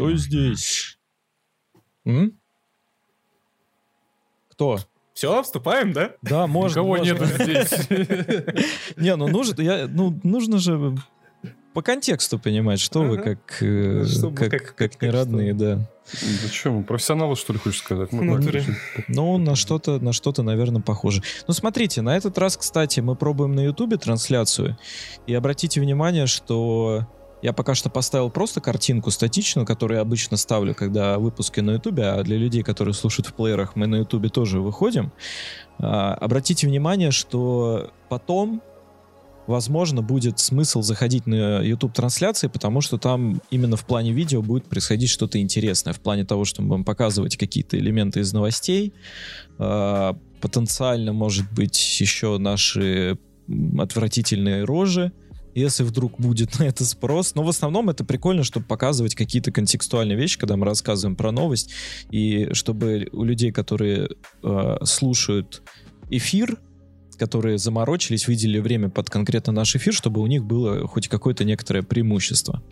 Кто здесь? М? Кто? Все, вступаем, да? Да, можно. Никого можно. нету здесь. Не, ну нужно, я, ну нужно же по контексту понимать, что вы как, э, Чтобы как, как- как, как- не как родные, да. Зачем? Профессионалы, что ли, хочешь сказать? Мы Ну, Ну, на что-то, на что-то, наверное, похоже. Ну, смотрите, на этот раз, кстати, мы пробуем на Ютубе трансляцию. И обратите внимание, что я пока что поставил просто картинку статичную, которую я обычно ставлю, когда выпуски на Ютубе, а для людей, которые слушают в плеерах, мы на Ютубе тоже выходим. А, обратите внимание, что потом возможно, будет смысл заходить на YouTube трансляции, потому что там именно в плане видео будет происходить что-то интересное, в плане того, что мы будем показывать какие-то элементы из новостей, э, потенциально, может быть, еще наши отвратительные рожи, если вдруг будет на это спрос. Но в основном это прикольно, чтобы показывать какие-то контекстуальные вещи, когда мы рассказываем про новость, и чтобы у людей, которые э, слушают эфир, которые заморочились, выделили время под конкретно наш эфир, чтобы у них было хоть какое-то некоторое преимущество.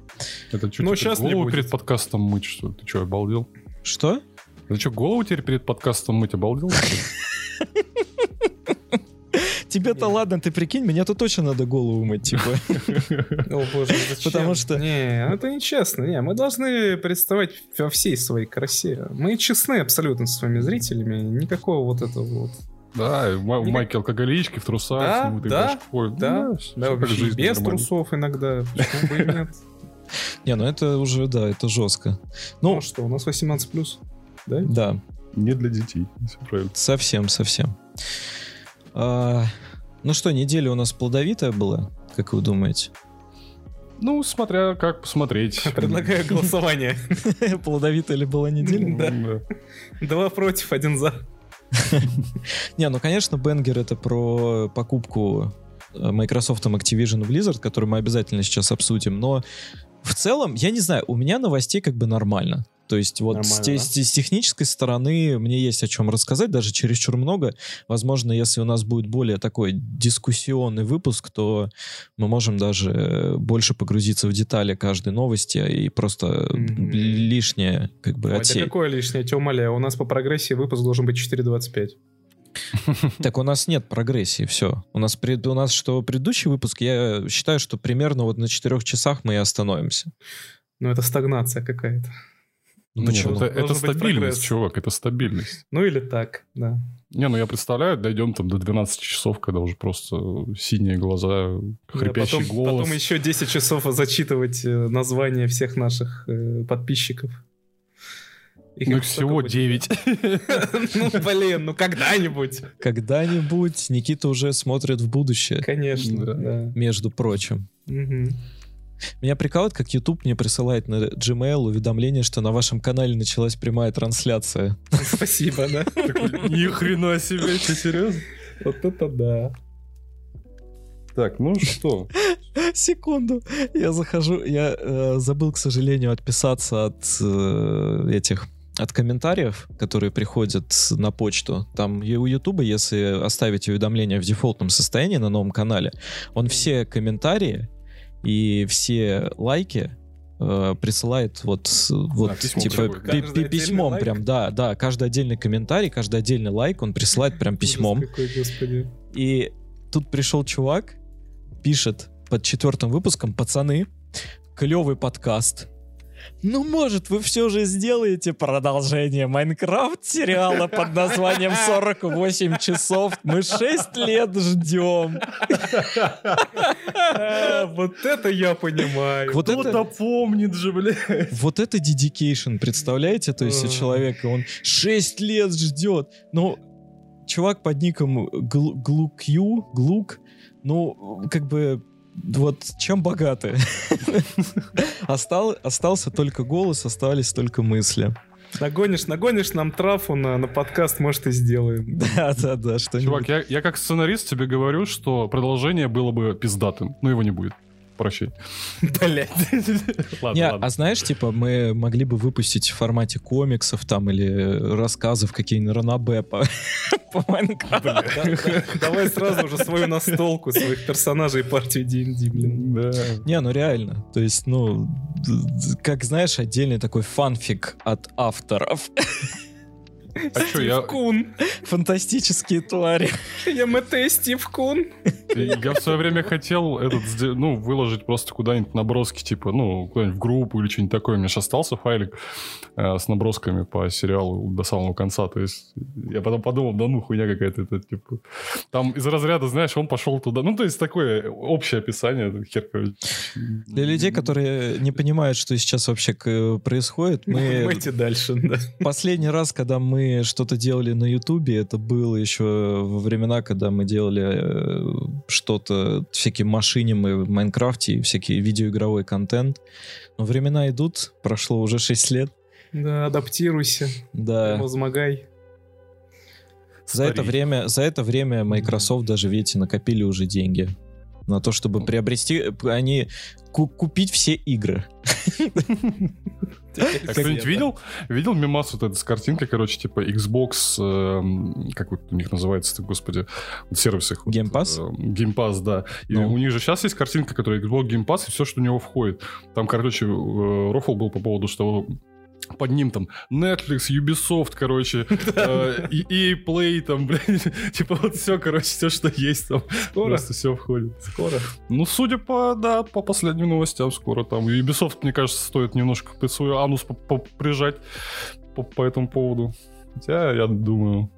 Это что, Ну, щас не голову будет. перед подкастом мыть, что? Ты что, обалдел? Что? Ты что, голову теперь перед подкастом мыть, обалдел? Тебе-то ладно, ты прикинь, мне то точно надо голову мыть, типа. О боже, зачем? Потому что- Не, это нечестно. Не, мы должны представать во всей своей красе. Мы честны абсолютно со своими зрителями. Никакого вот этого вот. Да, Не- майки алкоголички в трусах, Да, с немытой да, башкой. Да, всё да, вообще жизнь без нормально. трусов иногда. Почему бы и нет? Не, ну это уже, да, это жестко. Ну Ну, что, у нас 18+. Да? да, Не для детей, все правильно. совсем, совсем. А, ну что, неделя у нас плодовитая была, как вы думаете? Ну, смотря как посмотреть. Предлагаю голосование. Плодовитая ли была неделя? Да. Два против, один за. Не, ну, конечно, Бенгер это про покупку э, Microsoft Activision Blizzard, которую мы обязательно сейчас обсудим, но в целом, я не знаю, у меня новостей как бы нормально. То есть вот с, те- да? с- технической стороны мне есть о чем рассказать, даже чересчур много. Возможно, если у нас будет более такой дискуссионный выпуск, то мы можем даже больше погрузиться в детали каждой новости и просто Мгм. лишнее как бы Ой, да отсеять. какое лишнее, тебя умоляю. У нас по прогрессии выпуск должен быть 4.25. Так у нас нет прогрессии, все. У нас, пред, у нас что предыдущий выпуск, я считаю, что примерно вот на четырех часах мы и остановимся. Ну, это стагнация какая-то. Ну, почему? это, это быть стабильность, прогресс. чувак, это стабильность. Ну, или так, да. Не, ну я представляю, дойдем там до 12 часов, когда уже просто синие глаза, хрипящий Да, потом, голос. потом еще 10 часов зачитывать э, названия всех наших э, подписчиков. Их Ну, их всего будет? 9. Ну, блин, ну когда-нибудь. Когда-нибудь Никита уже смотрит в будущее, Конечно, Да. между прочим. Мгм. Меня прикалывает, как YouTube мне присылает на Gmail уведомление, что на вашем канале началась прямая трансляция. Спасибо, да. Ни хрена себе, ты серьезно? Вот это да. Так, ну что? Секунду. Я захожу, я э, забыл, к сожалению, отписаться от э, этих от комментариев, которые приходят на почту. Там и у Ютуба, если оставить уведомление в дефолтном состоянии на новом канале, он все комментарии и все лайки э, присылает вот, вот письмом типа пи- отдельный письмом лайк? прям, да, да, каждый отдельный комментарий, каждый отдельный лайк он присылает прям письмом. Ужас какой, господи. И тут пришел чувак, пишет под четвертым выпуском, пацаны, клевый подкаст. Ну, может, вы все же сделаете продолжение Майнкрафт сериала под названием 48 часов. Мы 6 лет ждем. Вот это я понимаю. Вот это, помнит же, блядь. вот это dedication, представляете? То есть у человека он 6 лет ждет. Ну, чувак под ником Гл- Глукью, Глук, ну, как бы, вот чем богаты? Остал, остался только голос, остались только мысли. Нагонишь, нагонишь нам трафу на, на подкаст, может, и сделаем. Да, да, да, что Чувак, я, я как сценарист тебе говорю, что продолжение было бы пиздатым, но его не будет. Прощай. Блять. Ладно, Не, ладно. а знаешь, типа, мы могли бы выпустить в формате комиксов там или рассказов какие-нибудь Ранабе по, по Майнкрафту. Давай сразу уже свою настолку, своих персонажей партию D&D, блин. Да. Не, ну реально. То есть, ну, как знаешь, отдельный такой фанфик от авторов. А что, я, Кун. Фантастические твари. Я МТ Стив Кун. я в свое время хотел этот, ну, выложить просто куда-нибудь наброски, типа, ну, куда-нибудь в группу или что-нибудь такое. У меня же остался файлик э, с набросками по сериалу до самого конца. То есть я потом подумал, да ну, хуйня какая-то. Это, типа, там из разряда, знаешь, он пошел туда. Ну, то есть такое общее описание. Хер. Для людей, которые не понимают, что сейчас вообще к- происходит, мы Нажимайте дальше, да. Последний раз, когда мы что-то делали на Ютубе, это было еще во времена, когда мы делали э, что-то, всякие машины мы в Майнкрафте и всякий видеоигровой контент. Но времена идут, прошло уже 6 лет. Да, адаптируйся. Да. Возмогай. За это время, за это время Microsoft даже, видите, накопили уже деньги на то, чтобы приобрести, э, они ку- купить все игры. А кто-нибудь видел? Видел мемас вот этот с картинкой, короче, типа Xbox, эм, как вот у них называется-то, господи, вот сервис их. Game Pass? э, Game Pass, да. И Ну. у них же сейчас есть картинка, которая Xbox Game Pass, и все, что у него входит. Там, короче, э, рофл был по поводу, что под ним там Netflix, Ubisoft, короче, э, и EA Play, там, блядь, типа вот все, короче, все, что есть там, Скоро. просто все входит. Скоро. Ну, судя по, да, по последним новостям, скоро там. Ubisoft, мне кажется, стоит немножко свой анус прижать по, по этому поводу. Хотя, я думаю,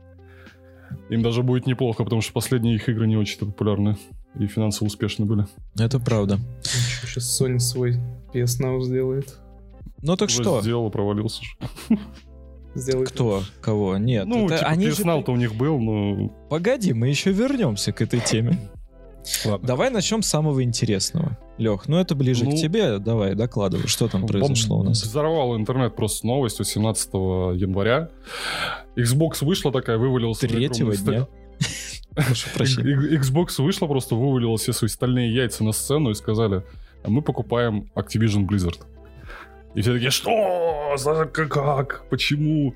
им даже будет неплохо, потому что последние их игры не очень популярны и финансово успешны были. Это правда. Сейчас Sony свой PS Now сделает. Ну так Уже что? Сделал, провалился. же. Сделает. Кто? Кого? Нет. ну, это типа, они же- PS-то у них был, но... Погоди, мы еще вернемся к этой теме. Ладно. Давай начнем с самого интересного. Лех, ну это ближе Ну, к тебе. Давай, докладывай, что там произошло у нас. Взорвал интернет просто новость 18 января. Xbox вышла такая, вывалилась... Третьего дня. Xbox вышла, просто вывалила все свои стальные яйца на сцену и сказали, «А мы покупаем Activision Blizzard. И все такие, что? Как? Почему?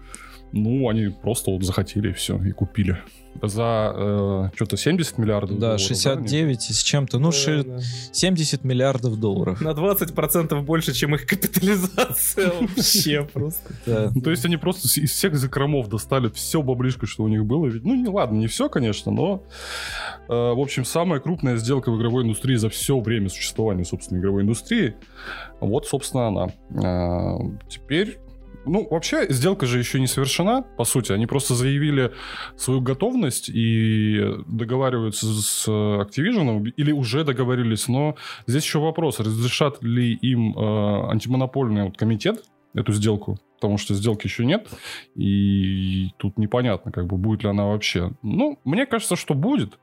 Ну, они просто вот захотели все, и купили. За э, что-то 70 миллиардов Да, долларов, 69 и с чем-то. Ну, Да, ши- да. 70 миллиардов долларов. На 20% больше, чем их капитализация вообще просто. Да. Ну, то есть они просто из всех закромов достали все баблишко, что у них было. Ведь, ну, не ладно, не все, конечно, но... э, в общем, самая крупная сделка в игровой индустрии за все время существования, собственно, игровой индустрии. Вот, собственно, она. А, теперь... Ну, вообще, сделка же еще не совершена, по сути. Они просто заявили свою готовность и договариваются с Activision, или уже договорились, но здесь еще вопрос, разрешат ли им э, антимонопольный вот комитет эту сделку, потому что сделки еще нет, и тут непонятно, как бы, будет ли она вообще. Ну, мне кажется, что будет,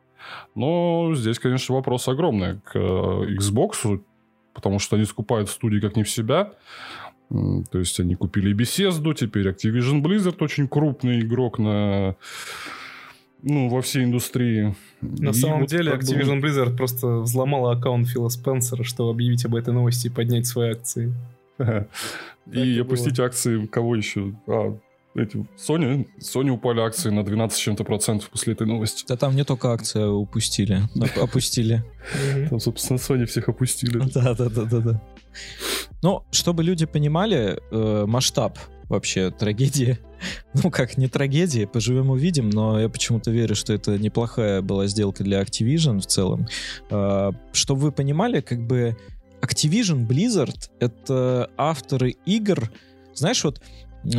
но здесь, конечно, вопрос огромный к э, Xbox, потому что они скупают студии как не в себя. То есть они купили Bethesda, теперь Activision Blizzard очень крупный игрок на ну, во всей индустрии. На И самом вот деле как бы- Activision Blizzard просто взломала аккаунт Фила Спенсера, чтобы объявить об этой новости и поднять свои акции. И опустить акции кого еще? А, эти, Sony. Sony упали акции на 12 с чем-то процентов после этой новости. Да там не только акция упустили, оп- опустили. Там, собственно, Sony всех опустили. Да, да. Ну, чтобы люди понимали э, масштаб вообще трагедии. Ну, как не трагедии, поживем увидим, но я почему-то верю, что это неплохая была сделка для Activision в целом. Э, чтобы вы понимали, как бы Activision Blizzard — это авторы игр. Знаешь, вот э,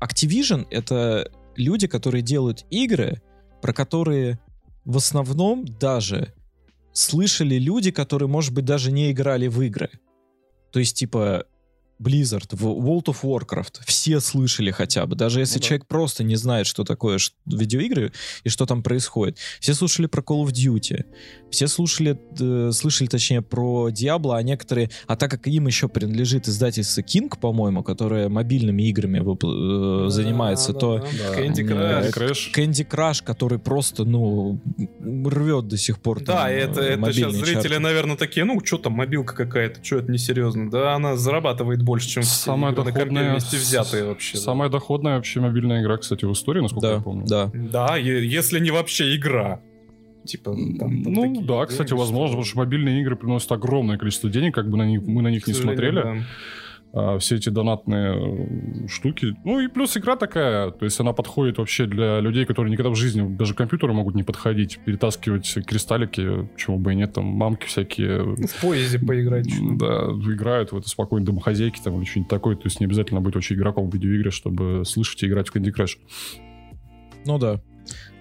Activision — это люди, которые делают игры, про которые в основном даже слышали люди, которые, может быть, даже не играли в игры. То есть, типа, Blizzard, в World of Warcraft, все слышали хотя бы. Даже если Ну да. человек просто не знает, что такое видеоигры и что там происходит. Все слушали про Call of Duty. Все слушали, э, слышали, точнее, про Diablo, а некоторые... А так как им еще принадлежит издательство King, по-моему, которое мобильными играми вып- э, занимается, Да, то да, да. Да. Candy Crush. Candy Crush. Candy Crush, который просто, ну, рвет до сих пор. Да, там, это, э, это сейчас зрители, чарты. наверное, такие, ну, что там, мобилка какая-то, что это несерьезно. Да, она зарабатывает больше, чем все Самая на компе доходная... вместе взятые вообще. да. Самая доходная вообще мобильная игра, кстати, в истории, насколько Да, я помню. да. Да, е- если не вообще игра. Типа, там, там ну такие да, игры, кстати, что- возможно, потому что мобильные игры приносят огромное количество денег, как бы на них, мы на них к не смотрели. да. А, все эти донатные э, штуки. Ну и плюс игра такая, то есть она подходит вообще для людей, которые никогда в жизни даже к компьютеру могут не подходить, перетаскивать кристаллики, чего бы и нет, там мамки всякие В поезде поиграть. да, играют в это спокойно домохозяйки там или что-нибудь такое. То есть не обязательно быть очень игроком в видеоигры, чтобы слышать и играть в Candy Crush. Ну да.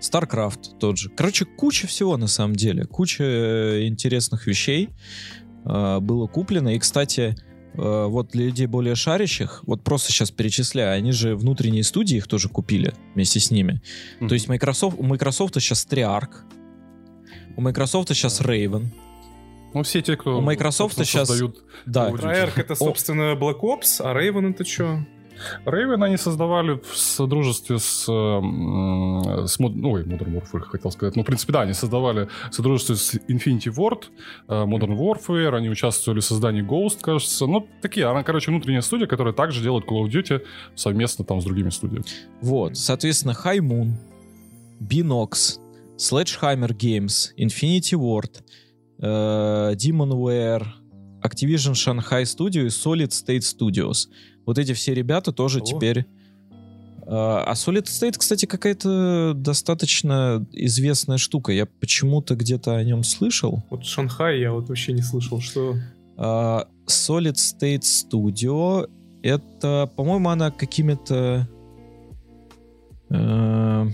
StarCraft тот же. Короче, куча всего на самом деле. Куча э, интересных вещей э, было куплено. И, кстати, э, вот для людей более шарящих, вот просто сейчас перечисляю, они же внутренние студии их тоже купили вместе с ними. Мгм. То есть Microsoft, у Microsoft сейчас Triarch, у Microsoft сейчас Raven. Ну, все те, кто У Microsoft сейчас- создают Да. Treyarch это, собственно, Black Ops, а Raven это что? Raven они создавали в содружестве с, эм, с ой, Modern Warfare, хотел сказать. Ну, в принципе, да, они создавали в содружестве с Infinity Ward, э, Modern Warfare, они участвовали в создании Ghost, кажется. Ну, такие, она, короче, внутренняя студия, которая также делает Call of Duty совместно там с другими студиями. Вот, соответственно, High Moon, Binox, Sledgehammer Games, Infinity Ward, э, Demonware, Activision Shanghai Studio и Solid State Studios. Вот эти все ребята тоже О. теперь... э, А Solid State, кстати, какая-то достаточно известная штука. Я почему-то где-то о нем слышал. Вот Шанхай я вот вообще не слышал, что... А, Solid State Studio это, по-моему, она какими-то э,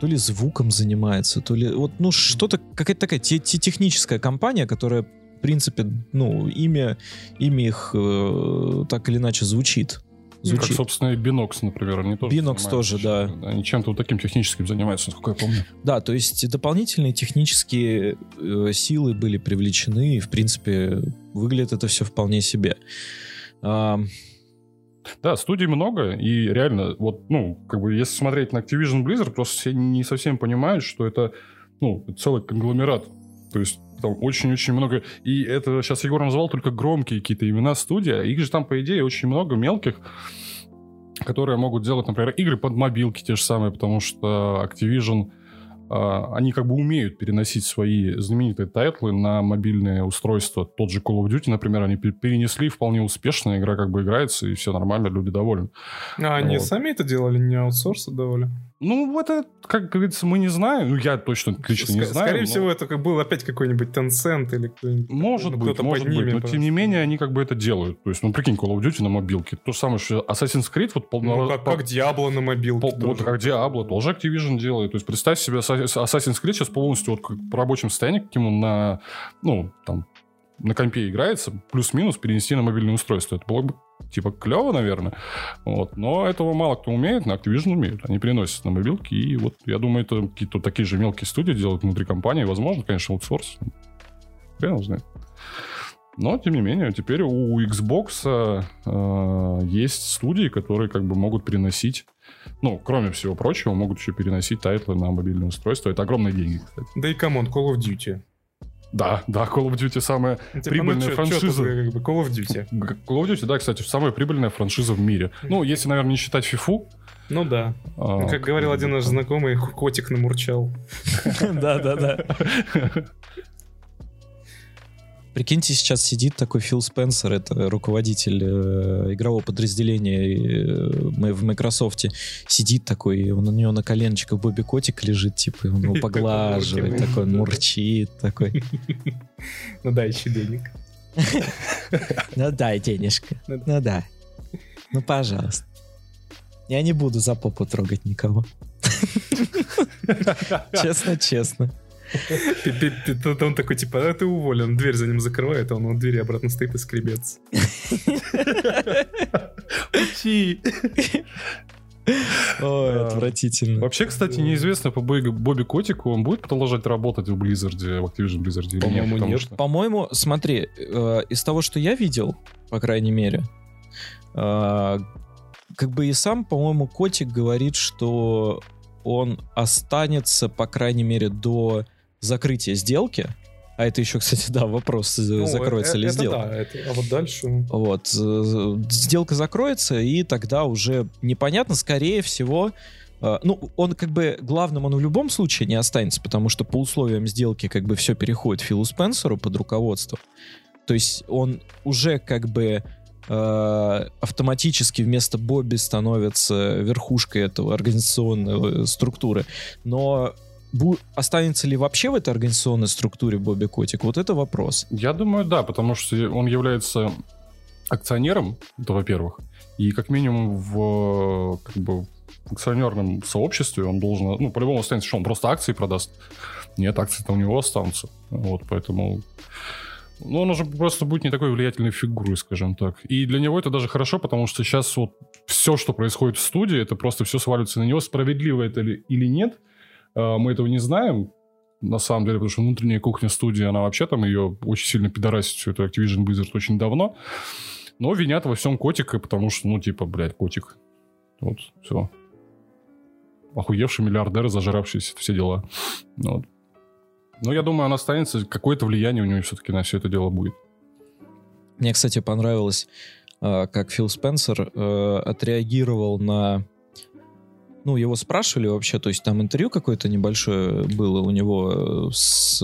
то ли звуком занимается, то ли вот ну что-то какая-то такая те- те- техническая компания, которая в принципе ну имя имя их э, так или иначе звучит. Ну, Как, Звучит. собственно, и Binox, например. Они тоже занимаются тоже, да. Они чем-то вот таким техническим занимаются, насколько я помню. Да, то есть дополнительные технические э, силы были привлечены, и, в принципе, выглядит это все вполне себе. А, Да, студий много, и реально, вот, ну, как бы, если смотреть на Activision Blizzard, просто все не совсем понимают, что это, ну, целый конгломерат. То есть там очень-очень много... И это сейчас Егор назвал только громкие какие-то имена студии, а их же там, по идее, очень много мелких, которые могут делать, например, игры под мобилки те же самые, потому что Activision а, они как бы умеют переносить свои знаменитые тайтлы на мобильные устройства. Тот же Call of Duty, например, они пе- перенесли вполне успешно, игра как бы играется, и все нормально, люди довольны. А они Вот. сами это делали, не аутсорс отдавали? Ну, это, как говорится, мы не знаем. Ну, я точно лично не Ска- знаю. Скорее но- всего, это был опять какой-нибудь Tencent или кто-нибудь. Может ну, быть, кто-то может быть, но тем не менее они как бы это делают. То есть, ну, прикинь, Call of Duty на мобилке. То же самое, что Assassin's Creed, вот полно- Ну, как, как Diablo на мобилке Пол- тоже. вот как Diablo тоже Activision делает. То есть представь себе Assa- Assassin's Creed сейчас полностью вот как по рабочему состоянию, каким он на, ну, там, на компе играется, плюс-минус перенести на мобильное устройство. Это было бы типа клево, наверное. Вот. Но этого мало кто умеет, но Activision умеют. Они переносят на мобилки, и вот я думаю, это какие-то такие же мелкие студии делают внутри компании. Возможно, конечно, аутсорс. Хрен знает. Но, тем не менее, теперь у Xbox э, есть студии, которые как бы могут переносить ну, кроме всего прочего, могут еще переносить тайтлы на мобильное устройство. Это огромные деньги, кстати. Да и come on, Call of Duty. Да, да, Call of Duty самая Ну, типа, прибыльная ну, чё- чё франшиза. тут, как бы, Call of Duty. Call of Duty, да, кстати, самая прибыльная франшиза в мире. Ну, если, наверное, не считать FIFA. Ну да. а, Ну, как говорил один наш знакомый, котик намурчал. Да-да-да. Прикиньте, сейчас сидит такой Фил Спенсер, это руководитель э, игрового подразделения э, в Microsoft, сидит такой, и он у него на коленочках Бобби Котик лежит, типа, он его поглаживает, такой, мурчит, такой, Ну дай еще денег. ну дай денежка, Ну ну да, ну пожалуйста. Я не буду за попу трогать никого. Честно, честно. Он такой, типа, а ты уволен. Дверь за ним закрывает, а он у двери обратно стоит и скребется. Учи. Ой, отвратительно. Вообще, кстати, неизвестно по Бобби Котику, он будет продолжать работать в Blizzard, в Activision Blizzard нет? По-моему, нет. По-моему, смотри, э, из того, что я видел, по крайней мере, э, как бы и сам, по-моему, Котик говорит, что он останется, по крайней мере, до закрытия сделки. А это еще, кстати, да, вопрос, ну, закроется это, ли это сделка. Да, это, а вот дальше... Вот, сделка закроется, и тогда уже непонятно, скорее всего, ну, он как бы главным он в любом случае не останется, потому что по условиям сделки как бы все переходит Филу Спенсеру под руководство. То есть он уже как бы э, автоматически вместо Бобби становится верхушкой этого организационной э, структуры. Но останется ли вообще в этой организационной структуре Бобби Котик? Вот это вопрос. Я думаю, да, потому что он является акционером, это во-первых, и как минимум в как бы акционерном сообществе он должен, ну, по-любому останется, что он просто акции продаст. Нет, акции-то у него останутся. Вот, поэтому ну, он уже просто будет не такой влиятельной фигурой, скажем так. И для него это даже хорошо, потому что сейчас вот все, что происходит в студии, это просто все сваливается на него. Справедливо это ли, или нет, мы этого не знаем, на самом деле, потому что внутренняя кухня студии, она вообще там ее очень сильно пидорасит, все это Activision Blizzard очень давно. Но винят во всем котика, потому что, ну, типа, блядь, котик. Вот, все. Охуевший миллиардер, зажравшийся, все дела. Вот. Но я думаю, он останется, какое-то влияние у него все-таки на все это дело будет. Мне, кстати, понравилось, а, как Фил Спенсер э, отреагировал на... Ну, его спрашивали вообще, то есть там интервью какое-то небольшое было у него э, с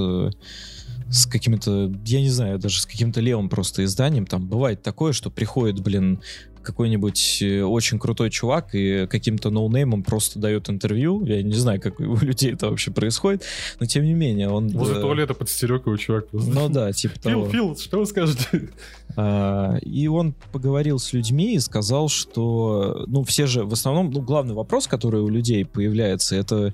с каким-то, я не знаю, даже с каким-то левым просто изданием. Там бывает такое, что приходит, блин, какой-нибудь э, очень крутой чувак и каким-то ноунеймом просто дает интервью. Я не знаю, как у людей это вообще происходит, но тем не менее он... Возле э... туалета подстерег его чувак. Ну да, типа того. Фил, Фил, что вы скажете? А, и он поговорил с людьми и сказал, что, ну, все же, в основном, ну, главный вопрос, который у людей появляется, это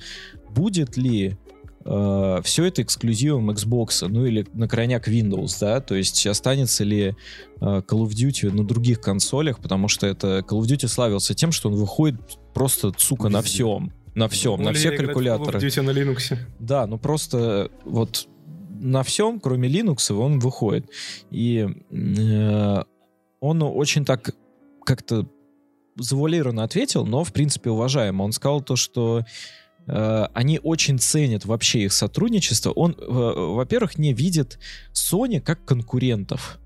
будет ли э, все это эксклюзивом Xbox, ну или на крайняк Windows, да, то есть останется ли э, Call of Duty на других консолях, потому что это Call of Duty славился тем, что он выходит просто, сука, на всем. На всем, Более на все калькуляторы. Call of Duty на Linux. Да, ну просто вот на всем, кроме Linux, он выходит. И э, он очень так как-то завуалированно ответил, но, в принципе, уважаемо. Он сказал то, что Э, они очень ценят вообще их сотрудничество. Он, э, во-первых, не видит Sony как конкурентов.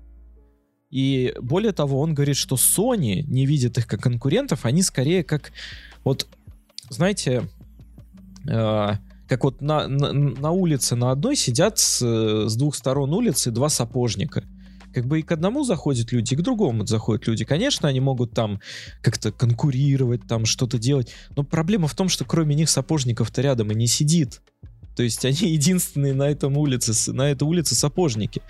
И более того, он говорит, что Sony не видит их как конкурентов, они скорее как, вот, знаете, э, как вот на, на, на улице на одной сидят с, с двух сторон улицы два сапожника как бы и к одному заходят люди, и к другому заходят люди. Конечно, они могут там как-то конкурировать, там что-то делать, но проблема в том, что кроме них сапожников-то рядом и не сидит. То есть они единственные на этом улице, на этой улице сапожники.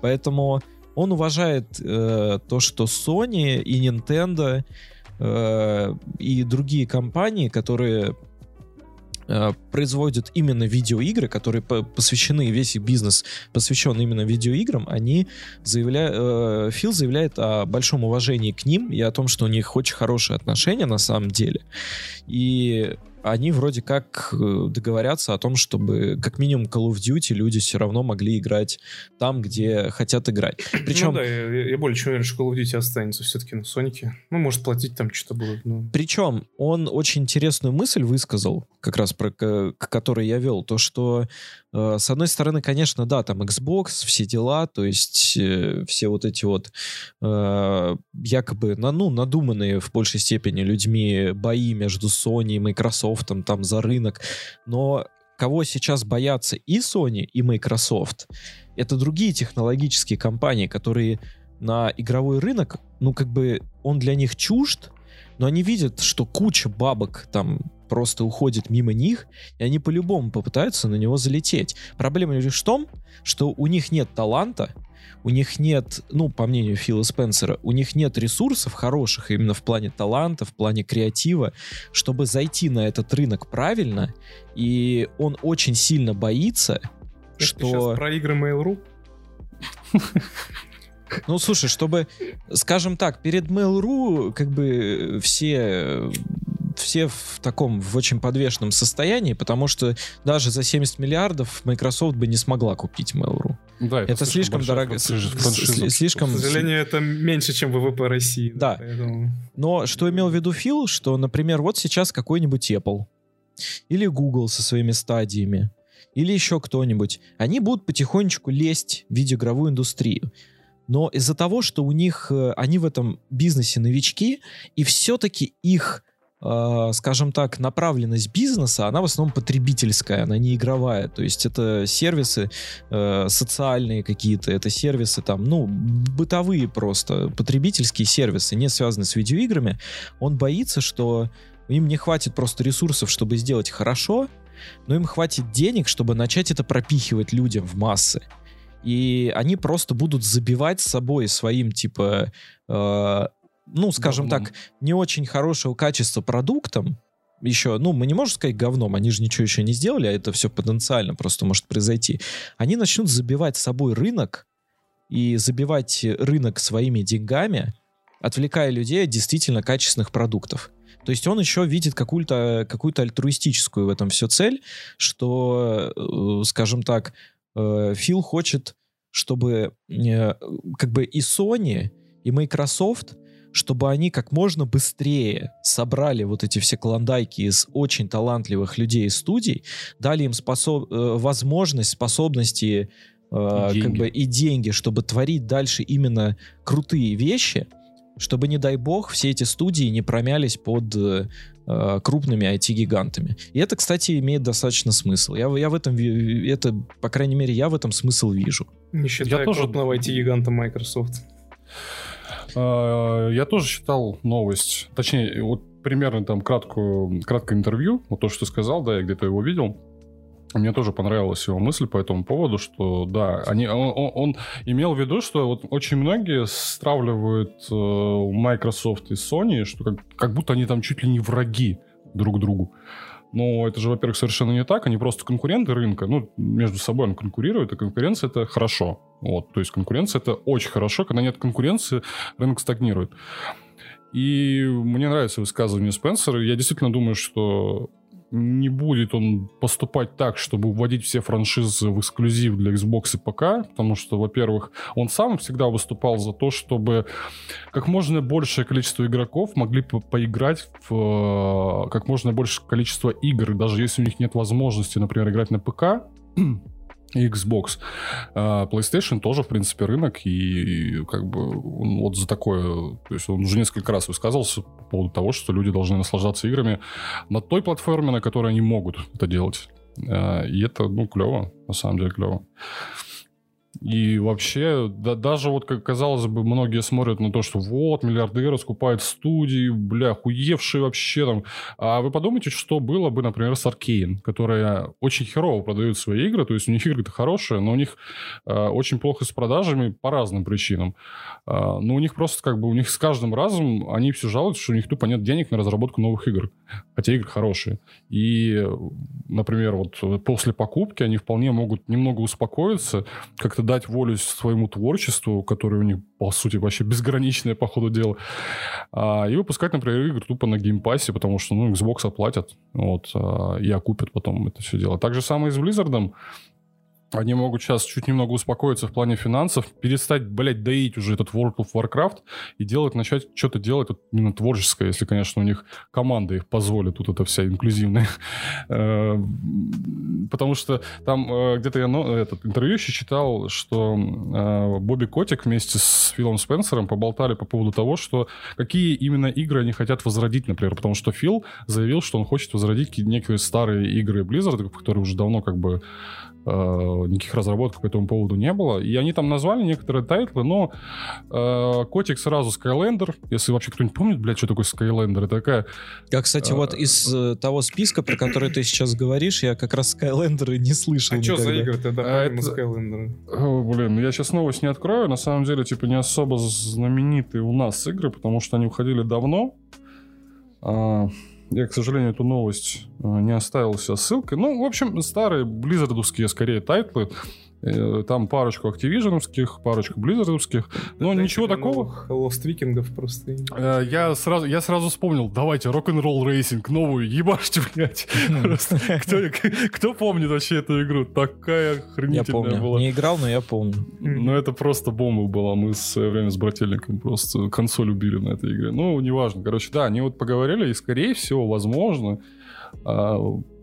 Поэтому он уважает э, то, что Sony и Nintendo э, и другие компании, которые производят именно видеоигры, которые посвящены, весь их бизнес посвящен именно видеоиграм, они заявляют, э, Фил заявляет о большом уважении к ним и о том, что у них очень хорошие отношения на самом деле. И они вроде как э, договорятся о том, чтобы как минимум Call of Duty люди все равно могли играть там, где хотят играть. Причем... Ну да, я, я более чем уверен, что Call of Duty останется все-таки на Сонике. Ну, может, платить там что-то будут. Но... Причем он очень интересную мысль высказал, как раз про к, к которой я вел, то, что э, с одной стороны, конечно, да, там Xbox, все дела, то есть э, все вот эти вот э, якобы, на, ну, надуманные в большей степени людьми бои между Sony и Microsoft Microsoft там за рынок, но кого сейчас боятся и Sony, и Microsoft, это другие технологические компании, которые на игровой рынок, ну как бы он для них чужд, но они видят, что куча бабок там просто уходит мимо них, и они по-любому попытаются на него залететь. Проблема лишь в том, что у них нет таланта, у них нет, ну, по мнению Фила Спенсера, у них нет ресурсов хороших именно в плане таланта, в плане креатива, чтобы зайти на этот рынок правильно, и он очень сильно боится, Это что... про игры Mail.ru? Ну, слушай, чтобы, скажем так, перед Mail.ru как бы все все в таком, в очень подвешенном состоянии, потому что даже за 70 миллиардов Microsoft бы не смогла купить Mail.ru. Да, Это слишком дорого, слишком... К сожалению, это меньше, чем ВВП России. Да. поэтому- Но что имел в виду Фил, что, например, вот сейчас какой-нибудь Apple или Google со своими стадиями, или еще кто-нибудь, они будут потихонечку лезть в видеоигровую индустрию. Но из-за того, что у них, э, они в этом бизнесе новички, и все-таки их, скажем так, направленность бизнеса, она в основном потребительская, она не игровая. То есть это сервисы э, социальные какие-то, это сервисы там, ну, бытовые просто, потребительские сервисы, не связанные с видеоиграми. Он боится, что им не хватит просто ресурсов, чтобы сделать хорошо, но им хватит денег, чтобы начать это пропихивать людям в массы. И они просто будут забивать с собой своим, типа, э, ну, скажем Говном. так, не очень хорошего качества продуктом, еще, ну, мы не можем сказать говном, они же ничего еще не сделали, а это все потенциально просто может произойти. Они начнут забивать с собой рынок и забивать рынок своими деньгами, отвлекая людей от действительно качественных продуктов. То есть он еще видит какую-то какую альтруистическую в этом все цель, что, э, скажем так, э, Фил хочет, чтобы э, как бы и Sony, и Microsoft, чтобы они как можно быстрее собрали вот эти все клондайки из очень талантливых людей из студий, дали им способ, э, возможность, способности э, И как деньги. бы и деньги, чтобы творить дальше именно крутые вещи, чтобы, не дай бог, все эти студии не промялись под э, э, крупными IT-гигантами. И это, кстати, имеет достаточно смысл. Я, в- я в этом, это, по крайней мере, я в этом смысл вижу. Не считая тоже- крупного IT-гиганта Microsoft. А, Я тоже читал новость, точнее, вот примерно там краткую, краткое интервью, вот то, что ты сказал, да, я где-то его видел. Мне тоже понравилась его мысль по этому поводу, что да, они, он, он- он имел в виду, что вот очень многие стравливают э, Microsoft и Sony, что как, как будто они там чуть ли не враги друг другу. Но это же, во-первых, совершенно не так. Они просто конкуренты рынка. Ну, между собой он конкурирует, и конкуренция это хорошо. Вот, то есть конкуренция это очень хорошо. Когда нет конкуренции, рынок стагнирует. И мне нравится высказывание Спенсера. Я действительно думаю, что не будет он поступать так, чтобы вводить все франшизы в эксклюзив для Xbox и ПК, потому что, во-первых, он сам всегда выступал за то, чтобы как можно большее количество игроков могли по- поиграть в э, как можно большее количество игр, даже если у них нет возможности, например, играть на ПК, Xbox. А, PlayStation тоже, в принципе, рынок, и, и как бы он вот за такое... То есть он уже несколько раз высказывался по поводу того, что люди должны наслаждаться играми на той платформе, на которой они могут это делать. А, И это, ну, клево, на самом деле клево. И вообще, да, даже вот, как казалось бы, многие смотрят на то, что вот, миллиардеры скупают студии, бля, хуевшие вообще там. А вы подумайте, что было бы, например, с Arkane, которая очень херово продают свои игры, то есть у них игры-то хорошие, но у них э, очень плохо с продажами по разным причинам. А, но у них просто как бы, у них с каждым разом они все жалуются, что у них тупо нет денег на разработку новых игр, хотя игры хорошие. И, например, вот после покупки они вполне могут немного успокоиться, как-то дать волю своему творчеству, которое у них, по сути, вообще безграничное по ходу дела, а, и выпускать, например, игры тупо на геймпассе, потому что, ну, Xbox оплатят, вот, а, и окупят потом это все дело. Так же самое и с Blizzard. Они могут сейчас чуть немного успокоиться в плане финансов, перестать, блядь, доить уже этот World of Warcraft и делать, начать что-то делать вот именно творческое, если, конечно, у них команда их позволит, тут это вся инклюзивная. Э, Потому что там э, где-то я ну, этот интервью еще читал, что э, Бобби Котик вместе с Филом Спенсером поболтали по поводу того, что какие именно игры они хотят возродить, например, потому что Фил заявил, что он хочет возродить ки- некие старые игры Blizzard, которые уже давно как бы никаких разработок по этому поводу не было. И они там назвали некоторые тайтлы, но э, Котик сразу Skylander, если вообще кто-нибудь помнит, блядь, что такое Skylander, это такая... Я, кстати, вот из э, того списка, про который ты сейчас говоришь, я как раз Skylander не слышал А что за игры тогда А это- Skylander? О, блин, я сейчас новость не открою. На самом деле, типа, не особо знаменитые у нас игры, потому что они выходили давно. А, я, к сожалению, эту новость а, не оставил себя ссылкой. Ну, в общем, старые близзардовские, скорее, тайтлы. Э, Там парочку активиженовских, парочку близзардовских. Но Это ничего типа такого. Lost Vikings просто. Э, Я сразу, я сразу вспомнил, давайте, Rock n' Roll Racing, новую, ебашьте, блядь. Кто, помнит вообще эту игру? Такая Я охренительная помню. была. Не играл, но я помню. Ну, это просто бомба была. Мы в свое время с брательником просто консоль убили на этой игре. Ну, неважно. Короче, да, они вот поговорили, и, скорее всего, возможно, а,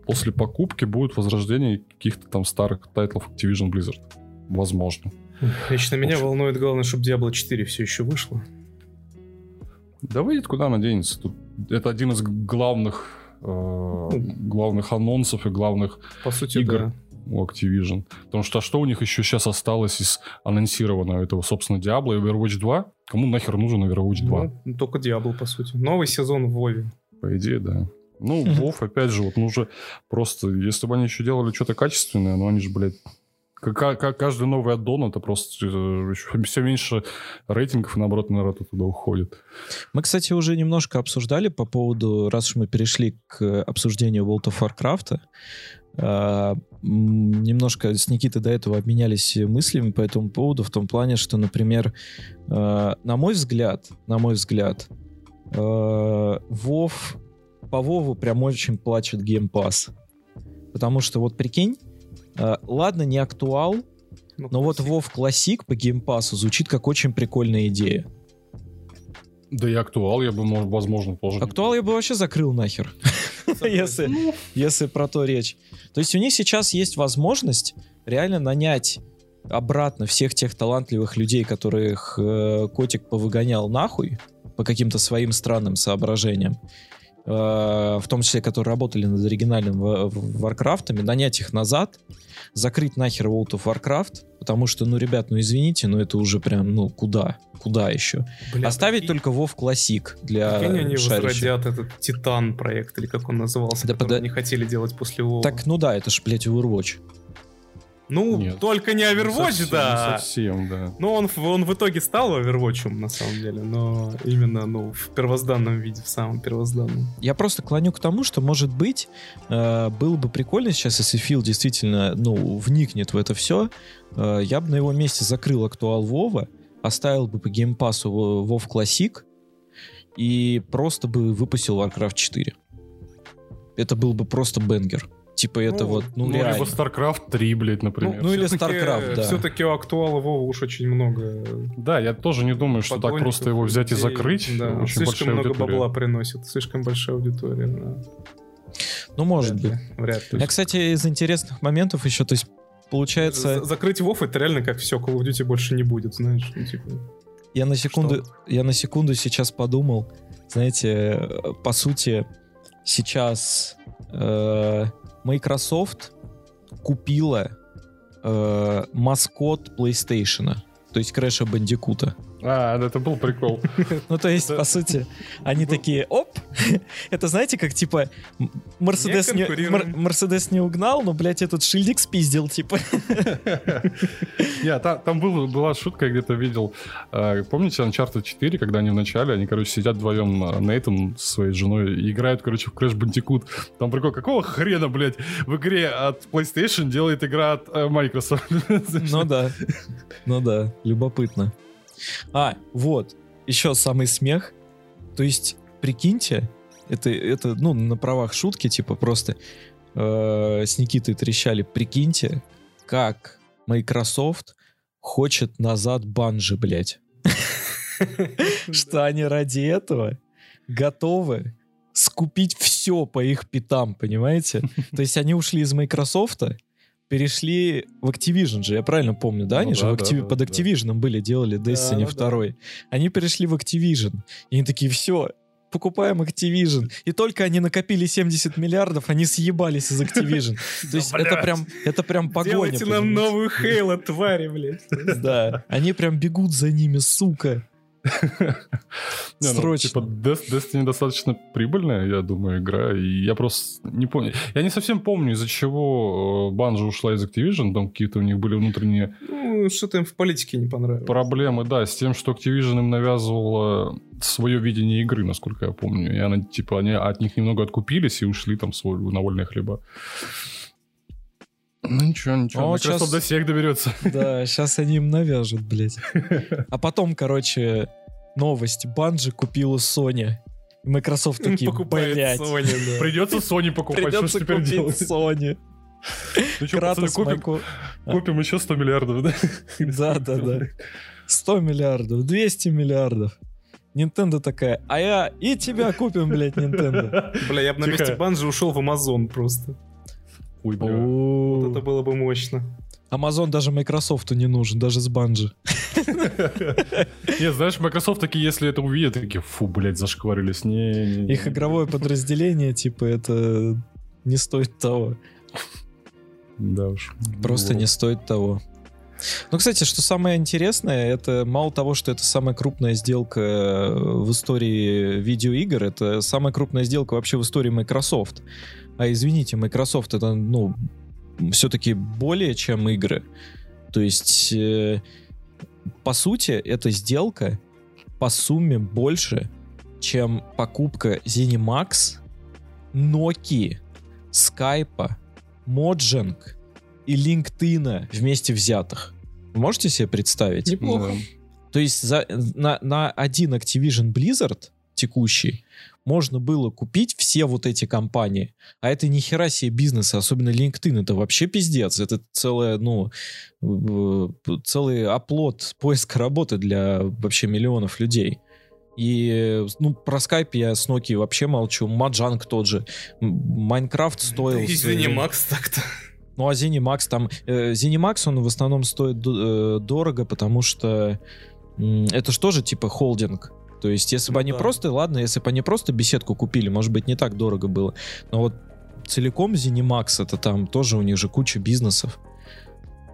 после покупки будет возрождение каких-то там старых тайтлов Activision Blizzard. Возможно. Лично меня общем. волнует главное, чтобы Diablo 4 все еще вышло. Да выйдет куда она денется. Тут это один из главных э, главных анонсов и главных По сути, Игр. да. у Activision. Потому что а что у них еще сейчас осталось из анонсированного этого, собственно, Diablo и Overwatch 2? Кому нахер нужен Overwatch 2? Ну, только Diablo, по сути. Новый сезон в Вове. По идее, да. Ну. Вов, опять же, вот, ну уже просто, если бы они еще делали что-то качественное, ну они же, блядь, как, как каждый новый аддон, это просто все меньше рейтингов, и наоборот, народ туда уходит. Мы, кстати, уже немножко обсуждали по поводу, раз уж мы перешли к обсуждению World of Warcraft, м, немножко с Никитой до этого обменялись мыслями по этому поводу, в том плане, что, например, а, на мой взгляд, на мой взгляд, а, Вов, по WoW'у прям очень плачет Game Pass. Потому что вот прикинь, а, ладно, не актуал, Ну, но вот. WoW Classic по Game Pass'у звучит как очень прикольная идея. Да и актуал я бы, возможно, тоже. Актуал я бы вообще закрыл нахер, если, если про то речь. То есть у них сейчас есть возможность реально нанять обратно всех тех талантливых людей, которых э, Котик повыгонял нахуй по каким-то своим странным соображениям, э, в том числе, которые работали над оригинальным Варкрафтами, нанять их назад, закрыть нахер World of Warcraft, потому что, ну, ребят, ну, извините, но это уже прям, ну, куда? Куда еще? Бля, Оставить прикинь, только WoW Classic для прикинь, они шарящих. возродят этот Титан проект, или как он назывался, Да который пода- они хотели делать после Вова. Так, ну да, это ж, блядь, Overwatch. Ну, Нет. только не Не Overwatch, совсем, да. Не совсем, да. Ну, он, в- он в итоге стал Overwatch, на самом деле, но именно, ну, в первозданном виде, в самом первозданном. Я просто клоню к тому, что, может быть, э, было бы прикольно сейчас, если Фил действительно, ну, вникнет в это все, э, я бы на его месте закрыл актуал Вова, оставил бы по геймпасу Во- Вов Classic и просто бы выпустил Warcraft 4. Это был бы просто бенгер. Типа это Ну, вот, ну, Ну, реально. либо StarCraft 3, блядь, например. ну, или Всё-таки- StarCraft, да. Все-таки у актуала Вова уж очень много Да, я тоже не думаю, что так просто его взять и людей. закрыть. Да, Очень слишком много аудитория. бабла приносит, слишком большая аудитория. да. Ну, может Вряд быть. ли, Вряд ли. Я, кстати, из интересных моментов еще, то есть, получается... За- Закрыть Вов это реально как все, Call of Duty больше не будет, знаешь. ну, типа. Я на секунду, я на секунду сейчас подумал, знаете, э, по сути, сейчас э, Microsoft купила э, маскот PlayStation, то есть Крэша Бандикута. А, это был прикол. Ну, то есть, по сути, они такие, оп, это знаете, как, типа, Мерседес не, Мерседес не угнал, но, блядь, этот шильдик спиздил, типа. Я, та- там был- была шутка, я где-то видел. э, Помните Uncharted 4, когда они в начале, они, короче, сидят вдвоем, э, Нейтан со своей женой, и играют, короче, в Crash Bandicoot. Там прикол, какого хрена, блядь, в игре от PlayStation делает игра от э, Microsoft? Ну да, ну да, любопытно. А, вот, еще самый смех. То есть, прикиньте, это, это ну, на правах шутки, типа, просто э, с Никитой трещали, прикиньте, как Microsoft хочет назад банжи, блядь. Что они ради этого готовы скупить все по их питам, понимаете? То есть они ушли из Microsoft, перешли в Activision же, я правильно помню, да? Ну Они же да, в да, Activ- да, под да. Activision были, делали Destiny да. 2. Они перешли в Activision. И они такие, все, покупаем Activision. И только они накопили 70 миллиардов, они съебались из Activision. То есть это прям, это прям погоня. Делайте нам новую Хейла, твари, блядь. Да, они прям бегут за ними, сука. Ну, Срочно. типа, Des- Destiny достаточно прибыльная, я думаю, игра. И я просто не помню. Я не совсем помню, из-за чего Банжа ушла из Activision. Там какие-то у них были внутренние Ну, что-то им в политике не понравилось. проблемы, да, с тем, что Activision им навязывала свое видение игры, насколько я помню. И она, типа, они от них немного откупились и ушли там свой, на вольные хлеба. Ну ничего, ничего. О, Microsoft щас- до всех доберется. Да, сейчас они им навяжут, блядь. А потом, короче, новость. Банжи купила Sony. Microsoft такие, Покупает блядь. Sony, да. Придется Sony покупать, что ж Придется теперь делать? Sony. Ну что, пацаны, купим, Майку- купим еще 100 миллиардов, да? Да, да, да. 100 миллиардов, 200 миллиардов. Nintendo такая, а я и тебя купим, блядь, Nintendo. Бля, я бы на месте Банжи ушел в Amazon просто. Ой, бля. Вот это было бы мощно. Amazon даже Microsoft не нужен, даже с банжи. Не, знаешь, Microsoft такие, если это увидят, такие, фу, блядь, зашкварились. Не, не, не. Их игровое подразделение, типа, это не стоит того. Да уж. Просто не стоит того. Ну, кстати, что самое интересное, это мало того, что это самая крупная сделка э, в истории видеоигр, это самая крупная сделка вообще в истории Microsoft. А извините, Microsoft это, ну, все-таки более чем игры. То есть, э, по сути, эта сделка по сумме больше, чем покупка ZeniMax, Nokia, Skype, Mojang и LinkedIn вместе взятых. Можете себе представить? Неплохо. То есть за, на, на один Activision Blizzard текущий можно было купить все вот эти компании. А это ни хера себе бизнес, особенно LinkedIn. Это вообще пиздец. Это целая, ну, э, целый оплот поиска работы для вообще миллионов людей. И, ну, про Skype я с Nokia вообще молчу. Маджанг тот же. Майнкрафт стоил... Извини, Макс, так-то. ну, а ZeniMax там... Э, ZeniMax, он в основном стоит э, дорого, потому что это же тоже типа холдинг. То есть, если бы Ну они да. просто... Ладно, если бы они просто беседку купили, может быть, не так дорого было. Но вот целиком ZeniMax, это там тоже у них же куча бизнесов.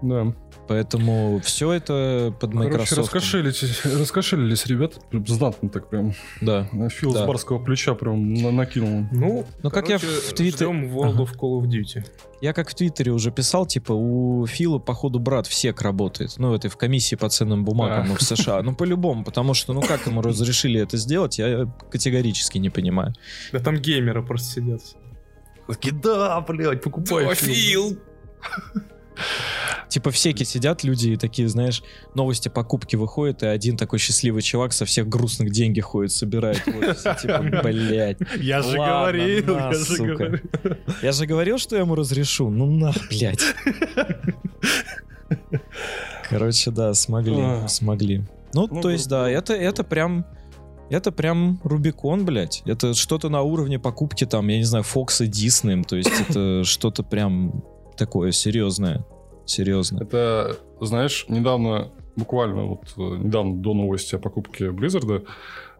Да. Поэтому все это под Короче, Microsoft. раскошелились, раскошелились ребята. Прям Знатно так прям. Да. Фил Да. с барского плеча прям на- накинул. Ну, Ну, как я в короче, Твиттере- ждем World of Call of Duty. Я как в Твиттере уже писал, типа, у Фила, походу, брат в СЕК работает. Ну, это в комиссии по ценным бумагам А. в США. Ну, по-любому, потому что, ну, как ему разрешили это сделать, я категорически не понимаю. Да там геймеры просто сидят. Такие, да, блядь, покупай. Фил! Типа в СЕКе сидят люди и такие, знаешь, новости покупки выходят, и один такой счастливый чувак со всех грустных деньги ходит, собирает в офисе. Типа, блядь. Я же говорил, я же говорил. Я же говорил, что я ему разрешу. Ну, на, блядь. Короче, да, смогли, А. смогли. Ну, Ну, то есть, да, это, это прям... Это прям Рубикон, блядь. Это что-то на уровне покупки там, я не знаю, Фокса Диснеем. То есть это что-то прям такое серьезное. Серьезное. Это, знаешь, недавно, буквально вот э, недавно до новости о покупке Blizzard,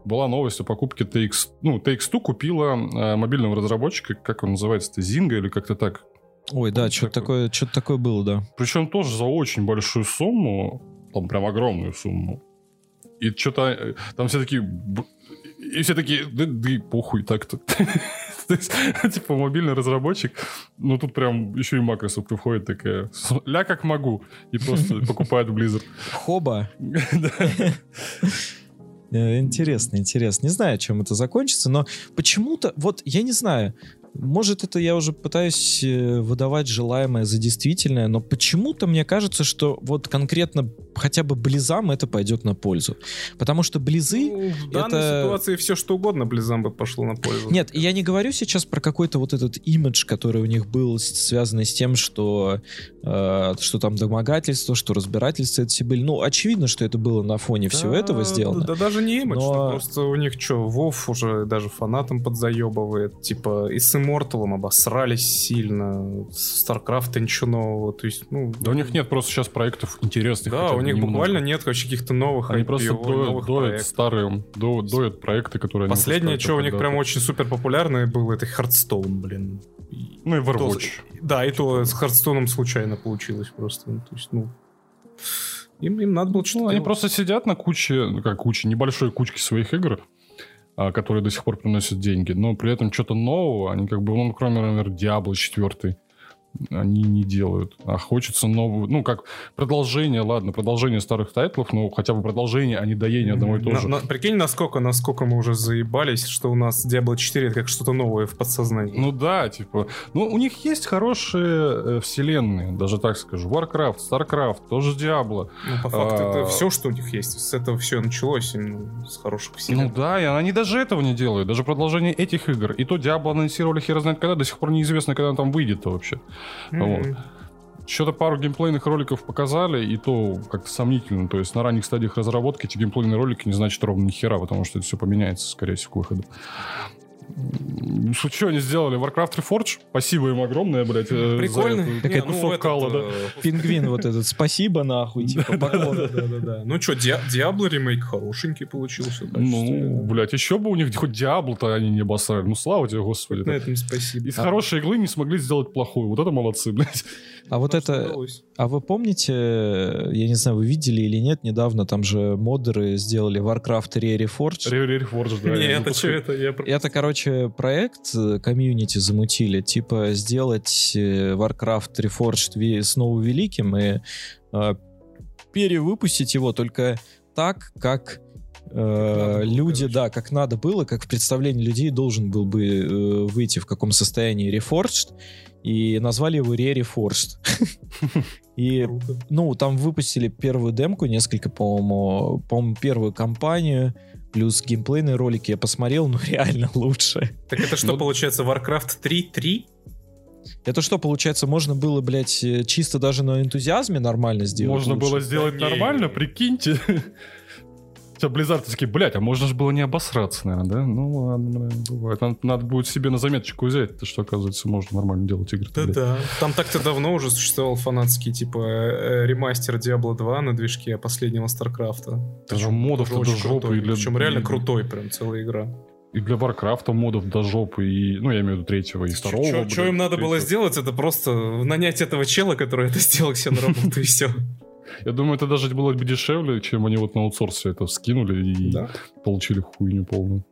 была новость о покупке TX... Ну, TX2 купила э, мобильного разработчика, как он называется-то, Zynga или как-то так. Ой, да, что-то такое. что такое было, да. Причем тоже за очень большую сумму, там прям огромную сумму. И что-то там все такие... И все такие, да, да похуй так-то. То есть, типа, мобильный разработчик, ну тут прям еще и Microsoft приходит такая, ля как могу, и просто покупает Blizzard. Хоба. Э, Интересно, интересно. Не знаю, чем это закончится, но почему-то, вот, я не знаю, может, это я уже пытаюсь э, выдавать желаемое за действительное, но почему-то мне кажется, что вот конкретно хотя бы близам это пойдет на пользу. Потому что близы... Ну, в данной это- ситуации все что угодно Близам бы пошло на пользу. Нет, я не говорю сейчас про какой-то вот этот имидж, который у них был, связанный с тем, что, э, что там домогательство, что разбирательства это все были. Ну, очевидно, что это было на фоне всего Да, этого сделано. Да, даже не имидж, Но- ну, просто у них что, Вов уже даже фанатам подзаебывает. Типа и с Immortal обосрались сильно, с StarCraft ничего нового. То есть, ну... Да у них нет просто сейчас проектов интересных. Да, у бы них немного. буквально нет вообще каких-то новых Они IPO, просто доят, новых доят проектов. старые, до- доят проекты, которые Последнее, что у них прям очень супер популярное было, это Hearthstone, блин. Ну и то- Overwatch. Да, и то с Hearthstone случайно получилось просто. Ну, То есть, ну... Им, им надо было что-то Ну, они просто сидят на куче, ну как куче, небольшой кучке своих игр, а, которые до сих пор приносят деньги, но при этом что-то нового, они как бы, ну, кроме, например, Diablo 4, они не делают. А хочется новую, ну, как продолжение, ладно, продолжение старых тайтлов, но хотя бы продолжение, а не доение одного и того На- же. на- прикинь, насколько, насколько мы уже заебались, что у нас Diablo 4 это как что-то новое в подсознании. Ну да, типа, ну у них есть хорошие э, вселенные, даже так скажу. Warcraft, Starcraft, тоже Diablo. Ну, по факту, а- это все, что у них есть. С этого все началось, именно с хороших Ну вселенных. да, и они даже этого не делают, даже продолжение этих игр. И то Diablo анонсировали хер знает когда, до сих пор неизвестно, когда он там выйдет-то вообще. Мгм. вот. Что-то пару геймплейных роликов показали, и то как-то сомнительно. То есть на ранних стадиях разработки эти геймплейные ролики не значат ровно ни хера, потому что это все поменяется, скорее всего, к выходу. Что, что они сделали? Warcraft Reforged? Спасибо им огромное, блядь. э, за Прикольно. это. Не, ну, этот, кала, да? э, Пингвин вот этот, спасибо нахуй, типа. Да-да-да. Ну что, Диабло ремейк хорошенький получился. Ну, блядь, еще бы у них хоть Диабло-то они не обосрали. Ну, слава тебе, господи. На этом спасибо. Из хорошей иглы не смогли сделать плохую. Вот это молодцы, блядь. А вот это, удалось. а вы помните, я не знаю, вы видели или нет, недавно там же модеры сделали Warcraft Reforged. Reforged, да. Не, они это что это? Я Это, короче, проект э, комьюнити замутили, типа сделать э, Warcraft Reforged снова великим и э, перевыпустить его только так, как э, люди, короче. да, как надо было, как в представлении людей должен был бы э, выйти в каком состоянии Reforged, и назвали его Re-Reforged. И Круто. ну, там выпустили первую демку, несколько, по-моему, по-моему, первую кампанию, плюс геймплейные ролики я посмотрел, ну, реально лучше. Так это что Ну- получается, Warcraft 3.3? Это что, получается, можно было, блядь, э, чисто даже на энтузиазме нормально сделать? Можно лучше? было сделать Да не. нормально, прикиньте. Все, Blizzard такие, блядь, а можно же было не обосраться, наверное, да? Ну ладно, блин, бывает. Надо, надо будет себе на заметочку взять, то что, оказывается, можно нормально делать игры. Да-да. Там так-то давно уже существовал фанатский, типа, э, ремастер Diablo 2 на движке последнего StarCraft'а. Даже модов до жопы. для- Причем реально крутой прям целая игра. И для Warcraft'а модов до жопы, и, ну, я имею в виду третьего и второго. Что им надо было третьего. сделать, это просто нанять этого чела, который это сделал себе на работу, и все. Я думаю, это даже было бы дешевле, чем они вот на аутсорсе это скинули и Да. получили хуйню полную.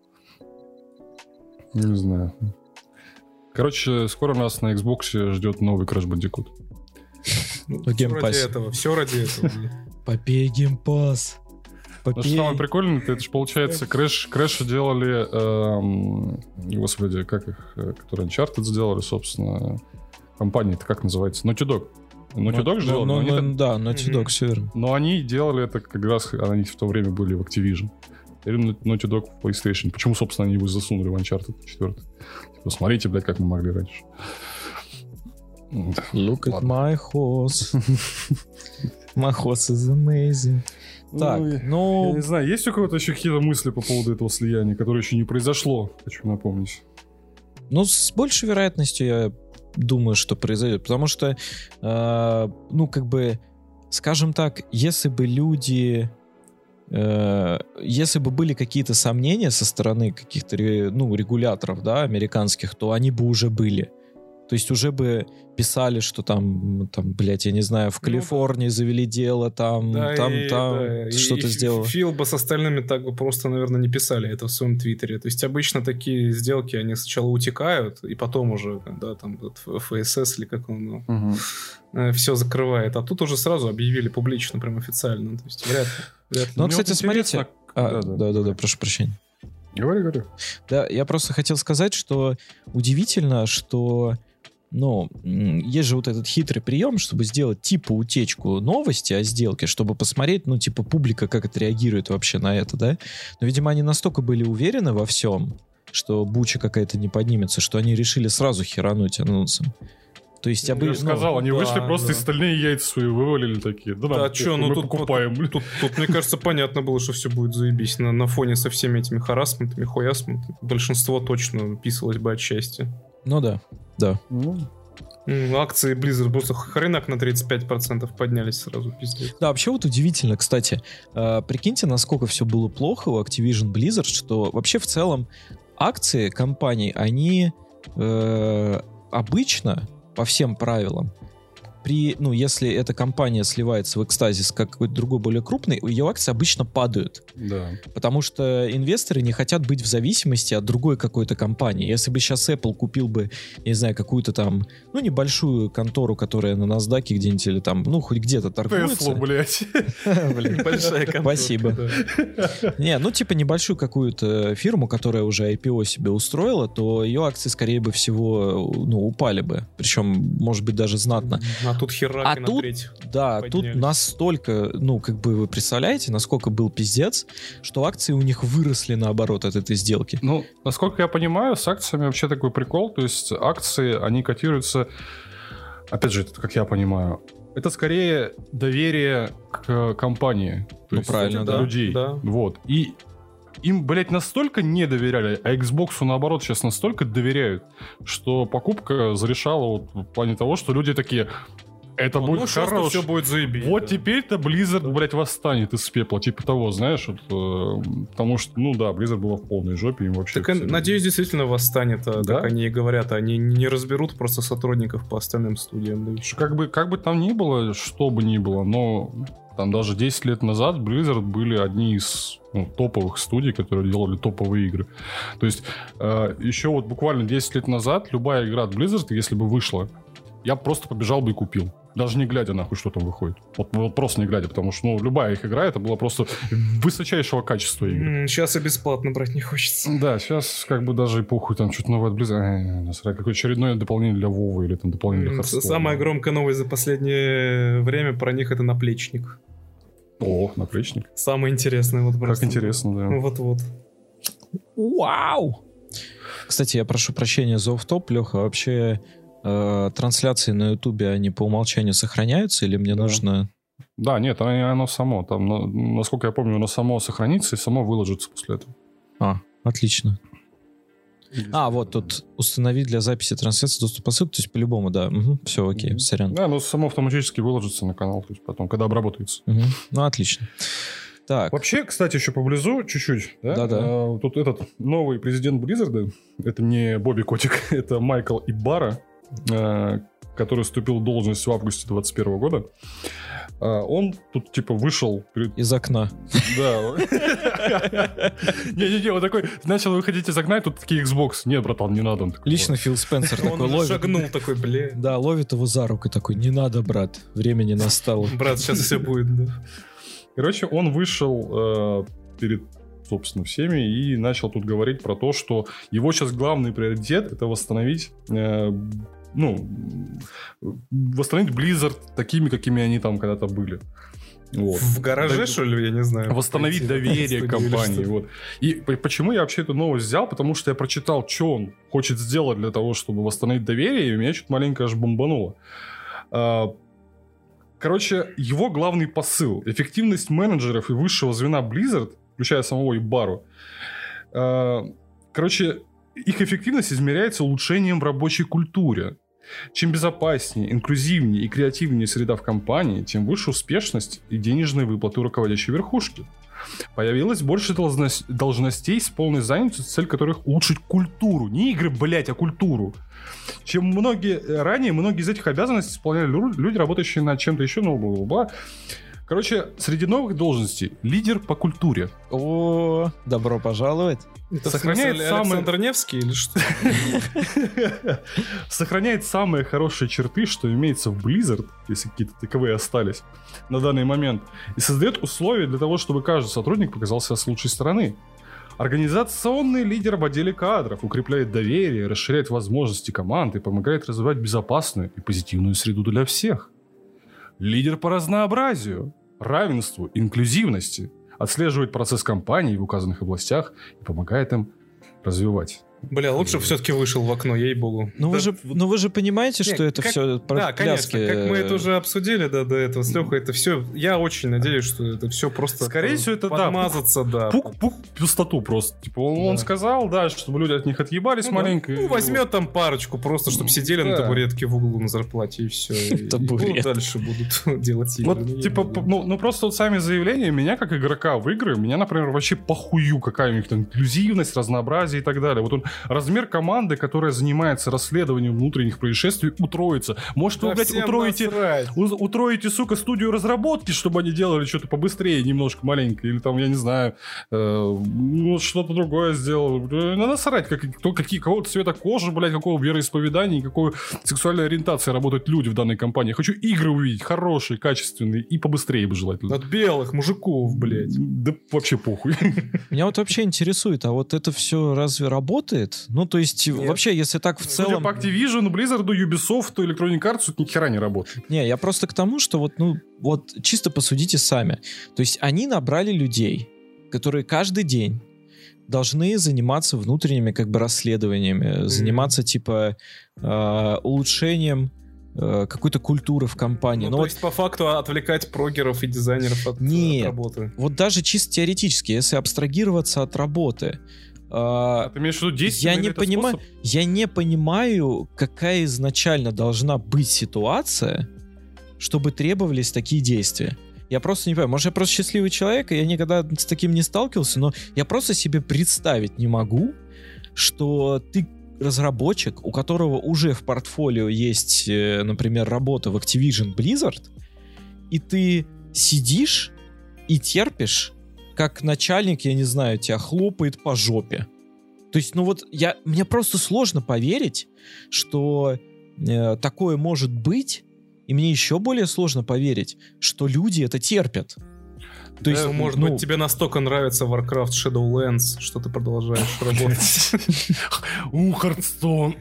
Не знаю. Короче, скоро нас на Xbox ждет новый Crash Bandicoot. Ну, все ради этого, все ради этого. Попей геймпас. Ну, что самое прикольное, это же получается, Crash, Crash делали, эм, господи, как их, э, которые Uncharted сделали, собственно, компания-то как называется? Naughty Dog. Naughty Dog же делали, Ну, но ну, так- да, Naughty Мгм. Dog, все верно. но они делали это как раз, они в то время были в Activision. Или Naughty Dog в PlayStation. Почему, собственно, они его засунули в Uncharted 4? Типа, смотрите, блядь, как мы могли раньше. Look at Ладно. my horse. My horse is amazing. Так, Ну, Я ну, не знаю, есть у кого-то еще какие-то мысли по поводу этого слияния, которое еще не произошло, хочу напомнить. ну, с большей вероятностью я думаю, что произойдет. Потому что, э, ну, как бы, скажем так, если бы люди... э, если бы были какие-то сомнения со стороны каких-то ну, регуляторов, да, американских, то они бы уже были. То есть уже бы писали, что там, там, блядь, я не знаю, в Ну да. Калифорнии завели дело, там, Да, там, и- там да, что-то и сделал. Фил бы с остальными так бы просто, наверное, не писали это в своем твиттере. То есть обычно такие сделки, они сначала утекают, и потом уже, да, там, вот ФСС или как он, ну, все закрывает. А тут уже сразу объявили публично, прям официально. То есть вряд ли. Вряд ли. Ну, Мне кстати, вот смотрите. А, Да-да. да-да-да, прошу прощения. Говори, говори. Да, я просто хотел сказать, что удивительно, что ну, м, есть же вот этот хитрый прием, чтобы сделать типа утечку новости о сделке, чтобы посмотреть, ну, типа, публика как отреагирует вообще на это, да? Но, видимо, они настолько были уверены во всем, что буча какая-то не поднимется, что они решили сразу херануть анонсом. То есть, Ну, обы- Я ну, сказал, они да, вышли просто да. и стальные яйца свои вывалили такие. Да, Да, похуй, ну мы тут, покупаем. тут, тут, тут, мне кажется, понятно было, что все будет заебись. На, на фоне со всеми этими харасментами, хуясментами. Большинство точно писалось бы от счастья. ну да, да. Ну, Акции Blizzard просто хренак на 35% поднялись сразу, пиздец. Да, вообще вот удивительно, кстати. Э, прикиньте, насколько все было плохо у Activision Blizzard, что вообще в целом акции компаний, они э, обычно по всем правилам при, ну, если эта компания сливается в экстазис как какой-то другой более крупный, ее акции обычно падают. Да. Потому что инвесторы не хотят быть в зависимости от другой какой-то компании. Если бы сейчас Apple купил бы, я не знаю, какую-то там, ну, небольшую контору, которая на NASDAQ где-нибудь или там, ну, хоть где-то торгуется. Tesla, блядь. Большая контора. Спасибо. Не, ну, типа небольшую какую-то фирму, которая уже IPO себе устроила, то ее акции, скорее бы всего, ну, упали бы. Причем, может быть, даже знатно. А тут херак А на тут, треть. да, поднялись. тут настолько, ну, как бы вы представляете, насколько был пиздец, что акции у них выросли наоборот от этой сделки. Ну, насколько я понимаю, с акциями вообще такой прикол. То есть акции, они котируются... Опять же, это как я понимаю, это скорее доверие к компании. То Ну, есть правильно, да, да. людей. Да. Вот. И им, блядь, настолько не доверяли, а Xbox, наоборот, сейчас настолько доверяют, что покупка зарешала вот в плане того, что люди такие, это Ну, будет ну, хорошо. все будет заебись. Вот да. теперь-то Blizzard, блядь, восстанет из пепла, типа того, знаешь, вот, э, потому что, ну да, Blizzard была в полной жопе, им вообще... Так, э, все- надеюсь, действительно восстанет, а, Да? как они и говорят. Они не разберут просто сотрудников по остальным студиям. да Как бы, как бы там ни было, что бы ни было, но там даже 10 лет назад Blizzard были одни из ну, топовых студий, которые делали топовые игры. То есть э, еще вот буквально 10 лет назад любая игра от Blizzard, если бы вышла, я просто побежал бы и купил. Даже не глядя нахуй, что там выходит. Вот, вот просто не глядя, потому что ну, любая их игра, это было просто высочайшего качества игры. Сейчас и бесплатно брать не хочется. Да, сейчас как бы даже и похуй, там что-то новое от Blizzard. Ай, насрать, какое очередное дополнение для Вова или там дополнение для Hearthstone. Самая громкая новость за последнее время про них это наплечник. О, наплечник. Самое интересное вот Как просто. интересно, да. Ну, Вот-вот. Вау! Кстати, я прошу прощения за офф-топ, Леха, вообще э, трансляции на Ютубе, они по умолчанию сохраняются или мне Да. нужно... Да, нет, оно, оно само. Там, насколько я помню, оно само сохранится и само выложится после этого. А, отлично. А, вот тут установить для записи трансляции доступ по ссылке, то есть по-любому, да. все, окей, Мгм. сорян. Да, оно само автоматически выложится на канал, то есть потом, когда обработается. Мгм. Ну, отлично. Так, Вообще, кстати, еще поблизу чуть-чуть. Да? Да-да. А, тут этот новый президент Blizzard, это не Бобби Котик, это Майкл Ибара, который вступил в должность в августе 2021 года. А, он тут типа вышел перед из окна. Да. Не-не-не, вот такой, начал выходить из окна, и тут такие Xbox. Нет, братан, не надо. Он Лично Фил Спенсер такой Он ловит. шагнул такой, бля. Да, ловит его за руку и такой, не надо, брат, времени настало. Брат, сейчас все будет, да. Короче, он вышел э, перед, собственно, всеми и начал тут говорить про то, что его сейчас главный приоритет это восстановить, э, ну, восстановить Blizzard такими, какими они там когда-то были. Вот. В гараже, Да, что ли, я не знаю. восстановить доверие компании. Вот. И по- почему я вообще эту новость взял? Потому что я прочитал, что он хочет сделать для того, чтобы восстановить доверие, и меня что-то маленько аж бомбануло. А, Короче, его главный посыл — эффективность менеджеров и высшего звена Blizzard, включая самого Ибару, а, короче, их эффективность измеряется улучшением в рабочей культуре. Чем безопаснее, инклюзивнее и креативнее среда в компании, тем выше успешность и денежные выплаты руководящей верхушки. Появилось больше должностей с полной занятостью, цель которых улучшить культуру. Не игры, блять, а культуру. Чем многие э, ранее, многие из этих обязанностей исполняли лю- люди, работающие над чем-то еще, ну, бла-бла-бла. Короче, среди новых должностей лидер по культуре. О, добро пожаловать. Это Сохраняет самый- Александр Невский или что? Сохраняет самые хорошие черты, что имеется в Blizzard, если какие-то таковые остались на данный момент, и создает условия для того, чтобы каждый сотрудник показал себя с лучшей стороны. Организационный лидер в отделе кадров укрепляет доверие, расширяет возможности команд и помогает развивать безопасную и позитивную среду для всех. Лидер по разнообразию, равенству, инклюзивности, отслеживает процесс компании в указанных областях и помогает им развивать Бля, лучше все-таки вышел в окно, ей-богу. Ну, да, вы же, ну вы же понимаете, что это как, все Да, конечно, как мы это уже обсудили да, до этого с Лехой, это все, я очень надеюсь, что это все просто Скорее всего, это подмазаться, да. Пук, пук, пустоту просто. Типа, он, да. он сказал, да, чтобы люди от них отъебались ну, маленько. Да. Ну, возьмет там парочку просто, чтобы сидели да. на табуретке в углу на зарплате и все. И, дальше будут делать игры. Вот, типа, ну, ну просто вот сами заявления меня, как игрока в игры, меня, например, вообще похую, какая у них там инклюзивность, разнообразие и так далее. Вот он размер команды, которая занимается расследованием внутренних происшествий, утроится. Может, вы, блядь, утроите, у, утроите, сука, студию разработки, чтобы они делали что-то побыстрее, немножко маленько, или там, я не знаю, э, ну, что-то другое сделал. Надо срать, как, кто, какие, какого цвета кожи, блядь, какого вероисповедания, какой сексуальной ориентации работают люди в данной компании. Я хочу игры увидеть, хорошие, качественные, и побыстрее бы желательно. От белых мужиков, блядь. Да вообще похуй. Меня вот вообще интересует, а вот это все разве работает? Ну, то есть, Нет. вообще, если так в целом... Судя по Activision, Blizzard, Ubisoft, Electronic Arts, тут ни хера не работает. Не, я просто к тому, что вот, ну, вот чисто посудите сами. То есть, они набрали людей, которые каждый день должны заниматься внутренними как бы расследованиями, заниматься типа э, улучшением э, какой-то культуры в компании. Ну, Но то вот... есть по факту отвлекать прогеров и дизайнеров от, Нет, от работы. Вот даже чисто теоретически, если абстрагироваться от работы, а, ты имеешь в виду я не понимаю, я не понимаю, какая изначально должна быть ситуация, чтобы требовались такие действия. Я просто не понимаю, может, я просто счастливый человек, и я никогда с таким не сталкивался, но я просто себе представить не могу, что ты разработчик, у которого уже в портфолио есть, э, например, работа в Activision Blizzard, и ты сидишь и терпишь, как начальник, я не знаю, тебя хлопает по жопе. То есть, ну вот, я, мне просто сложно поверить, что э, такое может быть, и мне еще более сложно поверить, что люди это терпят. То есть, ну, может ну, быть, тебе настолько нравится Warcraft Shadowlands, что ты продолжаешь работать. У, Hearthstone,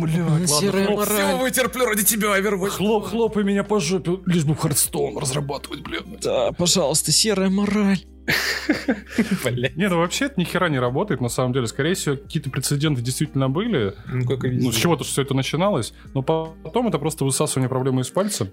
блядь, ладно. Все вытерплю ради тебя, Overwatch. Хлоп, хлопай меня по жопе, лишь бы Hearthstone разрабатывать, блядь. Да, пожалуйста, серая мораль. Не, ну вообще это ни хера не работает, на самом деле. Скорее всего, какие-то прецеденты действительно были. Ну, как и Ну, с чего-то все это начиналось. Но потом это просто высасывание проблемы из пальца.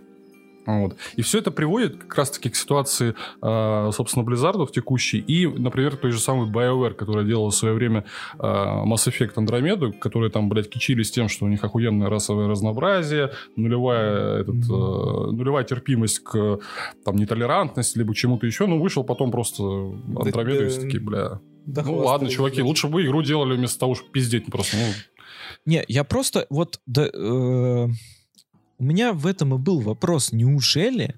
Вот. И все это приводит как раз-таки к ситуации, э, собственно, Blizzard текущей и, например, той же самой BioWare, которая делала в свое время э, Mass Effect Andromeda, которые там, блядь, кичились тем, что у них охуенное расовое разнообразие, нулевая, этот, э, нулевая терпимость к там, нетолерантности, либо чему-то еще. Ну, вышел потом просто да, и такие, бля... Да ну ладно, чуваки, лучше бы игру делали вместо того, чтобы пиздеть просто. Ну. Не, я просто вот... Да, э у меня в этом и был вопрос. Неужели,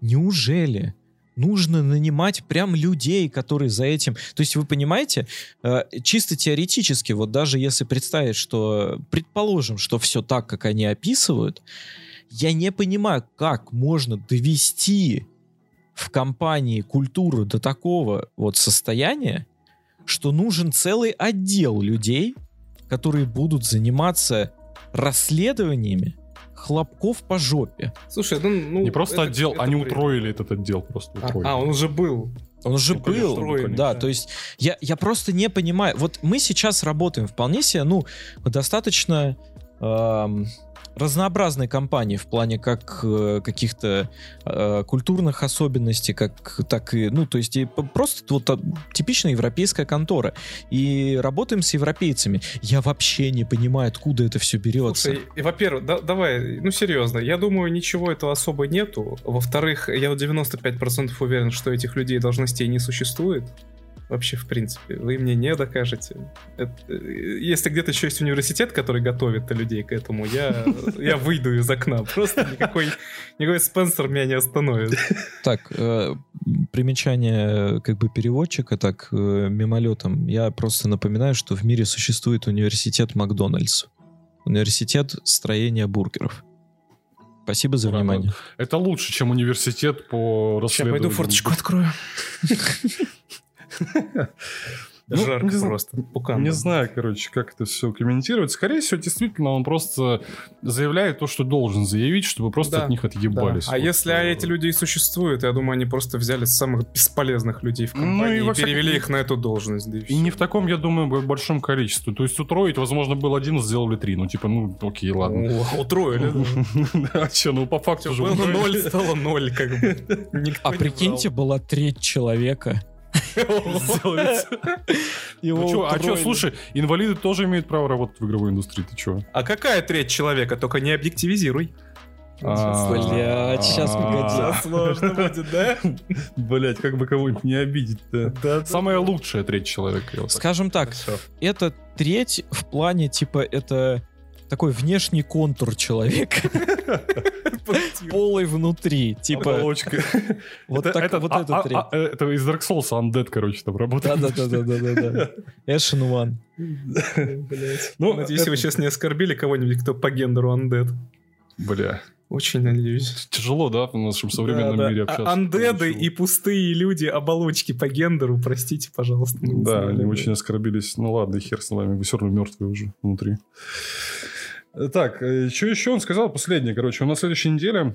неужели нужно нанимать прям людей, которые за этим... То есть вы понимаете, э, чисто теоретически, вот даже если представить, что... Предположим, что все так, как они описывают, я не понимаю, как можно довести в компании культуру до такого вот состояния, что нужен целый отдел людей, которые будут заниматься расследованиями хлопков по жопе. Слушай, ну... ну Не просто это, отдел, это они бред. утроили этот отдел просто. А, а, он уже был. Он уже ну, был, устроили, да, да, то есть я, я просто не понимаю. Вот мы сейчас работаем вполне себе, ну, достаточно эм, разнообразной компании в плане как э, каких-то э, культурных особенностей, как так и, ну, то есть и просто вот а, типичная европейская контора. И работаем с европейцами. Я вообще не понимаю, откуда это все берется. Слушай, во-первых, да, давай, ну, серьезно, я думаю, ничего этого особо нету. Во-вторых, я 95% уверен, что этих людей должностей не существует вообще, в принципе. Вы мне не докажете. Это, если где-то еще есть университет, который готовит людей к этому, я, я выйду из окна. Просто никакой, никакой Спенсер меня не остановит. Так, э, примечание как бы переводчика, так, э, мимолетом. Я просто напоминаю, что в мире существует университет Макдональдс. Университет строения бургеров. Спасибо за внимание. Это лучше, чем университет по расследованию. Сейчас пойду форточку открою. Ну, Жарко не просто. Пукан. Не знаю, короче, как это все комментировать. Скорее всего, действительно, он просто заявляет то, что должен заявить, чтобы просто да, от них отъебались. Да. А вот. если а эти люди и существуют, я думаю, они просто взяли самых бесполезных людей в компании ну, и, и перевели их на эту должность. Да и, и не в таком, я думаю, большом количестве. То есть утроить, возможно, был один, сделали три. Ну, типа, ну, окей, ладно. Утроили, А что, ну, по факту же... Было ноль, стало ноль, как бы. А прикиньте, была треть человека ну а что, слушай, инвалиды тоже имеют право работать в игровой индустрии, ты что? А какая треть человека? Только не объективизируй. А, Блять, сейчас погоди. Сложно будет, да? Блять, как бы кого-нибудь не обидеть-то. Самая лучшая треть человека. Скажем так, это треть в плане, типа, это такой внешний контур человека. Полый внутри. Типа... Оболочка. Вот это вот а, а, а, Это из Dark Souls Undead, короче, там работает. Да-да-да-да-да. Эшен One. Ну, надеюсь, вы сейчас не оскорбили кого-нибудь, кто по гендеру Undead. Бля. Очень надеюсь. Тяжело, да, в нашем современном да, мире общаться. Андеды и пустые люди, оболочки по гендеру, простите, пожалуйста. Да, они очень оскорбились. Ну ладно, хер с вами, вы все равно мертвые уже внутри. Так, э, что еще он сказал? Последнее, короче, у нас на следующей неделе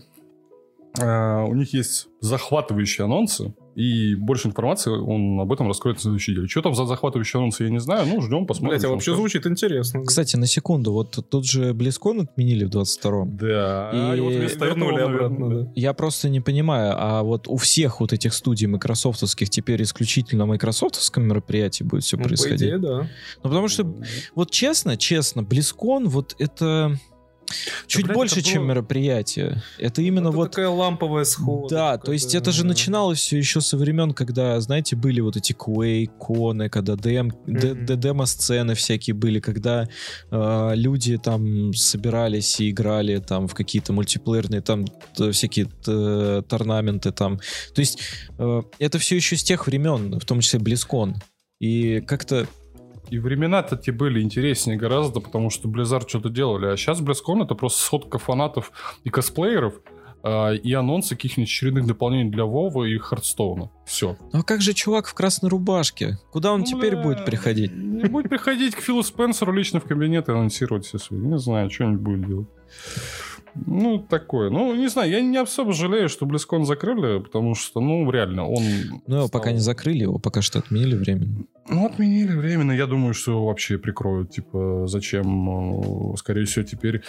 э, у них есть захватывающие анонсы. И больше информации он об этом раскроет на следующей неделе. Что там за захватывающий анонс, я не знаю. Ну, ждем, посмотрим. Блять, а вообще звучит интересно. Кстати, на секунду, вот тут же BlizzCon отменили в 22-м. Да, и, и вот вернули обратно. Да. Я просто не понимаю, а вот у всех вот этих студий майкрософтовских теперь исключительно майкрософтовском мероприятии будет все ну, происходить? По идее, да. Ну, потому что, вот честно, честно, BlizzCon, вот это... Чуть да, больше, чем было... мероприятие. Это именно это вот... такая ламповая схода. Да, то есть это же начиналось все еще со времен, когда, знаете, были вот эти Quake, коны, когда дем, mm-hmm. демо-сцены всякие были, когда э, люди там собирались и играли там в какие-то мультиплеерные там всякие торнаменты там. То есть э, это все еще с тех времен, в том числе Близкон. И как-то и времена-то те были интереснее гораздо, потому что Blizzard что-то делали. А сейчас BlizzCon это просто сходка фанатов и косплееров, э, и анонсы каких-нибудь очередных дополнений для Вова и Хардстоуна. Все. Ну а как же чувак в красной рубашке? Куда он ну, теперь бля, будет приходить? Не будет приходить к Филу Спенсеру лично в кабинет и анонсировать все свои. Не знаю, что-нибудь будет делать. Ну, такое. Ну, не знаю, я не особо жалею, что Близкон закрыли, потому что, ну, реально, он... Ну, его стал... пока не закрыли, его пока что отменили временно. Ну, отменили временно. Я думаю, что его вообще прикроют. Типа, зачем? Э, скорее всего, теперь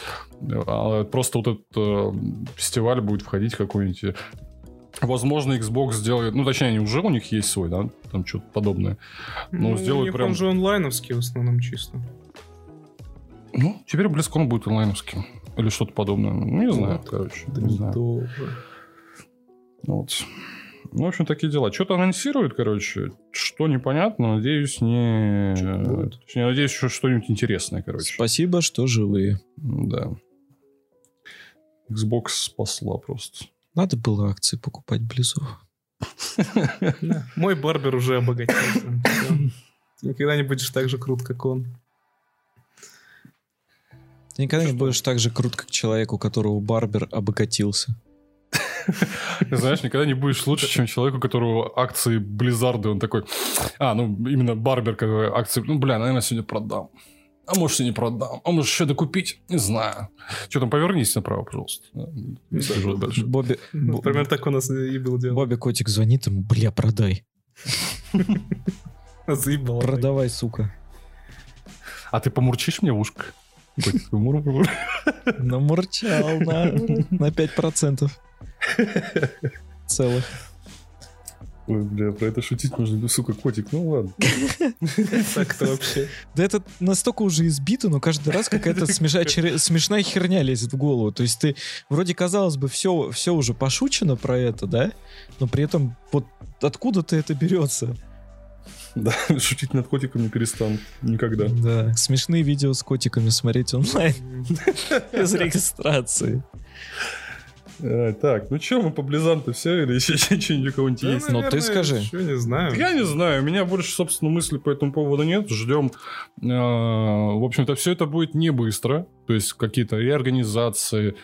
а, просто вот этот э, фестиваль будет входить какой-нибудь Возможно, Xbox сделает... Ну, точнее, они уже у них есть свой, да? Там что-то подобное. Но ну, сделают прям... Он же онлайновский в основном чисто. Ну, теперь BlizzCon будет онлайновским. Или что-то подобное. Ну, не знаю, вот. короче. Да не знаю. Вот. Ну, в общем, такие дела. Что-то анонсируют, короче. Что непонятно, надеюсь, не... Точнее, надеюсь, что что-нибудь интересное, короче. Спасибо, что живые. Да. Xbox спасла просто. Надо было акции покупать Близу. Мой барбер уже обогатился. Никогда не будешь так же крут, как он. Ты никогда не будешь так же крут, как человек, у которого барбер обогатился. Знаешь, никогда не будешь лучше, чем человек, у которого акции Близзарды, он такой, а, ну, именно Барбер, который акции, ну, бля, наверное, сегодня продам. А может, и не продам. А может, еще докупить? Не знаю. Что там, повернись направо, пожалуйста. Дальше. Бобби... Например, так у нас и был дело. Бобби Котик звонит ему, бля, продай. Заебал. Продавай, сука. А ты помурчишь мне в ушко? Намурчал на, на 5% целых. Ой, бля, про это шутить можно, сука, котик, ну ладно. Так-то вообще. Да это настолько уже избито, но каждый раз какая-то смешная херня лезет в голову. То есть ты, вроде казалось бы, все, все уже пошучено про это, да? Но при этом вот откуда-то это берется. Да, шутить над котиком не перестану. Никогда. Да, смешные видео с котиками смотреть онлайн. Без регистрации. А, так, ну что, мы по близанту все или еще что-нибудь у кого-нибудь да, есть? Ну ты скажи. Еще не знаю. Я не знаю, у меня больше, собственно, мыслей по этому поводу нет. Ждем. А, в общем-то, все это будет не быстро. То есть какие-то реорганизации,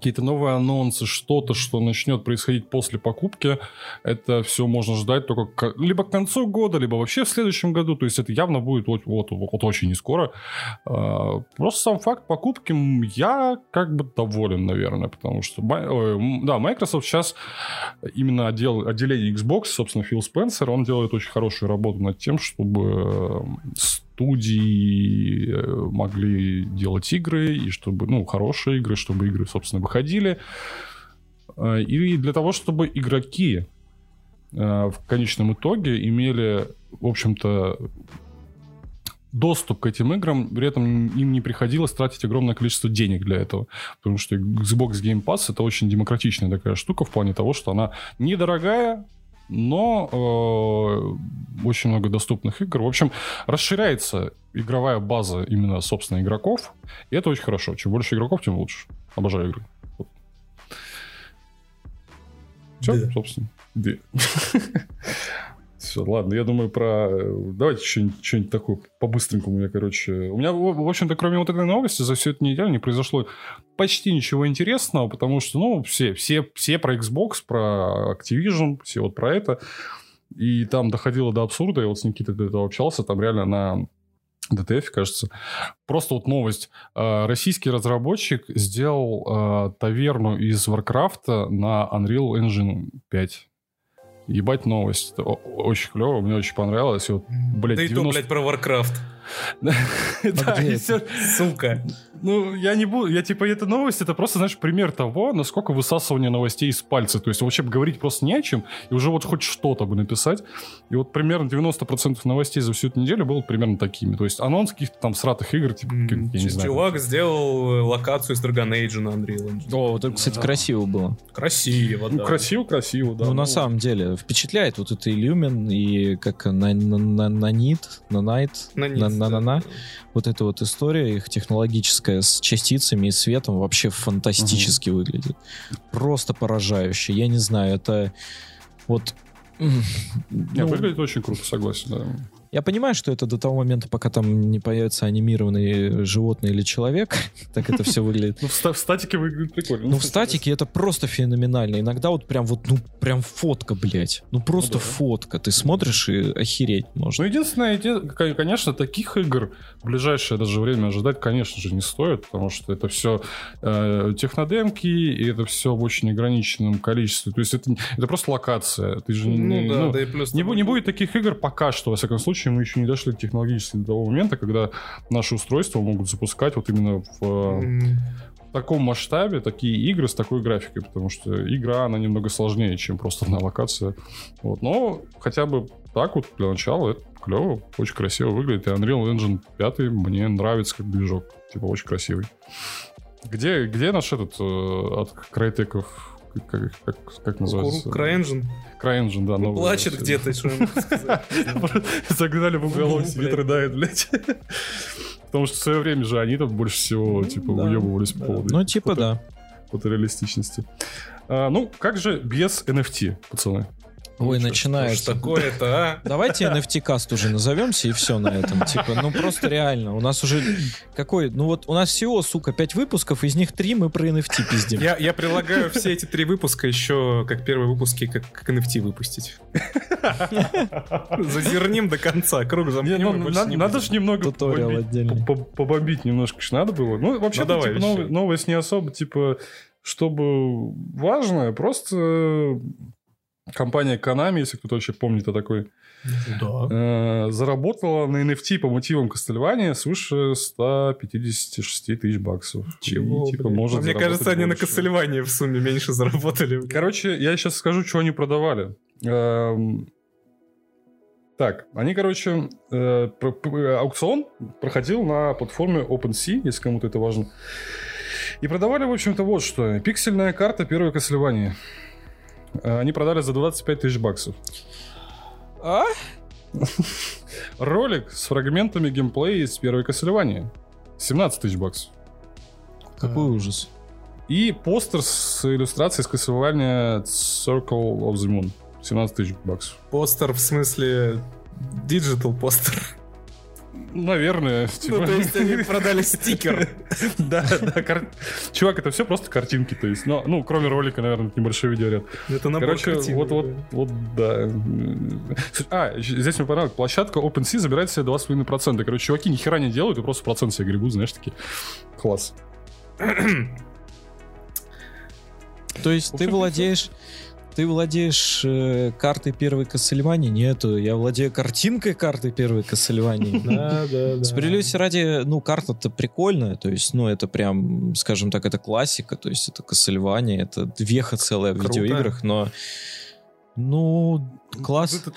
какие-то новые анонсы, что-то, что начнет происходить после покупки, это все можно ждать только к, либо к концу года, либо вообще в следующем году. То есть это явно будет вот, вот, вот очень не скоро. А, просто сам факт покупки я как бы доволен, наверное, потому что да, Microsoft сейчас именно отдел, отделение Xbox, собственно, Фил Спенсер, он делает очень хорошую работу над тем, чтобы студии э, могли делать игры, и чтобы, ну, хорошие игры, чтобы игры, собственно, выходили. Э, и для того, чтобы игроки э, в конечном итоге имели, в общем-то, доступ к этим играм, при этом им не приходилось тратить огромное количество денег для этого. Потому что Xbox Game Pass это очень демократичная такая штука в плане того, что она недорогая, но э, очень много доступных игр. В общем, расширяется игровая база именно, собственно, игроков, и это очень хорошо. Чем больше игроков, тем лучше. Обожаю игры. Вот. Все, да. собственно. Две. Все, ладно, я думаю про... Давайте что-нибудь, что-нибудь такое по-быстренькому. Я, короче... У меня, в общем-то, кроме вот этой новости, за всю эту неделю не произошло почти ничего интересного, потому что, ну, все, все, все про Xbox, про Activision, все вот про это. И там доходило до абсурда. Я вот с Никитой до этого общался, там реально на DTF, кажется. Просто вот новость. А, российский разработчик сделал а, таверну из Warcraft на Unreal Engine 5. Ебать новость. Это очень клево, мне очень понравилось. И вот, блядь, да 90... и то, блядь, про Warcraft. Да, Сука. Ну, я не буду, я типа, эта новость, это просто, знаешь, пример того, насколько высасывание новостей из пальца. То есть вообще говорить просто не о чем, и уже вот хоть что-то бы написать. И вот примерно 90% новостей за всю эту неделю было примерно такими. То есть анонс каких-то там сратых игр, типа, я не знаю. Чувак сделал э, локацию из Dragon Age на Unreal Engine. О, вот это, кстати, красиво было. Красиво, ну, да. Ну, красиво, красиво, да. Ну, на самом деле, впечатляет вот это Illumin и как на, на, на, на на Night, на, на, на, на, на, вот эта вот история их технологическая с частицами и светом вообще фантастически угу. выглядит. Просто поражающе. Я не знаю, это вот... Ну, выглядит очень круто, согласен, да. Я понимаю, что это до того момента, пока там не появится анимированный животное или человек, так это все выглядит. Ну, в статике выглядит прикольно. Ну, в статике это просто феноменально. Иногда вот прям вот, ну, прям фотка, блядь. Ну, просто ну фотка. Ты смотришь и охереть можно. Ну, единственное, конечно, таких игр в ближайшее даже время ожидать, конечно же, не стоит, потому что это все э, технодемки, и это все в очень ограниченном количестве. То есть это, это просто локация. Ты же ну, да, ну, да и плюс не, не будет таких игр пока что, во всяком случае, случае мы еще не дошли технологически до того момента, когда наши устройства могут запускать вот именно в, mm. в таком масштабе такие игры с такой графикой, потому что игра, она немного сложнее, чем просто одна локация. Вот. Но хотя бы так вот для начала это клево, очень красиво выглядит. И Unreal Engine 5 мне нравится как движок. Типа очень красивый. Где, где наш этот э, от Крайтеков как, как, как называется? CryEngine. CryEngine, да. Ну, плачет где-то, что Загнали в уголок, сидит, рыдает, блядь. Потому что в свое время же они там больше всего, типа, уебывались по поводу... Ну, типа, да. Фотореалистичности. А, ну, как же без NFT, пацаны? Ой, начинается. Что такое-то, а? Давайте NFT-каст уже назовемся и все на этом. Типа, ну просто реально. У нас уже какой... Ну вот у нас всего, сука, пять выпусков, из них три мы про NFT пиздим. Я, я предлагаю все эти три выпуска еще как первые выпуски как, как NFT выпустить. Зазерним до конца, круг замкнем. Ну, надо, надо же немного побомбить, побомбить немножко надо было. Ну, вообще, ну, типа, новость не особо, типа, чтобы важное, просто компания Konami, если кто-то вообще помнит о такой, да. э, заработала на NFT по мотивам Кастельвания свыше 156 тысяч баксов. Чего? И, типа, может Мне кажется, они на Кастельвании в сумме меньше заработали. Короче, я сейчас скажу, что они продавали. Эм... Так, они, короче, э, аукцион проходил на платформе OpenSea, если кому-то это важно. И продавали, в общем-то, вот что. Пиксельная карта первой Кастельвании. Э, они продали за 25 тысяч баксов. А? Ролик с фрагментами геймплея из первой Castlevania. 17 тысяч баксов. Какой а. ужас. И постер с иллюстрацией с Castlevania Circle of the Moon. 17 тысяч баксов. Постер в смысле Digital постер. Наверное. Типа... Ну, то есть они продали стикер. Да, да. Чувак, это все просто картинки, то есть. Ну, ну кроме ролика, наверное, небольшой видеоряд. Это набор Короче, вот, вот, вот, да. А, здесь мне понравилось. Площадка OpenSea забирает себе 2,5%. Короче, чуваки ни хера не делают и просто процент себе гребут, знаешь, такие. Класс. То есть ты владеешь ты владеешь э, картой первой Кассельвании? Нету, я владею картинкой карты первой Кассельвании. Да, да, да. Справедливости ради, ну, карта-то прикольная, то есть, ну, это прям, скажем так, это классика, то есть это Кассельвания, это веха целая в видеоиграх, но ну, класс. Тут,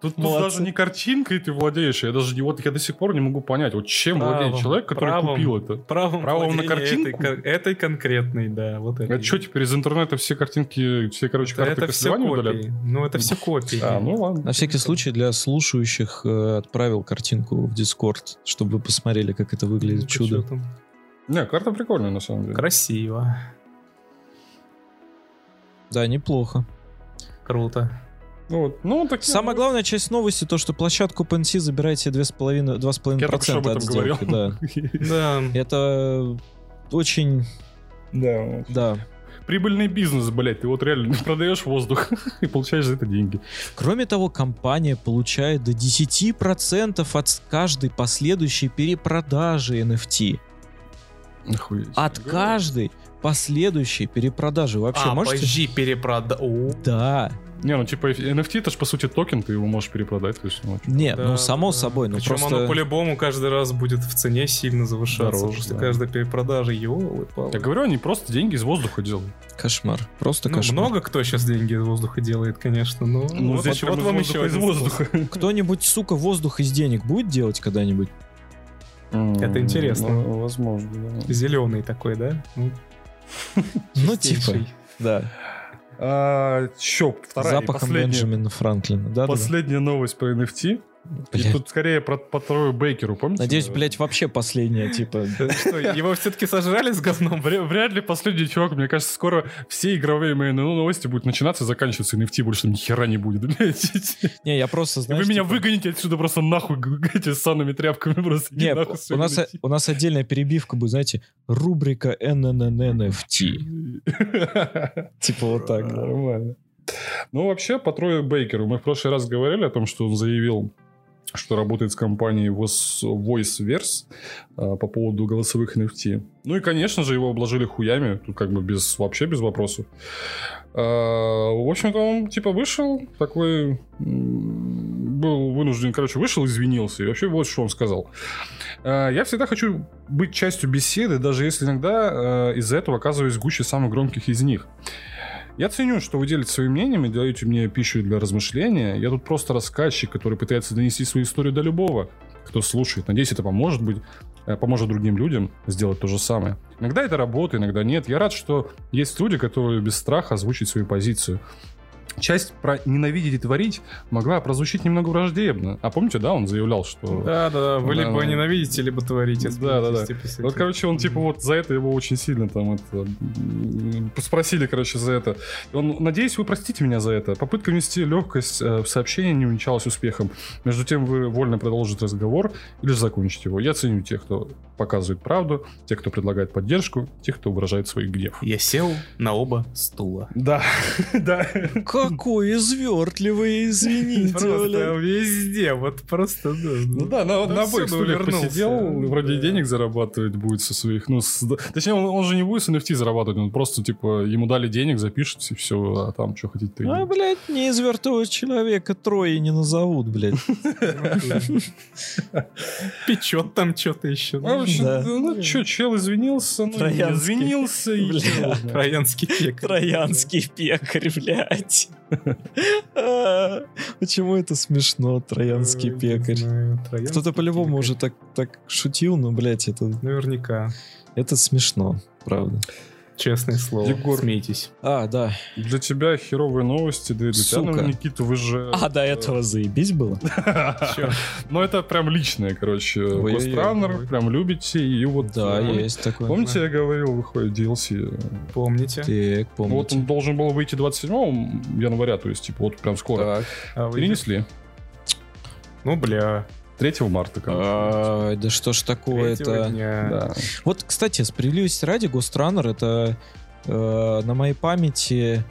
тут, тут даже не картинкой ты владеешь. Я даже вот я до сих пор не могу понять, вот чем правом, владеет человек, который правом, купил это. Правом, правом на картинку. Этой, этой конкретной, да, вот это. А что теперь из интернета все картинки, все короче карты это все копии. Удалят? Ну это все копии. А, ну ладно. На всякий случай для слушающих э, отправил картинку в Дискорд, чтобы вы посмотрели, как это выглядит ну, чудо. Не, карта прикольная на самом деле. Красиво. Да, неплохо. Круто. Вот. Ну, так, Самая главная часть новости то, что площадку OpenSea забирает себе 2,5%, 2,5% от сделки. Да. да. Это очень... Да. Да. Прибыльный бизнес, блядь. Ты вот реально продаешь воздух и получаешь за это деньги. Кроме того, компания получает до 10% от каждой последующей перепродажи NFT. Охуеть. От каждой последующей перепродажи. Вообще, а, можете... подожди, перепрода... Да. Не, ну типа NFT это же по сути токен, ты его можешь перепродать. То есть, ну, Нет, да, ну само да. собой. Ну, Причем просто... оно по-любому каждый раз будет в цене сильно завышаться. Дороже, после да. каждой перепродажи. Йо, Я говорю, они просто деньги из воздуха делают. Кошмар. Просто ну, кошмар. Много кто сейчас деньги из воздуха делает, конечно. Но ну, вот, здесь вот, вот вам еще из воздуха. Кто-нибудь, сука, воздух из денег будет делать когда-нибудь? Это интересно. Ну, возможно, да. Зеленый такой, да? Ну, типа, да. А, чё, вторая Запахом Бенджамина Франклина, да? Последняя новость про NFT. Блядь. И тут скорее про, по Трою Бейкеру, помните? Надеюсь, блядь, вообще последняя, типа. Что, его все-таки сожрали с говном? Вряд ли последний чувак. Мне кажется, скоро все игровые мои новости будут начинаться, заканчиваться NFT, больше ни хера не будет, блядь. Не, я просто, знаешь... Вы меня типа выгоните отсюда просто нахуй, эти с санными тряпками просто. Не, у нас, у нас отдельная перебивка будет, знаете, рубрика NNNFT. Типа вот так. Нормально. Ну, вообще, по Трою Бейкеру. Мы в прошлый раз говорили о том, что он заявил что работает с компанией VoiceVerse а, по поводу голосовых NFT. Ну и, конечно же, его обложили хуями, тут как бы без, вообще без вопросов. А, в общем-то, он типа вышел, такой был вынужден, короче, вышел, извинился, и вообще вот что он сказал. А, я всегда хочу быть частью беседы, даже если иногда из-за этого оказываюсь гуще самых громких из них. Я ценю, что вы делитесь своим мнением и даете мне пищу для размышления. Я тут просто рассказчик, который пытается донести свою историю до любого, кто слушает. Надеюсь, это поможет быть э, поможет другим людям сделать то же самое. Иногда это работает, иногда нет. Я рад, что есть люди, которые без страха озвучат свою позицию часть про ненавидеть и творить могла прозвучить немного враждебно. А помните, да, он заявлял, что... Да, да, да, вы да, либо да. ненавидите, либо творите. Да, да, да. Типа, вот, короче, он типа вот за это его очень сильно там это... Спросили, короче, за это. Он, надеюсь, вы простите меня за это. Попытка внести легкость э, в сообщение не увенчалась успехом. Между тем, вы вольно продолжите разговор или же закончить его. Я ценю тех, кто показывает правду, тех, кто предлагает поддержку, тех, кто выражает свой гнев. Я сел на оба стула. Да, да. Какой извертливый, извините, Просто везде, вот просто, да. Ну да, на, на обоих стульях посидел, вроде денег зарабатывать будет со своих, ну, точнее, он, же не будет с NFT зарабатывать, он просто, типа, ему дали денег, запишется и все, а там что хотите А, блядь, не извертливого человека трое не назовут, блядь. Печет там что-то еще. Ну, ну что, чел извинился, ну, извинился и... Троянский пекарь. Троянский пекарь, блядь. Почему это смешно, троянский пекарь? Кто-то по-любому уже так, шутил, но, блядь, это... Наверняка. Это смешно, правда. Честное слово. Егор, смейтесь. А, да. Для тебя херовые новости, да и для Сука. тебя, Никита, вы же... А, до этого заебись было? Ну, это прям личное, короче. Ghost прям любите, и вот... Да, есть такое. Помните, я говорил, выходит DLC? Помните. Так, помните. Вот он должен был выйти 27 января, то есть, типа, вот прям скоро. Так. Перенесли. Ну, бля. 3 марта, а, Да что ж такое это? Вот, кстати, справедливости ради, Ghost Runner это э, на моей памяти,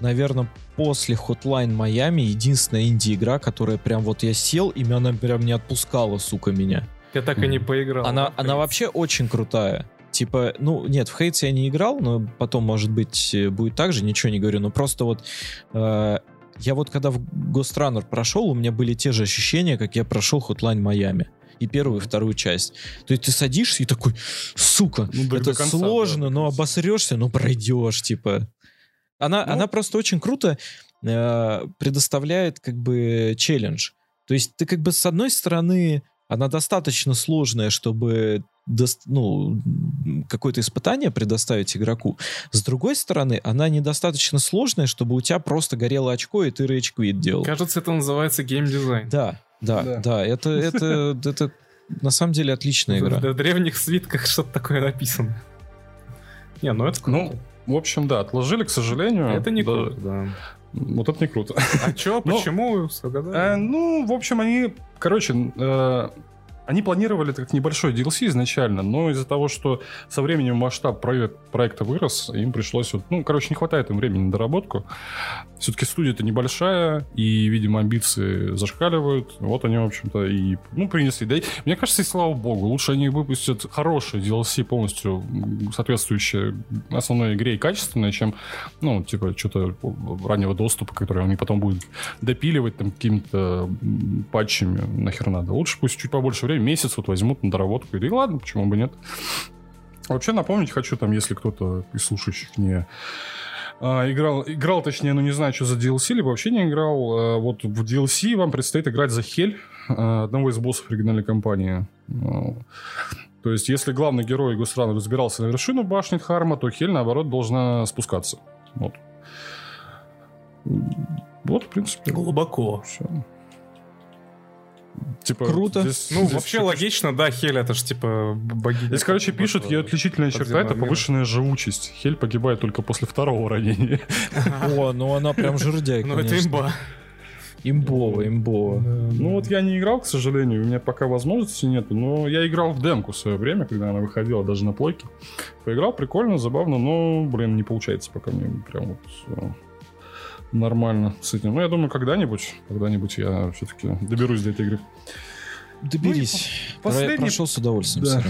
наверное, после Hotline Miami единственная инди-игра, которая прям вот я сел, и она прям не отпускала, сука, меня. Я так и не поиграл. Она, она вообще очень крутая. Типа, ну, нет, в Хейтс я не играл, но потом, может быть, будет так же, ничего не говорю. Но просто вот э, я вот когда в Ghost Runner прошел, у меня были те же ощущения, как я прошел Hotline Miami и первую, и вторую часть. То есть ты садишься и такой, сука, ну, это конца, сложно, да, но обосрешься, но пройдешь, типа. Она, ну, она просто очень круто э, предоставляет как бы челлендж. То есть ты как бы с одной стороны она достаточно сложная, чтобы ну, какое-то испытание предоставить игроку. С другой стороны, она недостаточно сложная, чтобы у тебя просто горело очко, и ты рейдж делал. Кажется, это называется геймдизайн. Да, да, да, да. Это, это, это на самом деле отличная игра. В древних свитках что-то такое написано. Не, ну это круто. Ну, в общем, да, отложили, к сожалению. Это не круто, да. Вот это не круто. А чё, почему? Э, ну, в общем, они, короче, э, они планировали это как небольшой DLC изначально, но из-за того, что со временем масштаб проект, проекта вырос, им пришлось... Ну, короче, не хватает им времени на доработку. Все-таки студия-то небольшая, и, видимо, амбиции зашкаливают. Вот они, в общем-то, и ну, принесли. Да и, мне кажется, и слава богу, лучше они выпустят хороший DLC, полностью соответствующее основной игре и качественное, чем, ну, типа, что-то раннего доступа, который они потом будут допиливать там какими-то патчами. Нахер надо. Лучше пусть чуть побольше времени месяц вот возьмут на доработку. И ладно, почему бы нет. Вообще напомнить хочу, там, если кто-то из слушающих не а, играл, играл, точнее, ну не знаю, что за DLC, либо вообще не играл. А, вот в DLC вам предстоит играть за Хель, а, одного из боссов оригинальной кампании. А, то есть, если главный герой Гусрана разбирался на вершину башни Харма, то Хель, наоборот, должна спускаться. Вот. Вот, в принципе. Глубоко. Все. Типа, Круто. Здесь, ну, здесь вообще логично, да, Хель это же типа богиня. Здесь, короче, пишут, ее отличительная черта это повышенная живучесть. Хель погибает только после второго ранения. О, ну она прям жердяй, Ну это имба. Имбово, имбово. Ну вот я не играл, к сожалению, у меня пока возможности нет, но я играл в демку в свое время, когда она выходила даже на плойке. Поиграл прикольно, забавно, но, блин, не получается пока мне прям вот э, нормально с этим. Ну, я думаю, когда-нибудь, когда-нибудь я все-таки доберусь до этой игры. Доберись. Ну, последний... Прошел с удовольствием. Да.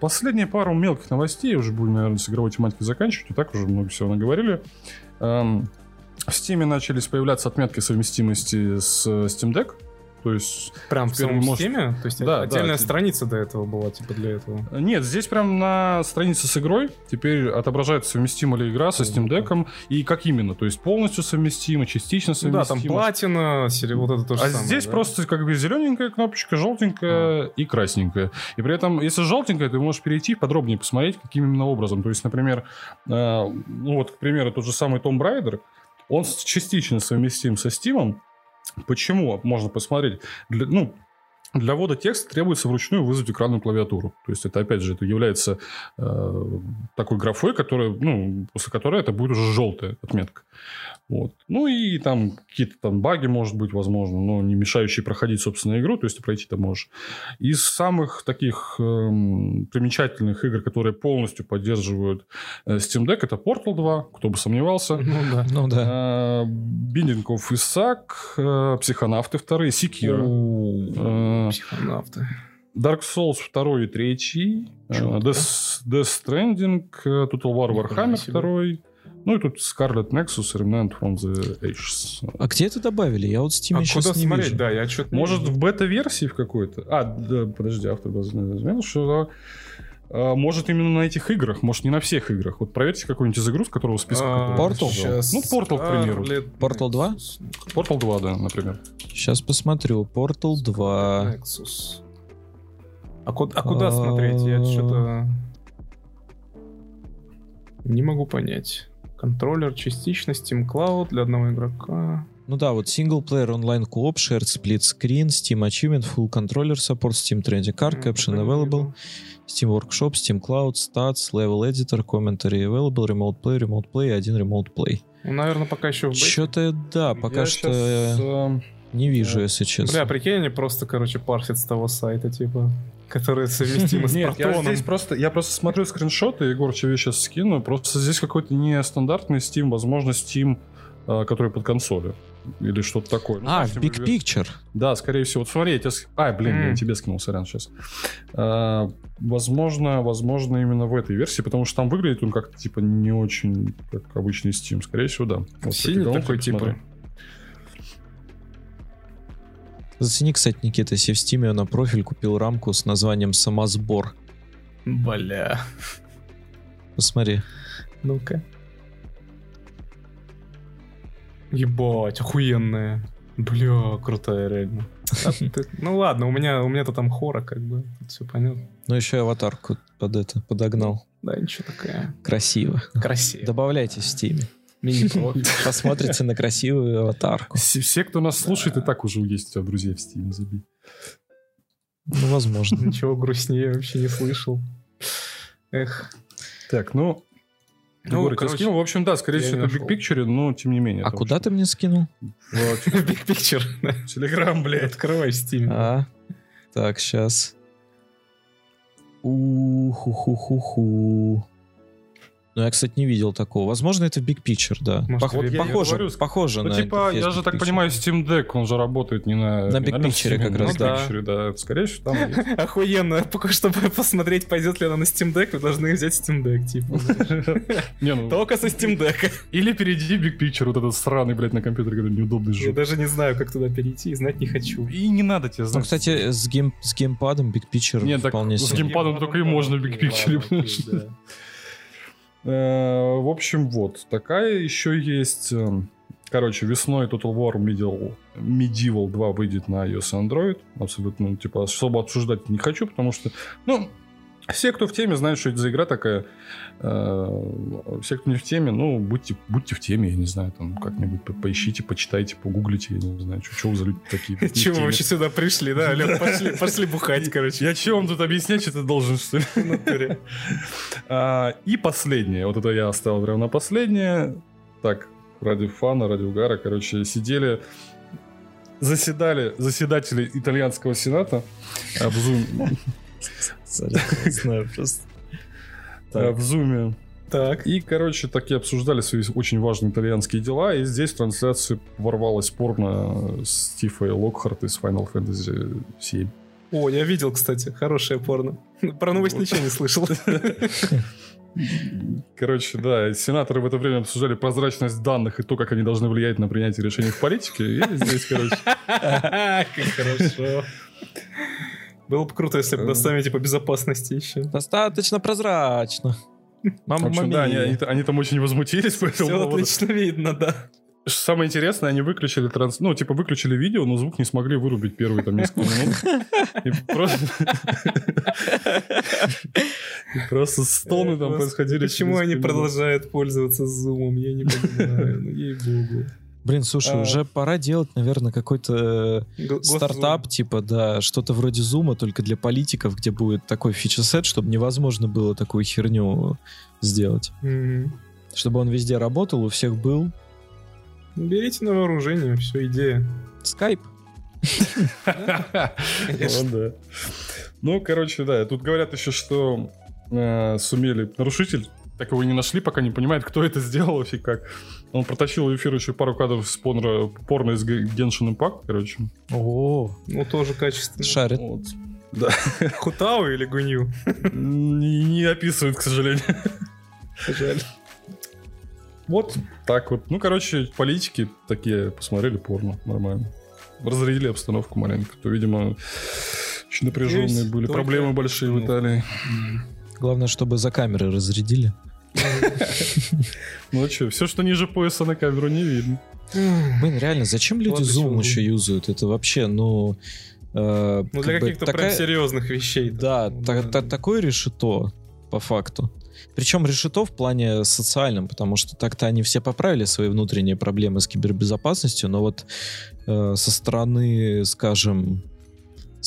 Последние пару мелких новостей, уже будем, наверное, с игровой тематикой заканчивать. И так уже много всего наговорили. Эм, в Steam начались появляться отметки совместимости с Steam Deck. То есть... Прям в самом может... Steam? То есть да, отдельная да, страница до этого была, типа, для этого? Нет, здесь прям на странице с игрой теперь отображается совместима ли игра со Steam Deck, и как именно, то есть полностью совместима, частично совместима. Да, там платина, вот это то же А самое, здесь да? просто как бы зелененькая кнопочка, желтенькая а. и красненькая. И при этом, если желтенькая, ты можешь перейти подробнее посмотреть, каким именно образом. То есть, например, э, ну вот, к примеру, тот же самый Tomb Raider, он частично совместим со Steam, Почему? Можно посмотреть. Для, ну, для ввода текста требуется вручную вызвать экранную клавиатуру. То есть это, опять же, это является э, такой графой, которая, ну, после которой это будет уже желтая отметка. Вот. Ну и там какие-то там баги, может быть, возможно, но не мешающие проходить, собственно, игру, то есть ты можешь. Из самых таких эм, примечательных игр, которые полностью поддерживают э, Steam Deck, это Portal 2, кто бы сомневался. Ну да. Ну, да. Э, Binding of Isaac, э, Психонавты 2, Sekiro. Э, Психонавты. Dark Souls 2 и 3, э, Death, Death Stranding, э, Total War Warhammer 2, ну и тут Scarlet Nexus, Remnant from the Ashes. А где это добавили? Я вот Steam а сейчас куда не смотреть? Вижу. Да, я что-то Может, в бета-версии в какой-то? А, да, подожди, автор заметил, что а, может, именно на этих играх, может, не на всех играх. Вот проверьте какую-нибудь из игру, с которого списка. А, Portal? Сейчас... Ну, Portal, к примеру. Portal 2? Portal 2, да, например. Сейчас посмотрю. Portal 2. Nexus. А, куда, а куда смотреть? Я что-то... Не могу понять. Контроллер частично, Steam Cloud для одного игрока. Ну да, вот синглплеер, онлайн кооп, shared split screen, Steam Achievement, Full Controller Support, Steam Trending Card, Caption Available, Steam Workshop, Steam Cloud, Stats, Level Editor, Commentary Available, Remote Play, Remote Play, один Remote Play. Ну, наверное, пока еще в Что-то, да, пока Я что... Сейчас, э... Не вижу, если честно. Бля, прикинь, они просто, короче, парсят с того сайта, типа, который совместимы с Нет, я здесь просто, я просто смотрю скриншоты, Егор тебе сейчас скину, просто здесь какой-то нестандартный Steam, возможно, Steam, а, который под консолью. Или что-то такое. Ну, А, в Big Picture. Да, скорее всего. Вот смотри, я тебе... А, блин, я М. тебе скинул, сорян, сейчас. А, возможно, возможно, именно в этой версии, потому что там выглядит он как-то, типа, не очень, как обычный Steam. Скорее всего, да. Вот Синий такой, типа. посмотри. Зацени, кстати, Никита, себе в Стиме на профиль купил рамку с названием «Самосбор». Бля. Посмотри. Ну-ка. Ебать, охуенная. Бля, крутая реально. А ты- Ну ладно, у меня у меня-то там хора, как бы. Все понятно. Ну, еще и аватарку под это подогнал. Да, ничего такая. Красиво. Красиво. Добавляйте в Стиме. Посмотрите на красивую аватарку. Все, все, кто нас слушает, и так уже есть у тебя друзья в Steam, забей. Ну, возможно. Ничего грустнее вообще не слышал. Эх. Так, ну... Ну, Егор, короче, скинул. В общем, да, скорее всего, это Big нашел. Picture, но тем не менее. А куда ты мне скинул? Вот, Big Picture. Телеграм, блядь. Открывай Steam. А, так, сейчас. Уху-ху-ху-ху. Ну, я, кстати, не видел такого. Возможно, это в Big Picture, да. Может, Пох- я похоже, говорю, похоже Ну, на типа, я же Big так Picture. понимаю, Steam Deck, он же работает не на... На Big Picture как раз, на да. Picture, да. Скорее всего, там. Охуенно. Пока чтобы посмотреть, пойдет ли она на Steam Deck, вы должны взять Steam Deck, типа. Не, ну, Только со Steam Deck. Или перейди в Big Picture, вот этот сраный, блядь, на компьютере, который неудобный Я жук. даже не знаю, как туда перейти, и знать не хочу. И не надо тебе Ну, знать. кстати, с, гейм, с геймпадом Big Picture Нет, так вполне с геймпадом только и можно в Big Picture, В общем, вот. Такая еще есть... эм, Короче, весной Total War Medieval, Medieval 2 выйдет на iOS и Android. Абсолютно, ну, типа, особо обсуждать не хочу, потому что, ну, все, кто в теме, знают, что это за игра такая. Э, Все, кто не в теме, ну, будьте, будьте в теме, я не знаю, там, как-нибудь по- поищите, почитайте, погуглите, я не знаю, что вы за люди такие. Чего вы вообще сюда пришли, да? Лёх, пошли, пошли бухать, короче. Я че вам тут объяснять, что ты должен, что ли? А, и последнее, вот это я оставил прямо на последнее. Так, ради фана, ради угара, короче, сидели, заседали заседатели итальянского сената в зуме, знаю просто. А, в зуме. Так. И, короче, такие обсуждали свои очень важные итальянские дела, и здесь в трансляцию ворвалась порно с Тифой Локхарт из Final Fantasy 7. О, я видел, кстати, хорошее порно. Про новость Вот. ничего не слышал. Короче, да, сенаторы в это время обсуждали прозрачность данных и то, как они должны влиять на принятие решений в политике. И здесь, короче, Как хорошо. Было бы круто, если бы на саммите по безопасности еще. Достаточно прозрачно. в Мама общем, да, они, они- они там очень возмутились по этому Все поводу. отлично видно, да. Самое интересное, они выключили транс... Ну, типа, выключили видео, но звук не смогли вырубить первые там несколько минут. И просто... И просто стоны там происходили. Почему они продолжают пользоваться зумом? Я не понимаю. Ну, ей-богу. Блин, слушай, А. уже пора делать, наверное, какой-то Го- стартап, госзум. типа, да, что-то вроде зума, только для политиков, где будет такой фичесет, чтобы невозможно было такую херню сделать. Мгм. Чтобы он везде работал, у всех был. Ну, Берите на вооружение, все, идея. Скайп. Ну. Ну, короче, да. Тут говорят еще, что э, сумели... Нарушитель так его не нашли, пока не понимает, кто это сделал вообще как. Он протащил в эфир еще пару кадров с порно, порно из Genshin Impact, короче. О, Ну, тоже качественно. шарит. Вот. Хутау или Гунью? Не, не описывает, к сожалению. Жаль. Вот так вот. Ну, короче, политики такие посмотрели порно. Нормально. Разрядили обстановку маленько. То, видимо, очень напряженные Есть были. Проблемы большие в. Италии. Главное, чтобы за камеры разрядили. Ну, что, все, что ниже пояса на камеру, не видно. Блин, реально, зачем люди Zoom еще юзают? Это вообще, ну... э, Ну, как для бы каких-то прям серьезных вещей. Да, Ну, та- такое решето, по факту. Причем решето в плане социальном, потому что так-то они все поправили свои внутренние проблемы с кибербезопасностью, но вот э, со стороны, скажем,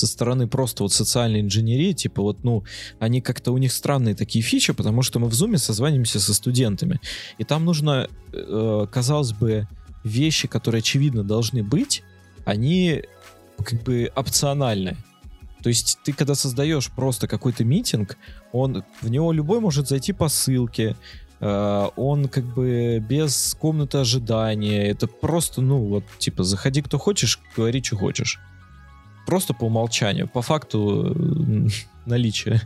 со стороны просто вот социальной инженерии, типа вот, ну, они как-то, у них странные такие фичи, потому что мы в Зуме созванимся со студентами, и там нужно, э, казалось бы, вещи, которые очевидно должны быть, они как бы опциональны. То есть ты, когда создаешь просто какой-то митинг, он в него любой может зайти по ссылке, э, он как бы без комнаты ожидания. Это просто, ну, вот, типа, заходи кто хочешь, говори, что хочешь. Просто по умолчанию, по факту э, наличия.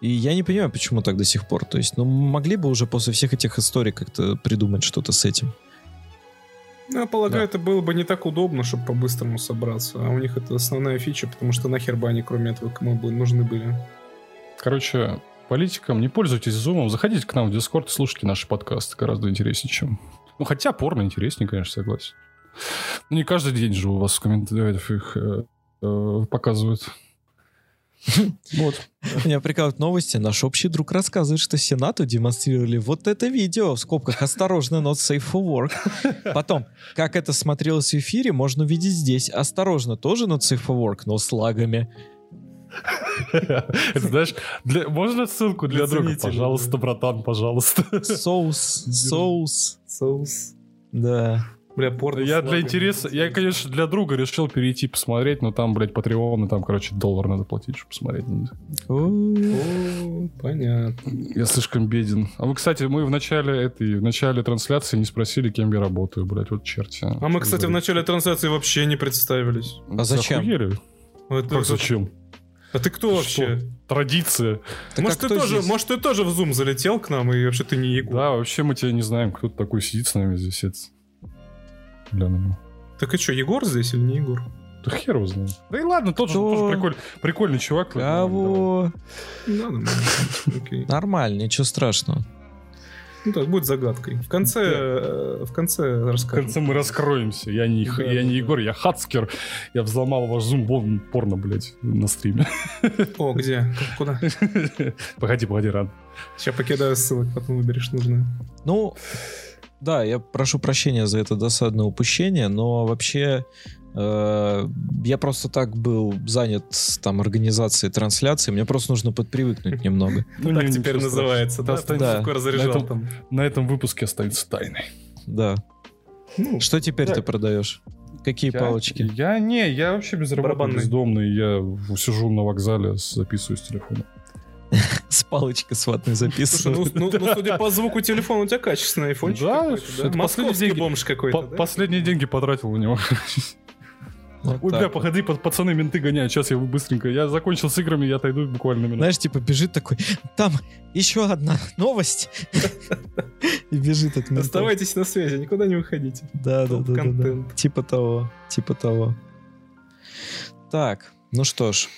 И я не понимаю, почему так до сих пор. То есть, ну, могли бы уже после всех этих историй как-то придумать что-то с этим. Ну, я полагаю, да. это было бы не так удобно, чтобы по-быстрому собраться. А у них это основная фича, потому что нахер бы они, кроме этого, кому бы нужны были. Короче, политикам не пользуйтесь зумом, заходите к нам в Дискорд и слушайте наши подкасты. Гораздо интереснее, чем... Ну, хотя порно интереснее, конечно, согласен. Но не каждый день же у вас в комментариях их э, э, показывают. Вот. Меня прикалывают новости. Наш общий друг рассказывает, что Сенату демонстрировали вот это видео в скобках «Осторожно, not safe for work». Потом, как это смотрелось в эфире, можно увидеть здесь. «Осторожно, тоже not safe for work, но с лагами». Это, знаешь, для, можно ссылку для друга? Пожалуйста, братан, пожалуйста. Соус, соус. Соус. Да. Бля, порно. Я для интереса, я, конечно, для друга решил перейти посмотреть, но там, блядь, Patreon, там, короче, доллар надо платить, чтобы посмотреть. О, понятно. Я слишком беден. А мы, кстати, мы в начале этой, в начале трансляции не спросили, кем я работаю, блядь, вот черти. А мы, кстати, в начале трансляции вообще не представились. А зачем? Как зачем? А ты кто вообще? Традиция. Так может, а ты тоже, здесь? может, ты тоже в Zoom залетел к нам, и вообще ты не Егор? Да, вообще мы тебя не знаем, кто такой сидит с нами здесь. Глянем. Так и что, Егор здесь или не Егор? Да хер его знает. Да и ладно, тот же тоже прикольный, прикольный чувак. Кого? Нормально, ничего страшного. Ну так, будет загадкой. В конце, да. Э, в конце расскажем. В конце мы раскроемся. Я не, да, я не Егор, я Хацкер. Я взломал ваш зум вон порно, блядь, на стриме. О, где? Куда? Погоди, погоди, рад. Сейчас покидаю ссылок, потом выберешь нужное. Ну, да, я прошу прощения за это досадное упущение, но вообще э, я просто так был занят там организацией трансляции, мне просто нужно подпривыкнуть немного. Ну, так теперь называется, да? Да. На этом выпуске остается тайной. Да. Ну, Что теперь ты продаешь? Какие палочки? Я не, я вообще безработный, бездомный. Я сижу на вокзале, записываю с телефона. С палочкой с ватной записываю. ну, ну, ну, судя по звуку телефона, у тебя качественный айфончик да? Это Московский бомж какой-то, да? Последние деньги потратил у него. Вот Ой, бля, походи, пацаны, менты гоняют, сейчас я быстренько. Я закончил с играми, я отойду буквально минут. Знаешь, типа бежит такой, там еще одна новость. И бежит от ментов. Оставайтесь на связи, никуда не выходите. Да, да, да, да. Типа того, типа того. Так, ну что ж,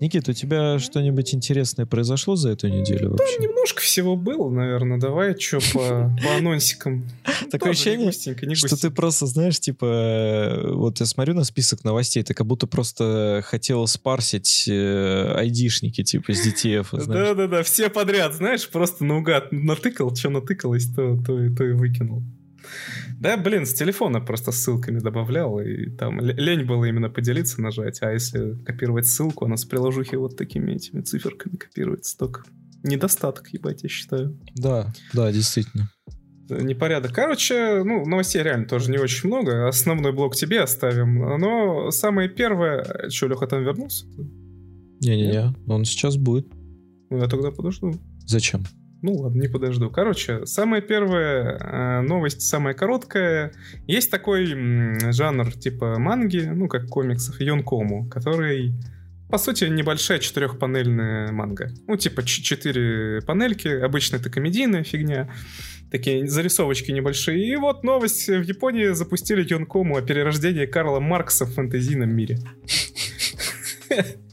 Никит, у тебя что-нибудь интересное произошло за эту неделю вообще? Да, немножко всего было, наверное. Давай, что по, по анонсикам. Такое ощущение, что ты просто, знаешь, типа, э, вот я смотрю на список новостей, ты как будто просто хотел спарсить э, айдишники, типа, с DTF, Да-да-да, все подряд, знаешь, просто наугад натыкал, что натыкалось, то, то, то и выкинул. Да, блин, с телефона просто ссылками добавлял, и там лень было именно поделиться, нажать, а если копировать ссылку, она с приложухи вот такими этими циферками копируется только. Недостаток, ебать, я считаю. Да, да, действительно. Непорядок. Короче, ну, новостей реально тоже не очень много. Основной блок тебе оставим. Но самое первое... Что, Леха там вернулся? Не-не-не, он сейчас будет. Ну, я тогда подожду. Зачем? Ну ладно, не подожду. Короче, самая первая э, новость, самая короткая. Есть такой жанр типа манги, ну как комиксов, Йонкому, который по сути, небольшая четырехпанельная манга. Ну, типа четыре панельки. Обычно это комедийная фигня. Такие зарисовочки небольшие. И вот новость. В Японии запустили Йонкому о перерождении Карла Маркса в фэнтезийном мире.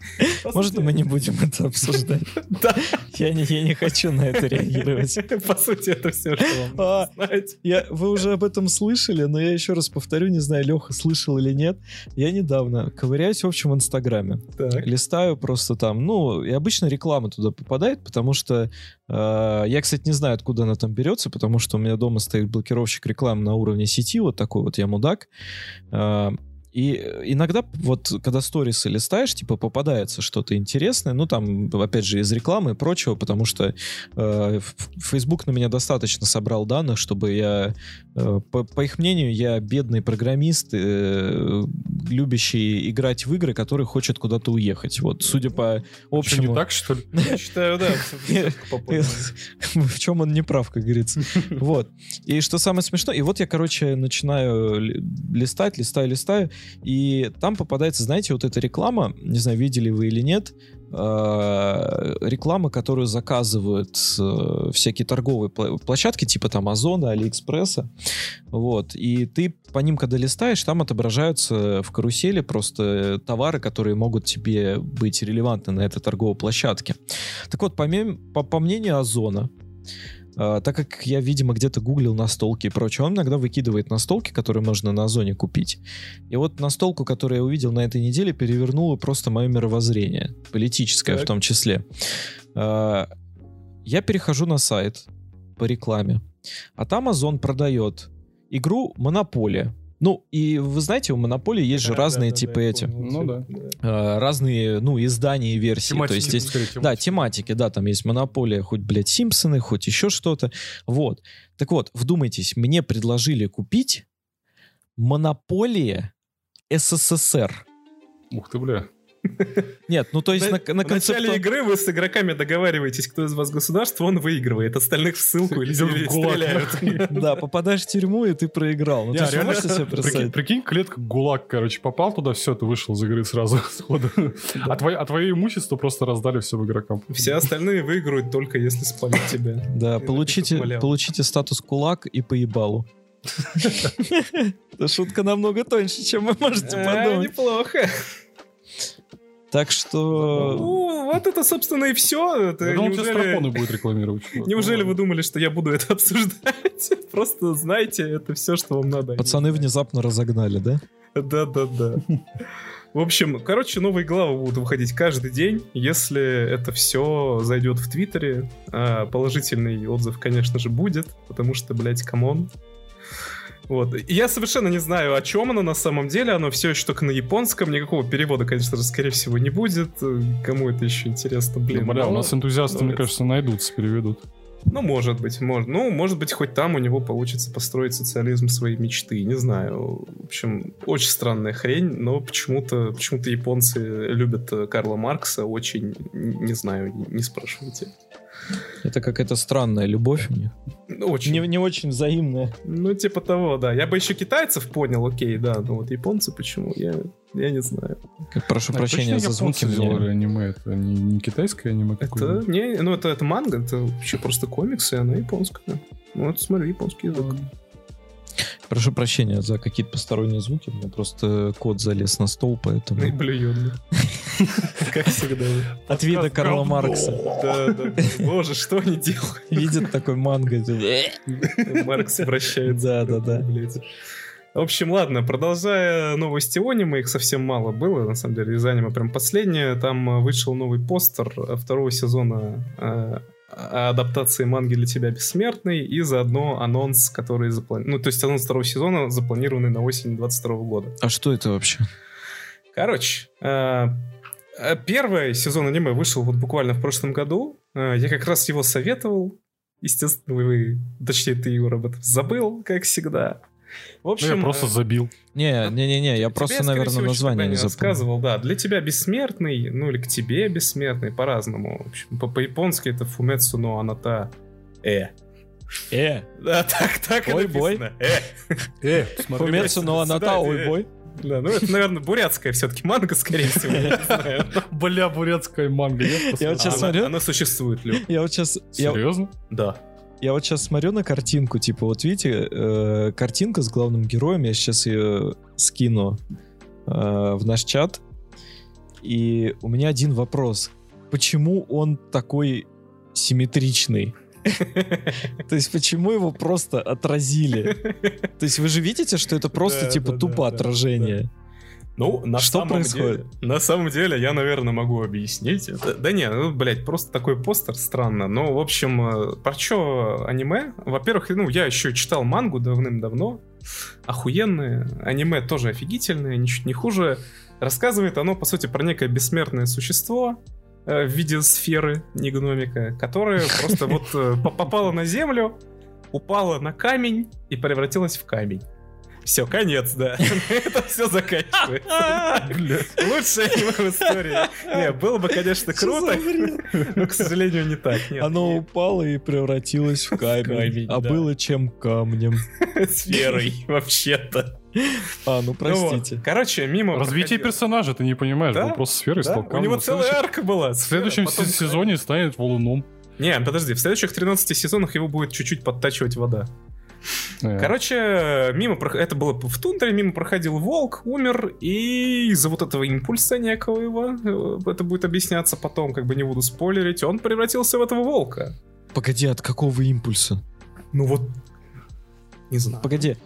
Можно мы не будем это обсуждать? Да. Я не, я не хочу на это реагировать. По сути, это все, что вам а, знать. Я, вы уже об этом слышали, но я еще раз повторю, не знаю, Леха слышал или нет. Я недавно ковыряюсь, в общем, в Инстаграме. Так. Листаю просто там, ну, и обычно реклама туда попадает, потому что э, я, кстати, не знаю, откуда она там берется, потому что у меня дома стоит блокировщик рекламы на уровне сети, вот такой вот я мудак. Э, И иногда вот, когда сторисы листаешь, типа, попадается что-то интересное, ну, там, опять же, из рекламы и прочего, потому что э, Facebook на меня достаточно собрал данных, чтобы я, э, по, по их мнению, я бедный программист, э, любящий играть в игры, который хочет куда-то уехать. Вот, судя по общему... Что, не так, что ли? Я считаю, да. В чем он не прав, как говорится. Вот. И что самое смешное, и вот я, короче, начинаю листать, листаю, листаю, и там попадается, знаете, вот эта реклама, не знаю, видели вы или нет, э, реклама, которую заказывают э, всякие торговые площадки, типа там Озона, Алиэкспресса, вот, и ты по ним, когда листаешь, там отображаются в карусели просто товары, которые могут тебе быть релевантны на этой торговой площадке. Так вот, по, по, по мнению Озона, Uh, так как я, видимо, где-то гуглил настолки и прочее, он иногда выкидывает настолки, которые можно на Озоне купить. И вот настолку, которую я увидел на этой неделе, перевернула просто мое мировоззрение, политическое так. в том числе. Uh, я перехожу на сайт по рекламе, а там Озон продает игру «Монополия». Ну, и вы знаете, у Монополии есть же разные да, типа да, эти. Ну да. Э, разные, ну, издания и версии. Тематики, То есть есть, тематики. Да, тематики, да, там есть Монополия, хоть, блядь, Симпсоны, хоть еще что-то. Вот. Так вот, вдумайтесь, мне предложили купить Монополия СССР. Ух ты, бля. Нет, ну то есть на, на, на начале игры вы с игроками договариваетесь, кто из вас государство, он выигрывает, остальных в ссылку или стреляют. Да, попадаешь в тюрьму, и ты проиграл. Ну, ты можешь себе представить? Прикинь, клетка ГУЛАГ, короче, попал туда, все, ты вышел из игры сразу сходу. А твое а имущество просто раздали все игрокам. Все остальные выиграют только если спалят тебя. Да, получите статус кулак и поебалу. Это шутка намного тоньше, чем вы можете а, подумать. Неплохо. Так что... Ну, вот это, собственно, и все. Это Я думал, неужели... будет рекламировать. Неужели вы думали, что я буду это обсуждать? Просто знайте, это все, что вам надо. Пацаны внезапно разогнали, да? Да-да-да. В общем, короче, новые главы будут выходить каждый день. Если это все зайдет в Твиттере, а, положительный отзыв, конечно же, будет, потому что, блядь, come on, вот. я совершенно не знаю, о чем оно на самом деле. Оно все еще только на японском. Никакого перевода, конечно же, скорее всего, не будет. Кому это еще интересно, блин. Ну, бля, у нас энтузиасты, ну, мне кажется, найдутся, переведут. Ну, может быть, может. Ну, может быть, хоть там у него получится построить социализм своей мечты. Не знаю. В общем, очень странная хрень, но почему-то почему японцы любят Карла Маркса очень, не знаю, не спрашивайте. Это какая-то странная любовь у них. Ну, очень. Не, не очень взаимная. Ну, типа того, да. Я бы еще китайцев понял, окей, да. Но вот японцы почему? Я, я не знаю. Прошу а прощения за звуки. Мне... аниме. Это не, не китайское аниме Это, не, ну, это, это манга, это вообще просто комиксы, она японская. Вот смотрю, японский язык. Прошу прощения за какие-то посторонние звуки. У меня просто кот залез на стол, поэтому... Ну и блюет. Как всегда. От вида Карла Маркса. Да, да. Боже, что они делают? Видит такой манго. Маркс вращается. Да, да, да. В общем, ладно, продолжая новости аниме, их совсем мало было, на самом деле, из аниме прям последнее. Там вышел новый постер второго сезона э, адаптации манги для тебя бессмертный и заодно анонс, который запланирован... Ну, то есть анонс второго сезона запланированный на осень 22 года. А что это вообще? Короче, э, э, первый сезон аниме вышел вот буквально в прошлом году. Я как раз его советовал. Естественно, вы, точнее, ты, Юра, об этом забыл, как всегда. В общем, ну, я просто забил. Не, не, не, не, я просто, тебе, наверное, всего, название не рассказывал, да. Для тебя бессмертный, ну или к тебе бессмертный, по-разному. В общем, по-японски это Фумецу но Аната Э. Э. Да, так, так ой, бой. Э. Э. Фумецу но Аната, ой, бой. Да, ну это, наверное, бурятская все-таки манга, скорее всего. Бля, бурятская манга. Я вот сейчас смотрю. Она существует, Лёх. Я вот сейчас... Серьезно? Да. Я вот сейчас смотрю на картинку, типа, вот видите, э, картинка с главным героем, я сейчас ее скину э, в наш чат, и у меня один вопрос. Почему он такой симметричный? То есть почему его просто отразили? То есть вы же видите, что это просто типа тупо отражение? Ну, на что самом происходит? Деле, на самом деле, я, наверное, могу объяснить. Это, да не, ну, блядь, просто такой постер странно. Но, в общем, э, про что аниме? Во-первых, ну, я еще читал мангу давным-давно. охуенное. Аниме тоже офигительное, ничуть не хуже. Рассказывает оно, по сути, про некое бессмертное существо, э, в виде сферы, не гномика, которое просто вот э, попало на землю, упала на камень и превратилась в камень. Все, конец, да. Это все заканчивается. Лучшее аниме в истории. Не, было бы, конечно, круто, но, к сожалению, не так. Оно упало и превратилось в камень, а было чем камнем. Сферой, вообще-то. А, ну, ну простите. Короче, мимо... Развитие персонажа, ты не понимаешь, был просто сферой стал У него целая арка была. В следующем сезоне станет валуном. Не, подожди, в следующих 13 сезонах его будет чуть-чуть подтачивать вода. Короче, мимо это было в тундре, мимо проходил волк, умер, и из-за вот этого импульса некого его, э, это будет объясняться потом, как бы не буду спойлерить, он превратился в этого волка. Погоди, от какого импульса? Ну вот, не знаю. Погоди,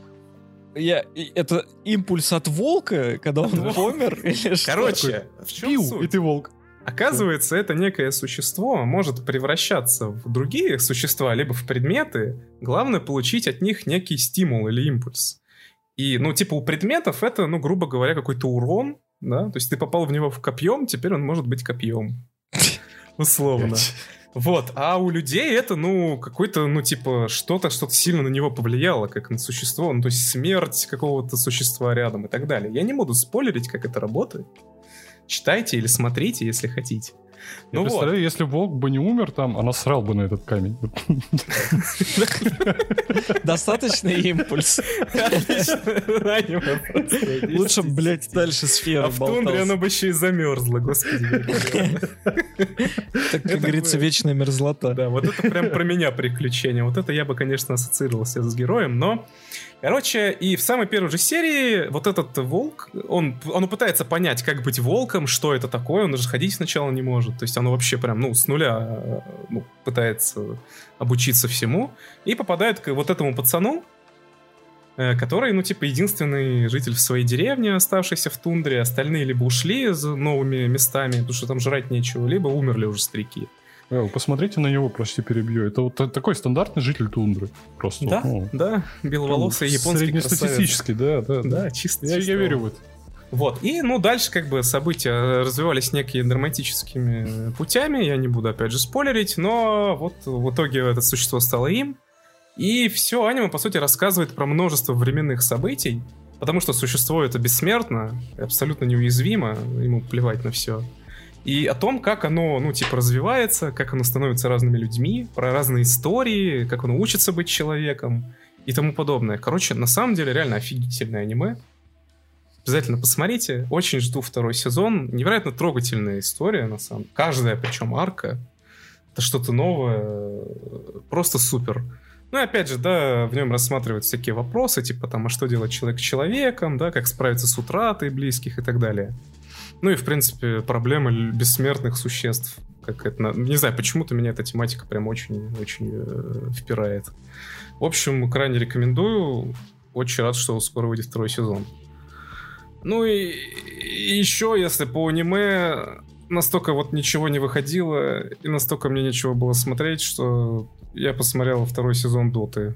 я, это импульс от волка, когда он помер? Или Короче, в чем Пиу, суть? и ты волк. Оказывается, это некое существо может превращаться в другие существа, либо в предметы. Главное получить от них некий стимул или импульс. И, ну, типа у предметов это, ну, грубо говоря, какой-то урон, да? То есть ты попал в него в копьем, теперь он может быть копьем. Условно. Вот, а у людей это, ну, какой-то, ну, типа, что-то, что-то сильно на него повлияло, как на существо, ну, то есть смерть какого-то существа рядом и так далее. Я не буду спойлерить, как это работает. Читайте или смотрите, если хотите. Ну Я представляю, вот. если волк бы не умер там, она срал бы на этот камень. Достаточный импульс. Лучше, блядь, дальше сфера А в тундре она бы еще и замерзла, господи. Так, как говорится, вечная мерзлота. Да, вот это прям про меня приключение. Вот это я бы, конечно, ассоциировался с героем, но Короче, и в самой первой же серии вот этот волк, он, он пытается понять, как быть волком, что это такое, он даже ходить сначала не может. То есть оно вообще прям, ну, с нуля э, ну, пытается обучиться всему. И попадает к вот этому пацану, э, который, ну, типа, единственный житель в своей деревне, оставшийся в тундре. Остальные либо ушли за новыми местами, потому что там жрать нечего, либо умерли уже старики. Эл, посмотрите на него, прости, перебью. Это вот такой стандартный житель тундры. Просто. Да, ну, да, беловолосый японский Среднестатистический, да, да. Да, чисто. Я, чисто. я верю в это. Вот, и, ну, дальше как бы события развивались некими драматическими путями, я не буду, опять же, спойлерить, но вот в итоге это существо стало им, и все аниме, по сути, рассказывает про множество временных событий, потому что существо это бессмертно, абсолютно неуязвимо, ему плевать на все и о том, как оно, ну, типа, развивается, как оно становится разными людьми, про разные истории, как оно учится быть человеком и тому подобное. Короче, на самом деле, реально офигительное аниме. Обязательно посмотрите. Очень жду второй сезон. Невероятно трогательная история, на самом деле. Каждая, причем, арка. Это что-то новое. Просто супер. Ну и опять же, да, в нем рассматривают всякие вопросы, типа там, а что делать человек с человеком, да, как справиться с утратой близких и так далее. Ну и, в принципе, проблемы бессмертных существ. Как это, не знаю, почему-то меня эта тематика прям очень-очень э, впирает. В общем, крайне рекомендую. Очень рад, что скоро выйдет второй сезон. Ну и, и еще, если по аниме настолько вот ничего не выходило, и настолько мне нечего было смотреть, что я посмотрел второй сезон Доты.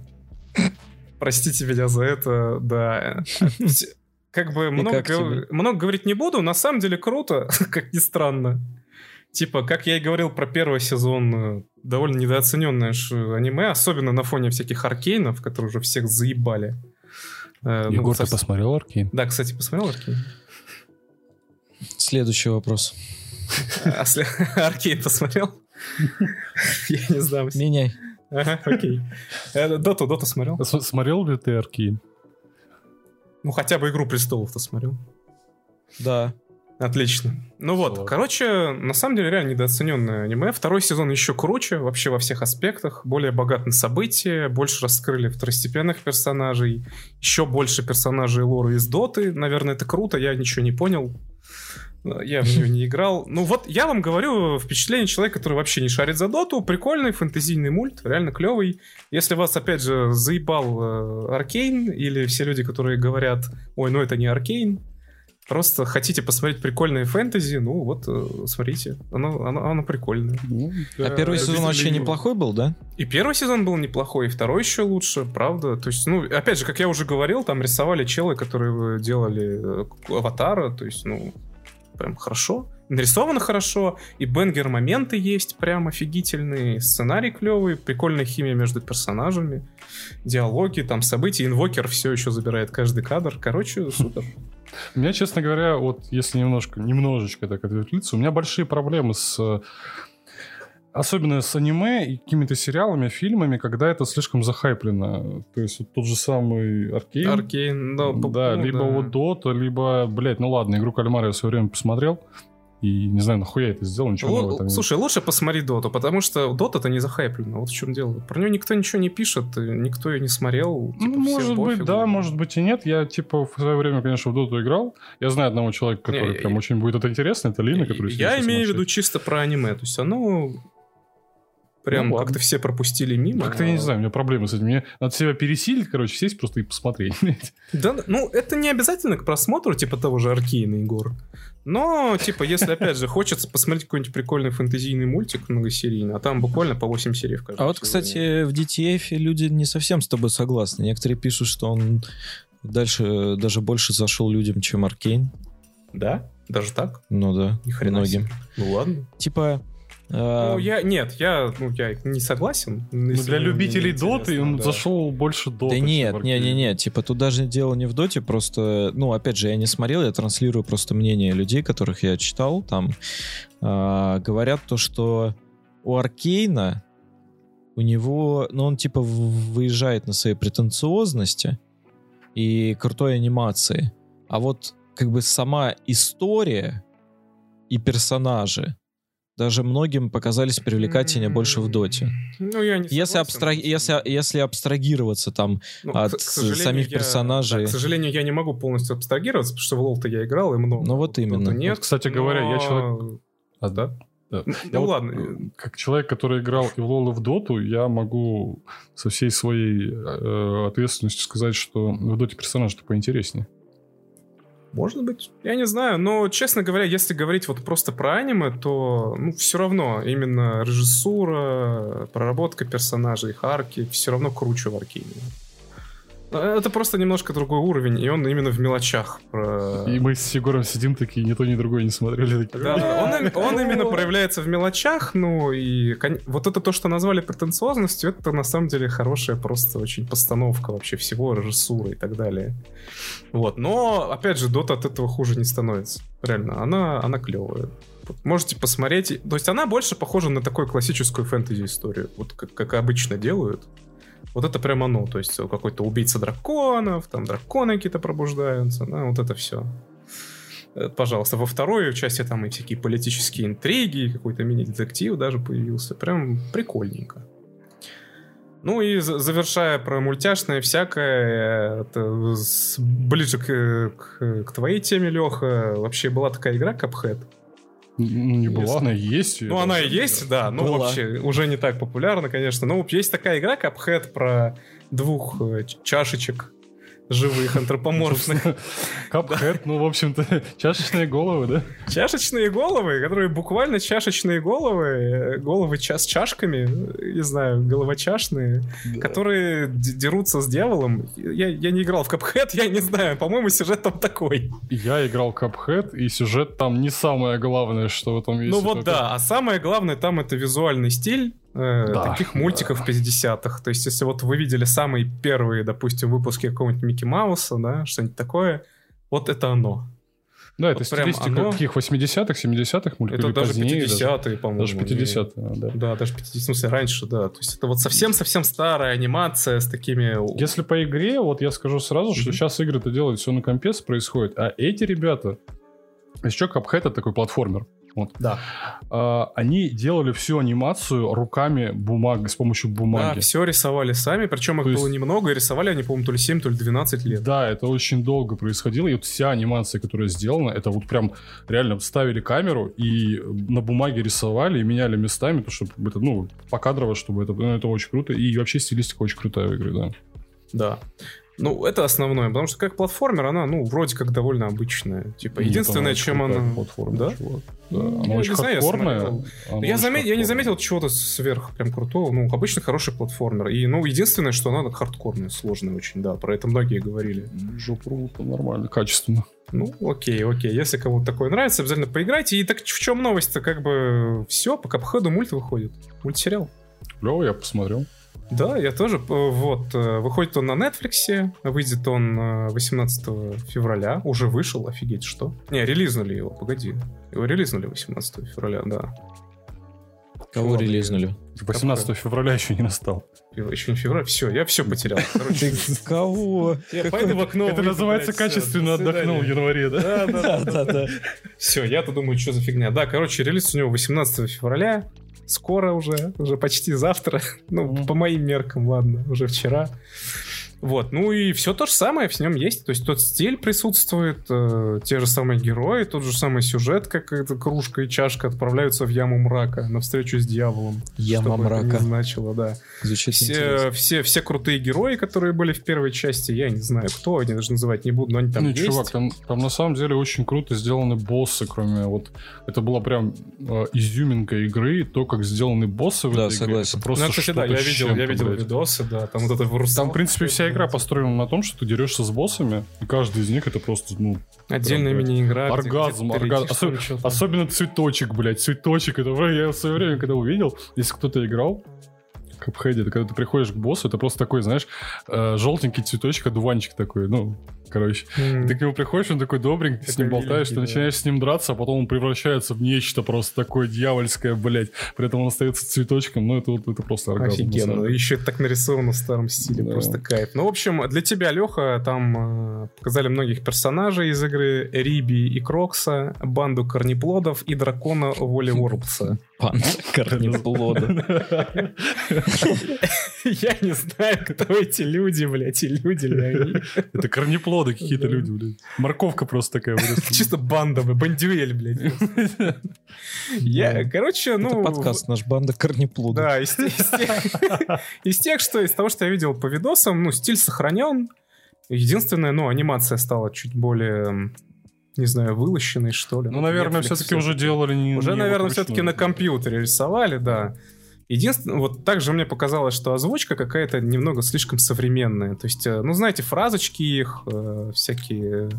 Простите меня за это, да. как бы много, как много говорить не буду, на самом деле круто, как ни странно. Типа, как я и говорил про первый сезон, э, довольно недооцененное аниме, особенно на фоне всяких аркейнов, которые уже всех заебали. Э, ну, Егор, ну, ты совсем... посмотрел Аркейн? Да, кстати, посмотрел Аркейн. Следующий вопрос. А Аркейн посмотрел? Я не знаю. Меняй. Ага, окей. Э, Доту, Доту смотрел? Смотрел ли ты Аркейн? Ну, хотя бы «Игру престолов»-то смотрел. Да. Отлично. Ну вот, вот, короче, на самом деле реально недооцененное аниме. Второй сезон еще круче, вообще во всех аспектах. Более богат на события, больше раскрыли второстепенных персонажей, еще больше персонажей лора из Доты. Наверное, это круто, я ничего не понял. Я в нее не играл. Ну вот, я вам говорю, впечатление человека, который вообще не шарит за доту. Прикольный фэнтезийный мульт, реально клевый. Если вас, опять же, заебал э, Аркейн, или все люди, которые говорят, ой, ну это не Аркейн, Просто хотите посмотреть прикольные фэнтези, ну вот, э, смотрите, оно, оно, оно прикольное. Ну, а первый сезон вообще неплохой был, да? И первый сезон был неплохой, и второй еще лучше, правда. То есть, ну, опять же, как я уже говорил, там рисовали челы, которые делали э, аватара, то есть, ну, прям хорошо. Нарисовано хорошо, и бенгер-моменты есть прям офигительные, сценарий клевый, прикольная химия между персонажами, диалоги, там события, инвокер все еще забирает каждый кадр. Короче, супер. У меня, честно говоря, вот если немножко, немножечко так ответвлиться, у меня большие проблемы с Особенно с аниме и какими-то сериалами, фильмами, когда это слишком захайплено. То есть вот тот же самый Аркейн. Аркейн, да. Да, ну, либо да. вот Дота, либо, блядь, ну ладно, игру Кальмара я в свое время посмотрел. И не знаю, нахуя я это сделал, ничего Л- нового Слушай, нет. лучше посмотри Доту, потому что Дота-то не захайплена, вот в чем дело. Про нее никто ничего не пишет, никто ее не смотрел. Типа, ну, может быть, да, может быть и нет. Я, типа, в свое время, конечно, в Доту играл. Я знаю одного человека, который не, прям я, очень будет это интересно, это Лина, который... Я имею в виду чисто про аниме, то есть оно Прям ну, как-то все пропустили мимо. Как-то, я не знаю, у меня проблемы с этим. Мне надо себя пересилить, короче, сесть просто и посмотреть. Да, ну, это не обязательно к просмотру, типа того же Аркейна, Егор. Но, типа, если, опять же, хочется посмотреть какой-нибудь прикольный фэнтезийный мультик многосерийный, а там буквально по 8 серий в каждом. А вот, кстати, в DTF люди не совсем с тобой согласны. Некоторые пишут, что он дальше даже больше зашел людям, чем Аркейн. Да? Даже так? Ну да, Ни многим. Ну ладно. Типа, ну, я, нет, я, ну, я не согласен. Ну, для любителей доты он да. зашел больше доты. Да нет, не, не, не, типа тут даже дело не в доте, просто, ну, опять же, я не смотрел, я транслирую просто мнение людей, которых я читал, там, э, говорят то, что у Аркейна, у него, ну, он типа выезжает на своей претенциозности и крутой анимации, а вот как бы сама история и персонажи, даже многим показались привлекательнее mm-hmm. больше в доте. Ну, я не если, абстраг... если, если абстрагироваться там ну, от к, к самих я, персонажей. Да, к сожалению, я не могу полностью абстрагироваться, потому что в лол-то я играл и много. Ну вот именно. Нет, вот, кстати но... говоря, я человек... А, да? Да. Ну, я ну вот, ладно. Э, как человек, который играл и в лол, и в доту, я могу со всей своей э, ответственностью сказать, что в доте персонаж-то поинтереснее. Может быть, я не знаю, но, честно говоря, если говорить вот просто про аниме, то, ну, все равно именно режиссура, проработка персонажей, их арки, все равно круче в Аркейне. Это просто немножко другой уровень, и он именно в мелочах. Про... И мы с Егором сидим такие, ни то, ни другое не смотрели. Такие. Да, он, он именно проявляется в мелочах, ну и вот это то, что назвали претенциозностью, это на самом деле хорошая просто очень постановка вообще всего, режиссура и так далее. Вот, но, опять же, Дота от этого хуже не становится. Реально, она, она клевая. Можете посмотреть. То есть она больше похожа на такую классическую фэнтези-историю, вот как, как обычно делают. Вот это прям оно, то есть какой-то убийца драконов, там драконы какие-то пробуждаются, да, вот это все. Э, пожалуйста, во второй части там и всякие политические интриги, какой-то мини-детектив даже появился. Прям прикольненько. Ну и завершая про мультяшное всякое, ближе к, к, к твоей теме, Леха, вообще была такая игра Cuphead. Ну, не была, она есть. Ну, она и есть, да. Ну, была. вообще, уже не так популярна, конечно. Но есть такая игра, Cuphead, про двух э, чашечек живых, антропоморфных. Капхэт, ну, в общем-то, чашечные головы, да? Чашечные головы, которые буквально чашечные головы, э, головы с чашками, не знаю, головочашные, которые дерутся с дьяволом. Я, не играл в Капхэт, я не знаю, по-моему, сюжет там такой. Я играл Капхэт, и сюжет там не самое главное, что в этом есть. Ну вот да, а самое главное там это визуальный стиль, э, да. таких мультиков 50-х. То есть, если вот вы видели самые первые, допустим, выпуски какого-нибудь Микки Мауса, да, что-нибудь такое, вот это оно. Да, вот это стилистика оно... каких 80-х, 70-х мультиков? Это даже 50-е, по-моему. Даже 50-е, да. Да, даже 50 в смысле, раньше, да. То есть это вот совсем-совсем старая анимация с такими... Если по игре, вот я скажу сразу, что сейчас игры-то делают все на компес происходит, а эти ребята... Еще Cuphead это такой платформер. Вот. Да. А, они делали всю анимацию руками бумаг, с помощью бумаги. Да, все рисовали сами, причем их то было есть... немного, и рисовали они, по-моему, то ли 7, то ли 12 лет. Да, это очень долго происходило, и вот вся анимация, которая сделана, это вот прям реально ставили камеру и на бумаге рисовали и меняли местами, то, чтобы это, ну, покадрово, чтобы это, ну, это очень круто, и вообще стилистика очень крутая в игре, да. Да. Ну, это основное, потому что как платформер она, ну, вроде как довольно обычная. Типа, Нет, единственное, чем она... Платформа, да? Чувак. Да, она очень хардкорная. Я, я, замет... я не заметил чего-то сверх прям крутого. Ну, обычно хороший платформер. И, ну, единственное, что она хардкорная, сложная очень, да. Про это многие говорили. Жопру, нормально, качественно. Ну, окей, окей. Если кому-то такое нравится, обязательно поиграйте. И так в чем новость-то? Как бы все, по Капхеду мульт выходит. Мультсериал. Клево, я посмотрел. Да, я тоже. Вот, э, выходит он на Netflix, выйдет он 18 э, февраля. Уже вышел, офигеть, что? Не, релизнули его, погоди. Его релизнули 18 февраля, да. Кого Ладно, релизнули? 18 Капхед. февраля еще не настал. Еще не февраль? Все, я все потерял. Кого? Я пойду в окно. Это называется качественно отдохнул в январе, да? Да, да, да. Все, я-то думаю, что за фигня. Да, короче, релиз у него 18 февраля скоро уже, уже почти завтра. Ну, mm-hmm. по моим меркам, ладно, уже вчера. Вот, ну и все то же самое в нем есть. То есть тот стиль присутствует, э, те же самые герои, тот же самый сюжет, как эта кружка и чашка отправляются в яму мрака на встречу с дьяволом. Яма мрака. Это не значило, да. Звучит все, все, все крутые герои, которые были в первой части, я не знаю, кто они даже называть не буду, но они там ну, есть. чувак, там, там на самом деле очень круто сделаны боссы, кроме вот... Это была прям э, изюминка игры, то, как сделаны боссы в да, этой согласен. игре. Это просто ну, кстати, да, я видел, я видел блядь. видосы, да, там вот это Там, в принципе, вся игра построена на том, что ты дерешься с боссами, и каждый из них это просто, ну... Отдельная мини-игра. Оргазм, оргазм. Особ... Особенно цветочек, блядь, цветочек. Это я в свое время, когда увидел, если кто-то играл, Капхеде, когда ты приходишь к боссу, это просто такой, знаешь, э, желтенький цветочек, одуванчик такой, ну, короче. Mm. Ты к нему приходишь, он такой добренький, ты с ним болтаешь, ты да. начинаешь с ним драться, а потом он превращается в нечто просто такое дьявольское, блядь. При этом он остается цветочком, ну это, это просто оргазм. Офигенно. Еще так нарисовано в старом стиле, да. просто кайф. Ну, в общем, для тебя, Леха, там э, показали многих персонажей из игры Риби и Крокса, банду корнеплодов и дракона Воли Ворлдса. Банда корнеплодов. Я не знаю, кто эти люди, блядь, и люди ли они. Это корнеплоды плоды какие-то люди, блядь. Морковка просто такая выросла. Чисто банда, бандюэль, блядь. Я, короче, ну... Это подкаст наш, банда корнеплодов. Да, из тех, что из того, что я видел по видосам, ну, стиль сохранен. Единственное, ну, анимация стала чуть более не знаю, вылощенной, что ли. Ну, наверное, все-таки уже делали не Уже, наверное, все-таки на компьютере рисовали, да. Единственное, вот также мне показалось, что озвучка какая-то немного слишком современная. То есть, э, ну, знаете, фразочки их, э, всякие...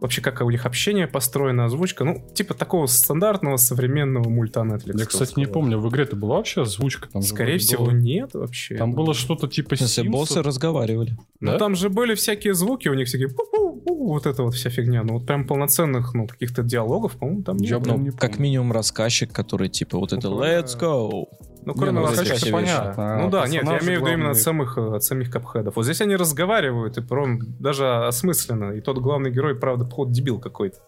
Вообще, как у них общение построено, озвучка. Ну, типа такого стандартного современного мульта Netflix. Я, кстати, не помню, в игре-то была вообще озвучка? Там Скорее всего, было... нет вообще. Там было что-то типа Если боссы разговаривали. Ну, да? там же были всякие звуки, у них всякие вот эта вот вся фигня. Ну, вот прям полноценных, ну, каких-то диалогов, по-моему, там не было. Ну, как минимум рассказчик, который типа вот это «Let's go». Ну, кроме ну, рассказчика, понятно. А, ну да, нет, я имею в виду именно от самых, от самих капхедов. Вот здесь они разговаривают, и прям даже осмысленно. И тот главный герой, правда, поход дебил какой-то.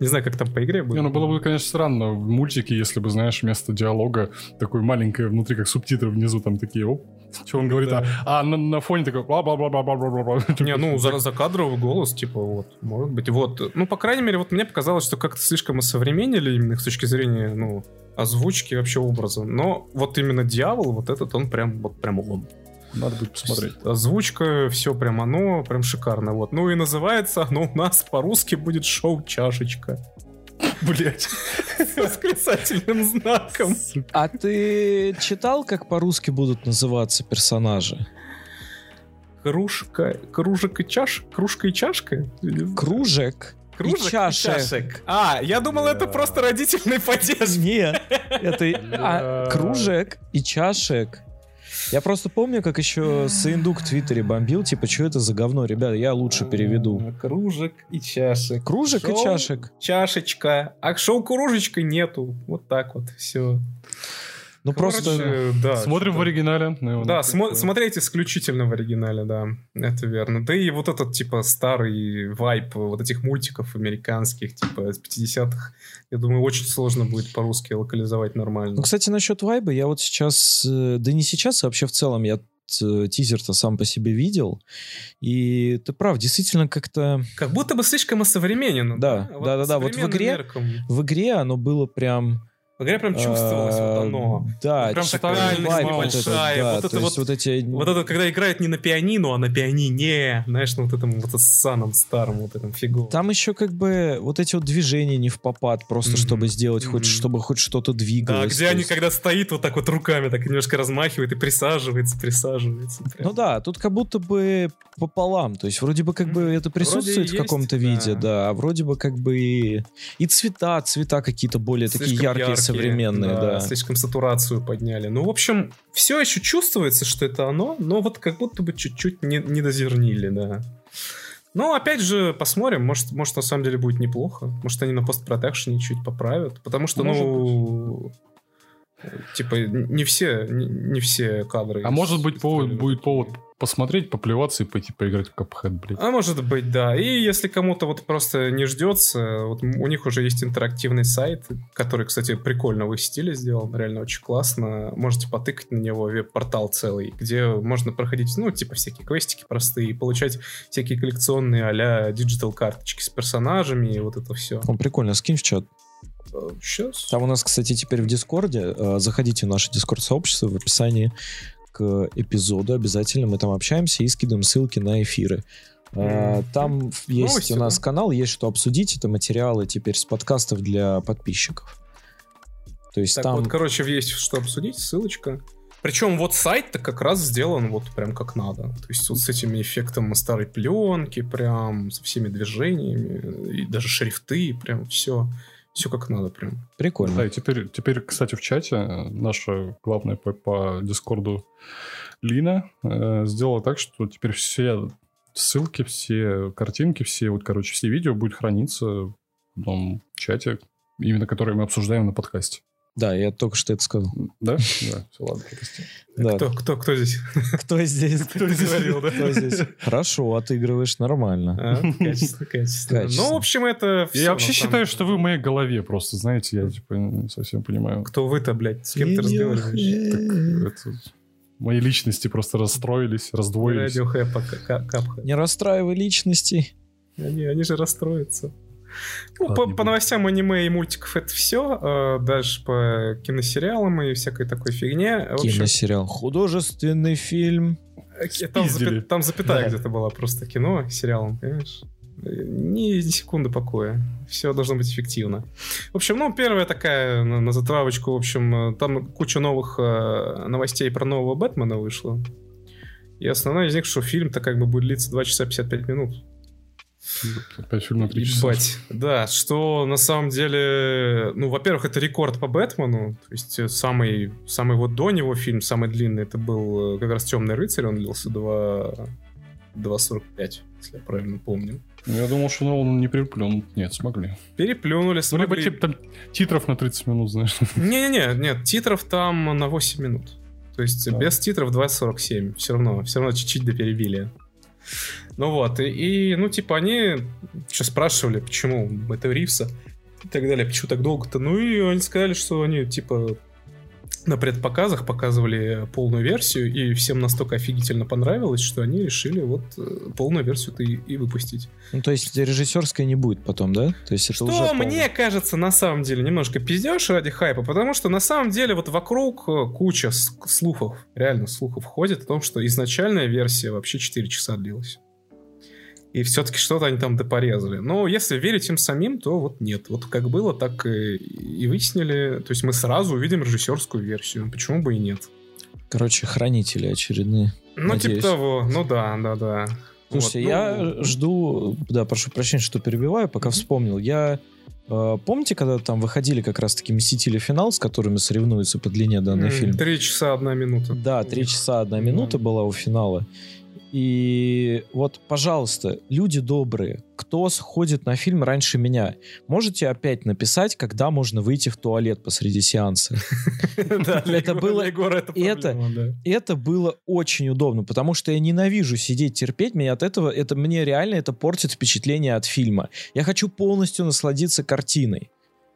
Не знаю, как там по игре будет. Не, ну было бы, конечно, странно в мультике, если бы, знаешь, вместо диалога такой маленькое внутри, как субтитры внизу, там такие, оп, что он говорит, да. а, а на, на фоне такой бла бла бла бла бла бла бла Не, ну за, за кадровый голос, типа, вот, может быть, вот. Ну, по крайней мере, вот мне показалось, что как-то слишком осовременили именно с точки зрения, ну, озвучки вообще образа. Но вот именно Дьявол, вот этот, он прям, вот прям он. Надо будет посмотреть. Озвучка, все прям оно, прям шикарно. Вот. Ну и называется оно у нас по-русски будет шоу «Чашечка». Блять. С восклицательным знаком. А ты читал, как по-русски будут называться персонажи? Кружка, кружек и чаш, кружка и чашка? Кружек Кружек и чашек. и чашек. А, я думал, это просто родительный падеж. Нет, это а, кружек и чашек. Я просто помню, как еще Саиндук в Твиттере бомбил, типа, что это за говно, ребята, я лучше переведу. Кружек и чашек. Кружек шоу, и чашек. Чашечка. А шоу кружечка нету. Вот так вот, все. Ну Короче, просто да. Смотрим в оригинале. Ну, да, смо- смотреть исключительно в оригинале, да. Это верно. Да и вот этот, типа, старый вайп вот этих мультиков американских, типа, из 50-х, я думаю, очень сложно будет по-русски локализовать нормально. Ну, кстати, насчет вайба, я вот сейчас, э, да не сейчас, а вообще в целом, я э, тизер-то сам по себе видел. И ты прав, действительно как-то... Как будто бы слишком осовременен. Да, да, да, да. Вот в игре, в игре оно было прям Игре прям чувствовалось вот оно. Да, прям такая большая. Вот это вот, вот эти... Вот это, когда играет не на пианино, а на пианине, знаешь, на вот этом вот саном старом вот этом фигу. Там еще как бы вот эти вот движения не в попад, просто чтобы сделать хоть, чтобы хоть что-то двигалось. Да, где они, когда стоит вот так вот руками, так немножко размахивает и присаживается, присаживается. Ну да, тут как будто бы пополам, то есть вроде бы как бы это присутствует в каком-то виде, да, а вроде бы как бы и, и цвета, цвета какие-то более такие яркие, современные, да, да. Слишком сатурацию подняли. Ну, в общем, все еще чувствуется, что это оно, но вот как будто бы чуть-чуть не, не дозернили, да. Ну, опять же, посмотрим. Может, может, на самом деле будет неплохо. Может, они на постпродакшене чуть поправят. Потому что, может ну... Быть. Типа, не все, не, не все кадры. А может быть, повод, будет повод посмотреть, поплеваться и пойти поиграть в Cuphead, блядь. А может быть, да. И если кому-то вот просто не ждется, вот у них уже есть интерактивный сайт, который, кстати, прикольно в их стиле сделан, реально очень классно. Можете потыкать на него веб-портал целый, где можно проходить, ну, типа всякие квестики простые, и получать всякие коллекционные а-ля диджитал карточки с персонажами и вот это все. Он прикольно, скинь в чат. Сейчас. Там у нас, кстати, теперь в Дискорде. Э, заходите в наше Дискорд-сообщество в описании к эпизоду обязательно мы там общаемся и скидываем ссылки на эфиры. Mm. Там есть Новости, у нас да? канал, есть что обсудить. Это материалы теперь с подкастов для подписчиков. То есть так там... вот, короче, есть что обсудить, ссылочка. Причем вот сайт-то как раз сделан вот прям как надо. То есть вот с этим эффектом старой пленки, прям со всеми движениями, и даже шрифты, прям все. Все как надо прям. Прикольно. Да, и теперь, теперь кстати, в чате э, наша главная по, по Дискорду Лина э, сделала так, что теперь все ссылки, все картинки, все, вот, короче, все видео будут храниться в том чате, именно которые мы обсуждаем на подкасте. Да, я только что это сказал. Да? Да, все, ладно, Да. Кто, кто, кто здесь? Кто здесь? Кто здесь говорил, да? Кто здесь? Хорошо, отыгрываешь нормально. А, качественно, качественно. Ну, в общем, это все. Я вообще считаю, что вы в моей голове просто, знаете, я типа не совсем понимаю. Кто вы-то, блядь? С кем ты разговариваешь? Мои личности просто расстроились, раздвоились. Не расстраивай личности. Они, они же расстроятся. Ну, по, по новостям аниме и мультиков это все. А, дальше по киносериалам и всякой такой фигне. Киносериал. Художественный фильм. Э, там, запя... Там запятая да. где-то была просто кино сериалом, понимаешь? Ни, ни секунды покоя. Все должно быть эффективно. В общем, ну, первая такая на, на затравочку, в общем, там куча новых э, новостей про нового Бэтмена вышло. И основная из них, что фильм-то как бы будет длиться 2 часа 55 минут. Опять фильм на 3 часа. Ебать. Да, что на самом деле, ну, во-первых, это рекорд по Бэтмену, то есть э, самый, самый вот до него фильм, самый длинный, это был э, как раз «Темный рыцарь», он длился 2... 2.45, если я правильно помню. Ну, я думал, что он не переплюнул. Нет, смогли. Переплюнули, смогли. Ну, либо типа там титров на 30 минут, знаешь. Не-не-не, нет, титров там на 8 минут. То есть да. без титров 2.47. Все равно, все равно чуть-чуть доперебили. Ну вот, и, и ну, типа, они что спрашивали, почему это Ривса и так далее, почему так долго-то. Ну, и они сказали, что они, типа, на предпоказах показывали полную версию, и всем настолько офигительно понравилось, что они решили вот э, полную версию-то и, и выпустить. Ну, то есть режиссерская не будет потом, да? То есть это что уже мне кажется, на самом деле, немножко пиздешь ради хайпа, потому что на самом деле вот вокруг э, куча слухов, реально слухов ходит о том, что изначальная версия вообще 4 часа длилась. И все-таки что-то они там допорезали. Но если верить им самим, то вот нет. Вот как было, так и, и выяснили. То есть мы сразу увидим режиссерскую версию. Почему бы и нет? Короче, хранители очередные. Ну, типа надеюсь. типа того. Ну да, да, да. Слушайте, вот, я ну... жду... Да, прошу прощения, что перебиваю, пока вспомнил. Я... Э, помните, когда там выходили как раз-таки «Мстители. Финал», с которыми соревнуются по длине данный mm, фильм? Три часа одна минута. Да, три часа одна минута mm. была у финала. И вот, пожалуйста, люди добрые, кто сходит на фильм раньше меня, можете опять написать, когда можно выйти в туалет посреди сеанса. Это было это было очень удобно, потому что я ненавижу сидеть терпеть, меня от этого это мне реально это портит впечатление от фильма. Я хочу полностью насладиться картиной.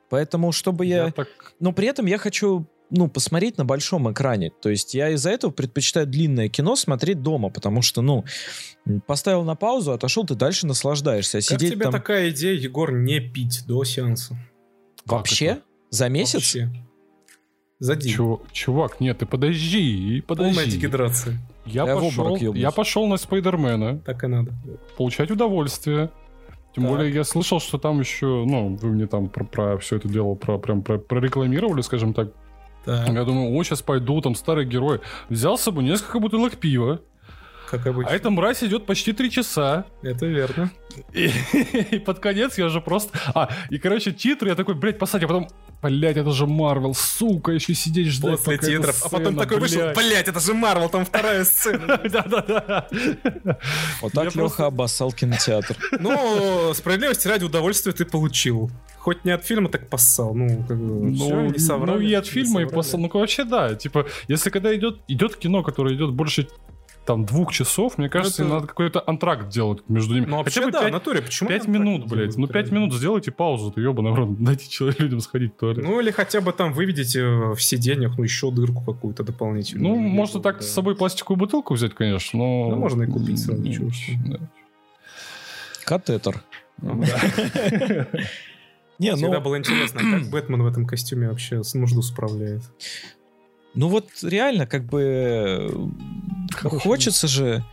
Поэтому, чтобы я... Но при этом я хочу ну, посмотреть на большом экране. То есть я из-за этого предпочитаю длинное кино смотреть дома, потому что, ну, поставил на паузу, отошел, ты дальше наслаждаешься. А как тебе там... такая идея, Егор, не пить до сеанса? Вообще? За месяц? Вообще. За день. Чу- чувак, нет, ты подожди, подожди. Полная дегидрация. Я, Я пошел, я пошел на Спайдермена Так и надо. получать удовольствие. Тем Так. более я слышал, что там еще, ну, вы мне там про, про все это дело про, прям про, прорекламировали, скажем так. Так, Я думаю, о, сейчас пойду, там старый герой. Взял с собой несколько бутылок пива, как обычно. а эта мразь идет почти три часа. Это верно. И, и под конец я уже просто... А, и, короче, титры, я такой, блядь, посадь, а потом... Блять, это же Марвел, сука, еще сидеть ждать. После титров. А потом сцена, такой вышел, блядь. блять, это же Марвел, там вторая сцена. Да-да-да. Вот так Леха обоссал кинотеатр. Ну, справедливости ради удовольствия ты получил. Хоть не от фильма, так поссал. Ну, как бы, Ну, не соврали. ну и от фильма, и после... Ну, вообще, да. Типа, если когда идет, идет кино, которое идет больше там двух часов, мне кажется, это- надо какой-то антракт делать между ними. Ну, вообще, Хотя бы да, в пять, натуре. Почему пять минут, не блядь. Ну, пять минут сделайте паузу, ты ебаный в рот. Дайте человек, людям сходить в туалет. Ну, или хотя бы там выведите в сиденьях, ну, еще дырку какую-то дополнительную. Ну, можно так да. с собой пластиковую бутылку взять, конечно, но... Ну, можно и купить сразу, Ну, чего да. Катетер. Ну. Не, Всегда ну, было интересно, как Бэтмен в этом костюме вообще с нужду справляет. Ну вот реально, как бы Хороший хочется же,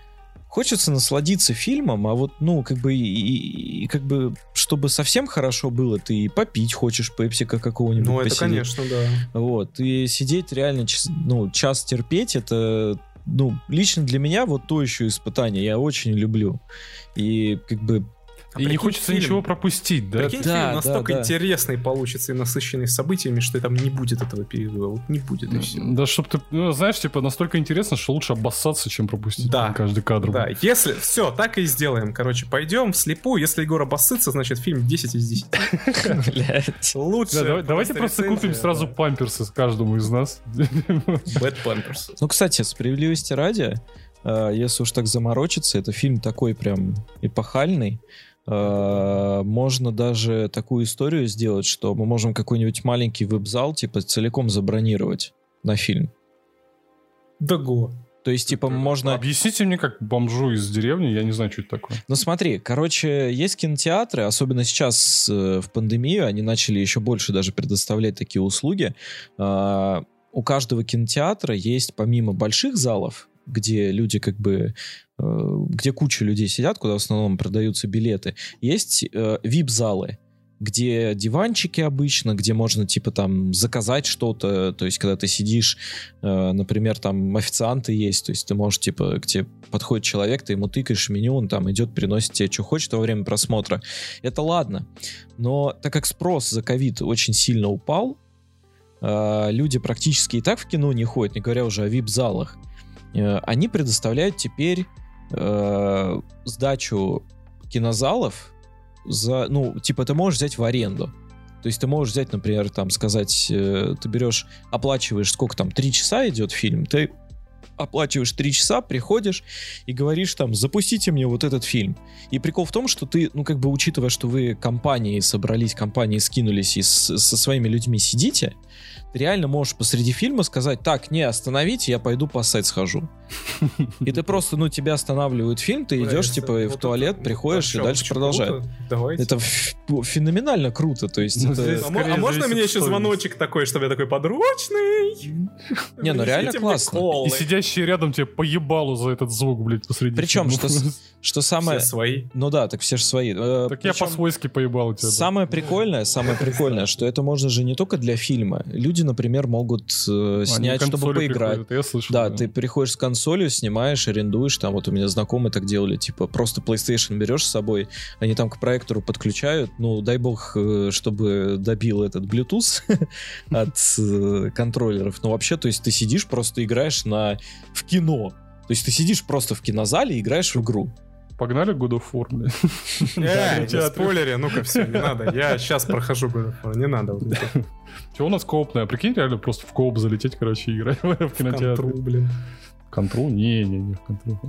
хочется насладиться фильмом, а вот, ну, как бы, и, и- как бы, чтобы совсем хорошо было, ты и попить хочешь пепсика какого-нибудь. Ну, это, посидеть. конечно, да. Вот, и сидеть реально, ну, час терпеть, это, ну, лично для меня вот то еще испытание, я очень люблю. И как бы А И не хочется фильм- ничего пропустить, да? Прикинь, Да, фильм настолько да, да. интересный получится и насыщенный событиями, что там не будет этого перерыва. Вот не будет, и все. Да, чтобы ты, ну, знаешь, типа, настолько интересно, что лучше обоссаться, чем пропустить Да. каждый кадр. Да, если... Все, так и сделаем. Короче, пойдем вслепую. Если Егор обоссытся, значит фильм 10 из 10. блядь. Лучше. Да, давай- давайте просто купим сразу памперсы каждому из нас. Bad Panthers. Ну, кстати, справедливости ради, э, если уж так заморочиться, это фильм такой прям эпохальный. Э, Можно даже такую историю сделать, что мы можем какой-нибудь маленький веб-зал типа целиком забронировать на фильм. Да го. То есть, типа, можно... Объясните мне, как бомжу из деревни, я не знаю, что это такое. Ну смотри, короче, есть кинотеатры, особенно сейчас э, в пандемию, они начали еще больше даже предоставлять такие услуги. А, у каждого кинотеатра есть помимо больших залов, где люди как бы, э, где куча людей сидят, куда в основном продаются билеты, есть э, VIP-залы, где диванчики обычно, где можно типа там заказать что-то, то есть когда ты сидишь, э, например, там официанты есть, то есть ты можешь типа, к тебе подходит человек, ты ему тыкаешь меню, он там идет, приносит тебе, что хочет во время просмотра. Это ладно. Но так как спрос за ковид очень сильно упал, э, люди практически и так в кино не ходят, не говоря уже о вип-залах, они предоставляют теперь э, сдачу кинозалов за, ну, типа, ты можешь взять в аренду. То есть ты можешь взять, например, там, сказать, э, ты берешь, оплачиваешь, сколько там, три часа идет фильм, ты оплачиваешь три часа, приходишь и говоришь там, запустите мне вот этот фильм. И прикол в том, что ты, ну, как бы, учитывая, что вы компанией собрались, компании скинулись и с- со своими людьми сидите, реально можешь посреди фильма сказать, так, не, остановите, я пойду поссать схожу. И ты просто, ну, тебя останавливают фильм, ты идешь, типа, в туалет, приходишь и дальше продолжаешь. Давайте. Это феноменально круто, то есть Ну, А, а можно мне еще звоночек такой, чтобы я такой подручный? Не, ну реально классно. И сидящие рядом тебе поебалу за этот звук, блядь, посреди. Причем, что, самое... Все свои. Ну да, так все же свои. Э, Так я по-свойски поебал тебя. Самое прикольное, самое прикольное, что это можно же не только для фильма. Люди, например, могут э, Они снять, к чтобы поиграть. Я слышал. Да, ты приходишь с консолью, снимаешь, арендуешь, там вот у меня знакомые так делали, типа просто PlayStation берешь с собой, они там к проектору подключают, ну дай бог, э, чтобы добил этот Bluetooth от э, контроллеров, но вообще, то есть ты сидишь, просто играешь на в кино, то есть ты сидишь просто в кинозале и играешь в игру. Погнали God of War, блядь. Э, не театре. спойлери, ну-ка все, не надо. Я сейчас прохожу God of War, не надо. вот это. Че у нас коопная? Прикинь, реально просто в кооп залететь, короче, играть в кинотеатре. Контру, блин. Контрол? Не-не-не, в контрол.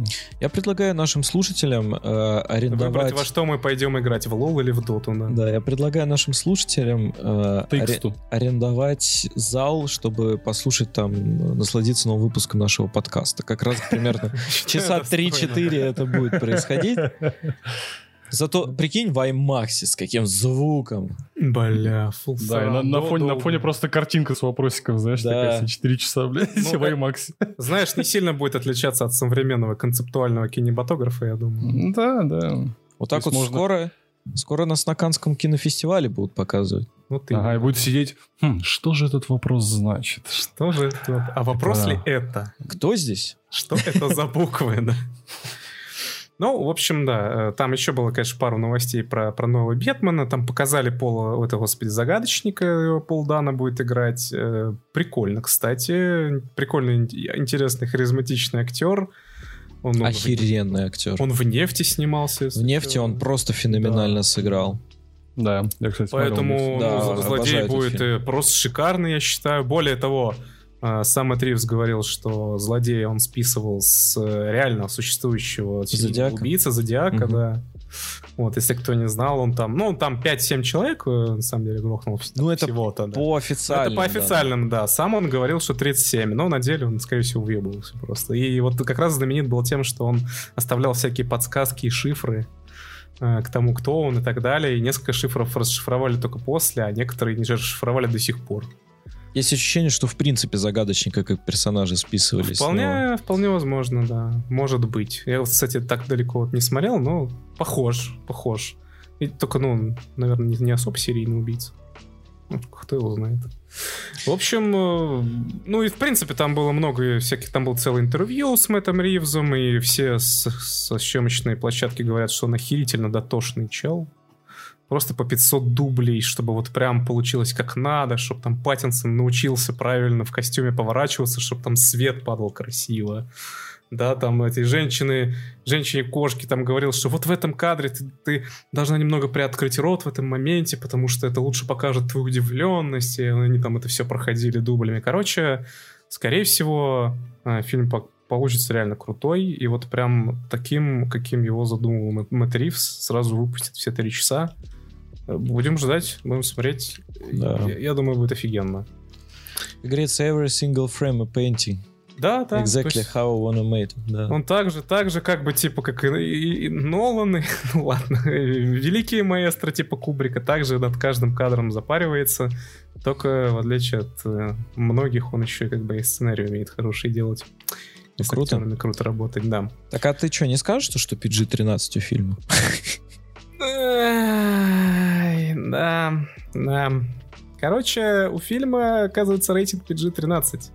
Я предлагаю нашим слушателям э, Выбрать, арендовать... во что мы пойдем играть, в лол или в доту, да. Да, я предлагаю нашим слушателям э, аре- арендовать зал, чтобы послушать там, насладиться новым выпуском нашего подкаста. Как раз примерно часа достойно. 3-4 это будет происходить. Зато, прикинь, в IMAX с каким звуком. Бля, full Да, и на, на, фоне, на фоне просто картинка с вопросиком, знаешь, да. такая 4 часа, блядь, ну, в IMAX. Знаешь, не сильно будет отличаться от современного концептуального кинематографа, я думаю. Да, да. Вот так вот можно... скоро, скоро нас на Канском кинофестивале будут показывать. Вот и... Ага, и будет сидеть, хм, что же этот вопрос значит? Что же это? А вопрос да. ли это? Кто здесь? Что это за буквы, да? Ну, в общем, да, э, там еще было, конечно, пару новостей про, про нового Бетмена. Там показали Пола, это, господи, загадочника, его Пол Дана будет играть. Э, прикольно, кстати. Прикольный, интересный, харизматичный актер. Он, он Охеренный в... актер. Он в нефти снимался. В нефти он просто феноменально да. сыграл. Да, я, кстати, Поэтому смотрел, ну, да, злодей будет э, просто шикарный, я считаю. Более того, сам Ривз говорил, что злодея он списывал с э, реально существующего Зодиака. убийца Зодиака, угу. да. Вот, если кто не знал, он там, ну, там 5-7 человек, на самом деле, грохнул ну, это всего-то, да. по официальным, Это по официальным, да. да. Сам он говорил, что 37, но на деле он, скорее всего, въебывался просто. И вот как раз знаменит был тем, что он оставлял всякие подсказки и шифры Э, к тому, кто он и так далее. И несколько шифров расшифровали только после, а некоторые не расшифровали до сих пор. Есть ощущение, что в принципе загадочника как персонажи списывались. Вполне, но... вполне возможно, да. Может быть. Я, кстати, так далеко вот не смотрел, но похож, похож. И только, ну, наверное, не, не особо серийный убийца. Ну, кто его знает. В общем, э, ну и в принципе там было много всяких, там был целый интервью с Мэттом Ривзом, и все со съемочной площадки говорят, что он охерительно дотошный чел. Просто по 500 дублей, чтобы вот прям получилось как надо, чтобы там Паттинсон научился правильно в костюме поворачиваться, чтобы там свет падал красиво да, там эти женщины, женщине-кошки там говорил, что вот в этом кадре ты, ты должна немного приоткрыть рот в этом моменте, потому что это лучше покажет твою удивленность, и они там это все проходили дублями. Короче, скорее всего, э, фильм получится реально крутой, и вот прям таким, каким его задумывал Мэтт Ривз, сразу выпустит все три часа. Будем ждать, будем смотреть. Да. Я, я думаю, будет офигенно. Говорится, every single frame a painting. Да, да. Exactly есть, how I wanna made. Да. Он так же, так же, как бы, типа, как и, и, и Нолан, и, ну ладно, великие маэстро, типа Кубрика, также над каждым кадром запаривается. Только, в отличие от э, многих, он еще как бы и сценарий умеет хороший делать. Ну, круто. круто работать, да. Так а ты что, не скажешь, что PG-13 у фильма? Да, да. Короче, у фильма, оказывается, рейтинг PG-13.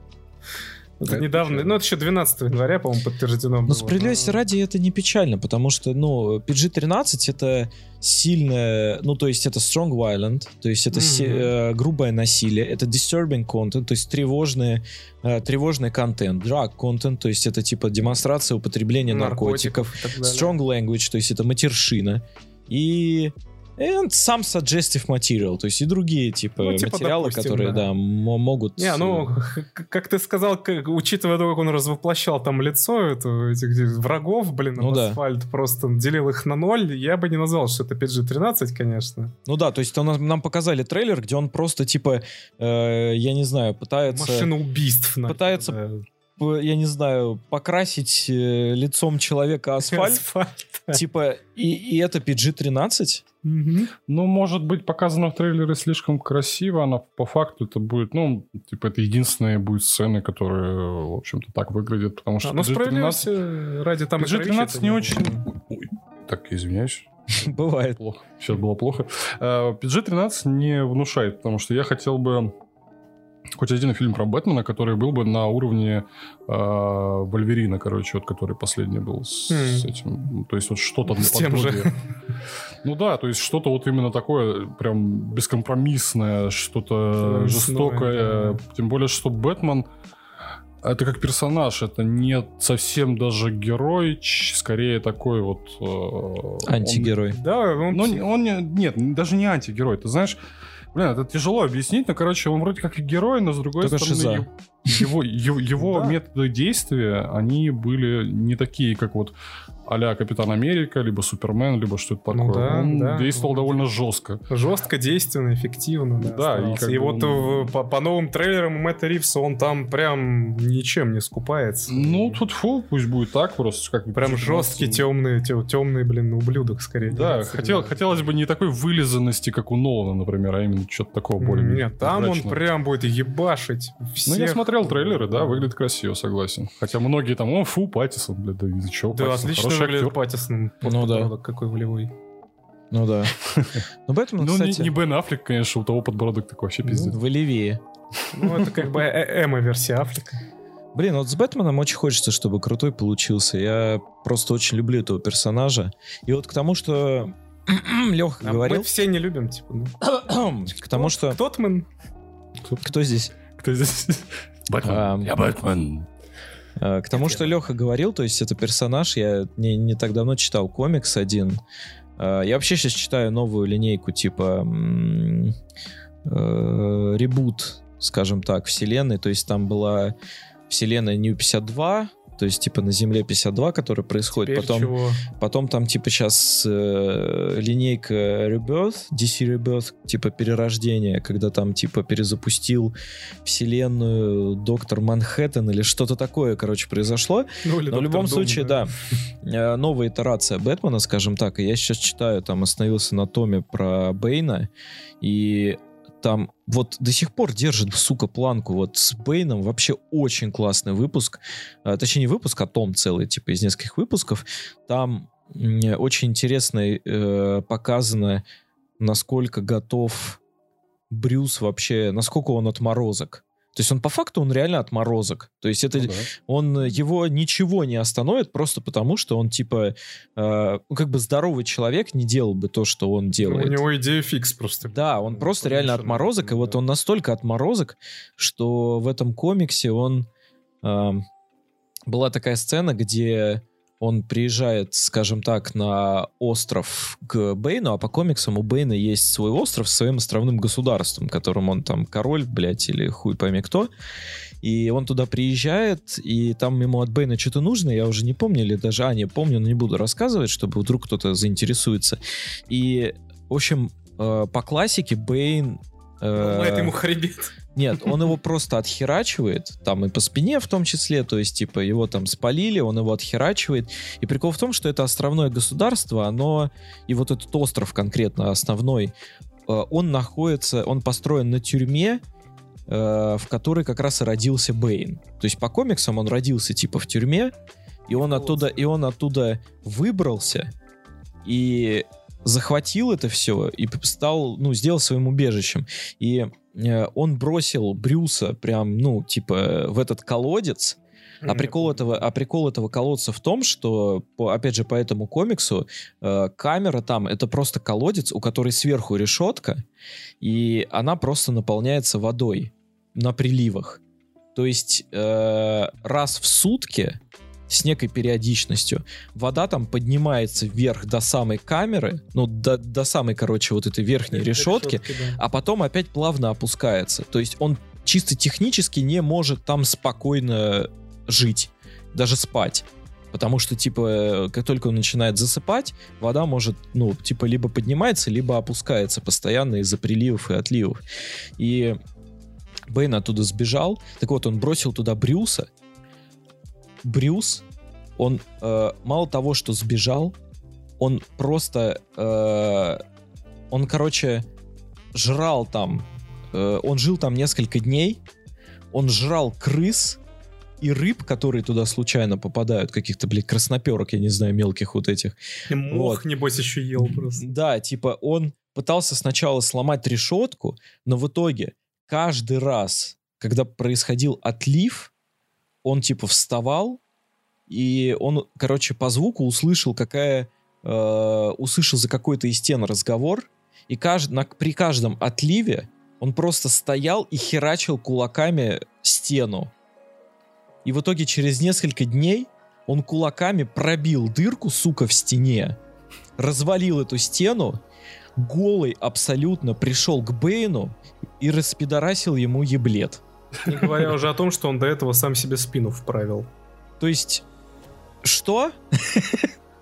Это да, недавно, печально. ну это еще 12 января, по-моему, подтверждено Но справедливости ради это не печально, потому что, ну, PG-13 это сильное, ну, то есть это strong violent, то есть это mm-hmm. си, э, грубое насилие, это disturbing content, то есть тревожный, э, тревожный контент, drug content, то есть это типа демонстрация употребления наркотиков, наркотиков strong language, то есть это матершина, и And some suggestive material, то есть и другие типа, ну, типа материалы, допустим, которые, да, да могут... Не, ну, э, как ты сказал, как, учитывая то, как он развоплощал там лицо это, этих врагов, блин, ну, да. асфальт, просто делил их на ноль, я бы не назвал, что это PG-13, конечно. Ну да, то есть он, нам показали трейлер, где он просто, типа, э, я не знаю, пытается... Машина убийств. Пытается... Да я не знаю, покрасить э, лицом человека асфальт. асфальт. Типа, и, и это PG-13? Угу. Ну, может быть, показано в трейлере слишком красиво, но по факту это будет, ну, типа, это единственные будут сцены, которые, в общем-то, так выглядят, потому что... А, ну, PG-13... ради там PG-13 не очень... Ой, так, извиняюсь. Бывает. Плохо. Сейчас было плохо. PG-13 э, не внушает, потому что я хотел бы хоть один фильм про Бэтмена, который был бы на уровне э, Вольверина, короче, вот который последний был с, mm. с этим. То есть вот что-то тем же. Ну да, то есть что-то вот именно такое прям бескомпромиссное, что-то жестокое. Да. Тем более, что Бэтмен это как персонаж, это не совсем даже герой, скорее такой вот... Э, антигерой. Он, да, он... Но он, нет, даже не антигерой. Ты знаешь, Блин, это тяжело объяснить, но, короче, он вроде как и герой, но с другой Только стороны... его, его, его методы действия, они были не такие, как вот а Капитан Америка, либо Супермен, либо что-то ну такое. Ну, да, он да. действовал довольно жестко. Жестко, действенно, эффективно. Да, да и, как и вот он... по, по новым трейлерам Мэтта Ривса он там прям ничем не скупается. Ну, тут фу, пусть будет так просто. Как прям жесткий, темный, темный, блин, ублюдок скорее. Да, хотел, хотелось бы не такой вылизанности, как у Нолана, например, а именно что-то такого более Нет, там мрачного. он прям будет ебашить всех. Ну, я смотрел трейлеры, да, выглядит красиво, согласен. Хотя многие там, о, фу, Паттисон, блядь, да из-за чего Да, Паттисон? отлично выглядит Паттисон. Ну да. Какой волевой. Ну да. Ну, Бэтмен, ну, кстати... не, Бен Аффлек, конечно, у того подбородок такой вообще ну, пиздец. Волевее. Ну, это как бы э, эмо-версия Аффлека. Блин, вот с Бэтменом очень хочется, чтобы крутой получился. Я просто очень люблю этого персонажа. И вот к тому, что Леха а говорил... Мы все не любим, типа. Ну. к тому, что... Тотман. Кто здесь? Кто здесь? Бэтмен. Я Бэтмен. К тому, что Леха говорил, то есть это персонаж, я не, не так давно читал комикс один. А, я вообще сейчас читаю новую линейку типа э, ребут, скажем так, вселенной. То есть там была вселенная New 52, то есть типа на Земле 52, который происходит. Теперь потом, чего? потом там типа сейчас э, линейка Rebirth, DC Rebirth, типа перерождение, когда там типа перезапустил вселенную Доктор Манхэттен или что-то такое, короче, произошло. Ну, Но в любом Дом, случае, да, да э, новая итерация Бэтмена, скажем так, и я сейчас читаю, там остановился на томе про Бейна, и там вот до сих пор держит, сука, планку. Вот с Бейном вообще очень классный выпуск. А, точнее, не выпуск, а том целый, типа из нескольких выпусков. Там очень интересно э, показано, насколько готов Брюс вообще, насколько он отморозок. То есть он по факту он реально отморозок. То есть это ну, да. он его ничего не остановит просто потому, что он типа э, ну, как бы здоровый человек не делал бы то, что он делает. У него идея фикс просто. Да, он просто реально отморозок, и вот он настолько отморозок, что в этом комиксе он э, была такая сцена, где он приезжает, скажем так, на остров к Бейну, а по комиксам у Бейна есть свой остров с своим островным государством, которым он там король, блядь, или хуй пойми кто. И он туда приезжает, и там ему от Бейна что-то нужно, я уже не помню, или даже, а, не помню, но не буду рассказывать, чтобы вдруг кто-то заинтересуется. И, в общем, э, по классике Бейн... Э, Ломает ему хребет. Нет, он его просто отхерачивает, там и по спине в том числе, то есть, типа, его там спалили, он его отхерачивает. И прикол в том, что это островное государство, оно, и вот этот остров конкретно основной, э, он находится, он построен на тюрьме, э, в которой как раз и родился Бэйн. То есть по комиксам он родился типа в тюрьме, и он оттуда, и он оттуда выбрался, и захватил это все и стал, ну, сделал своим убежищем. И э, он бросил Брюса прям, ну, типа, в этот колодец, а прикол этого, а прикол этого колодца в том, что, по, опять же, по этому комиксу э, камера там это просто колодец, у которой сверху решетка, и она просто наполняется водой на приливах. То есть э, раз в сутки с некой периодичностью. Вода там поднимается вверх до самой камеры, ну, до, до самой, короче, вот этой верхней решетки, решетки да. а потом опять плавно опускается. То есть он чисто технически не может там спокойно жить, даже спать. Потому что, типа, как только он начинает засыпать, вода может, ну, типа, либо поднимается, либо опускается постоянно из-за приливов и отливов. И Бэйн оттуда сбежал. Так вот, он бросил туда Брюса, Брюс, он э, мало того, что сбежал, он просто, э, он, короче, жрал там, э, он жил там несколько дней, он жрал крыс и рыб, которые туда случайно попадают, каких-то, блядь, красноперок, я не знаю, мелких вот этих. И мох, вот. небось, еще ел просто. Да, типа он пытался сначала сломать решетку, но в итоге каждый раз, когда происходил отлив, он типа вставал, и он, короче, по звуку услышал, какая... Э, услышал за какой-то из стен разговор, и кажд, на, при каждом отливе он просто стоял и херачил кулаками стену. И в итоге через несколько дней он кулаками пробил дырку, сука, в стене, развалил эту стену, голый абсолютно пришел к Бейну и распидорасил ему еблет. Не говоря уже о том, что он до этого сам себе спину вправил. То есть, что?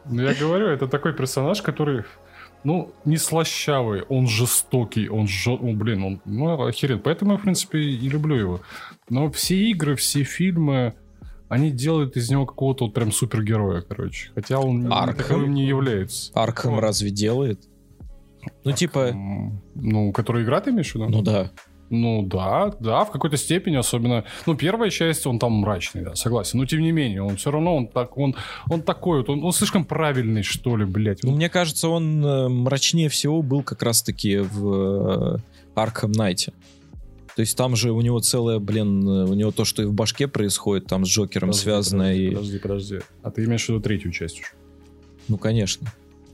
Ну, я говорю, это такой персонаж, который, ну, не слащавый, он жестокий, он, жё... ну, блин, он, ну, охерен. Поэтому я, в принципе, и люблю его. Но все игры, все фильмы, они делают из него какого-то вот прям супергероя, короче. Хотя он Аркхэм? таковым не является. Аркхэм вот. разве делает? Ну, типа... Ну, который игра ты имеешь в виду? Ну, да. Ну да, да, в какой-то степени, особенно, ну первая часть, он там мрачный, да, согласен, но тем не менее, он все равно, он так, он, он такой вот, он, он слишком правильный, что ли, блядь. Ну, мне кажется, он э, мрачнее всего был как раз-таки в э, Найте. То есть там же у него целое, блин, э, у него то, что и в башке происходит, там с Джокером подожди, связано. Подожди, и... подожди, подожди. А ты имеешь в виду третью часть уже? Ну, конечно.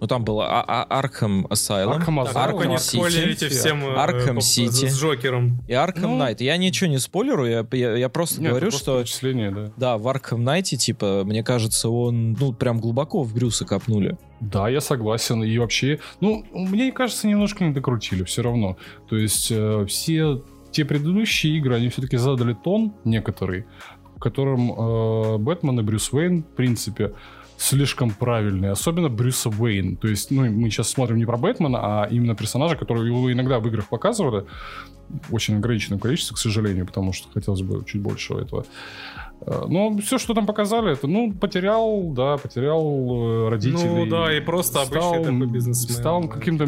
Ну, там было Арkham Asylum, Arkham Asylum, Arkham City, всем Arkham City с Джокером. И Arkham ну, Knight. Я ничего не спойлеру, я, я, я просто нет, говорю, что... Да. да, в Arkham Knight, типа, мне кажется, он, ну, прям глубоко в Брюса копнули. Да, я согласен. И вообще, ну, мне кажется, немножко не докрутили все равно. То есть э, все те предыдущие игры, они все-таки задали тон некоторый, в котором э, Бэтмен и Брюс Уэйн, в принципе, слишком правильный, особенно Брюса Уэйн. То есть, ну, мы сейчас смотрим не про Бэтмена, а именно персонажа, которого его иногда в играх показывали, очень ограниченном количестве, к сожалению, потому что хотелось бы чуть больше этого. Э, но все, что там показали, это, ну, потерял, да, потерял э, родителей. Ну, да, и просто стал, обычный такой бизнесмен. Стал каким-то,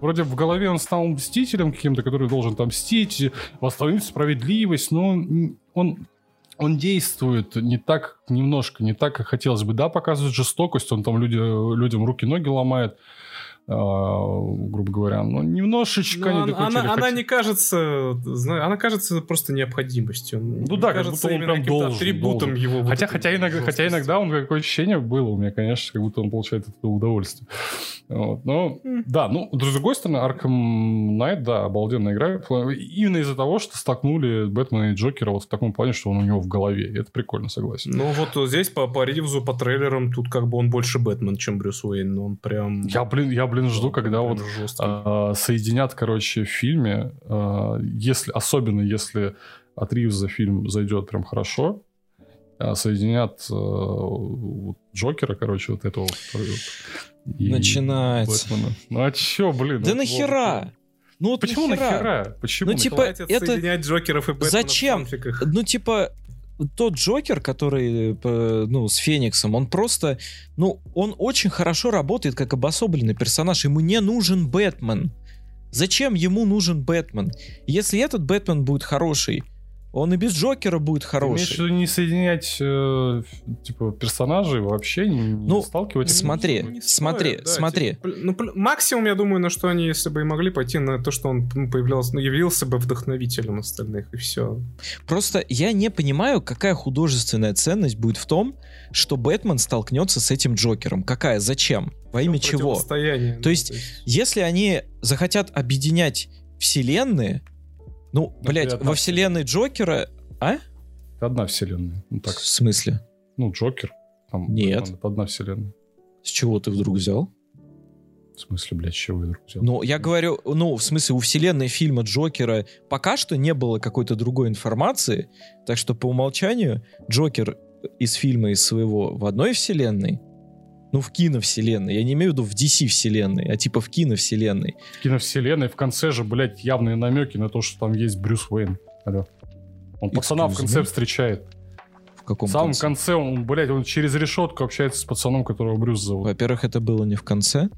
вроде в голове он стал мстителем каким-то, который должен там мстить, восстановить справедливость, но он он действует не так, немножко не так, как хотелось бы. Да, показывает жестокость, он там люди, людям руки-ноги ломает, грубо говоря, но немножечко но не она, она, она не кажется, она кажется просто необходимостью. Ну да, кажется, как будто он прям должен. Атрибутом должен. его. Хотя, вот хотя, иногда, хотя иногда он какое ощущение было у меня, конечно, как будто он получает это удовольствие. Вот. Но, mm. да, ну, с другой стороны, Arkham Knight, да, обалденная игра. Именно из-за того, что столкнули Бэтмена и Джокера вот в таком плане, что он у него в голове. И это прикольно, согласен. Ну, вот здесь по, по Ривзу, по трейлерам, тут как бы он больше Бэтмен, чем Брюс Уэйн. Он прям... Я, блин, я, блин, жду, когда вот а, соединят, короче, в фильме, а, если, особенно если от Ривза фильм зайдет прям хорошо, а, соединят а, Джокера, короче, вот этого и Начинается. Бэтмена. Ну а чё, блин? Да ну, нахера? Ну вот Почему нахера? нахера? Почему? Ну типа это... соединять Джокеров и Бэтмена Зачем? Ну типа тот Джокер, который, э, ну, с Фениксом, он просто, ну, он очень хорошо работает как обособленный персонаж. Ему не нужен Бэтмен. Зачем ему нужен Бэтмен? Если этот Бэтмен будет хороший, он и без Джокера будет хороший. Ты не соединять э, типа персонажей вообще, не, ну, сталкивать? Смотри, не смотри, стоит, да, смотри. Типа, ну, максимум, я думаю, на что они, если бы и могли пойти, на то, что он ну, появлялся, ну, явился бы вдохновителем остальных, и все. Просто я не понимаю, какая художественная ценность будет в том, что Бэтмен столкнется с этим Джокером. Какая? Зачем? Во имя чего? То есть, то есть, если они захотят объединять вселенные, ну, ну блядь, во вселенной Джокера... А? Это одна вселенная. Ну, так. В смысле? Ну, Джокер. Там, Нет. Это одна вселенная. С чего ты вдруг взял? В смысле, блядь, с чего я вдруг взял? Ну, я говорю, ну, в смысле, у вселенной фильма Джокера пока что не было какой-то другой информации, так что по умолчанию Джокер из фильма из своего в одной вселенной, ну, в киновселенной. Я не имею в виду в DC-вселенной, а типа в киновселенной. В киновселенной в конце же, блядь, явные намеки на то, что там есть Брюс Уэйн. Алло. Он пацана в конце встречает. В каком В самом конце? конце он, блядь, он через решетку общается с пацаном, которого Брюс зовут. Во-первых, это было не в конце.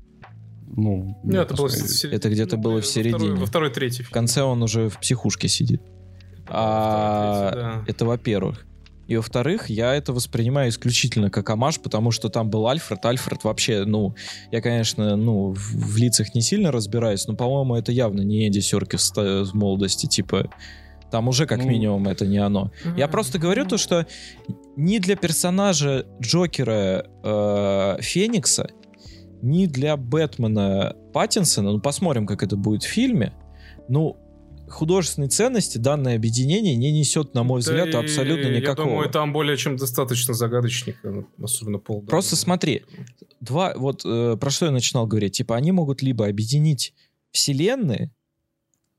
Ну, Нет, это, было в это где-то ну, было в середине. Второй, во второй, третий. В конце он уже в психушке сидит. А, третий, да. Это во-первых. И во-вторых, я это воспринимаю исключительно как амаш, потому что там был Альфред. Альфред вообще, ну, я, конечно, ну, в, в лицах не сильно разбираюсь, но, по-моему, это явно не Эдди Серкис в молодости, типа, там уже как ну, минимум это не оно. Я просто говорю то, что ни для персонажа Джокера э, Феникса, ни для Бэтмена Паттинсона, ну посмотрим, как это будет в фильме, ну художественной ценности данное объединение не несет, на мой взгляд, да абсолютно никакого. Я думаю, там более чем достаточно загадочника, ну, особенно пол. Просто смотри, два, вот э, про что я начинал говорить, типа они могут либо объединить вселенные,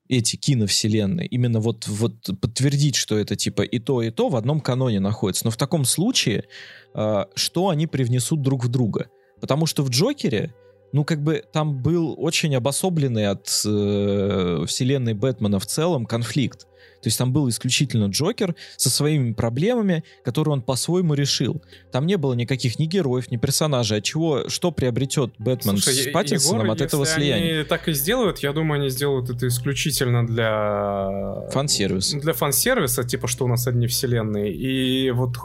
эти киновселенные, именно вот, вот подтвердить, что это типа и то, и то в одном каноне находится. Но в таком случае, э, что они привнесут друг в друга? Потому что в Джокере, ну, как бы там был очень обособленный от э, вселенной Бэтмена в целом конфликт. То есть там был исключительно Джокер со своими проблемами, которые он по-своему решил. Там не было никаких ни героев, ни персонажей. От чего, что приобретет Бэтмен Слушай, с Паттинсоном от этого слияния? они так и сделают, я думаю, они сделают это исключительно для... Фан-сервиса. Для фан-сервиса, типа, что у нас одни вселенные. И вот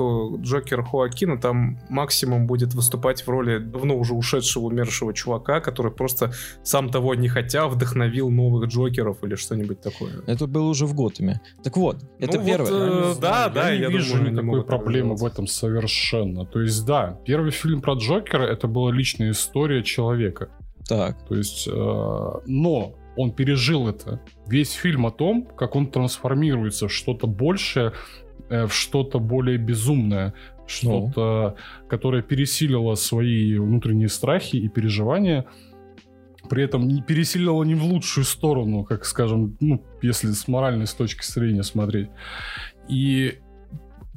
Джокер Хуакина там максимум будет выступать в роли давно уже ушедшего, умершего чувака, который просто сам того не хотя вдохновил новых Джокеров или что-нибудь такое. Это было уже в Готэме. Так вот, это ну, первое. Вот, э, да, да, я, я не вижу думаю, никакой проблемы в этом совершенно. То есть, да, первый фильм про Джокера это была личная история человека. Так. То есть, э, но он пережил это. Весь фильм о том, как он трансформируется в что-то большее, э, в что-то более безумное, что-то, ну. которое пересилило свои внутренние страхи и переживания при этом не переселила не в лучшую сторону, как скажем, ну, если с моральной с точки зрения смотреть. И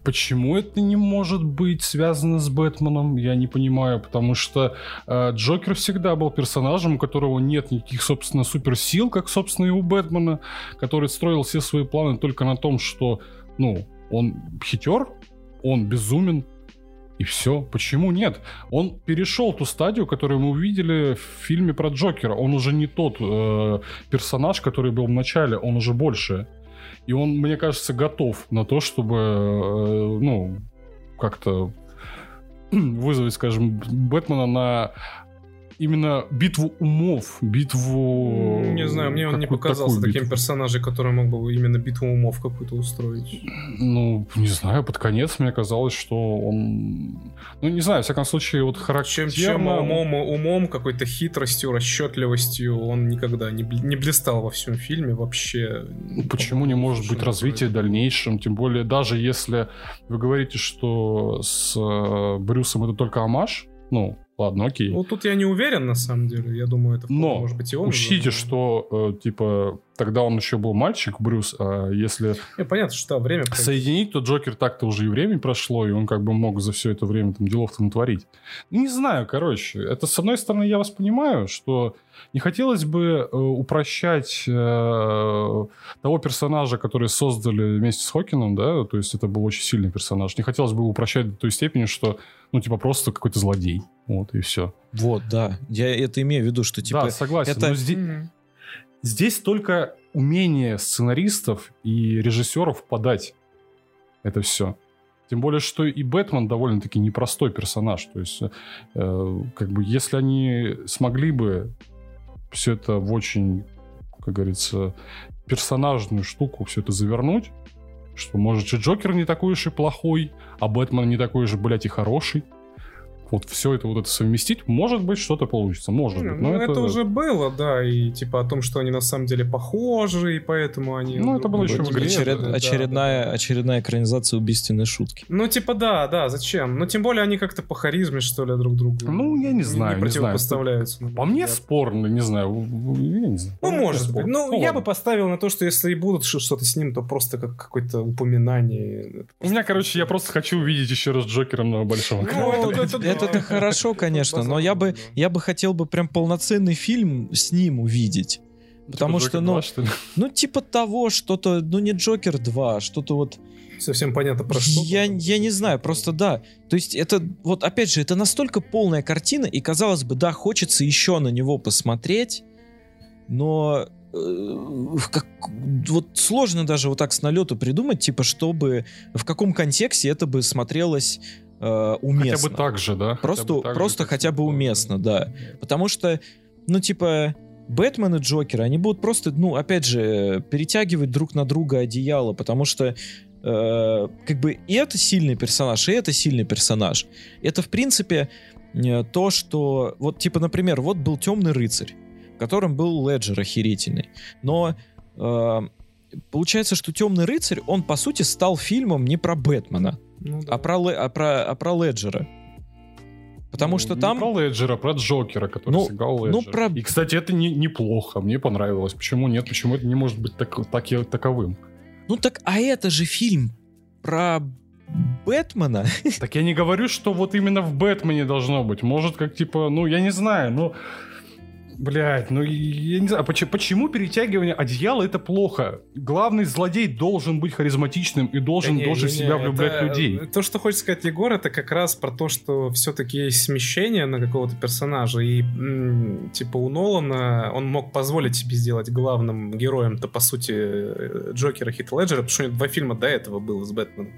Почему это не может быть связано с Бэтменом, я не понимаю, потому что э, Джокер всегда был персонажем, у которого нет никаких, собственно, суперсил, как, собственно, и у Бэтмена, который строил все свои планы только на том, что, ну, он хитер, он безумен, и все. Почему нет? Он перешел ту стадию, которую мы увидели в фильме про Джокера. Он уже не тот э, персонаж, который был в начале, он уже больше. И он, мне кажется, готов на то, чтобы, э, ну, как-то вызвать, скажем, Бэтмена на именно битву умов, битву... Не знаю, мне он не показался таким персонажем, который мог бы именно битву умов какую-то устроить. Ну, не знаю, под конец мне казалось, что он... Ну, не знаю, в всяком случае, вот характерно... Чем, чем умом, умом, какой-то хитростью, расчетливостью он никогда не, не блистал во всем фильме вообще. Ну, почему не может быть развитие дальнейшем? Тем более, даже если вы говорите, что с э, Брюсом это только амаш, ну, ладно, окей. Ну, тут я не уверен, на самом деле. Я думаю, это Но может быть и он. учтите, что, э, типа, тогда он еще был мальчик, Брюс, а если... Не, понятно, что время... Соединить, то Джокер так-то уже и время прошло, и он как бы мог за все это время там делов-то натворить. Не знаю, короче. Это, с одной стороны, я вас понимаю, что не хотелось бы э, упрощать э, того персонажа, который создали вместе с Хокином, да, то есть это был очень сильный персонаж. Не хотелось бы упрощать до той степени, что, ну, типа, просто какой-то злодей. Вот, и все. Вот, да. Я это имею в виду, что, типа... Да, согласен. Это... Здесь, mm-hmm. Здесь только умение сценаристов и режиссеров подать это все. Тем более, что и Бэтмен довольно-таки непростой персонаж. То есть, э, как бы, если они смогли бы все это в очень, как говорится, персонажную штуку все это завернуть, что, может, и Джокер не такой уж и плохой, а Бэтмен не такой же, блядь, и хороший вот все это вот это совместить, может быть, что-то получится, может быть. Но ну, это... это уже было, да, и типа о том, что они на самом деле похожи, и поэтому они... Ну, это было еще в игре. Очеред... Да, очередная, да. очередная экранизация убийственной шутки. Ну, типа, да, да, зачем? Ну, тем более они как-то по харизме, что ли, друг другу. Ну, я не знаю, не, не противопоставляются. По мне спорно, не знаю, я не знаю. Ну, может быть. Ну, ну, я бы поставил на то, что если и будут что-то с ним, то просто как какое-то упоминание. У меня, короче, я просто хочу увидеть еще раз Джокера на большом экране. Ну, это, это хорошо, конечно, но я бы, я бы хотел бы прям полноценный фильм с ним увидеть. Типа Потому типа что, ну, 2, что ну, типа того, что-то, ну, не Джокер 2, что-то вот... Совсем понятно про что. Я, я не знаю, просто да. То есть это, вот опять же, это настолько полная картина, и казалось бы, да, хочется еще на него посмотреть, но э, как, вот сложно даже вот так с налету придумать, типа, чтобы в каком контексте это бы смотрелось э, уместно. Хотя бы так же, да? Просто, хотя бы, просто хотя бы уместно, да. Потому что, ну, типа, Бэтмен и Джокер, они будут просто, ну, опять же, перетягивать друг на друга одеяло, потому что э, как бы и это сильный персонаж, и это сильный персонаж. Это, в принципе, э, то, что... Вот, типа, например, вот был Темный рыцарь, которым был Леджер охерительный. Но э, получается, что Темный рыцарь, он, по сути, стал фильмом не про Бэтмена, ну, да. а, про, а, про, а про Леджера. Потому ну, что там... про Леджера, про Джокера, который Ну, сыграл ну, Леджер. про- И, кстати, это не, неплохо, мне понравилось. Почему нет? Почему это не может быть так, так, таковым? Ну так, а это же фильм про Бэтмена. Так я не говорю, что вот именно в Бэтмене должно быть. Может, как типа, ну, я не знаю, ну... Блять, ну я не знаю, почему, почему перетягивание одеяла это плохо? Главный злодей должен быть харизматичным и должен, Да не, должен в не, себя не, влюблять это- людей. То, что хочет сказать Егор, это как раз про то, что все-таки есть смещение на какого-то персонажа. И, м, типа, у Нолана он мог позволить себе сделать главным героем-то, по сути, э, Джокера Хит Леджера, потому что у него два фильма до этого было с Бэтменом.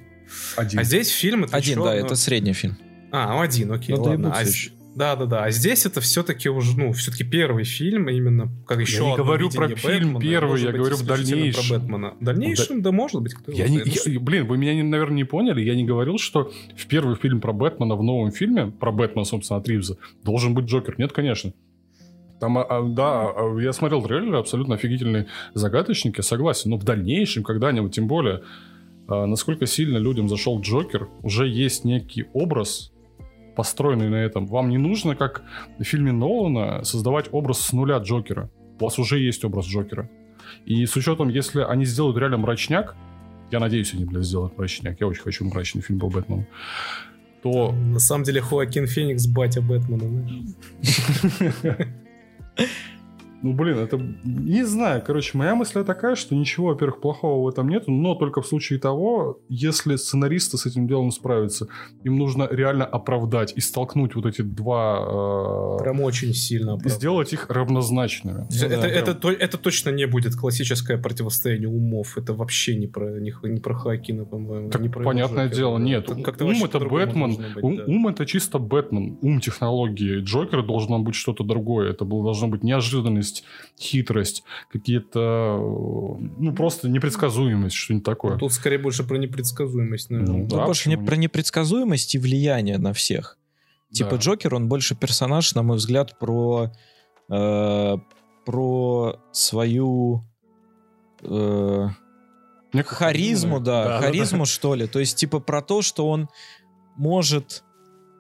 Один. А здесь фильм это Один, чё? да, Ну, это средний фильм. А, ну, один, окей, Ну, ладно. доебутся А еще. Да, да, да. А здесь это все-таки уже, ну, все-таки первый фильм, именно как еще не говорю про фильм Бэтмена, первый, я говорю в дальнейшем. Про Бэтмена. В дальнейшем, да, может быть, кто Я не, я- блин, вы меня, не- наверное, не поняли. Я не говорил, что в первый фильм про Бэтмена в новом фильме, про Бэтмена, собственно, от Ривза, должен быть Джокер. Нет, конечно. Там, а, а, да, а, я смотрел трейлеры, абсолютно офигительные загадочники, согласен. Но в дальнейшем, когда-нибудь, тем более, а, насколько сильно людям зашел Джокер, уже есть некий образ, построенный на этом. Вам не нужно, как в фильме Нолана, создавать образ с нуля Джокера. У вас уже есть образ Джокера. И с учетом, если они сделают реально мрачняк, я надеюсь, они, блядь, сделают мрачняк, я очень хочу мрачный фильм по Бэтмену, то На самом деле Хоакин Феникс батя Бэтмена, знаешь. Ну, блин, это... Не знаю, короче, моя мысль такая, что ничего, во-первых, плохого в этом нету, но только в случае того, если сценаристы с этим делом справятся. Им нужно реально оправдать и столкнуть вот эти два... э, Прям очень сильно. и оправдан. сделать их равнозначными. Это, Ну да, это, то- это точно не будет классическое противостояние умов. Это вообще не про, не, не про Хоакина, по-моему. Так, не про понятное Джокера. дело, нет. Это ум это Бэтмен. должно быть, ум, да. ум это чисто Бэтмен. Ум технологии. Джокер должен быть что-то другое. Это должно быть неожиданность, хитрость, какие-то... Ну, просто непредсказуемость, что-нибудь такое. Тут скорее больше про непредсказуемость, наверное. Ну, Ну, Да, больше не про непредсказуемость и влияние на всех. Типа Да. Джокер, он больше персонаж, на мой взгляд, про э, про свою э, харизму, да, да, харизму что ли. То есть типа про то, что он может,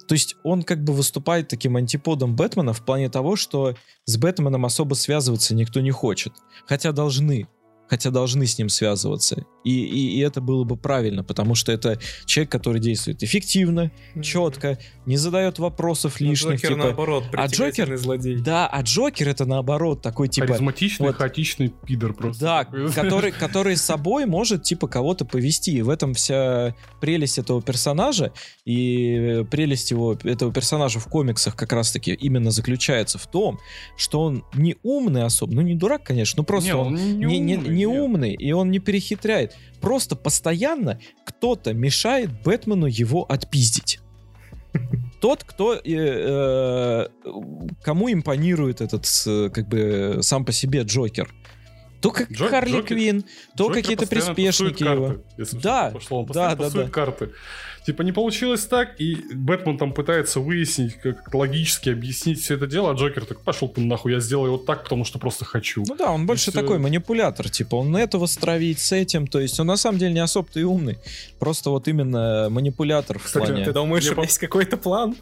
то есть он как бы выступает таким антиподом Бэтмена в плане того, что с Бэтменом особо связываться никто не хочет, хотя должны. Хотя должны с ним связываться. И, и, и это было бы правильно, потому что это человек, который действует эффективно, четко, не задает вопросов Ну, лишних. Джокер, типа, наоборот, а Джокер- злодей. да, а Джокер это наоборот такой типа. Харизматичный, вот- хаотичный пидор просто. Да, который, который с собой может, типа, кого-то повести. И в этом вся прелесть этого персонажа и прелесть его, этого персонажа в комиксах как раз-таки именно заключается в том, что он не умный особо, ну не дурак, конечно, но просто Не, он он не, не, не- умный, не нет. умный, и он не перехитряет. Просто постоянно кто-то мешает Бэтмену его отпиздить. Тот, кто, э, э, кому импонирует этот, как бы, сам по себе Джокер. То как Джо- Харли Джокер- Квин, то какие-то приспешники его. карты, Да, да, да, да. карты. Типа не получилось так, и Бэтмен там пытается выяснить, как логически объяснить все это дело, а Джокер так пошел ты нахуй, я сделаю вот так, потому что просто хочу. Ну да, он больше всё. такой манипулятор, типа он этого стравить с этим, то есть он на самом деле не особо-то и умный, просто вот именно манипулятор в Кстати, плане... ты думаешь, что по- есть какой-то план?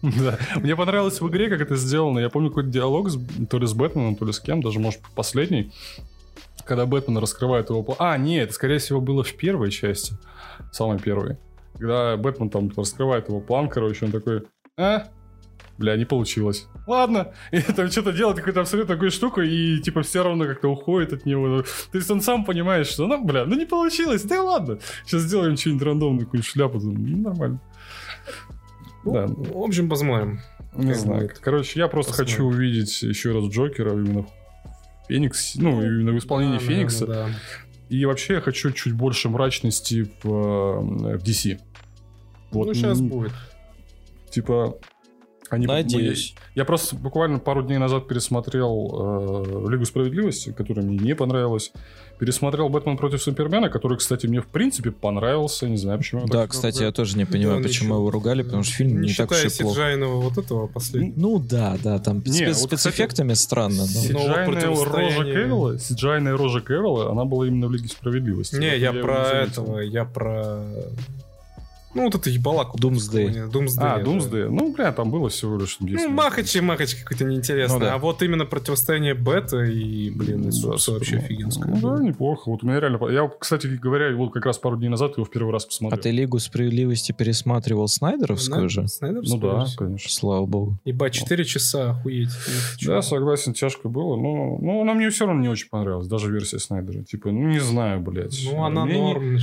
Да. Мне понравилось в игре, как это сделано. Я помню какой-то диалог с- то ли с Бэтменом, то ли с кем, даже, может, последний, когда Бэтмен раскрывает его. А, нет, это, скорее всего, было в первой части, самой первой. Когда Бэтмен там раскрывает его план, короче, он такой, а, бля, не получилось. Ладно. И там что-то делает, какую-то абсолютно такую штуку, и типа все равно как-то уходит от него. То есть он сам понимает, что, ну, бля, ну не получилось, да и ладно. Сейчас сделаем что-нибудь рандомную, какую-нибудь шляпу. Ну, нормально. Ну, Да. В общем, посмотрим. Не знаю. будет. Короче, я просто Посмотрим. хочу увидеть еще раз Джокера именно в Феникс, ну, именно в исполнении Да, Феникса. наверное, да. И вообще я хочу чуть больше мрачности в, э, в DC. Вот, Ну, сейчас м, будет. Типа, они... Надеюсь. Я просто буквально пару дней назад пересмотрел э, Лигу Справедливости, которая мне не понравилась. Пересмотрел Бэтмен против Супермена, который, кстати, мне в принципе понравился. Не знаю, почему. я Да, так кстати, я тоже не понимаю, Да, почему ничего. его ругали, потому что фильм не, Не так уж и плохо. Сиджайного вот этого последнего. Ну да, да, там Не, спец- вот, спецэффектами странно. но- Сиджайная рожа противостояние. Кевилла, Сиджайная рожа Кевилла, она была именно в Лиге Справедливости. Не, Вот я его про не этого, я про... Ну, вот это ебалаку. Doomsday. Doomsday. А, Doomsday. Ну, бля, там было всего лишь... Ну, махачи, махач какой-то неинтересный. Ну, да. А вот именно противостояние бета и, блин, ну, да, вообще офигенское. Ну, да, неплохо. Вот у меня реально... Я, кстати говоря, вот как раз пару дней назад его в первый раз посмотрел. А ты Лигу Справедливости пересматривал Снайдеровскую На... же? Снайдеровскую? Ну да, конечно. Слава богу. Ебать, 4 часа, охуеть. Да, согласен, тяжко было. Но, но она мне все равно не очень понравилась. Даже версия Снайдера. Типа, ну, не знаю, блядь. Ну, она мне норм.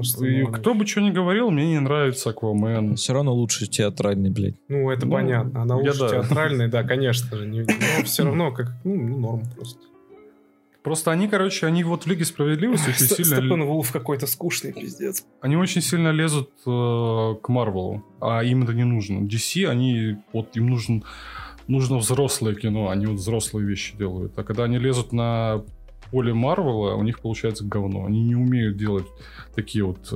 И кто бы что ни говорил, мне не нравится Аквамен. Все равно лучше театральный, блядь. Ну, это ну, понятно. Она лучше да. театральный, да, конечно же. Но все равно как, ну, ну, норм просто. Просто они, короче, они вот в Лиге Справедливости очень сильно... Степен Вулф какой-то скучный, пиздец. Они очень сильно лезут э, к Марвелу, а им это не нужно. DC, они, вот им нужен, нужно взрослое кино, они вот взрослые вещи делают. А когда они лезут на поле Марвела, у них получается говно. Они не умеют делать такие вот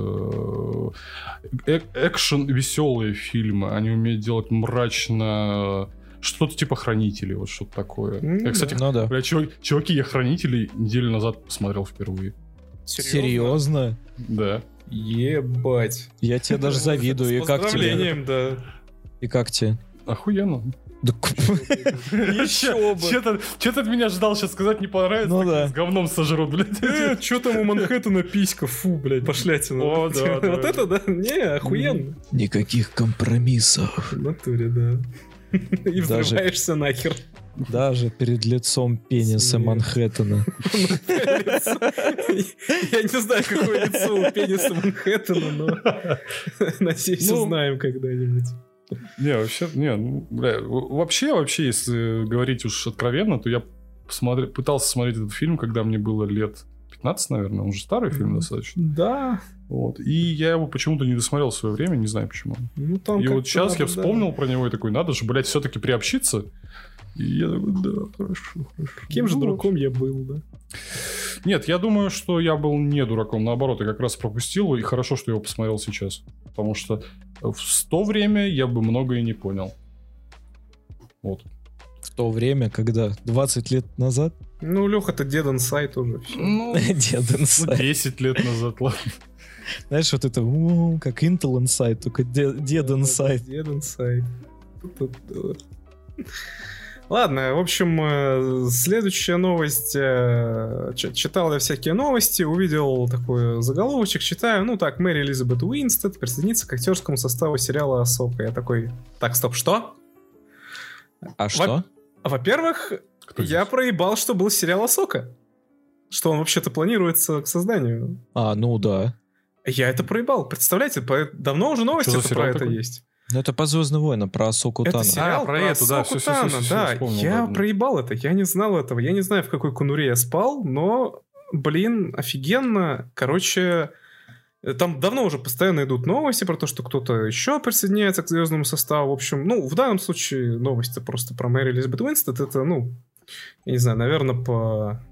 э, экшен веселые фильмы. Они умеют делать мрачно что-то типа хранителей, вот что-то такое. Mm-hmm. Я, кстати, ну, да. бля, чувак, чуваки, я хранителей неделю назад посмотрел впервые. Серьезно? Серьезно? Да. Ебать. Я тебе даже завидую. И как тебе? да. И как тебе? Охуенно. Еще бы. Че ты от меня ждал сейчас сказать не понравится? Ну да. С говном сожрут, блядь. Э, че там у Манхэттена писька? Фу, блядь, пошлятина. О, да, Вот это, да? Не, охуенно. Никаких компромиссов. В натуре, да. И взрываешься нахер. Даже перед лицом пениса Манхэттена. Я не знаю, какое лицо у пениса Манхэттена, но надеюсь, ну, узнаем когда-нибудь. Не, вообще, не, ну, бля, вообще, вообще, если говорить уж откровенно, то я пытался смотреть этот фильм, когда мне было лет 15, наверное, он же старый фильм достаточно. Да. Вот. И я его почему-то не досмотрел в свое время, не знаю почему. Ну, там и вот сейчас надо, я вспомнил да. про него и такой, надо же, блядь, все-таки приобщиться. И я такой, да, хорошо, хорошо. Каким же ну, дураком я был, да? Нет, я думаю, что я был не дураком. Наоборот, я как раз пропустил, и хорошо, что я его посмотрел сейчас. Потому что в то время я бы многое не понял. Вот. В то время, когда? 20 лет назад? Ну, Леха, это дед инсайт уже. Ну, дед инсайт. 10 лет назад, ладно. Знаешь, вот это, как Intel Insight, только дед Insight. Дед Insight. Ладно, в общем, э, следующая новость. Э, читал я всякие новости, увидел такой заголовочек, читаю. Ну так, Мэри Элизабет Уинстед присоединится к актерскому составу сериала «Асока». Я такой, так, стоп, что? А что? Во-первых, я проебал, что был сериал «Асока». Что он вообще-то планируется к созданию. А, ну да. Я это проебал. Представляете, давно уже новости про это есть. Ну, это по Звездным войнам, про Асоку Это сериал а, про, про эту, да, все, все, все, все, да. Вспомнил, я ладно. проебал это, я не знал этого. Я не знаю, в какой конуре я спал, но, блин, офигенно. Короче, там давно уже постоянно идут новости про то, что кто-то еще присоединяется к звездному составу. В общем, ну, в данном случае новости просто про Мэри Элизабет Уинстед. Это, ну, я не знаю, наверное, по...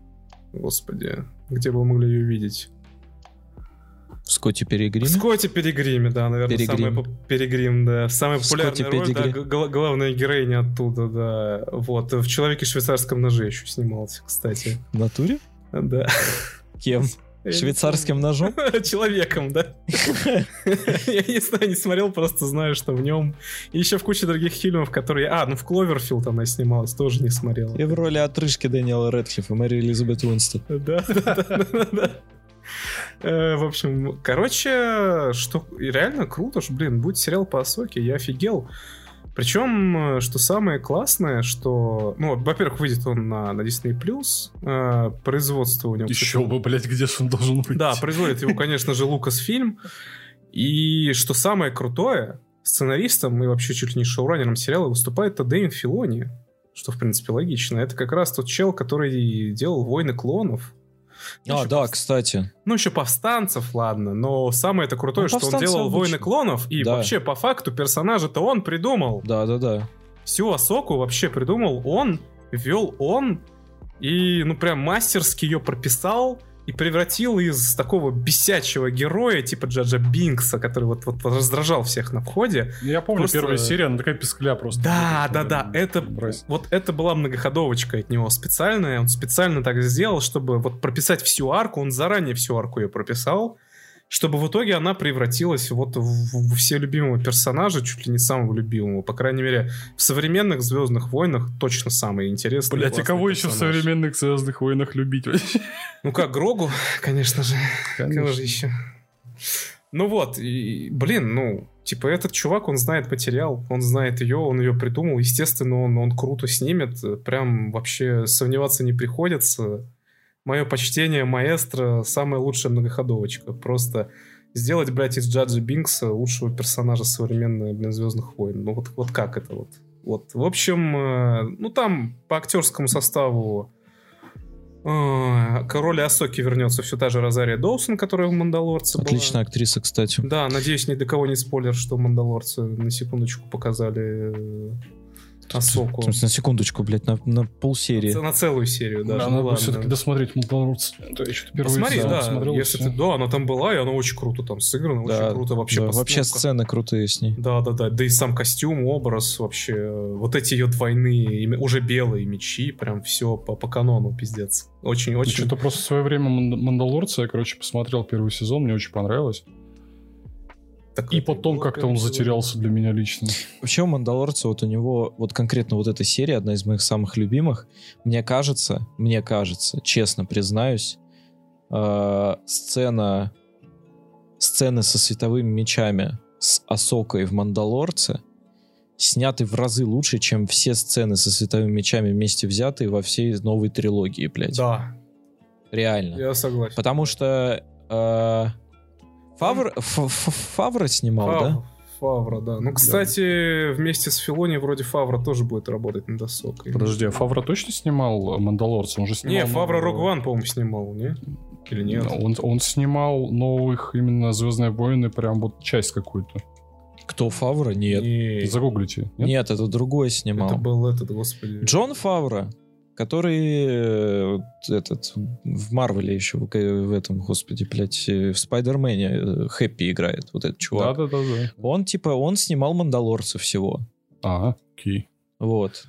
Господи, где бы вы могли ее видеть? В Скотте Перегриме? В Скотте Перегриме, да, наверное, Перегрим. самый Перегрим, да. Самая популярная роль, да, г- главная героиня оттуда, да. Вот, в «Человеке швейцарском ноже» еще снимался, кстати. В натуре? Да. Кем? Швейцарским ножом? Человеком, да. Я не знаю, не смотрел, просто знаю, что в нем. И еще в куче других фильмов, которые... А, ну в Кловерфилд она снималась, тоже не смотрел. И в роли отрыжки Дэниела Редклиффа, Мэри Элизабет Уинстон. Да, да, да, да. В общем, короче, что реально круто, что, блин, будет сериал по Асоке, я офигел. Причем, что самое классное, что... Ну, во-первых, выйдет он на, на Disney+, э, производство у него... Еще кстати, бы, блядь, где же он должен быть? Да, производит его, конечно же, Лукасфильм. И что самое крутое, сценаристом и вообще чуть ли не шоураннером сериала выступает Дэйн Филони, что, в принципе, логично. Это как раз тот чел, который делал «Войны клонов», а, еще да, повст... кстати. Ну, еще повстанцев, ладно, но самое это крутое, ну, что он делал обычно. «Войны клонов», и да. вообще, по факту, персонажа-то он придумал. Да-да-да. Всю Асоку вообще придумал он, вел он, и, ну, прям мастерски ее прописал, и превратил из такого бесячего героя, типа Джаджа Бинкса, который вот, вот раздражал всех на входе. Я помню просто... первая серия, она такая пескля просто. Да, да, да, это Брось. вот это была многоходовочка от него специальная, он специально так сделал, чтобы вот прописать всю арку, он заранее всю арку ее прописал, чтобы в итоге она превратилась вот в, в все любимого персонажа, чуть ли не самого любимого. По крайней мере, в современных Звездных войнах точно самый интересный. Блять, а кого персонаж. еще в современных Звездных войнах любить вообще? Ну как, Грогу, конечно же. Конечно. Кого же еще? Ну вот, и, блин, ну, типа этот чувак, он знает материал, он знает ее, он ее придумал, естественно, он, он круто снимет, прям вообще сомневаться не приходится мое почтение, маэстро, самая лучшая многоходовочка. Просто сделать, блядь, из Джаджи Бинкса лучшего персонажа современной, блин, Звездных войн. Ну вот, вот как это вот? Вот, в общем, э, ну там по актерскому составу э, Король Асоки вернется все та же Розария Доусон, которая в «Мандалорце» Отличная была. актриса, кстати. Да, надеюсь, ни для кого не спойлер, что «Мандалорцы» на секундочку показали э, Асоку. В смысле, на секундочку, блядь, на, на полсерии. На, на целую серию даже. Да, ну, надо все-таки досмотреть Мандалорца. Посмотри, да, смотрел, если ты, да, она там была, и она очень круто там сыграна, да, очень круто вообще да, Вообще сцены крутые с ней. Да, да, да, да и сам костюм, образ вообще, вот эти ее двойные, уже белые мечи, прям все по, по канону, пиздец. Очень, очень. Что-то просто в свое время Мандалорца, я, короче, посмотрел первый сезон, мне очень понравилось. Так и потом как-то он затерялся для меня лично. Вообще у Мандалорца вот у него, вот конкретно вот эта серия, одна из моих самых любимых, мне кажется, мне кажется, честно признаюсь, э, сцена, сцены со световыми мечами с Асокой в Мандалорце сняты в разы лучше, чем все сцены со световыми мечами вместе взятые во всей новой трилогии, блядь. Да. Реально. Я согласен. Потому что э, Фавр, Фавра снимал, Фав, да? Фавра, да. Ну, кстати, да. вместе с Филони вроде Фавра тоже будет работать над Асокой. Подожди, а Фавра точно снимал Мандалорца? Он же снимал... Не, Фавра Рог Ван, по-моему, снимал, не? Или нет? Он, он снимал новых именно Звездные войны, прям вот часть какую-то. Кто Фавра? Нет. Не... Загуглите. Нет? нет, это другой снимал. Это был этот, господи. Джон Фавра который э, этот в Марвеле еще в, в этом, господи, блядь, э, в Спайдермене э, Хэппи играет, вот этот чувак. Да, да, да, да. Он типа, он снимал Мандалорца всего. А, окей. Вот.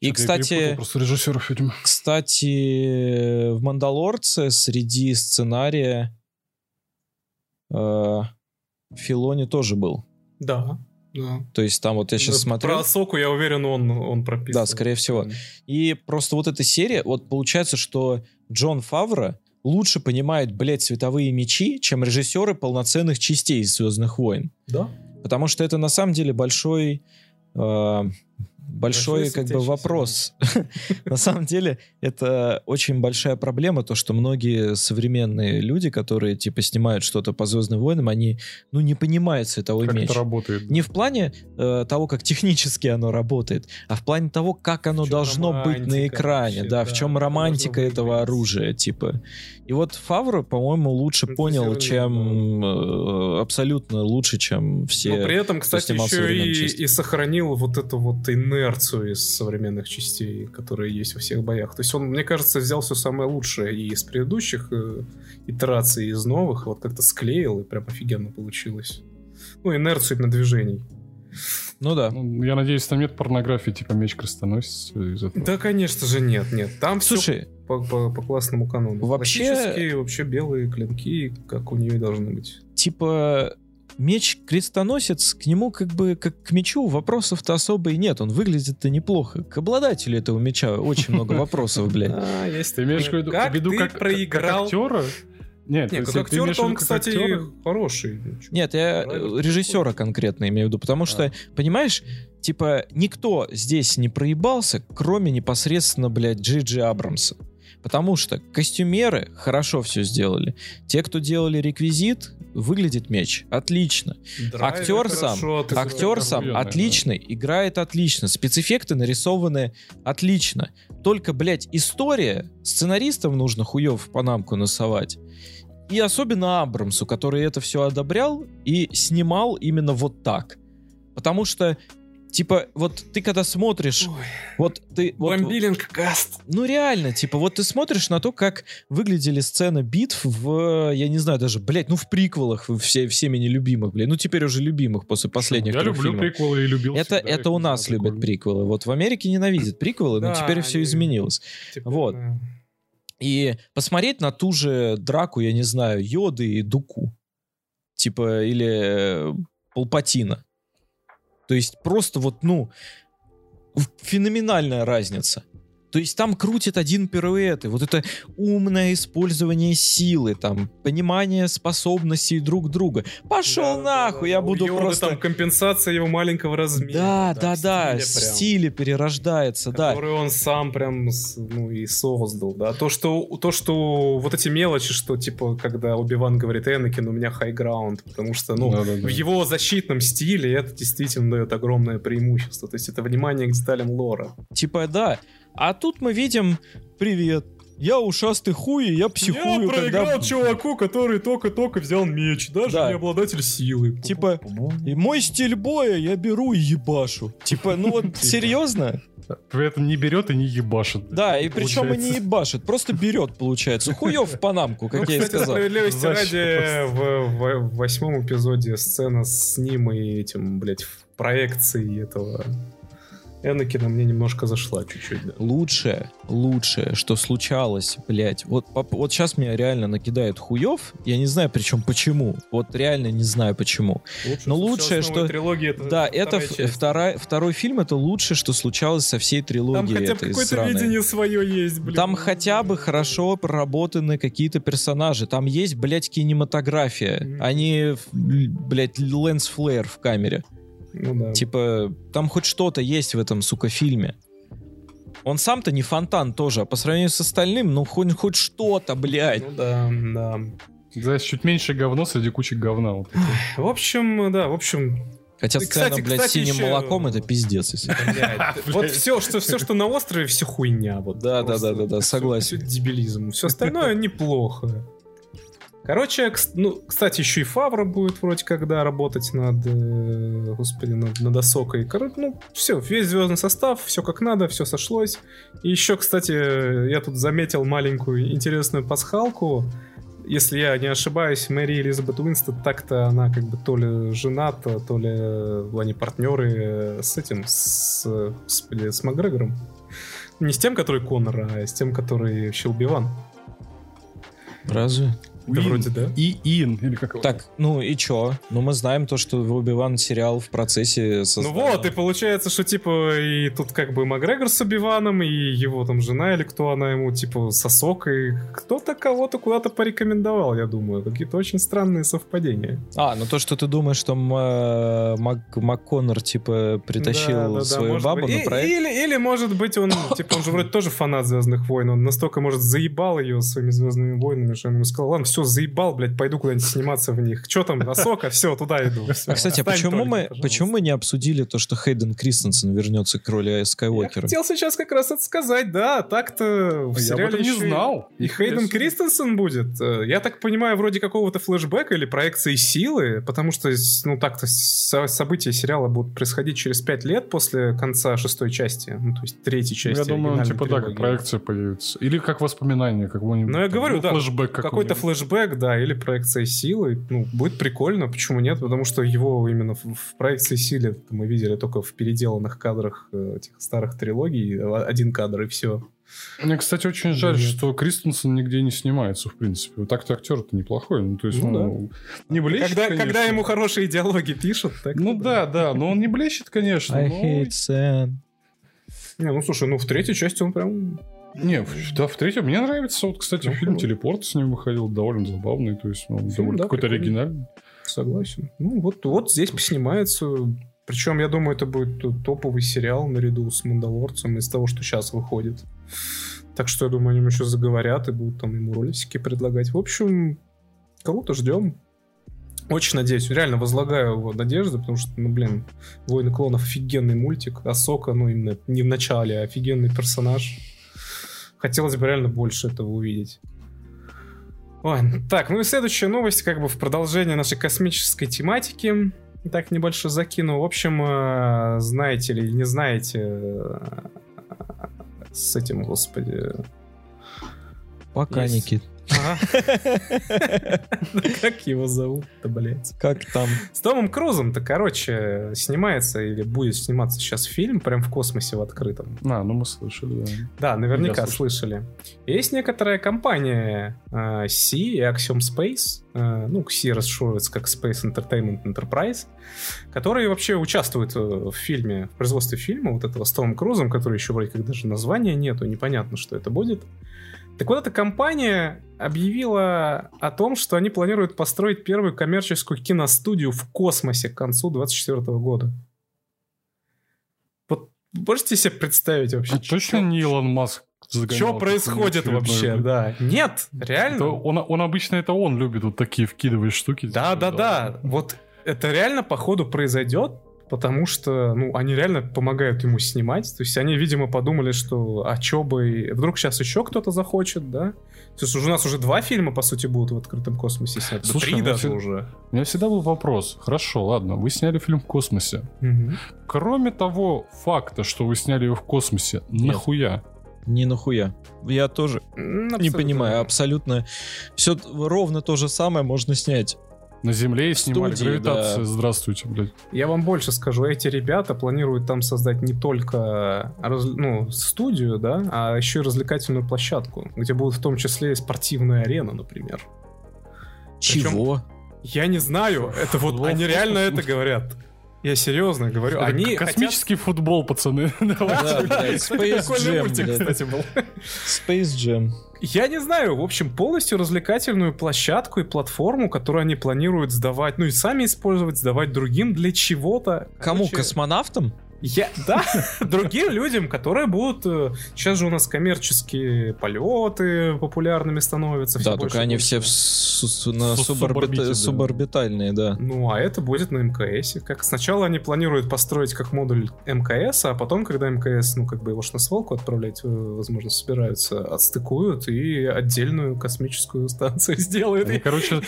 И, кстати, просто режиссеров, видимо. Кстати, в Мандалорце среди сценария э, Филони тоже был. Да. Да. То есть там вот я сейчас да, смотрю... Про Соку, я уверен, он, он прописан. Да, скорее всего. И просто вот эта серия, вот получается, что Джон Фавро лучше понимает, блядь, световые мечи, чем режиссеры полноценных частей «Звездных войн». Да. Потому что это на самом деле большой... Э, большой как бы вопрос. На самом деле это очень большая проблема, то, что многие современные люди, которые типа снимают что-то по Звездным войнам, они ну не понимают световой как меч. это работает. Не в плане э, того, как технически оно работает, а в плане того, как оно должно быть на экране, вообще, да, да, в чем романтика этого оружия, типа. И вот Фавро, по-моему, лучше это понял, чем э, абсолютно лучше, чем все. Но при этом, кстати, еще и, и сохранил вот эту вот инерцию из современных частей, которые есть во всех боях. То есть он, мне кажется, взял все самое лучшее и из предыдущих э, итераций, и из новых, вот как-то склеил, и прям офигенно получилось. Ну, инерцию именно движений. Ну да. Ну, я надеюсь, там нет порнографии, типа меч крестоносец из этого. Да, конечно же, нет, нет. Там Слушай, все по, по, по классному канону. Вообще... вообще белые клинки, как у нее и должны быть. Типа, меч крестоносец, к нему как бы, как к мечу, вопросов-то особо и нет. Он выглядит-то неплохо. К обладателю этого меча очень много вопросов, блядь. А, есть Ты имеешь в виду, как проиграл? актера? Нет, Нет как актер он, кстати, актера? хороший. Нет, я режиссера конкретно имею в виду, потому что, понимаешь, типа, никто здесь не проебался, кроме непосредственно, блядь, Джиджи Абрамса. Потому что костюмеры хорошо все сделали. Те, кто делали реквизит, выглядит меч отлично. Драйвер актер сам, актер сам отличный, да. играет отлично. Спецэффекты нарисованы отлично. Только, блядь, история, сценаристам нужно хуев в панамку носовать. И особенно Абрамсу, который это все одобрял и снимал именно вот так. Потому что Типа, вот ты когда смотришь, Ой. вот ты... Вот, Бомбилинг каст. Ну реально, типа, вот ты смотришь на то, как выглядели сцены битв в, я не знаю, даже, блядь, ну в приквелах все, всеми нелюбимых, блядь, ну теперь уже любимых после последних Я люблю фильмов. приквелы и любил Это, всегда, это у нас любят приколы. приквелы. Вот в Америке ненавидят приквелы, но теперь все изменилось. Вот. И посмотреть на ту же драку, я не знаю, Йоды и Дуку. Типа, или э, Палпатина. То есть просто вот, ну, феноменальная разница. То есть там крутит один пируэт, и вот это умное использование силы, там, понимание способностей друг друга. Пошел да, нахуй, да, я буду Йода просто... там компенсация его маленького размера. Да, да, да, в стиле, в стиле перерождается, да. Который он сам прям, ну, и создал, да. То, что, то, что вот эти мелочи, что, типа, когда Убиван говорит, Энакин, у меня хай-граунд, потому что, ну, да, да, да. в его защитном стиле это действительно дает огромное преимущество. То есть это внимание к деталям лора. Типа, да, а тут мы видим, привет, я ушастый хуй, я психую. Я проиграл когда... чуваку, который только-только взял меч, даже да. не обладатель силы. Типа, и мой стиль боя я беру и ебашу. Типа, ну вот типа. серьезно? При этом не берет и не ебашит. Да, и причем и не ебашит, просто берет, получается. Хуев в панамку, как ну, я и сказал. справедливости ради, в, в, в восьмом эпизоде сцена с ним и этим, блядь, в проекции этого Энакина мне немножко зашла чуть-чуть, да. Лучшее, лучшее, что случалось, блядь, вот, вот сейчас меня реально накидает хуев, я не знаю причем почему, вот реально не знаю почему. Лучше, Но лучшее, что... Трилогии, это да, это вторая, второй фильм, это лучшее, что случалось со всей трилогией. Там хотя бы какое-то сраной. видение свое есть, блядь. Там хотя бы хорошо проработаны какие-то персонажи, там есть, блядь, кинематография, mm-hmm. не, блядь, lens flare в камере. Ну да. Типа, там хоть что-то есть в этом, сука, фильме. Он сам-то не фонтан тоже, а по сравнению с остальным, ну хоть, хоть что-то, блядь. Ну да, да. Знаешь, чуть меньше говно среди кучи говна. Вот в общем, да, в общем, Хотя сцена, кстати, блядь, кстати, синим еще... молоком это пиздец. Если... Вот все, что, все, что на острове, все хуйня. Вот да, да, да, да, да, согласен. Все дебилизм. Все остальное неплохо. Короче, ну, кстати, еще и Фавра будет вроде когда работать над, э, господи, над, над Осокой. Короче, ну, все, весь звездный состав, все как надо, все сошлось. И еще, кстати, я тут заметил маленькую интересную пасхалку. Если я не ошибаюсь, Мэри Элизабет Уинстон так-то она как бы то ли жената, то ли они партнеры с этим, с, господи, с Макгрегором. Не с тем, который Конор, а с тем, который Щелбиван. Разве? Да вроде да. И Ин, или как его? Так, ну и чё? Ну мы знаем то, что Оби-Ван сериал в процессе создания. Ну вот, и получается, что типа и тут как бы Макгрегор с Оби-Ваном, и его там жена, или кто она ему, типа сосок, и кто-то кого-то куда-то порекомендовал, я думаю. Какие-то очень странные совпадения. А, ну то, что ты думаешь, что Мак МакКоннор, типа, притащил да, да, свою да, бабу быть. на проект? Или, или, может быть, он, типа, он же вроде тоже фанат Звездных войн, он настолько, может, заебал ее своими Звездными войнами, что он ему сказал, ладно, все, все, заебал, блядь, пойду куда-нибудь сниматься в них. Что там, Асока? Все, туда иду. Все. А, кстати, почему мы, почему мы не обсудили то, что Хейден Кристенсен вернется к роли Скайуокера? Я хотел сейчас как раз это сказать, да, так-то в сериале не знал. И Хейден Кристенсен будет. Э, я так понимаю, вроде какого-то флешбека или проекции силы, потому что, ну, так-то события сериала будут происходить через пять лет после конца шестой части, ну, то есть третьей части. Я думаю, типа, да, как проекция появится. Или как воспоминание какого-нибудь. Ну, я говорю, да, флешбэк какой-то флешбэк флешбэк, да, или проекция силы, ну, будет прикольно, почему нет? Потому что его именно в, в проекции силы мы видели только в переделанных кадрах э, этих старых трилогий, один кадр и все. Мне, кстати, очень жаль, Нет. что Кристенсен нигде не снимается, в принципе. Вот так-то актер-то неплохой. Ну, то есть, ну, ну да. не блещет, когда, конечно. когда ему хорошие диалоги пишут, так Ну да, да, но он не блещет, конечно. I но... hate Sam. Не, ну слушай, ну в третьей части он прям не, да, в третьем мне нравится. Вот, кстати, фильм «Телепорт» с ним выходил, довольно забавный, то есть ну, довольно какой-то оригинальный. Согласен. Ну, вот, вот здесь поснимается. Причем, я думаю, это будет топовый сериал наряду с «Мандалорцем» из того, что сейчас выходит. Так что, я думаю, они еще заговорят и будут там ему ролики предлагать. В общем, кого-то ждем. Очень надеюсь, реально возлагаю его надежды, потому что, ну, блин, «Войны клонов» офигенный мультик, Асока, ну, именно не в начале, а офигенный персонаж хотелось бы реально больше этого увидеть. Ой, так, ну и следующая новость, как бы в продолжение нашей космической тематики. Так, небольшой закину. В общем, э, знаете или не знаете э, с этим, господи... Пока, есть... Никит. Как его зовут-то, блядь? Как там? С Томом Крузом-то, короче, снимается или будет сниматься сейчас фильм прям в космосе в открытом. А, ну мы слышали, да. Да, наверняка слышали. Есть некоторая компания э, C и Axiom Space, э, ну, C расшифровывается как Space Entertainment Enterprise, которые вообще участвуют э, в фильме, в производстве фильма вот этого с Томом Крузом, который еще вроде как даже названия нету, непонятно, что это будет. Так вот, эта компания объявила о том, что они планируют построить первую коммерческую киностудию в космосе к концу 2024 года. Вот можете себе представить вообще? А точно не Илон Маск что происходит вообще, да? Нет, реально. Это он, он обычно это он любит вот такие вкидывать штуки. Да, да, да. Вот это реально походу произойдет потому что, ну, они реально помогают ему снимать. То есть они, видимо, подумали, что, а чё бы... Вдруг сейчас еще кто-то захочет, да? То есть уже у нас уже два фильма, по сути, будут в открытом космосе сняты. Слушай, Три даже уже. У меня всегда был вопрос. Хорошо, ладно, вы сняли фильм в космосе. Угу. Кроме того факта, что вы сняли его в космосе, Нет. нахуя? Не нахуя. Я тоже абсолютно. не понимаю. Абсолютно. Все ровно то же самое можно снять на Земле снимали студии, гравитацию. Да. Здравствуйте, блядь. Я вам больше скажу. Эти ребята планируют там создать не только раз, ну, студию, да, а еще и развлекательную площадку, где будут в том числе и спортивная арена, например. Чего? Причем, я не знаю. Это вот они реально это говорят. Я серьезно говорю, они космический хотят... футбол, пацаны. Space Jam, кстати, был. Space Jam. Я не знаю, в общем, полностью развлекательную площадку и платформу, которую они планируют сдавать, ну и сами использовать, сдавать другим для чего-то. Кому? Короче, космонавтам? Я, да, другим людям, которые будут... Э, сейчас же у нас коммерческие полеты популярными становятся. Да, только они все на суборбит, суборбитальные, да. Ну, а это будет на МКС. Как сначала они планируют построить как модуль МКС, а потом, когда МКС, ну, как бы его ж на свалку отправлять, э, возможно, собираются, отстыкуют и отдельную космическую станцию сделают. Они, короче,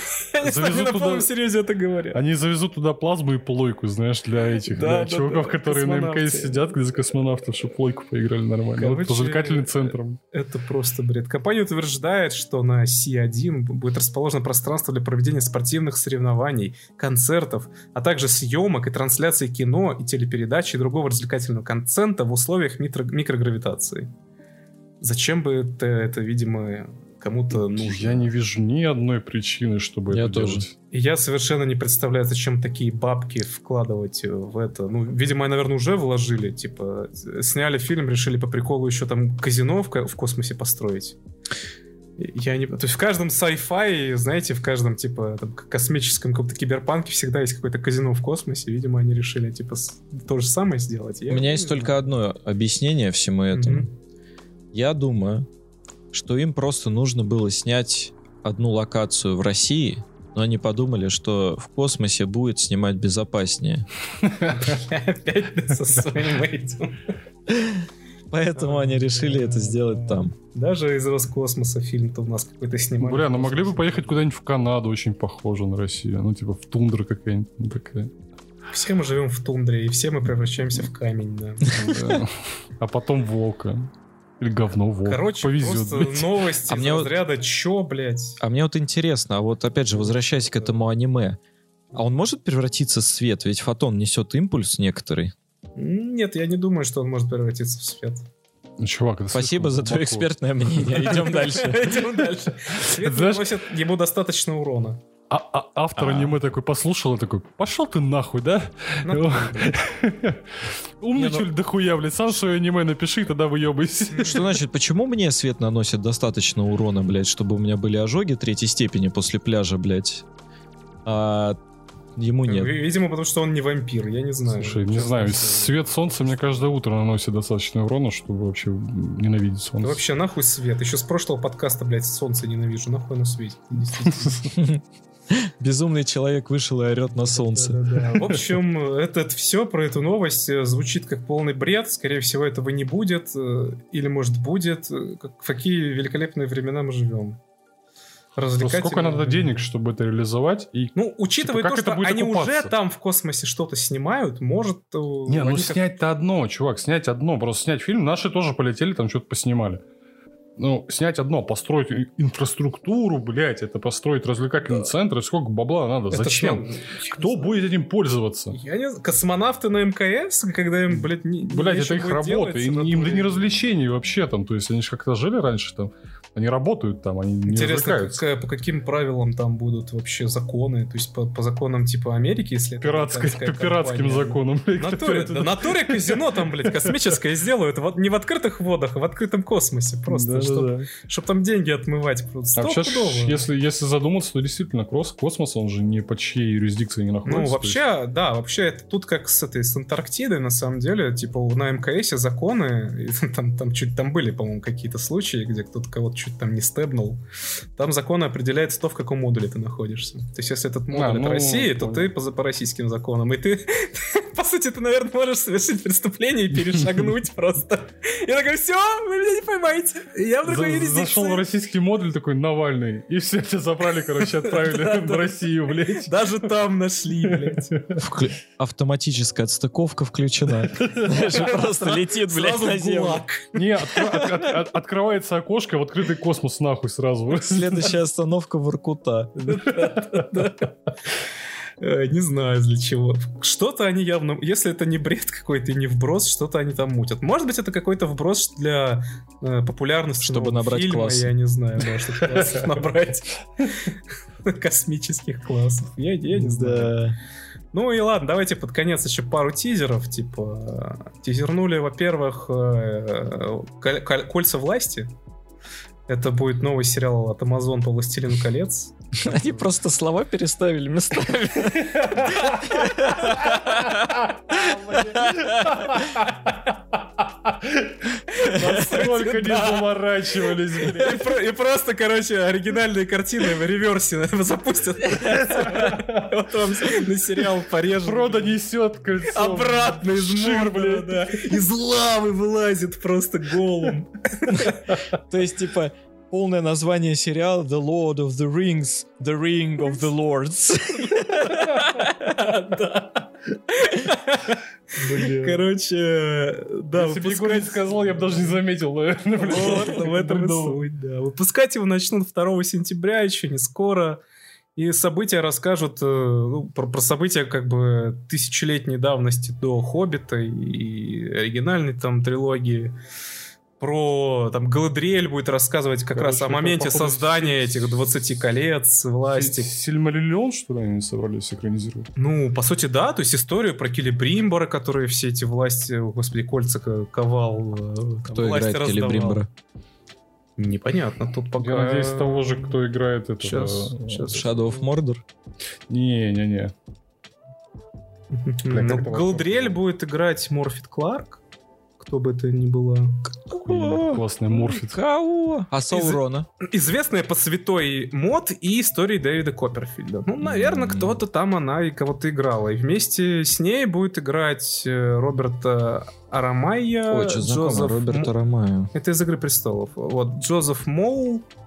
завезут туда... серьезе это говорят. Они завезут туда плазму и плойку, знаешь, для этих, чуваков, которые на МКС сидят, где за космонавтов, чтобы плойку поиграли нормально. Короче, вот развлекательным центром. Это просто бред. Компания утверждает, что на C1 будет расположено пространство для проведения спортивных соревнований, концертов, а также съемок и трансляции кино и телепередач и другого развлекательного контента в условиях микро микрогравитации. Зачем бы это, это видимо, кому-то нужно. Я не вижу ни одной причины, чтобы я это тоже. делать. И я совершенно не представляю, зачем такие бабки вкладывать в это. Ну, видимо, наверное, уже вложили. Типа, сняли фильм, решили по приколу еще там казино в, в космосе построить. Я не... То есть в каждом sci-fi, знаете, в каждом, типа, там, космическом каком-то киберпанке всегда есть какое-то казино в космосе. Видимо, они решили, типа, то же самое сделать. Я У меня есть знаю. только одно объяснение всему этому. Mm-hmm. Я думаю, что им просто нужно было снять одну локацию в России, но они подумали, что в космосе будет снимать безопаснее. Опять со своим этим. Поэтому они решили это сделать там. Даже из Роскосмоса фильм-то у нас какой-то снимали. Бля, ну могли бы поехать куда-нибудь в Канаду, очень похоже на Россию. Ну, типа в тундра какая-нибудь ну, такая. Все мы живем в тундре, и все мы превращаемся в камень, да. А потом волка. Или говно, вот. Короче, Повезет, просто блядь. новости а мне разряда вот... чё, блядь? А мне вот интересно, а вот опять же, возвращаясь к этому аниме, а он может превратиться в свет? Ведь фотон несет импульс некоторый. Нет, я не думаю, что он может превратиться в свет. Ну, чувак, это Спасибо за твое экспертное мнение. Идем дальше. Идем дальше. Свет наносит ему достаточно урона. А, а автор а. аниме такой послушал и такой, пошел ты нахуй, да? Ну, Умничали ну дохуя, блядь, сам свое аниме напиши, тогда выебайся. Что значит, почему мне свет наносит достаточно урона, блядь, чтобы у меня были ожоги третьей степени после пляжа, блядь? А ему нет. Видимо, потому что он не вампир, я не знаю. Слушай, не знаю, свет солнца мне каждое утро наносит достаточно урона, чтобы вообще ненавидеть солнце. Да вообще нахуй свет. Еще с прошлого подкаста, блядь, солнце ненавижу. Нахуй оно светит. Безумный человек вышел и орет на солнце. Да, да, да. В общем, это, это все про эту новость э, звучит как полный бред. Скорее всего, этого не будет. Э, или, может, будет. Э, в какие великолепные времена мы живем. Сколько надо денег, чтобы это реализовать? И, ну, учитывая типа, то, что они окупаться? уже там в космосе что-то снимают, может... Не, ну снять-то одно, чувак, снять одно. Просто снять фильм. Наши тоже полетели, там что-то поснимали. Ну, снять одно, построить инфраструктуру, блядь, это построить развлекательный центр, сколько бабла надо, это зачем? Что? Кто будет этим пользоваться? Я не знаю, космонавты на МКС, когда им, блядь, не Блядь, это их работа, им, им да не развлечений вообще там, то есть они же как-то жили раньше там, они работают там, они не Интересно, как, по каким правилам там будут вообще законы? То есть по, по законам типа Америки, если Пиратской, По пиратским законам. Натуре, да, натуре казино там, блядь, космическое сделают. Вот не в открытых водах, а в открытом космосе. Просто, да, чтобы да, да. там деньги отмывать. А вообще, если, если задуматься, то действительно, кросс, космос, он же не под чьей юрисдикцией не находится. Ну, вообще, есть... да, вообще, это тут как с этой, с Антарктидой, на самом деле, типа на МКСе законы, там, там чуть там были, по-моему, какие-то случаи, где кто-то кого-то чуть там не стебнул. Там закон определяет то, в каком модуле ты находишься. То есть, если этот модуль а, ну, это Россия, то ты по, по российским законам. И ты, по сути, ты, наверное, можешь совершить преступление и перешагнуть просто. Я такой, все, вы меня не поймаете. Я в другой юрисдикции. Зашел в российский модуль такой, Навальный. И все, тебя забрали, короче, отправили в Россию, блядь. Даже там нашли, блядь. Автоматическая отстыковка включена. Просто летит, блядь, на землю. Не, открывается окошко в открытый космос нахуй сразу. Следующая остановка Воркута. Э, не знаю для чего. Что-то они явно... Если это не бред какой-то и не вброс, что-то они там мутят. Может быть, это какой-то вброс для э, популярности Чтобы набрать фильма, класс. Я не знаю, да, чтобы набрать космических классов. Я, я не знаю. Ну и ладно, давайте под конец еще пару тизеров. Типа, тизернули, во-первых, э, кольца власти. Это будет новый сериал от Amazon по «Властелину колец». Они просто слова переставили местами. Насколько не заморачивались, И просто, короче, оригинальные картины в реверсе запустят. Вот вам на сериал порежет. Фродо несет кольцо. Обратно из морда, да. Из лавы вылазит просто голым. То есть, типа, полное название сериала The Lord of the Rings, The Ring of the Lords. Короче, да. Если бы Егор сказал, я бы даже не заметил, наверное. В этом и суть, да. Выпускать его начнут 2 сентября, еще не скоро. И события расскажут э, ну, про, про события как бы тысячелетней давности до Хоббита и оригинальной там трилогии про там Галадриэль будет рассказывать как Короче, раз о моменте создания этих 20 колец власти. Сильмариллион, что ли, они собрались экранизировать? Ну, по сути, да, то есть историю про Келебримбора, которые все эти власти, господи, кольца ковал. Э, кто играет Келебримбора? Непонятно, тут пока... Я надеюсь, того же, кто играет это... Сейчас, сейчас. Shadow of Mordor? Не-не-не. Ну, Галадриэль будет играть Морфит Кларк, кто бы это ни было. Классный морфит. Кого? А Саурона? Из... Известная по святой мод и истории Дэвида Копперфильда. Ну, наверное, mm-hmm. кто-то там она и кого-то играла. И вместе с ней будет играть э, Роберта Арамайя. Ой, что Джозеф... Роберт Арамайя. Это из «Игры престолов». Вот, Джозеф Моул э,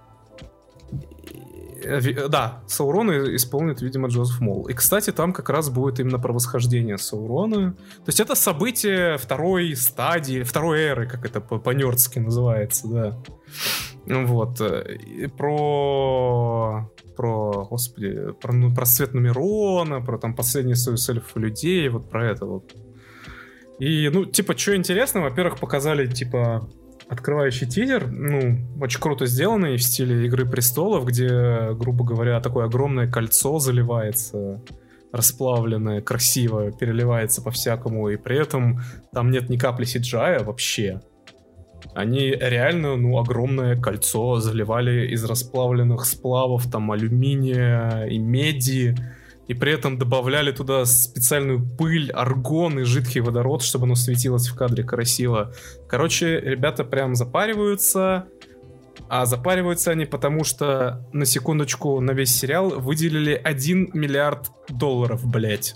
да, Саурона исполнит, видимо, Джозеф Молл. И, кстати, там как раз будет именно про восхождение Саурона. То есть это событие второй стадии, второй эры, как это по-нердски называется, да. Вот. Э, и про про, господи, про, ну, про свет Нумерона, про там последний союз эльфов людей, вот про это вот. И, ну, типа, что интересно, во-первых, показали, типа, открывающий тизер, ну, очень круто сделанный в стиле Игры Престолов, где, грубо говоря, такое огромное кольцо заливается расплавленное, красиво, переливается по-всякому, и при этом там нет ни капли CGI вообще. Они реально, ну, огромное кольцо заливали из расплавленных сплавов, там, алюминия и меди, и при этом добавляли туда специальную пыль, аргон и жидкий водород, чтобы оно светилось в кадре красиво. Короче, ребята прям запариваются, а запариваются они потому, что, на секундочку, на весь сериал выделили 1 миллиард долларов, блять.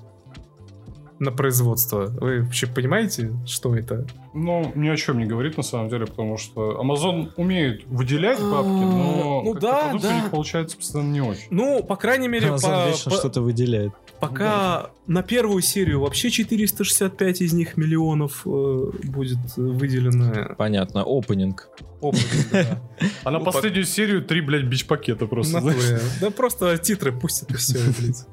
На производство. Вы вообще понимаете, что это? Ну, ни о чем не говорит на самом деле, потому что Amazon умеет выделять бабки, но ну, да, да. у них получается постоянно не очень. Ну, по крайней мере, Amazon по, по... что-то выделяет. Пока да. на первую серию вообще 465 из них миллионов э, будет выделено. Понятно, опенинг. Опенинг, да. А на ну, последнюю серию три, блядь, бич-пакета просто. Да просто титры пусть это все, блядь.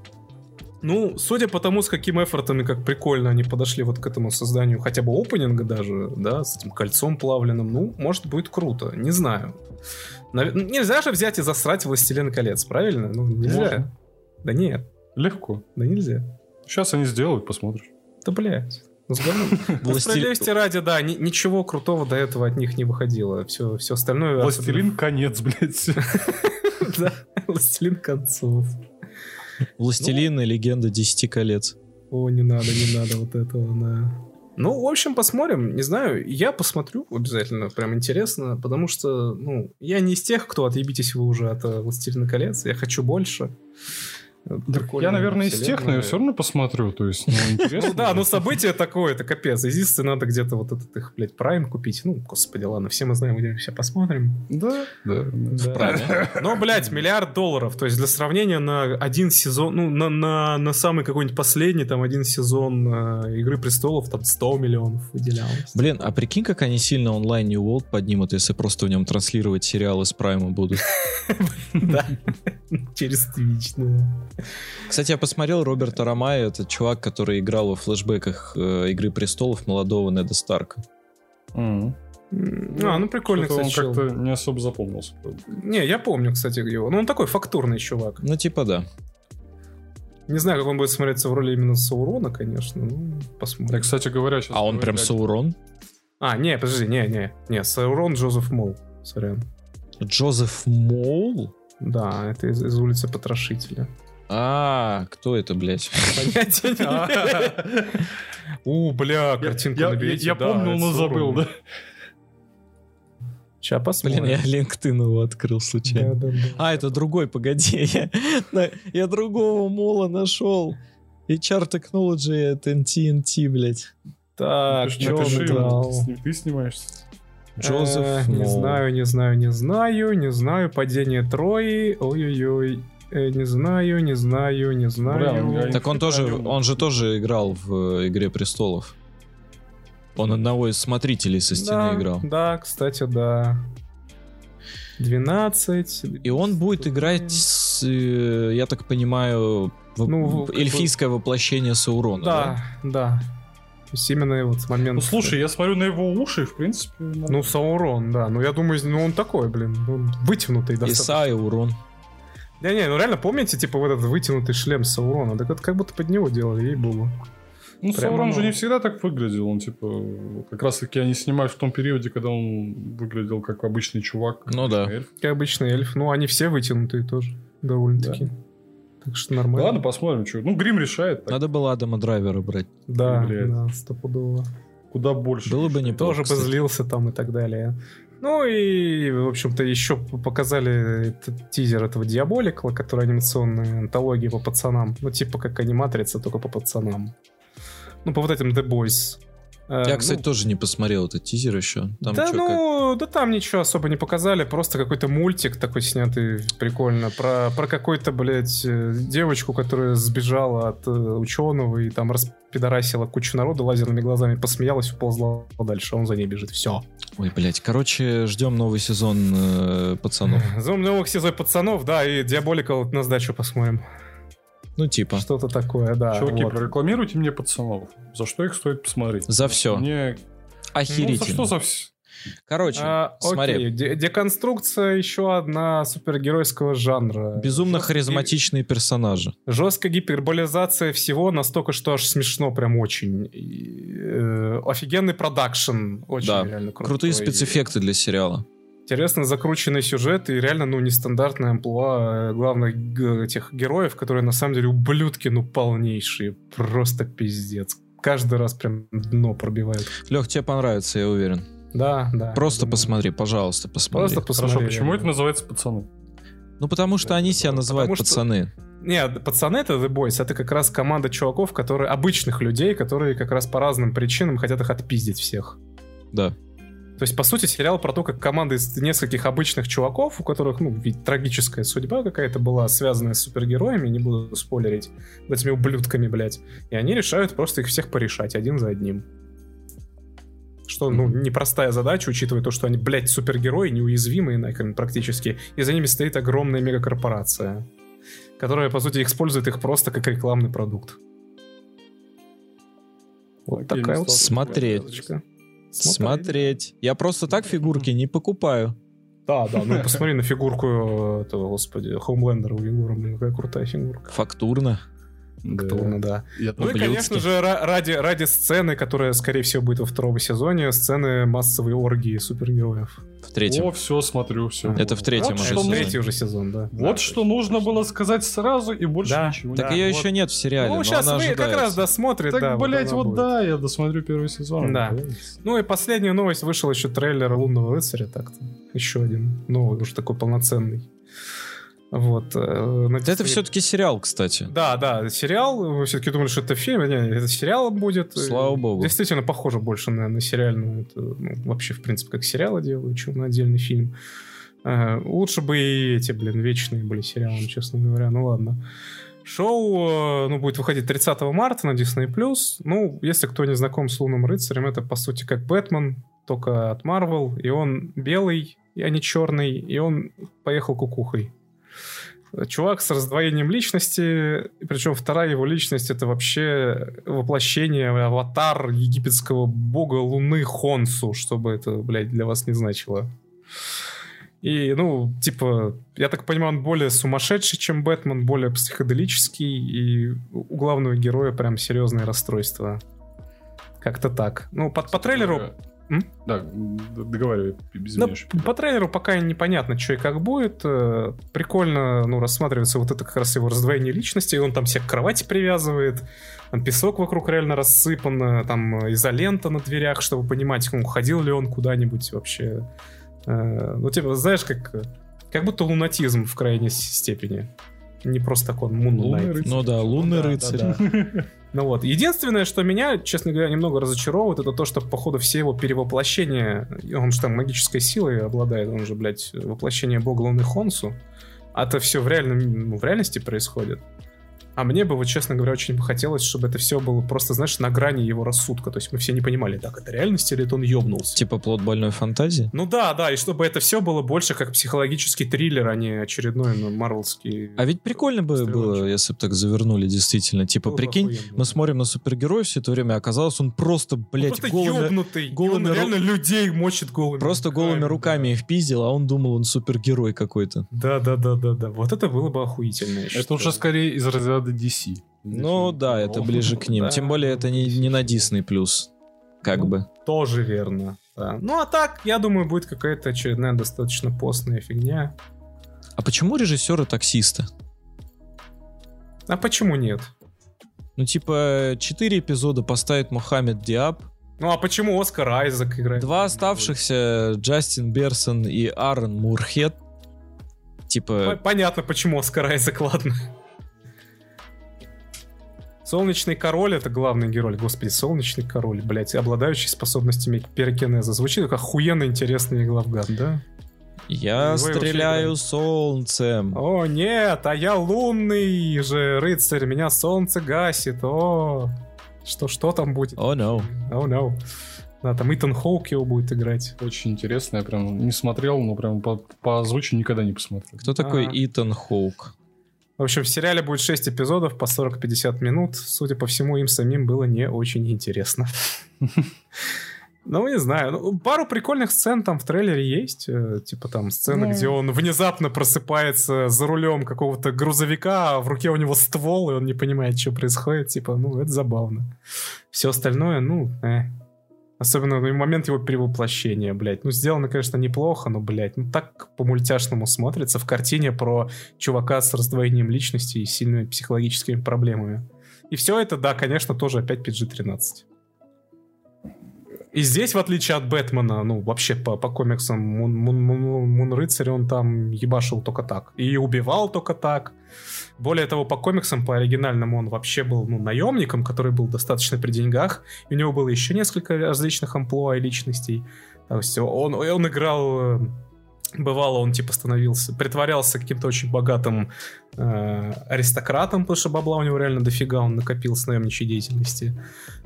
Ну, судя по тому, с каким эфортом и как прикольно они подошли вот к этому созданию хотя бы опенинга даже, да, с этим кольцом плавленным, ну, может, будет круто, не знаю. Нав... Нельзя же взять и засрать «Властелин колец», правильно? Ну, нельзя. Можно. Да нет. Легко. Да нельзя. Сейчас они сделают, посмотришь. Да, блядь. Ну, Справедливости ради, да, ничего крутого до этого от них не выходило. Все, все остальное... Властелин конец, блядь. Да, властелин концов. Властелин и легенда Десяти колец. О, не надо, не надо вот этого, да. Ну, в общем, посмотрим. Не знаю, я посмотрю обязательно, прям интересно, потому что, ну, я не из тех, кто отъебитесь вы уже от «Властелина колец», я хочу больше. Я, наверное, из тех, но я все равно посмотрю, то есть, ну, интересно. Ну да, ну событие такое, это капец. Единственное, надо где-то вот этот их, блядь, прайм купить. Ну, господи, ладно, все мы знаем, где все посмотрим. Да, да. Но, блядь, миллиард долларов. То есть, для сравнения, на один сезон, ну, на, на, на самый какой-нибудь последний, там, один сезон э, Игры Престолов, там, 100 миллионов выделялось. Блин, а прикинь, как они сильно онлайн New World поднимут, если просто в нем транслировать сериалы с прайма будут. Да, через Twitch, да. Кстати, я посмотрел Роберта Ромая, это чувак, который играл во флешбеках э, Игры Престолов молодого Неда Старка. Mm. А, ну прикольно, кстати, он как-то не особо запомнился. Не, я помню, кстати, его. Ну, он такой фактурный чувак. Ну, типа, да. Не знаю, как он будет смотреться в роли именно Саурона, конечно. Ну, посмотрим. Я, кстати говоря, сейчас... А он прям Саурон? А, не, подожди, не, не. Не, Саурон Джозеф Мол. Сорян. Джозеф Мол? Да, это из, из улицы Потрошителя. А, кто это, блядь? Понятия не У, бля, картинку наберите. Я помню, но забыл, да? Сейчас посмотрим. Блин, я LinkedIn его открыл случайно. Да, да, да. А, это другой, погоди. Я, я другого мола нашел. HR Technology это NTNT, блядь. Так, что он дал? Ты снимаешься? Джозеф. Э, не знаю, не знаю, не знаю, не знаю. Падение Трои. Ой-ой-ой. Э, не знаю, не знаю, не знаю. Бля, так он тоже, он же тоже играл в э, Игре престолов. Он одного из смотрителей со стены да, играл. Да, кстати, да. 12. И он будет играть с, э, я так понимаю, в, ну, эльфийское бы... воплощение Саурона. Да, да. да. То есть именно вот момент... Ну слушай, я смотрю на его уши, в принципе... Ну, Саурон, да. Ну, я думаю, ну он такой, блин, он вытянутый достаточно. Исай, Урон. Не-не, ну реально, помните, типа, вот этот вытянутый шлем Саурона? Так это как будто под него делали, ей было. Ну, Прямо Саурон же не всегда так выглядел. Он, типа, как раз таки они снимают в том периоде, когда он выглядел как обычный чувак. Ну да. Эльф. Как обычный эльф. Ну, они все вытянутые тоже. Довольно-таки. Да. Так что нормально. Ладно, посмотрим, что. Ну, грим решает. Так. Надо было Адама Драйвера брать. Да, да, стопудово. Куда больше. Было бы не Тоже бы злился там и так далее. Ну и, в общем-то, еще показали этот тизер этого Диаболика, который анимационная антология по пацанам. Ну, типа как аниматрица, только по пацанам. Ну, по вот этим The Boys. Э, Я, кстати, ну, тоже не посмотрел этот тизер еще. Там да, ну, как... да там ничего особо не показали, просто какой-то мультик такой снятый прикольно про, про какой-то, блядь, э, девочку, которая сбежала от э, ученого и там распидорасила кучу народа лазерными глазами, посмеялась, уползла дальше, он за ней бежит, все. Ой, блядь, короче, ждем новый сезон э, пацанов. Ждем новых сезон пацанов, да, и Диаболика вот на сдачу посмотрим. Ну, типа. Что-то такое, да. Чуваки, вот. прорекламируйте мне пацанов. За что их стоит посмотреть? За все. Мне... Охерительно. Ну, за что за все? Короче, а, смотри. Окей. Деконструкция еще одна супергеройского жанра. Безумно Жестко харизматичные персонажи. Жесткая гиперболизация всего настолько, что аж смешно прям очень. И, э, офигенный продакшн. Очень да. реально крутой. Крутые спецэффекты для сериала. Интересно закрученный сюжет и реально, ну, нестандартная амплуа э, главных этих героев, которые на самом деле ублюдки, ну, полнейшие. Просто пиздец. Каждый раз прям дно пробивают. Лех, тебе понравится, я уверен. Да, да. Просто посмотри, пожалуйста, посмотри. Просто посмотри. Хорошо, почему это называется пацаны? Ну, потому что они себя называют потому пацаны. Нет, пацаны это The Boys, это как раз команда чуваков, которые обычных людей, которые как раз по разным причинам хотят их отпиздить всех. Да. То есть, по сути, сериал про то, как команда из нескольких обычных чуваков, у которых, ну, ведь трагическая судьба какая-то была, связанная с супергероями, не буду спойлерить, этими ублюдками, блядь. И они решают просто их всех порешать один за одним. Что, ну, непростая задача, учитывая то, что они, блядь, супергерои, неуязвимые нахрен практически, и за ними стоит огромная мегакорпорация, которая, по сути, использует их просто как рекламный продукт. Вот такая вот Смотреть. сказочка. Смотреть. Я просто так фигурки не покупаю. Да, да, ну посмотри на фигурку э, этого, господи, Хоумлендера у Егора, блин, какая крутая фигурка. Фактурно. Актуально, да. Я Ну и, конечно же, ра- ради, ради сцены, которая, скорее всего, будет во втором сезоне, сцены массовой оргии супергероев. В третьем. О, все, смотрю, все. Это в третьем Вот уже сезоне. третий уже сезон, да. Вот Да, что нужно было сказать сразу и больше Да. ничего. Так Да, ее вот. еще нет в сериале. Ну, но сейчас она вы как раз досмотрит, Так, да. блять, вот будет. да, я досмотрю первый сезон. Да. Ну и последняя новость, вышел еще трейлер «Лунного рыцаря», так-то. Еще один новый, уже такой полноценный. Вот. э, на Это все-таки сериал, кстати. Да, да, сериал. Вы все-таки думали, что это фильм. Не, это сериал будет. Слава богу. Действительно, похоже больше на, на сериальную. Это, ну, вообще, в принципе, как сериалы делают, чем на отдельный фильм. Э, лучше бы и эти, блин, вечные были сериалами, честно говоря. Ну ладно. Шоу, э, ну, будет выходить 30 марта на Disney+. Ну, если кто не знаком с Лунным рыцарем, это, по сути, как Бэтмен, только от Marvel. И он белый, а не черный. И он поехал кукухой. Чувак с раздвоением личности, причем вторая его личность это вообще воплощение, аватар египетского бога Луны Хонсу, чтобы это, блядь, для вас не значило. И, ну, типа, я так понимаю, он более сумасшедший, чем Бэтмен, более психоделический, и у главного героя прям серьезное расстройство. Как-то так. Ну, по, по трейлеру М? Да, договаривай, без меня ещё. по трейлеру пока непонятно, что и как будет. Э, Прикольно, ну, рассматривается вот это как раз его раздвоение личности, и он там всех к кровати привязывает, там песок вокруг реально рассыпан, э, там э, изолента на дверях, чтобы понимать, ну, ходил ли он куда-нибудь вообще. Ну, типа, знаешь, как, как будто лунатизм в крайней степени. Не просто такой он Moon Лунный рыцарь. Ну да, лунный Да, рыцарь. да, да. Ну вот. Единственное, что меня, честно говоря, немного разочаровывает, это то, что, походу, все его перевоплощения, он же там магической силой обладает, он же, блядь, воплощение бога Луны Хонсу, а это все в, реальном, ну, в реальности происходит. А мне бы, вот, честно говоря, очень бы хотелось, чтобы это все было просто, знаешь, на грани его рассудка. То есть мы все не понимали, так, это реальность или это он ёбнулся. Типа плод больной фантазии. Ну да, да, и чтобы это все было больше как психологический триллер, а не очередной, ну, марвелский... А ведь прикольно бы Стрелочек. было, если бы так завернули, действительно. Типа, Было бы прикинь, охуенно. мы смотрим на супергероя все это время, а оказалось, он просто, Он блядь, просто голыми, ёбнутый, и голыми он ру- реально людей мочит голыми просто голыми руками их пиздил, а он думал, он супергерой какой-то. Да, да, да, да, да. Вот это было бы охуительно. Это считаю. уже скорее из разряда DC. Ну да, это О, ближе к ним. да. Тем более это не, не на Disney+. плюс, Как Ну, бы. Тоже верно. Да. Ну а так, я думаю, будет какая-то очередная достаточно постная фигня. А почему режиссеры таксиста? А почему нет? Ну, типа, четыре эпизода поставит Мохаммед Диаб, Ну а почему Оскар Айзек играет? два оставшихся Джастин Берсон и Аарон Мурхет. Типа, Понятно, почему Оскар Айзек, ладно. Солнечный король это главный герой. Господи, солнечный король, блядь, обладающий способностями пирокинеза. Звучит как охуенно интересный главгад, да? я его стреляю солнцем. О, нет, а я лунный же рыцарь, меня солнце гасит, о. Что, что там будет? О, no. Oh, no. Да, там Итан Хоук его будет играть. Очень интересно, я прям не смотрел, но прям по, по озвучу никогда не посмотрел. Кто такой А. Итан Хоук? В общем, в сериале будет 6 эпизодов по 40-50 минут. Судя по всему, им самим было не очень интересно. Ну, не знаю. Ну, пару прикольных сцен там в трейлере есть. э, Типа там сцена, где он внезапно просыпается за рулем какого-то грузовика, а в руке у него ствол, и он не понимает, что происходит. Типа, ну, это забавно. Все остальное, ну, э. Особенно в момент его перевоплощения, блядь. Ну, сделано, конечно, неплохо, но, блядь, ну так по-мультяшному смотрится в картине про чувака с раздвоением личности и сильными психологическими проблемами. И все это, да, конечно, тоже опять PG-13. И здесь, в отличие от Бэтмена, ну, вообще по, по комиксам, Мун, Мун, Мун, Мун Рыцарь, он там ебашил только так. И убивал только так. Более того, по комиксам, по оригинальному, он вообще был ну, наемником, который был достаточно при деньгах. И у него было еще несколько различных амплуа и личностей. То есть он, он играл э, Бывало, он типа становился, притворялся каким-то очень богатым э, аристократом, потому что бабла у него реально дофига, он накопил с наемничьей деятельности.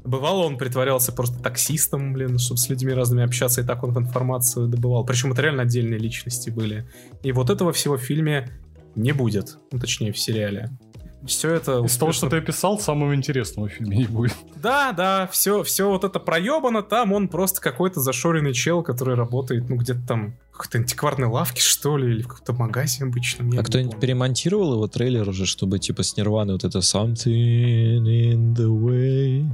Бывало, он притворялся просто таксистом, блин, чтобы с людьми разными общаться, и так он информацию добывал. Причем это реально отдельные личности были. И вот этого всего в фильме не будет, ну, точнее, в сериале все это... Из того, что ты описал, самого интересного в фильме не будет. Да, да, все, все вот это проебано, там он просто какой-то зашоренный чел, который работает, ну, где-то там в какой-то антикварной лавке, что ли, или в каком-то магазине обычном. А кто-нибудь перемонтировал его трейлер уже, чтобы типа с Нирваны вот это Something in the way?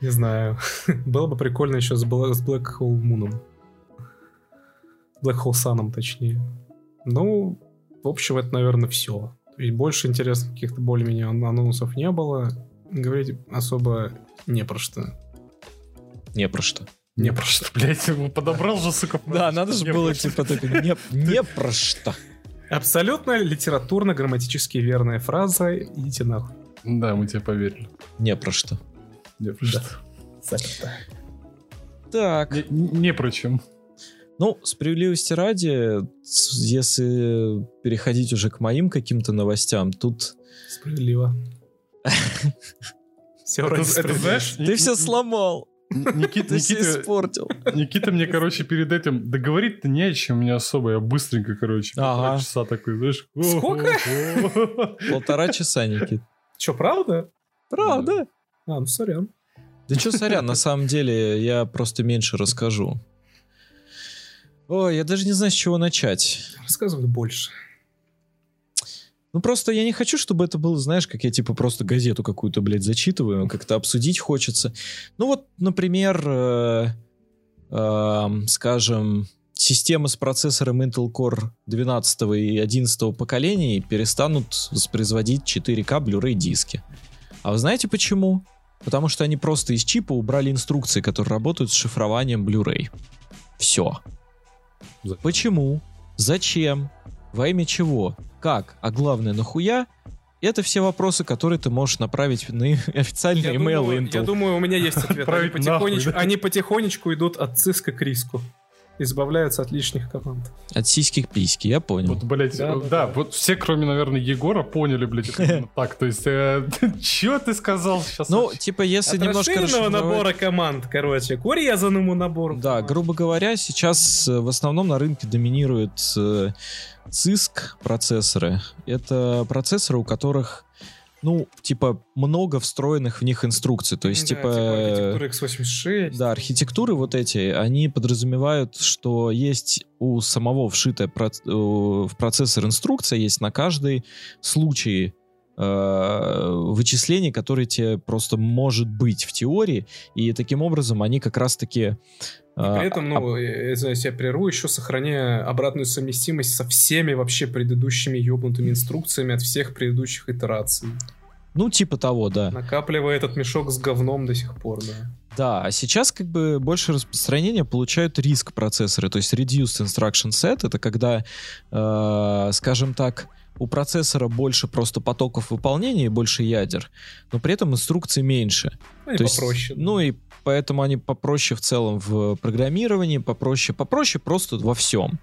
Не знаю. Было бы прикольно еще с, Black, с Black Hole Moon. Black Hole Sun, точнее. Ну, в общем, это, наверное, все. То есть больше интересных каких-то более-менее анонсов не было. Говорить особо не про что. Не про что. Не про что. Блять, его подобрал же, сука. Да, надо же было типа так, не, не про что. Абсолютно литературно-грамматически верная фраза. Идите нахуй. Да, мы тебе поверили. Не про что. Не про что. Так. Не, не про чем. Ну, справедливости ради, если переходить уже к моим каким-то новостям, тут... Справедливо. Все это, это, знаешь, Ты все сломал. Никита, Ты все испортил. Никита мне, короче, перед этим договорить-то не о чем мне особо. Я быстренько, короче, полтора часа такой, знаешь. Сколько? Полтора часа, Никит. Че, правда? Правда. А, ну сорян. Да что сорян, на самом деле я просто меньше расскажу. Ой, я даже не знаю, с чего начать. Рассказывай больше. Ну просто я не хочу, чтобы это было, знаешь, как я типа просто газету какую-то, блядь, зачитываю, как-то обсудить хочется. Ну вот, например, э, э, скажем, системы с процессором Intel Core 12 и 11 поколений перестанут воспроизводить 4К Blu-ray диски. А вы знаете почему? Потому что они просто из чипа убрали инструкции, которые работают с шифрованием Blu-ray. Все. Почему? Зачем? Во имя чего? Как? А главное, нахуя? Это все вопросы, которые ты можешь направить на официальный email Intel. Я думаю, у меня есть ответ. Они потихонечку, они потихонечку идут от циска к риску избавляются от лишних команд. От сиських письки, я понял. Вот, блядь, да, да, да, вот все, кроме, наверное, Егора, поняли, блядь, это так. То есть, э, чё ты сказал сейчас? Ну, типа, если От немножко расширенного набора команд, короче, к урезанному набору. Да, команд. грубо говоря, сейчас э, в основном на рынке доминируют э, CISC процессоры. Это процессоры, у которых ну, типа, много встроенных в них инструкций. То есть, да, типа... типа архитектуры x86. Да, архитектуры вот эти, они подразумевают, что есть у самого вшитая в процессор инструкция, есть на каждый случай э, вычислений, которые тебе просто может быть в теории, и таким образом они как раз-таки и при этом, ну, а... я, я себя прерву, еще сохраняя обратную совместимость со всеми вообще предыдущими ебнутыми инструкциями от всех предыдущих итераций. Ну, типа того, да. Накапливая этот мешок с говном до сих пор, да. Да, а сейчас как бы больше распространения получают риск процессоры, то есть reduced instruction set, это когда, э, скажем так, у процессора больше просто потоков выполнения и больше ядер, но при этом инструкций меньше. Ну, То попроще. Есть, ну и поэтому они попроще в целом в программировании, попроще, попроще просто во всем.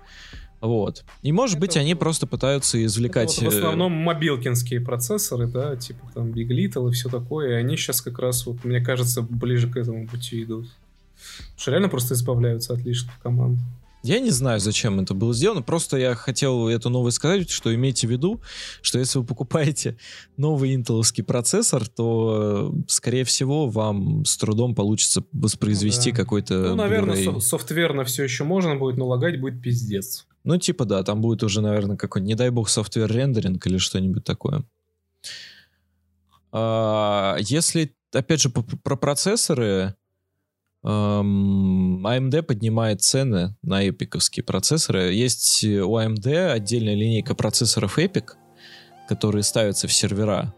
Вот. И может это быть они просто пытаются извлекать... Это вот в э, основном мобилкинские процессоры, да, типа там Big Little и все такое, и они сейчас как раз, вот, мне кажется, ближе к этому пути идут. Потому что реально просто избавляются от лишних команд. Я не знаю, зачем это было сделано, просто я хотел эту новость сказать, что имейте в виду, что если вы покупаете новый интеловский процессор, то, скорее всего, вам с трудом получится воспроизвести да. какой-то... Ну, наверное, со- софтверно все еще можно будет, но лагать будет пиздец. Ну, типа, да, там будет уже, наверное, какой-нибудь, не дай бог, софтвер рендеринг или что-нибудь такое. А, если, опять же, про процессоры, AMD поднимает цены на эпиковские процессоры. Есть у AMD отдельная линейка процессоров Epic, которые ставятся в сервера.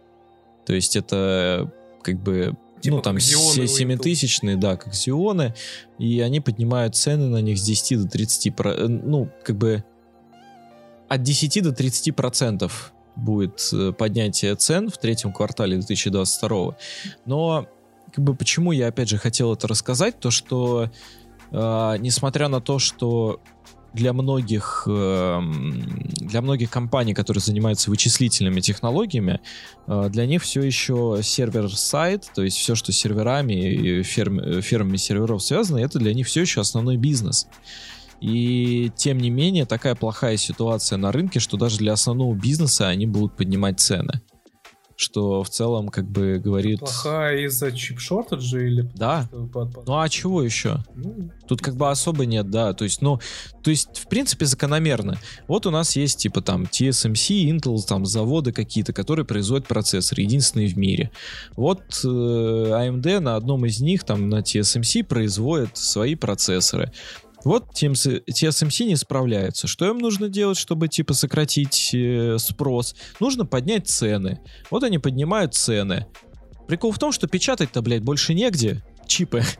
То есть это как бы Типа ну, там семитысячные, да, как Xeon, и они поднимают цены на них с 10 до 30, э, ну, как бы от 10 до 30 процентов будет э, поднятие цен в третьем квартале 2022. Но как бы почему я опять же хотел это рассказать, то что э, несмотря на то, что для многих, э, для многих компаний, которые занимаются вычислительными технологиями, э, для них все еще сервер-сайт, то есть все, что с серверами и ферм, фермами серверов связано, это для них все еще основной бизнес. И тем не менее, такая плохая ситуация на рынке, что даже для основного бизнеса они будут поднимать цены что в целом как бы говорит... Плохая из-за чип-шортеджа или... Да. Ну а чего еще? Ну, Тут как бы особо нет, да. То есть, ну, то есть, в принципе, закономерно. Вот у нас есть типа там TSMC, Intel, там заводы какие-то, которые производят процессоры, единственные в мире. Вот э, AMD на одном из них, там на TSMC, производит свои процессоры. Вот TSMC не справляются. Что им нужно делать, чтобы типа сократить э, спрос? Нужно поднять цены. Вот они поднимают цены. Прикол в том, что печатать-то, блядь, больше негде. Чипы.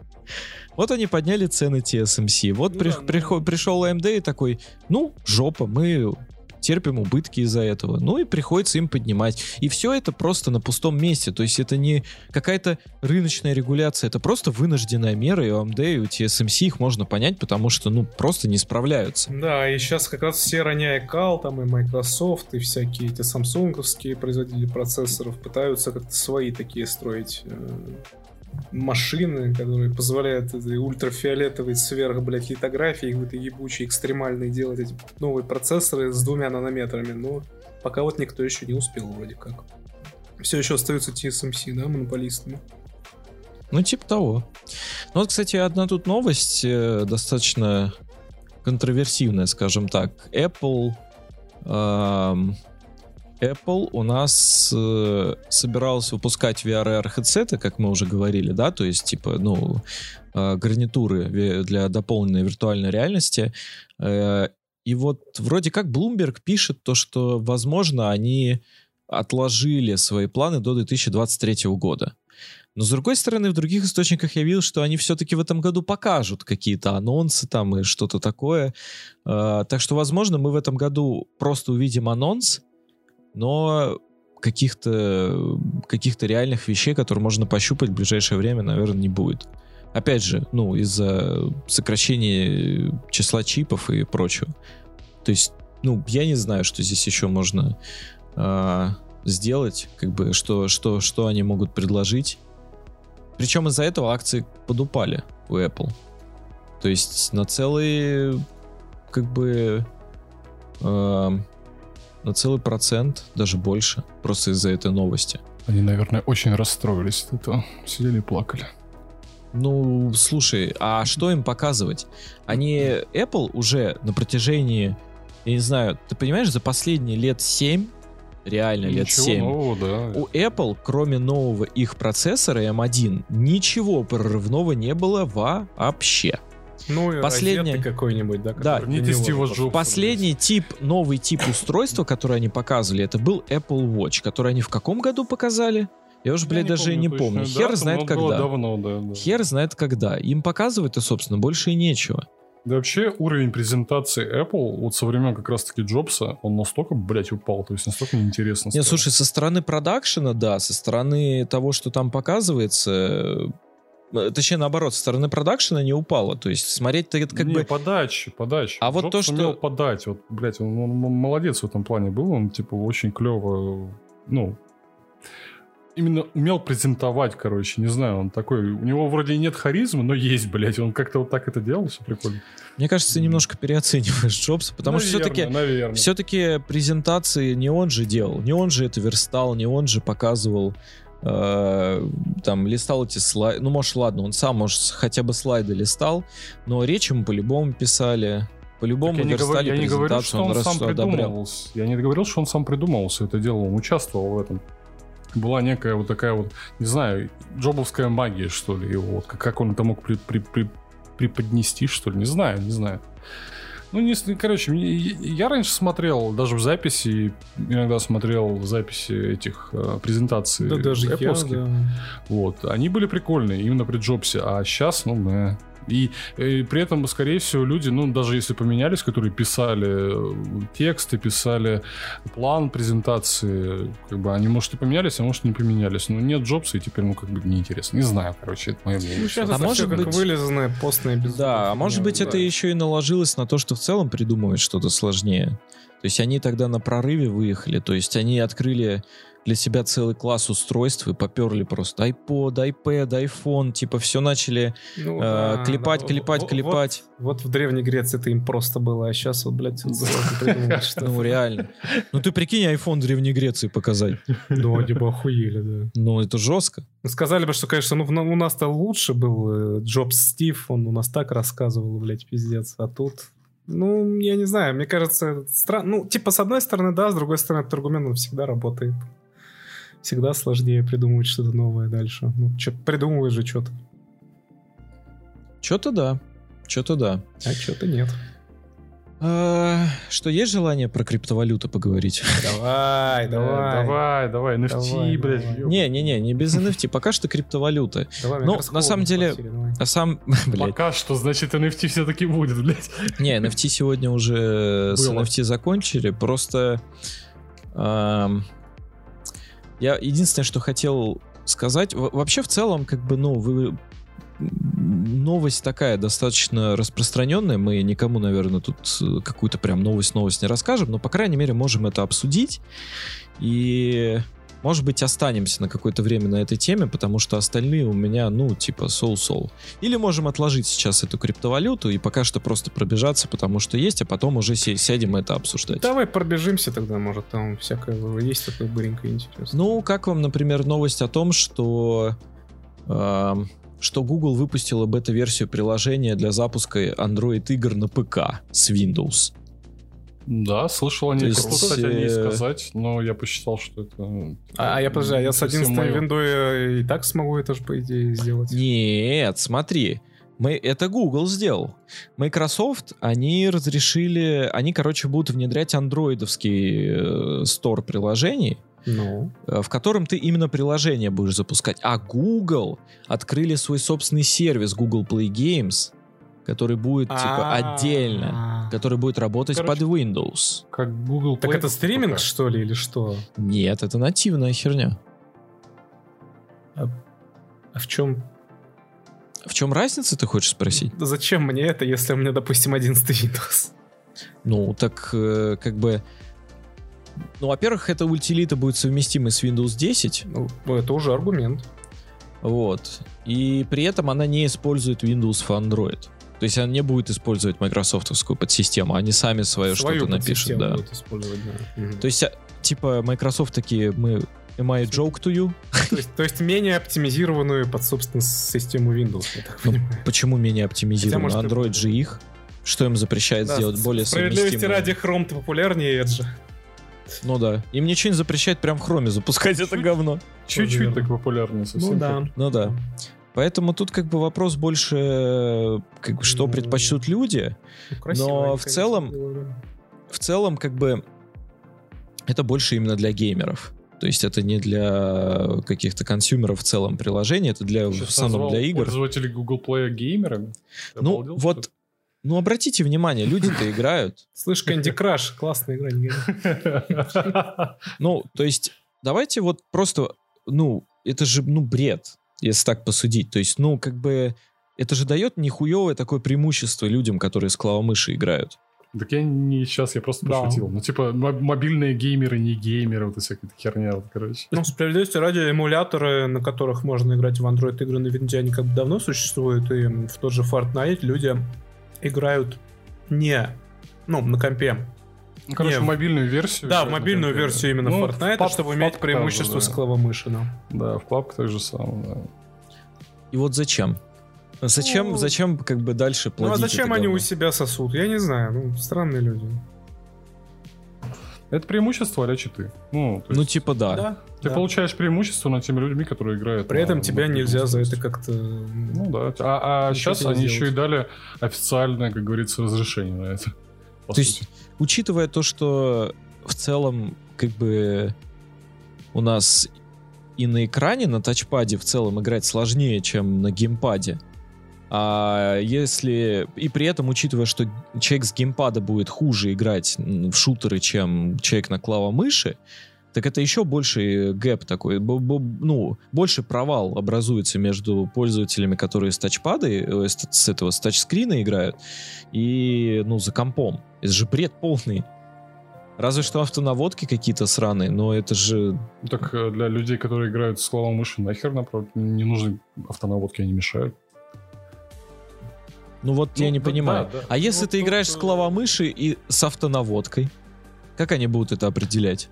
Вот они подняли цены TSMC. Вот ну, при, да, ну... При, пришел AMD и такой, ну, жопа, мы терпим убытки из-за этого. Ну и приходится им поднимать. И все это просто на пустом месте. То есть это не какая-то рыночная регуляция, это просто вынужденная мера, и у AMD, и у TSMC их можно понять, потому что, ну, просто не справляются. Да, и сейчас как раз все, роняя Кал, там и Microsoft, и всякие эти самсунговские производители процессоров пытаются как-то свои такие строить э, машины, которые позволяют этой ультрафиолетовой сверх, блядь, литографии, какой-то ебучей, экстремальной делать эти новые процессоры с двумя нанометрами, но пока вот никто еще не успел вроде как. Все еще остаются TSMC, да, монополистами. Ну, типа того. Ну, вот, кстати, одна тут новость э, достаточно контроверсивная, скажем так. Apple эм, Apple у нас э, собиралась выпускать VR-хедсеты, как мы уже говорили, да, то есть, типа, ну, э, гарнитуры для дополненной виртуальной реальности. Э, и вот вроде как Bloomberg пишет то, что, возможно, они отложили свои планы до 2023 года. Но, с другой стороны, в других источниках я видел, что они все-таки в этом году покажут какие-то анонсы там и что-то такое. Э, так что, возможно, мы в этом году просто увидим анонс, но каких-то каких-то реальных вещей, которые можно пощупать в ближайшее время, наверное, не будет. Опять же, ну, из-за сокращения числа чипов и прочего. То есть, ну, я не знаю, что здесь еще можно э, сделать, как бы, что, что, что они могут предложить. Причем из-за этого акции подупали у Apple. То есть на целый, как бы, э, на целый процент, даже больше, просто из-за этой новости. Они, наверное, очень расстроились от этого. Сидели и плакали. Ну, слушай, а что им показывать? Они, Apple уже на протяжении, я не знаю, ты понимаешь, за последние лет 7, реально ничего лет 7, нового, да. у Apple, кроме нового их процессора M1, ничего прорывного не было вообще. Ну и последний какой-нибудь, да? Да, не Стива Джобса. Последний тип, новый тип устройства, который они показывали, это был Apple Watch, который они в каком году показали? Я уже, блядь, даже не помню. Хер дату, знает когда. Давно, да, да. Хер знает когда. Им показывать-то, собственно, больше и нечего. Да вообще уровень презентации Apple вот со времен как раз-таки Джобса, он настолько, блядь, упал, то есть настолько неинтересно Нет, слушай, со стороны продакшена, да, со стороны того, что там показывается, точнее, наоборот, со стороны продакшена не упало. То есть смотреть-то это как не, бы... подача, подача. А вот то, что... подать. Вот, блядь, он, он, он молодец в этом плане был. Он, типа, очень клево, ну, именно умел презентовать, короче, не знаю, он такой, у него вроде нет харизмы, но есть, блядь, он как-то вот так это делал, все прикольно. Мне кажется, ты немножко переоцениваешь Джобса, потому наверное, что все-таки все-таки презентации не он же делал, не он же это верстал, не он же показывал Э, там листал эти слайды, ну, может, ладно, он сам, может, хотя бы слайды листал, но речь ему по-любому писали, по-любому я верстали не говорю, я не говорил, что он, он сам придумывался. Я не говорил, что он сам придумывался это дело, он участвовал в этом. Была некая вот такая вот, не знаю, джобовская магия, что ли, его, вот, как он это мог при, при, при, преподнести, что ли, не знаю, не знаю. Ну, не, короче, я раньше смотрел, даже в записи, иногда смотрел в записи этих э, презентаций. Да, даже я, да. Вот, они были прикольные именно при Джобсе, а сейчас, ну, да. И, и при этом, скорее всего, люди, ну, даже если поменялись, которые писали э, тексты, писали план презентации, как бы они, может, и поменялись, а может, не поменялись. Но нет Джобса, и теперь, ну, как бы неинтересно. Не знаю, короче, это мое мнение. Ну, сейчас а это может быть... вылезанное, постное без Да, а может быть, да. это еще и наложилось на то, что в целом придумывать что-то сложнее. То есть они тогда на прорыве выехали, то есть они открыли для себя целый класс устройств и поперли просто iPod, iPad, iPhone, типа все начали ну, э, да, клепать, да. клепать, вот, клепать. Вот, вот в Древней Греции это им просто было, а сейчас вот, блядь, Ну, реально. Ну, ты прикинь, iPhone Древней Греции показать. Ну, они бы охуели, да. Ну, это жестко. Сказали бы, что, конечно, ну, у нас-то лучше был э, Джобс Стив, он у нас так рассказывал, блядь, пиздец, а тут ну, я не знаю, мне кажется, странно. Ну, типа, с одной стороны, да, с другой стороны, этот аргумент он всегда работает всегда сложнее придумывать что-то новое дальше. Ну, что придумываешь же что-то. Что-то да. Что-то да. А что-то нет. А, что есть желание про криптовалюту поговорить? Давай, давай. Давай, давай, NFT, блядь. Не, не, не, не без NFT, пока что криптовалюта. Давай, ну, на самом деле, а сам, Пока что, значит, NFT все-таки будет, блядь. Не, NFT сегодня уже с NFT закончили, просто я единственное, что хотел сказать, вообще в целом, как бы, ну, вы новость такая достаточно распространенная. Мы никому, наверное, тут э, какую-то прям новость-новость не расскажем, но, по крайней мере, можем это обсудить. И может быть, останемся на какое-то время на этой теме, потому что остальные у меня, ну, типа, соу-соу. Или можем отложить сейчас эту криптовалюту и пока что просто пробежаться, потому что есть, а потом уже сядем это обсуждать. Давай пробежимся тогда, может, там всякое есть такое быренькое интересное. Ну, как вам, например, новость о том, что... Э, что Google выпустила бета-версию приложения для запуска Android-игр на ПК с Windows. Да, слышал о ней. Есть, кстати, о ней сказать, но я посчитал, что это... А, а я, подожди, а я с 11 виндой и так смогу это же, по идее, сделать? Нет, смотри. Мы, это Google сделал. Microsoft, они разрешили... Они, короче, будут внедрять андроидовский э, стор приложений, ну. в котором ты именно приложение будешь запускать. А Google открыли свой собственный сервис Google Play Games, который будет типа отдельно, который будет работать под Windows. Как Google Play. Так это стриминг что ли или что? Нет, это нативная херня. А, а в чем? В чем разница, ты хочешь спросить? Зачем мне это, если у меня, допустим, 11 Windows? Ну, так э, как бы... Ну, во-первых, эта утилита будет совместима с Windows 10. Ну, это уже аргумент. Вот. И при этом она не использует Windows for Android. То есть она не будет использовать майкрософтовскую подсистему, они сами свое что-то напишут, да. использовать, да. То есть, а, типа, Microsoft такие, мы Am I joke to you? То есть, то есть менее оптимизированную под, собственно, систему Windows, я так ну, Почему менее оптимизированную? Хотя, Android же их. Что им запрещает да, сделать более Справедливости ради, Chrome-то популярнее Edge. Ну да. Им ничего не запрещает прям в Chrome запускать это говно. Чуть-чуть так популярнее совсем. Ну да. Ну да. Поэтому тут как бы вопрос больше, как бы, что предпочтут люди. Ну, но в целом, в целом, как бы, это больше именно для геймеров. То есть это не для каких-то консюмеров в целом приложения, это для, в основном для игр. Пользователи Google Play геймерами? Ну, обалдел, вот, ну, обратите внимание, люди-то играют. Слышь, Candy Crush, классная игра. Ну, то есть, давайте вот просто, ну, это же, ну, бред если так посудить. То есть, ну, как бы, это же дает нихуевое такое преимущество людям, которые с клавомыши играют. Так я не сейчас, я просто да. пошутил. Ну, типа, мобильные геймеры, не геймеры, вот всякая херня, вот, короче. Ну, справедливости ради, эмуляторы, на которых можно играть в Android игры на винде, они как бы давно существуют, и в тот же Fortnite люди играют не, ну, на компе, ну, короче, не, мобильную версию. Да, в мобильную версию именно ну, Fortnite, пап, чтобы иметь преимущество также, да. с клавомыши. Да. в папке так же самое, да. И вот зачем? Зачем, ну, зачем как бы дальше плодить Ну а зачем они говно? у себя сосут? Я не знаю, ну, странные люди. Это преимущество а читы. Ну, ну типа да. да Ты да. получаешь преимущество над теми людьми, которые играют. При этом тебя нельзя за это как-то... Ну да. А, а сейчас они сделать. еще и дали официальное, как говорится, разрешение на это. То сути. есть, учитывая то, что в целом, как бы, у нас и на экране, на тачпаде в целом играть сложнее, чем на геймпаде. А если... И при этом, учитывая, что человек с геймпада будет хуже играть в шутеры, чем человек на клавомыши, так это еще больше гэп такой, ну, больше провал образуется между пользователями, которые с тачпада, э, с этого, с тачскрина играют, и, ну, за компом. Это же бред полный. Разве что автонаводки какие-то сраные, но это же... Так э, для людей, которые играют с клавом мыши, нахер, наоборот, не нужны автонаводки, они мешают. Ну вот ну, я не да, понимаю. Да, да. А если вот, ты играешь вот, с клавомыши и с автонаводкой, как они будут это определять?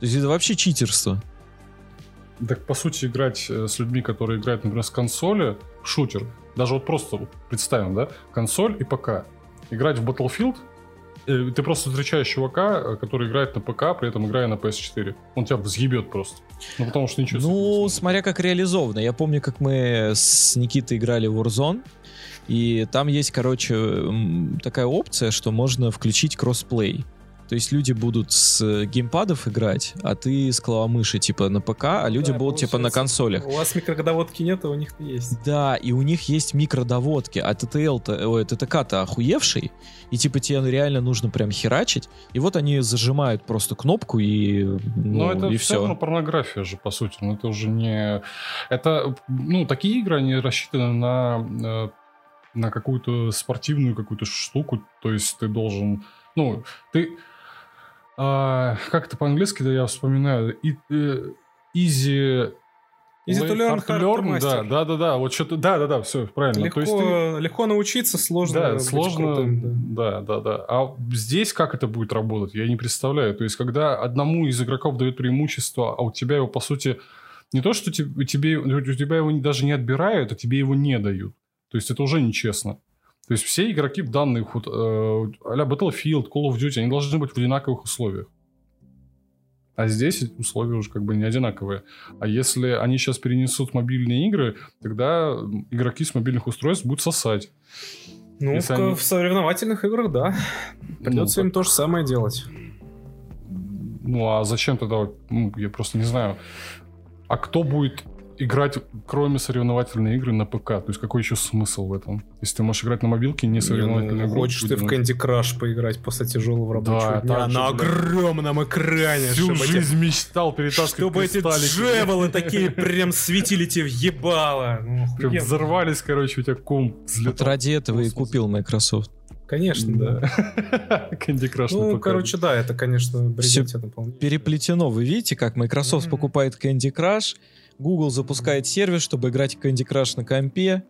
То есть это вообще читерство. Так, по сути, играть э, с людьми, которые играют, например, с консоли, шутер, даже вот просто представим, да, консоль и ПК. Играть в Battlefield Э, ты просто встречаешь чувака, э, который играет на ПК, при этом играя на PS4. Он тебя взъебет просто. Ну, потому что ничего Ну, смотря как реализовано. Я помню, как мы с Никитой играли в Warzone, и там есть, короче, такая опция, что можно включить кроссплей. То есть люди будут с геймпадов играть, а ты с клавомыши типа на ПК, а люди да, будут типа на консолях. У вас микродоводки нет, а у них есть. Да, и у них есть микродоводки, а ТТЛ-то, ой, ТТК-то охуевший, и типа тебе реально нужно прям херачить, и вот они зажимают просто кнопку и ну, Но это и все. равно порнография же, по сути, но это уже не... Это, ну, такие игры, они рассчитаны на, э, на какую-то спортивную какую-то штуку, то есть ты должен... Ну, ты а, как это по-английски, да, я вспоминаю. И, э, easy... Easy to learn, hard to learn, да, да, да, да, вот что-то, да, да, да, все правильно. Легко, То есть ты, легко научиться, сложно. Да, сложно, крутым, да. да, да, да. А здесь как это будет работать, я не представляю. То есть когда одному из игроков дают преимущество, а у тебя его по сути не то, что тебе, тебе у тебя его даже не отбирают, а тебе его не дают. То есть это уже нечестно. То есть все игроки в данных э, а Battlefield, Call of Duty, они должны быть в одинаковых условиях. А здесь условия уже как бы не одинаковые. А если они сейчас перенесут мобильные игры, тогда игроки с мобильных устройств будут сосать. Ну, в, они... в соревновательных играх, да. Придется ну, им так... то же самое делать. Ну, а зачем тогда? Ну, я просто не знаю. А кто будет играть, кроме соревновательной игры, на ПК. То есть какой еще смысл в этом? Если ты можешь играть на мобилке, не соревновательную игру. Хочешь ты в Candy Crush поиграть после тяжелого рабочего да, дня на огромном экране. Всю жизнь эти... мечтал перетаскивать Чтобы эти джевелы такие прям светили тебе в ебало. Ну, взорвались, короче, у тебя ком взлетал. Вот ради этого и купил Microsoft. Конечно, да. Candy Crush Ну, короче, да, это, конечно, бредете Переплетено. Вы видите, как Microsoft покупает Candy Crush, Google запускает сервис, чтобы играть в Candy Crush на компе.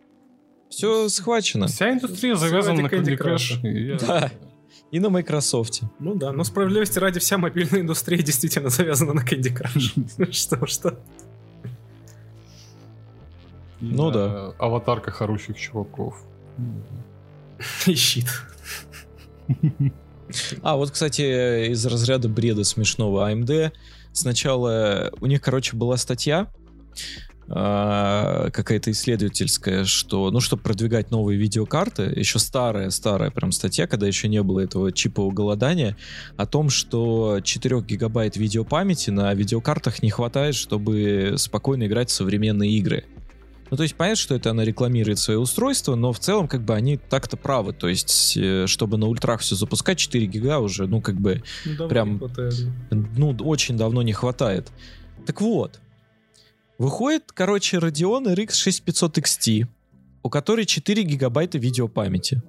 Все схвачено. Вся индустрия завязана на Candy Crush. Crush. Да. И на Microsoft. Ну да, но справедливости ради вся мобильная индустрия действительно завязана на Candy Crush. Что, что? Ну да. Аватарка хороших чуваков. И щит. А, вот, кстати, из разряда бреда смешного AMD. Сначала у них, короче, была статья, а, какая-то исследовательская, что, ну, чтобы продвигать новые видеокарты, еще старая-старая прям статья, когда еще не было этого чипового голодания, о том, что 4 гигабайт видеопамяти на видеокартах не хватает, чтобы спокойно играть в современные игры. Ну, то есть понятно, что это она рекламирует свое устройство, но в целом как бы они так-то правы. То есть, э, чтобы на ультрах все запускать, 4 гига уже, ну, как бы ну, прям, ну, очень давно не хватает. Так вот, Выходит, короче, Radeon RX 6500 XT, у которой 4 гигабайта видеопамяти.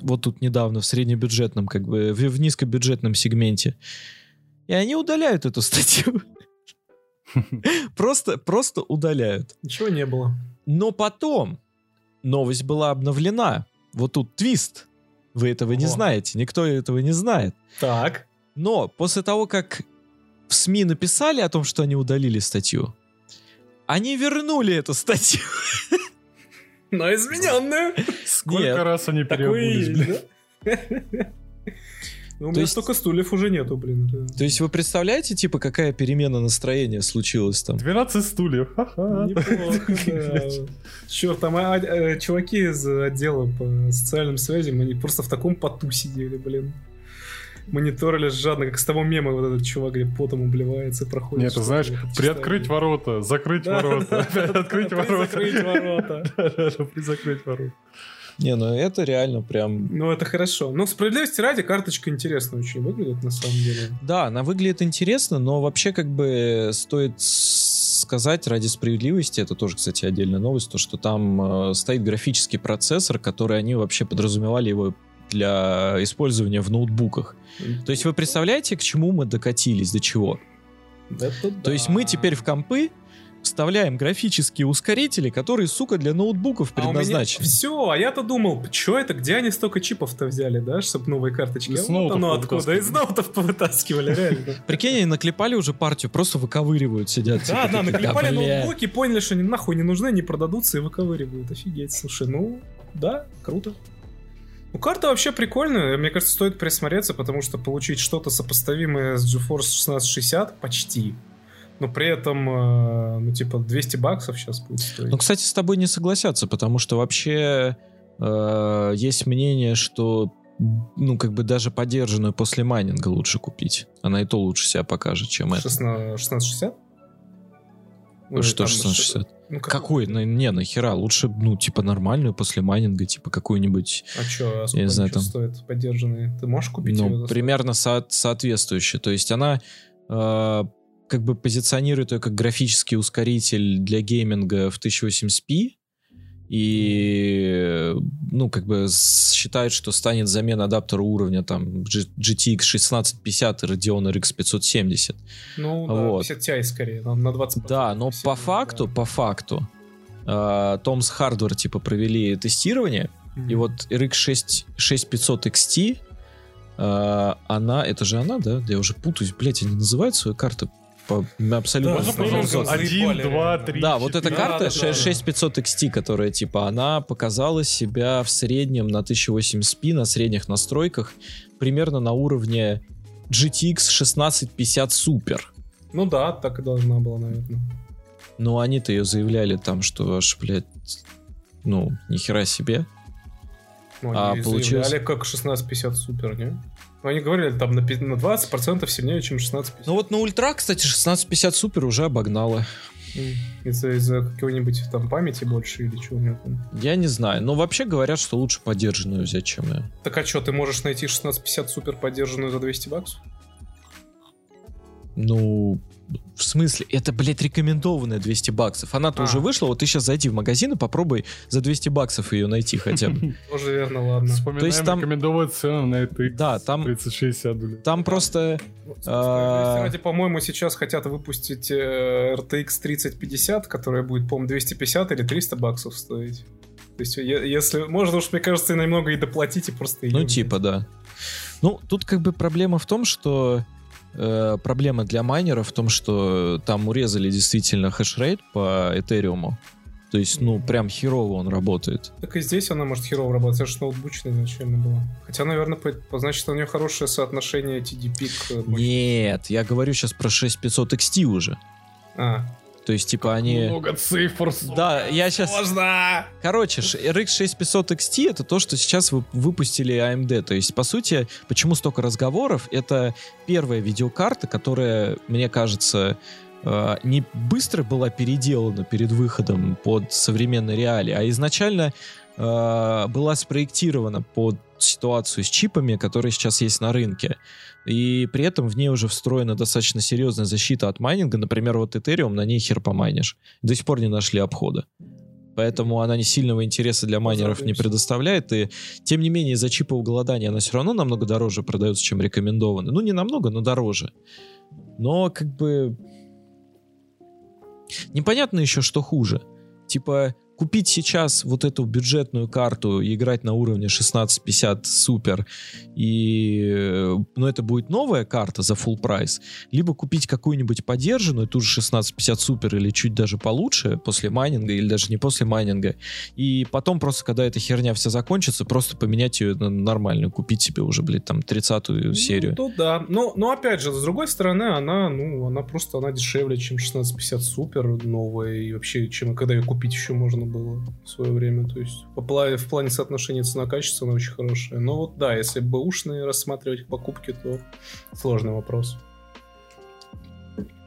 Вот тут недавно в среднебюджетном, как бы, в, в низкобюджетном сегменте. И они удаляют эту статью. Просто, просто удаляют. Ничего не было. Но потом новость была обновлена. Вот тут твист. Вы этого не знаете. Никто этого не знает. Так. Но после того, как в СМИ написали о том, что они удалили статью, они вернули эту статью. Но измененную. Сколько Нет. раз они переобулись, блин? Ну, у меня есть... столько стульев уже нету, блин. То есть вы представляете, типа, какая перемена настроения случилась там? 12 стульев. Неплохо. Черт, там а, а, чуваки из отдела по социальным связям, они просто в таком поту сидели, блин мониторили жадно, как с того мема вот этот чувак, где потом обливается, проходит. Нет, ты знаешь, приоткрыть ворота, закрыть ворота, открыть ворота. Закрыть ворота. Закрыть ворота. Не, ну это реально прям... Ну это хорошо. Но справедливости ради карточка интересно очень выглядит на самом деле. Да, она выглядит интересно, но вообще как бы стоит сказать ради справедливости, это тоже, кстати, отдельная новость, то, что там э, стоит графический процессор, который они вообще подразумевали его для использования в ноутбуках. То есть вы представляете, к чему мы докатились, до чего? Да. То есть мы теперь в компы вставляем графические ускорители, которые, сука, для ноутбуков предназначены. А. Все, а я-то думал, что это, где они столько чипов-то взяли, да, чтобы новые карточки? Из вот оно откуда, из ноутов повытаскивали, реально. Прикинь, они наклепали уже партию, просто выковыривают, сидят. Да, типа, да, наклепали ноутбуки, поняли, что они нахуй не нужны, не продадутся и выковыривают. Офигеть, слушай, ну, да, круто. Ну, карта вообще прикольная. Мне кажется, стоит присмотреться, потому что получить что-то сопоставимое с GeForce 1660 почти. Но при этом, э, ну, типа, 200 баксов сейчас будет стоить. Ну, кстати, с тобой не согласятся, потому что вообще э, есть мнение, что ну, как бы даже поддержанную после майнинга лучше купить. Она и то лучше себя покажет, чем это. 1660? Ну, что 1660? Ну, как... Какой? Ну, не, нахера. Лучше, ну, типа, нормальную после майнинга, типа, какую-нибудь... А что, а сколько я знаю, там... стоит поддержанные? Ты можешь купить Ну, примерно со- соответствующая. То есть она э, как бы позиционирует ее как графический ускоритель для гейминга в 1080p, и, ну, как бы считают, что станет замена адаптера уровня там GTX 1650 и Radeon RX 570. Ну, да, вот. 50 Ti скорее, на 20 Да, но по факту, да. по факту, э, Tom's Hardware, типа, провели тестирование, mm-hmm. и вот RX 6, 6500 XT, э, она, это же она, да? Я уже путаюсь, блять, они называют свою карту абсолютно... Да, Один, два, три, Да, вот эта карта да, 6500 XT, которая, типа, она показала себя в среднем на 1080p, на средних настройках, примерно на уровне GTX 1650 Super. Ну да, так и должна была, наверное. Ну, они-то ее заявляли там, что аж, блядь, ну, нихера себе. Ну, а получилось... заявляли как 1650 Super, не? Ну, они говорили, там на, на 20% сильнее, чем 1650. Ну вот на ультра, кстати, 1650 супер уже обогнала. Из-за из какой-нибудь там памяти больше или чего у него там? Я не знаю, но вообще говорят, что лучше поддержанную взять, чем я. Так а что, ты можешь найти 1650 супер поддержанную за 200 баксов? Ну, в смысле? Это, блядь, рекомендованная 200 баксов. Она-то а. уже вышла, вот ты сейчас зайди в магазин и попробуй за 200 баксов ее найти хотя бы. Тоже верно, ладно. Вспоминаем То есть там... рекомендованную цену на это Да, там... 3060, блядь. Там просто... А, ради, по-моему, сейчас хотят выпустить э, RTX 3050, которая будет, по-моему, 250 или 300 баксов стоить. То есть, если... Можно уж, мне кажется, и немного и доплатить, и просто... Ну, типа, да. Ну, тут как бы проблема в том, что э, проблема для майнеров в том, что там урезали действительно хешрейт по Этериуму. То есть, ну, прям херово он работает. Так и здесь она может херово работать, это же ноутбучная изначально была. Хотя, наверное, по, значит, у нее хорошее соотношение TDP к... Нет, я говорю сейчас про 6500 XT уже. А, то есть, типа, они... Много цифр. Да, я сейчас... Можно! Короче, RX 6500 XT это то, что сейчас вы выпустили AMD. То есть, по сути, почему столько разговоров? Это первая видеокарта, которая, мне кажется, э, не быстро была переделана перед выходом под современные реалии, а изначально э, была спроектирована под ситуацию с чипами, которые сейчас есть на рынке. И при этом в ней уже встроена достаточно серьезная защита от майнинга. Например, вот Ethereum, на ней хер помайнишь. До сих пор не нашли обхода. Поэтому она не сильного интереса для майнеров не предоставляет. И тем не менее, за чипового голодания она все равно намного дороже продается, чем рекомендованная. Ну, не намного, но дороже. Но как бы... Непонятно еще, что хуже. Типа, купить сейчас вот эту бюджетную карту и играть на уровне 1650 супер, и, ну, это будет новая карта за full прайс, либо купить какую-нибудь подержанную, ту же 1650 супер или чуть даже получше после майнинга, или даже не после майнинга, и потом просто, когда эта херня вся закончится, просто поменять ее на нормальную, купить себе уже, блядь, там, 30-ю ну, серию. Ну, да. Но, но, опять же, с другой стороны, она, ну, она просто, она дешевле, чем 1650 супер новая, и вообще, чем когда ее купить еще можно было в свое время. То есть по плане, в плане соотношения цена-качество она очень хорошая. Но вот да, если бэушные рассматривать покупки, то сложный вопрос.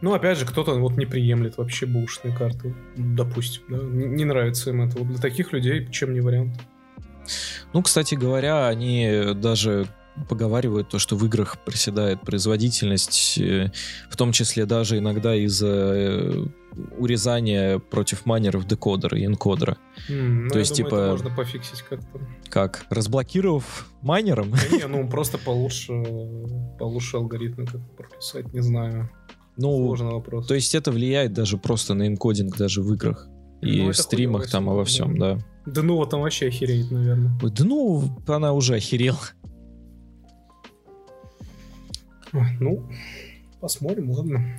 Ну, опять же, кто-то вот не приемлет вообще бэушные карты, допустим, да? не нравится им это. Для таких людей чем не вариант. Ну, кстати говоря, они даже поговаривают то, что в играх проседает производительность, э, в том числе даже иногда из-за урезания против майнеров декодера и энкодера. Mm, то есть, думаю, типа... можно пофиксить как-то. Как? Разблокировав майнером? Да не, ну просто получше, получше алгоритмы как прописать, не знаю. Ну, Сложный вопрос. То есть это влияет даже просто на энкодинг даже в играх. И ну, в стримах там, и во всем, да. Да ну, там вообще охереет, наверное. Да ну, она уже охерела. Ну, посмотрим, ладно.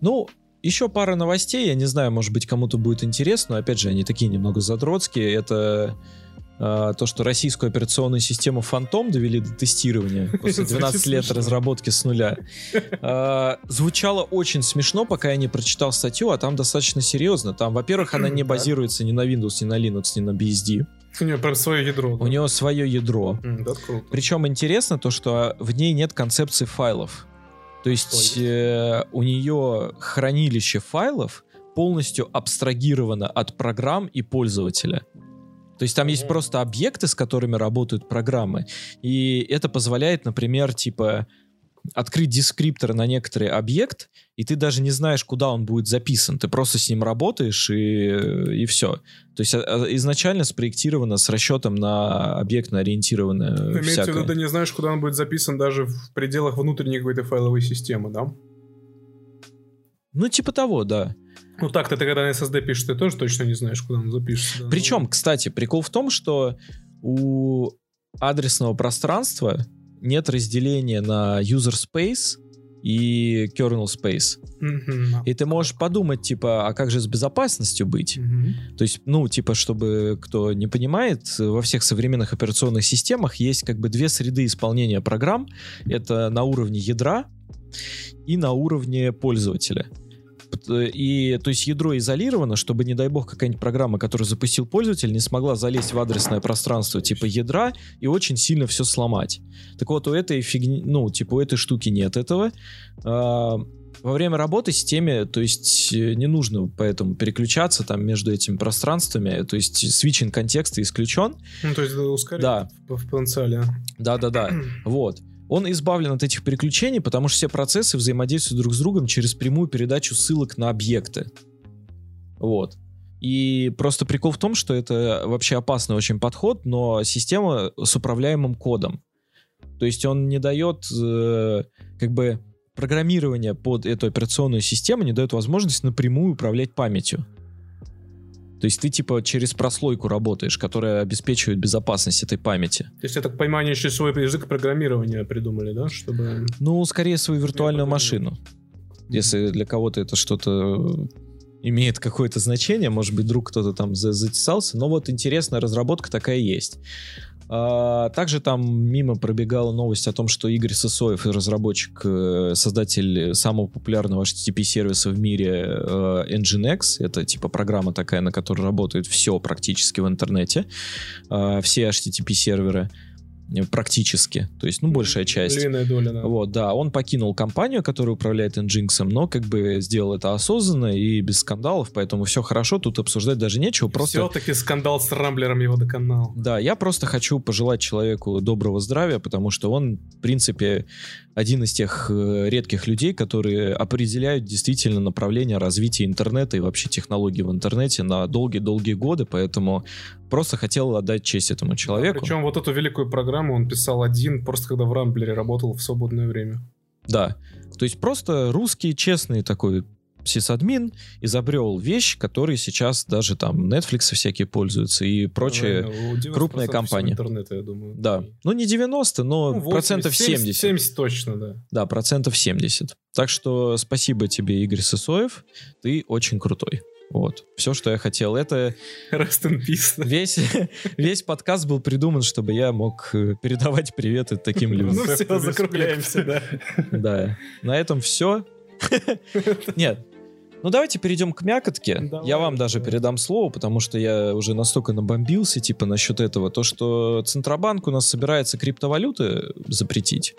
Ну, еще пара новостей, я не знаю, может быть, кому-то будет интересно, но опять же, они такие немного задротские. Это э, то, что российскую операционную систему Фантом довели до тестирования после 12 лет разработки с нуля. Э, звучало очень смешно, пока я не прочитал статью, а там достаточно серьезно. Там, во-первых, она не базируется ни на Windows, ни на Linux, ни на BSD. У нее прям свое ядро. Да? У нее свое ядро. Mm, да, круто. Причем интересно то, что в ней нет концепции файлов. То есть э, у нее хранилище файлов полностью абстрагировано от программ и пользователя. То есть там есть просто объекты, с которыми работают программы. И это позволяет, например, типа открыть дескриптор на некоторый объект, и ты даже не знаешь, куда он будет записан. Ты просто с ним работаешь, и, и все. То есть а, а, изначально спроектировано с расчетом на объектно-ориентированное ну, Имеется в виду, ты не знаешь, куда он будет записан даже в пределах внутренней какой-то файловой системы, да? Ну, типа того, да. Ну так-то ты когда на SSD пишешь, ты тоже точно не знаешь, куда он запишется. Да? Причем, кстати, прикол в том, что у адресного пространства нет разделения на user space и kernel space. Mm-hmm. И ты можешь подумать, типа, а как же с безопасностью быть? Mm-hmm. То есть, ну, типа, чтобы кто не понимает, во всех современных операционных системах есть как бы две среды исполнения программ. Это на уровне ядра и на уровне пользователя. Э, и, то есть ядро изолировано, чтобы, не дай бог, какая-нибудь программа, которую запустил пользователь, не смогла залезть в адресное пространство типа ядра и очень сильно все сломать. Так вот, у этой фигни, ну, типа у этой штуки нет этого. А, во время работы с теми, то есть э, не нужно поэтому переключаться там между этими пространствами, то есть свитчинг контекста исключен. Ну, то есть да. в, в потенциале. Да-да-да, вот он избавлен от этих переключений, потому что все процессы взаимодействуют друг с другом через прямую передачу ссылок на объекты. Вот. И просто прикол в том, что это вообще опасный очень подход, но система с управляемым кодом. То есть он не дает э, как бы программирование под эту операционную систему не дает возможность напрямую управлять памятью. То есть ты типа через прослойку работаешь, которая обеспечивает безопасность этой памяти. То есть, я так понимаю, они еще свой язык программирования придумали, да? Чтобы... Ну, скорее свою виртуальную машину. Если для кого-то это что-то имеет какое-то значение, может быть, вдруг кто-то там затесался, но вот интересная разработка такая есть. А, также там мимо пробегала новость о том, что Игорь Сысоев, разработчик, э, создатель самого популярного HTTP-сервиса в мире э, Nginx, это типа программа такая, на которой работает все практически в интернете, а, все HTTP-серверы, практически, то есть, ну, большая часть. Львиная доля, да. Вот, да, он покинул компанию, которая управляет Nginx, но как бы сделал это осознанно и без скандалов, поэтому все хорошо, тут обсуждать даже нечего, просто... Все-таки скандал с Рамблером его доконал. Да, я просто хочу пожелать человеку доброго здравия, потому что он, в принципе, один из тех э, редких людей, которые определяют действительно направление развития интернета и вообще технологий в интернете на долгие-долгие годы, поэтому просто хотел отдать честь этому человеку. Причем вот эту великую программу он писал один, просто когда в Рамблере работал в свободное время. Да, то есть просто русский, честный такой сисадмин изобрел вещь, которой сейчас даже там Netflix всякие пользуются и прочие ну, крупные компании. Интернета, я думаю. Да. Ну, не 90, но ну, 80, процентов 70. 70 точно, да. Да, процентов 70. Так что спасибо тебе, Игорь Сысоев. Ты очень крутой. Вот. Все, что я хотел. Это... Rest in peace. Весь, весь подкаст был придуман, чтобы я мог э, передавать приветы таким людям. Ну все, закругляемся, да. Да. На этом все. Нет, ну, давайте перейдем к мякотке. Давай, я вам даже передам слово, потому что я уже настолько набомбился, типа, насчет этого. То, что Центробанк у нас собирается криптовалюты запретить.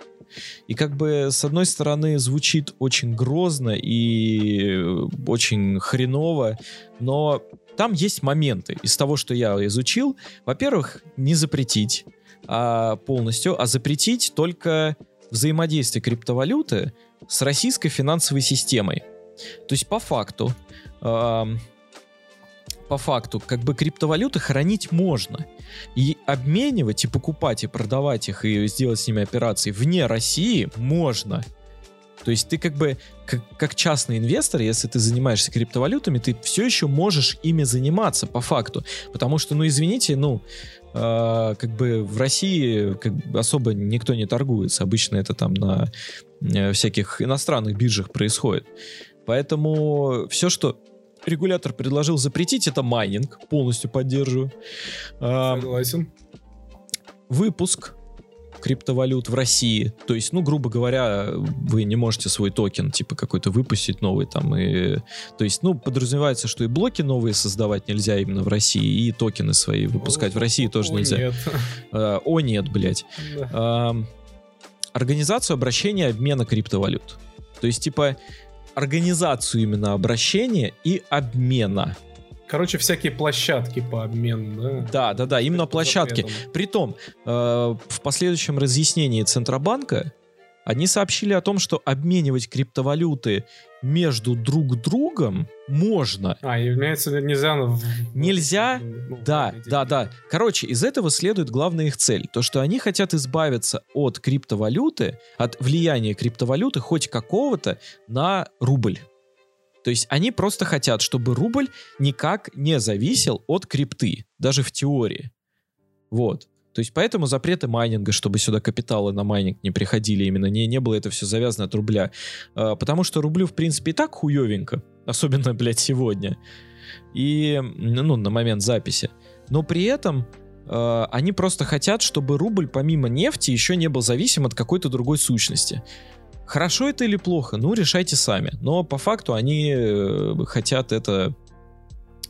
И как бы, с одной стороны, звучит очень грозно и очень хреново, но там есть моменты из того, что я изучил. Во-первых, не запретить а полностью, а запретить только взаимодействие криптовалюты с российской финансовой системой. То есть по факту, э, по факту, как бы криптовалюты хранить можно. И обменивать, и покупать, и продавать их, и сделать с ними операции вне России можно. То есть ты как бы, как, как частный инвестор, если ты занимаешься криптовалютами, ты все еще можешь ими заниматься по факту. Потому что, ну извините, ну, э, как бы в России как бы особо никто не торгуется. Обычно это там на э, всяких иностранных биржах происходит. Поэтому все, что регулятор предложил запретить, это майнинг. Полностью поддерживаю. Согласен. Выпуск криптовалют в России. То есть, ну, грубо говоря, вы не можете свой токен, типа, какой-то выпустить новый там. И, то есть, ну, подразумевается, что и блоки новые создавать нельзя именно в России, и токены свои выпускать о, в России тоже о, нельзя. Нет. А, о, нет, блядь. Да. А, организацию обращения обмена криптовалют. То есть, типа, организацию именно обращения и обмена. Короче, всякие площадки по обмену, да? Да, да, да, именно площадки. Притом, э, в последующем разъяснении Центробанка они сообщили о том, что обменивать криптовалюты между друг другом можно. А, и имеется нельзя... Нельзя? Ну, да, да, да. Короче, из этого следует главная их цель. То, что они хотят избавиться от криптовалюты, от влияния криптовалюты хоть какого-то на рубль. То есть они просто хотят, чтобы рубль никак не зависел от крипты, даже в теории. Вот. То есть поэтому запреты майнинга, чтобы сюда капиталы на майнинг не приходили, именно не, не было это все завязано от рубля. А, потому что рублю, в принципе, и так хуевенько. Особенно, блядь, сегодня. И, ну, на момент записи. Но при этом э, они просто хотят, чтобы рубль помимо нефти еще не был зависим от какой-то другой сущности. Хорошо это или плохо? Ну, решайте сами. Но по факту они э, хотят это,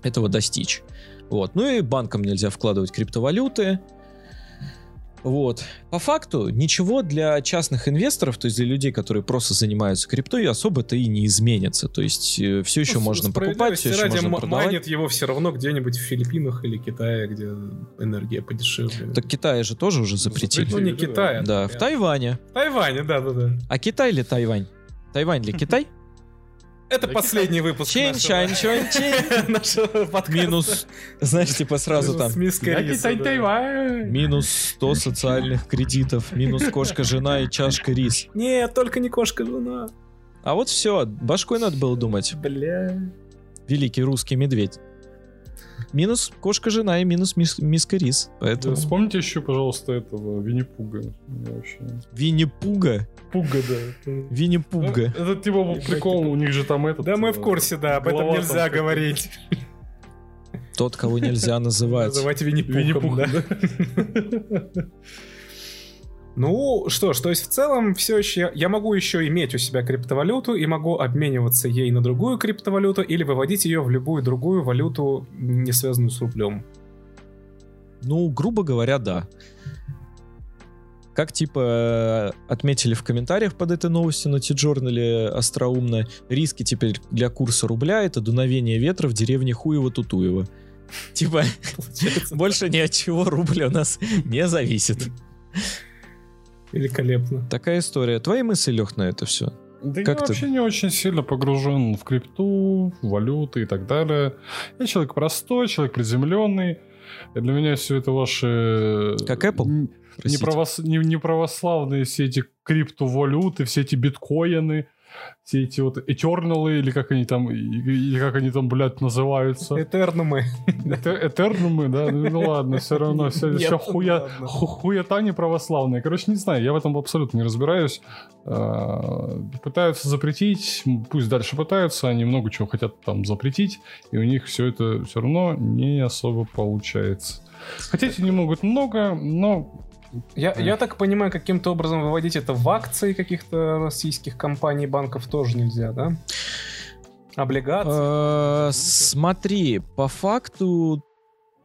этого достичь. Вот. Ну и банкам нельзя вкладывать криптовалюты. Вот. По факту ничего для частных инвесторов, то есть для людей, которые просто занимаются криптой, особо-то и не изменится. То есть э, все еще ну, можно покупать, все еще можно продавать. Майнит его все равно где-нибудь в Филиппинах или Китае, где энергия подешевле. Так Китай же тоже уже запретили. Ну не Китай. Да, в Тайване. В Тайване, да-да-да. А Китай или Тайвань? Тайвань или Китай? Это последний выпуск чань, чень. нашего подкаста. Минус, знаешь, типа сразу там. Минус 100 социальных кредитов, минус кошка-жена и чашка рис. Нет, только не кошка-жена. А вот все, башкой надо было думать. Бля. Великий русский медведь. Минус кошка-жена и минус мис миска рис. Поэтому... Да, вспомните еще, пожалуйста, этого Винни-Пуга. Винни-Пуга? Пуга, да. Винни-Пуга. Ну, это типа прикол, у них же там этот... Да, мы в курсе, да, об этом нельзя говорить. Тот, кого нельзя называть. Называть Винни-Пухом, да. Ну, что ж, то есть в целом все еще я могу еще иметь у себя криптовалюту и могу обмениваться ей на другую криптовалюту или выводить ее в любую другую валюту, не связанную с рублем. Ну, грубо говоря, да. Как типа отметили в комментариях под этой новостью на Ти-Джорнале остроумно, риски теперь для курса рубля это дуновение ветра в деревне Хуево-Тутуево. Типа, больше ни от чего рубль у нас не зависит. Великолепно. Такая история. Твои мысли, Лех, на это все? Да как я ты? вообще не очень сильно погружен в крипту, в валюты и так далее. Я человек простой, человек приземленный. Для меня все это ваши... Как Apple? Не, правос... не, не православные все эти криптовалюты, все эти биткоины, все эти вот Eternal, или как они там, или как они там, блядь, называются. Этернумы. Этернумы, да? Ну, ну ладно, все равно, все, все хуя, хуета не православная. Короче, не знаю, я в этом абсолютно не разбираюсь. А, пытаются запретить, пусть дальше пытаются, они много чего хотят там запретить, и у них все это все равно не особо получается. Хотеть они могут много, но я, я так понимаю, каким-то образом выводить это в акции каких-то российских компаний, банков тоже нельзя, да? Облигации? Э, смотри, по факту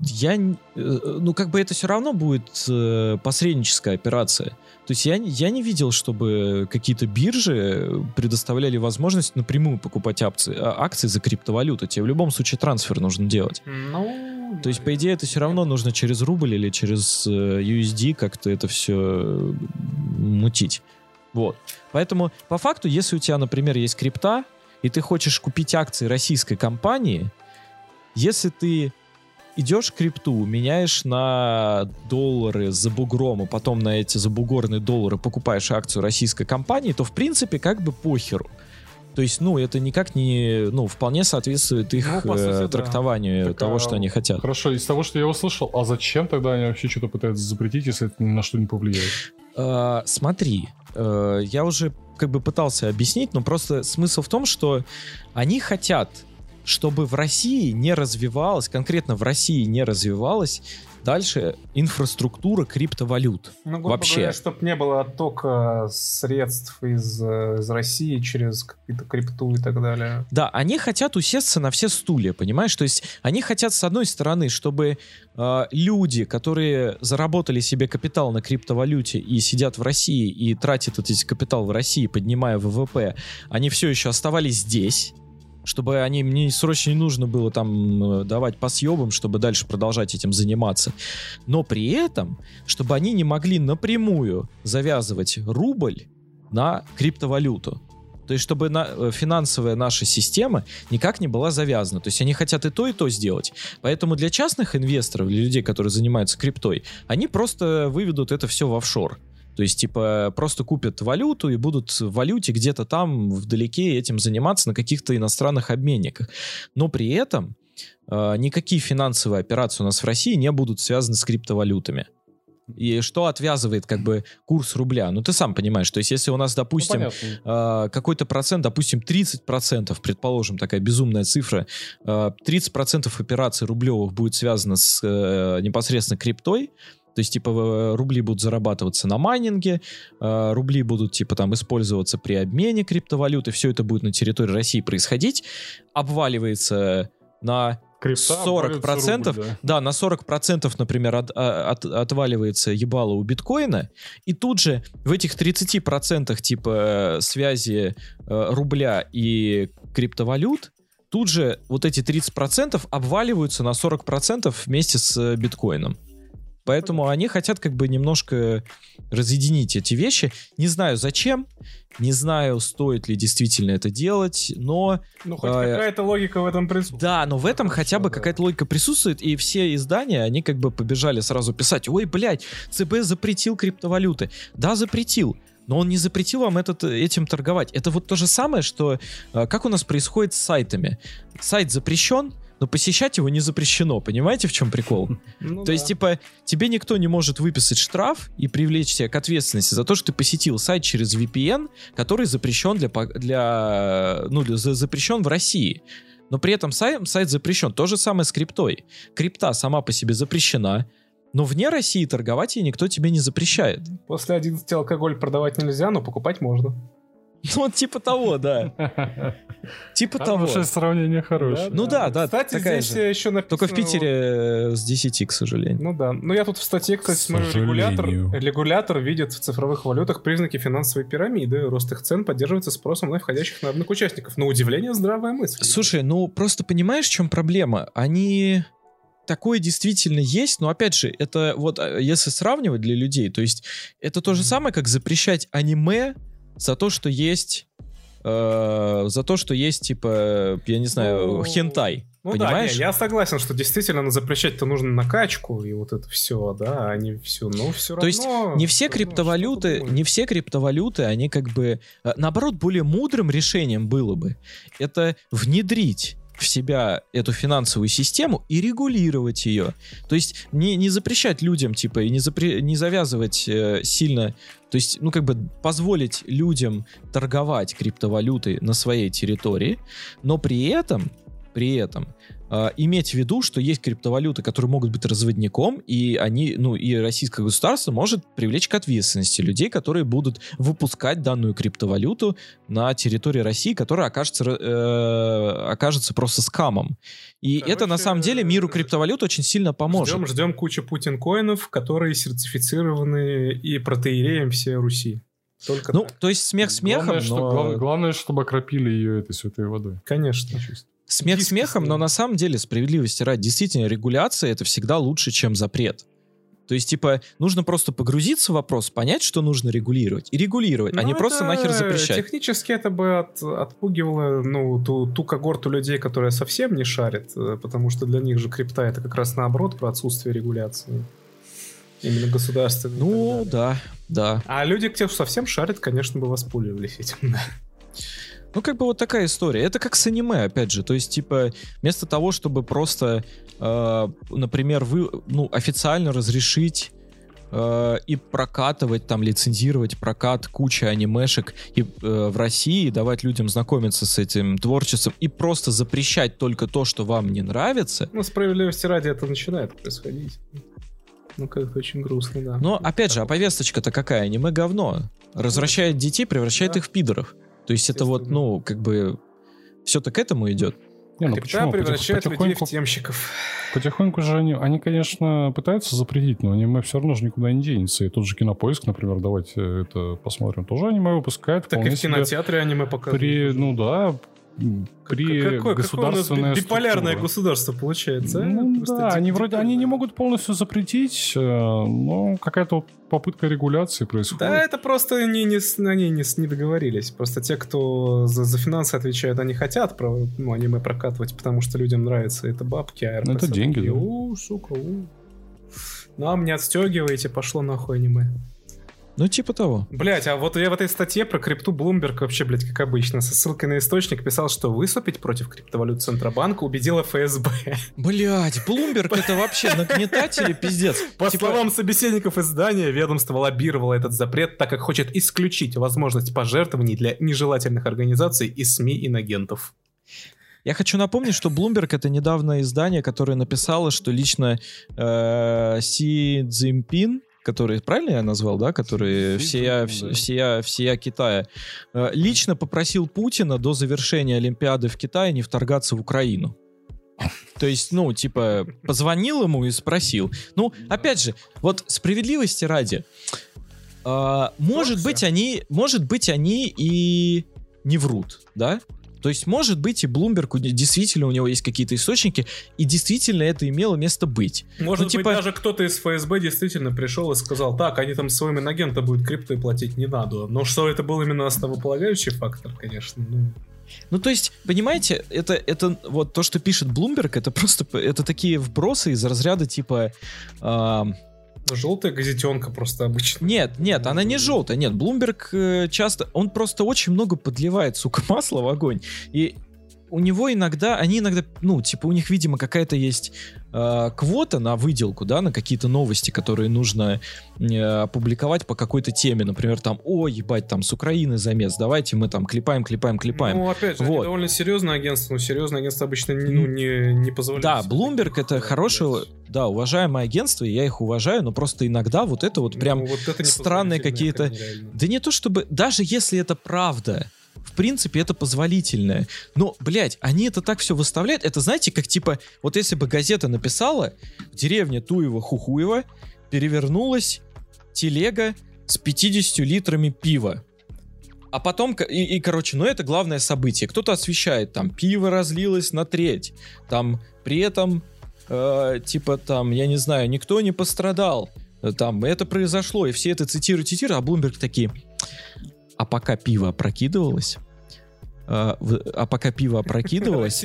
я, э, ну как бы это все равно будет э, посредническая операция. То есть я, я не видел, чтобы какие-то биржи предоставляли возможность напрямую покупать акции, а, акции за криптовалюту. Тебе в любом случае трансфер нужно делать. Ну, То есть, по идее, это все равно нужно через рубль или через USD как-то это все мутить. Вот. Поэтому, по факту, если у тебя, например, есть крипта, и ты хочешь купить акции российской компании, если ты идешь крипту, меняешь на доллары за бугром, и потом на эти забугорные доллары покупаешь акцию российской компании, то в принципе как бы похеру. То есть, ну, это никак не, ну, вполне соответствует их ну, сути, э, трактованию да. того, так, что они хотят. Хорошо, из того, что я услышал, а зачем тогда они вообще что-то пытаются запретить, если это ни на что не повлияет? А, смотри, а, я уже как бы пытался объяснить, но просто смысл в том, что они хотят чтобы в России не развивалась, конкретно в России не развивалась дальше инфраструктура криптовалют. Ну, Вообще. чтобы не было оттока средств из, из России через какую-то крипту и так далее. Да, они хотят усесться на все стулья, понимаешь? То есть они хотят, с одной стороны, чтобы э, люди, которые заработали себе капитал на криптовалюте и сидят в России и тратят этот капитал в России, поднимая ВВП, они все еще оставались здесь чтобы они мне срочно не нужно было там э, давать по съебам, чтобы дальше продолжать этим заниматься. Но при этом, чтобы они не могли напрямую завязывать рубль на криптовалюту. То есть, чтобы на, э, финансовая наша система никак не была завязана. То есть, они хотят и то, и то сделать. Поэтому для частных инвесторов, для людей, которые занимаются криптой, они просто выведут это все в офшор. То есть, типа, просто купят валюту и будут в валюте где-то там вдалеке этим заниматься на каких-то иностранных обменниках. Но при этом э, никакие финансовые операции у нас в России не будут связаны с криптовалютами. И что отвязывает как бы курс рубля? Ну, ты сам понимаешь, то есть если у нас, допустим, ну, э, какой-то процент, допустим, 30%, предположим, такая безумная цифра, э, 30% операций рублевых будет связано с э, непосредственно криптой, то есть, типа, рубли будут зарабатываться на майнинге, э, рубли будут, типа, там, использоваться при обмене криптовалюты, все это будет на территории России происходить, обваливается на Крипта 40%, рубль, да. да, на 40%, например, от, а, от, отваливается ебало у биткоина, и тут же в этих 30% типа связи э, рубля и криптовалют, тут же вот эти 30% обваливаются на 40% вместе с биткоином. Поэтому они хотят как бы немножко разъединить эти вещи. Не знаю зачем, не знаю, стоит ли действительно это делать, но... Ну, хоть э, какая-то логика в этом присутствует. Да, но в этом хотя бы да. какая-то логика присутствует, и все издания, они как бы побежали сразу писать, ой, блядь, ЦБ запретил криптовалюты. Да, запретил, но он не запретил вам этот, этим торговать. Это вот то же самое, что э, как у нас происходит с сайтами. Сайт запрещен, но посещать его не запрещено. Понимаете, в чем прикол? Ну, То да. есть, типа, тебе никто не может выписать штраф и привлечь тебя к ответственности за то, что ты посетил сайт через VPN, который запрещен для, для ну, запрещен в России. Но при этом сайт, сайт запрещен. То же самое с криптой. Крипта сама по себе запрещена, но вне России торговать ей никто тебе не запрещает. После 11 алкоголь продавать нельзя, но покупать можно. Ну, вот типа того, да. Типа того. Хорошее сравнение хорошее. Ну да, да. Кстати, здесь еще написано... Только в Питере э, с 10, к сожалению. Ну да. Ну я тут в статье, кстати, смотрю, регулятор, регулятор видит в цифровых валютах признаки финансовой пирамиды. Рост их цен поддерживается спросом на входящих на одних участников. На удивление, здравая мысль. Слушай, ну просто понимаешь, в чем проблема? Они такое действительно есть, но опять же, это вот э, если сравнивать для людей, то есть это то же самое, как запрещать аниме за то, что есть э, за то, что есть, типа, я не знаю, ну, хентай. Ну Понимаешь? да, не, я согласен, что действительно запрещать-то нужно накачку и вот это все, да, а не все, но все равно... То есть не все криптовалюты, не все криптовалюты, они как бы, э, наоборот, более мудрым решением было бы это внедрить в себя эту финансовую систему и регулировать ее. То есть не, не запрещать людям, типа, и не, запре- не завязывать э, сильно, то есть, ну, как бы позволить людям торговать криптовалютой на своей территории, но при этом, при этом э, иметь в виду, что есть криптовалюты, которые могут быть разводником, и они, ну, и российское государство может привлечь к ответственности людей, которые будут выпускать данную криптовалюту на территории России, которая окажется, э, окажется просто скамом. И Короче, это на самом деле миру криптовалют очень сильно поможет. Ждем, ждем кучу путин-коинов, которые сертифицированы и протеереем всей Руси. Только ну, так. то есть смех смехом, главное, но... Что, главное, главное, чтобы окропили ее этой святой водой. Конечно. Смех смехом, но на самом деле, справедливости ради, действительно, регуляция — это всегда лучше, чем запрет. То есть, типа, нужно просто погрузиться в вопрос, понять, что нужно регулировать, и регулировать, ну, а не просто нахер запрещать. Технически это бы от, отпугивало ну, ту, ту когорту людей, которые совсем не шарят, э, потому что для них же крипта это как раз наоборот про отсутствие регуляции. Именно государственной. Ну, да, да. А люди, те, кто совсем шарят, конечно, бы воспользовались этим, да. Ну, как бы вот такая история. Это как с аниме, опять же. То есть, типа, вместо того, чтобы просто, э, например, вы, ну, официально разрешить э, и прокатывать, там, лицензировать прокат кучи анимешек и, э, в России, давать людям знакомиться с этим творчеством и просто запрещать только то, что вам не нравится. Ну, справедливости ради это начинает происходить. Ну, как-то очень грустно, да. Но, опять же, а повесточка-то какая? Аниме говно. Развращает детей, превращает да. их в пидоров. То есть это вот, ну, как бы все-то к этому идет. Не, ну Крипта почему? превращает Потих, людей в темщиков. Потихоньку же они, они, конечно, пытаются запретить, но аниме все равно же никуда не денется. И тот же кинопоиск, например, давайте это посмотрим. Тоже аниме выпускает. Так и в кинотеатре аниме показывают. При, ну да, при какое, государственное какое биполярное структура. государство получается. Ну, а? да, они вроде они не могут полностью запретить, э, но какая-то вот попытка регуляции происходит. Да, это просто они не, они не, не договорились. Просто те, кто за, за финансы отвечают, они хотят про, ну, аниме прокатывать, потому что людям нравится это бабки, а РПС Это деньги, такие, да. У, сука, у. Нам не отстегивайте, пошло нахуй аниме. Ну, типа того. Блять, а вот я в этой статье про крипту Bloomberg вообще, блядь, как обычно, со ссылкой на источник писал, что выступить против криптовалют Центробанка убедила ФСБ. Блять, Bloomberg это вообще нагнетатель пиздец. По типа... словам собеседников издания, ведомство лоббировало этот запрет, так как хочет исключить возможность пожертвований для нежелательных организаций и СМИ инагентов. Я хочу напомнить, что Bloomberg это недавно издание, которое написало, что лично э, Си Цзиньпин который, правильно я назвал, да, который всея, да. всея, всея Китая, э, лично попросил Путина до завершения Олимпиады в Китае не вторгаться в Украину. То есть, ну, типа, позвонил ему и спросил. Ну, опять же, вот справедливости ради, э, может быть, они, может быть, они и не врут, да? То есть, может быть, и Bloomberg действительно у него есть какие-то источники, и действительно это имело место быть. Может ну, типа... быть, даже кто-то из ФСБ действительно пришел и сказал, так, они там своим инагентам будут криптой платить не надо. Но что это был именно основополагающий фактор, конечно, ну... Ну, то есть, понимаете, это, это вот то, что пишет Bloomberg, это просто, это такие вбросы из разряда типа... Э, Желтая газетенка просто обычно. Нет, нет, она не желтая. Нет, Блумберг э, часто... Он просто очень много подливает, сука, масла в огонь. И у него иногда, они иногда, ну, типа, у них, видимо, какая-то есть э, квота на выделку, да, на какие-то новости, которые нужно э, опубликовать по какой-то теме. Например, там, о, ебать, там, с Украины замес, давайте мы там клепаем, клепаем, клепаем. Ну, опять же, вот. довольно серьезное агентство, но серьезное агентство обычно ну, не, не позволяет. Да, Bloomberg это хорошее, да, уважаемое агентство, я их уважаю, но просто иногда вот это вот ну, прям ну, вот это странные какие-то... Да не то чтобы, даже если это правда, принципе, это позволительное. Но, блядь, они это так все выставляют. Это, знаете, как типа, вот если бы газета написала, в деревне Туева-Хухуева перевернулась телега с 50 литрами пива. А потом, и, и, короче, ну это главное событие. Кто-то освещает, там, пиво разлилось на треть. Там, при этом, э, типа, там, я не знаю, никто не пострадал. Там, это произошло, и все это цитируют, цитируют, а Блумберг такие, а пока пиво опрокидывалось, а, а пока пиво опрокидывалось...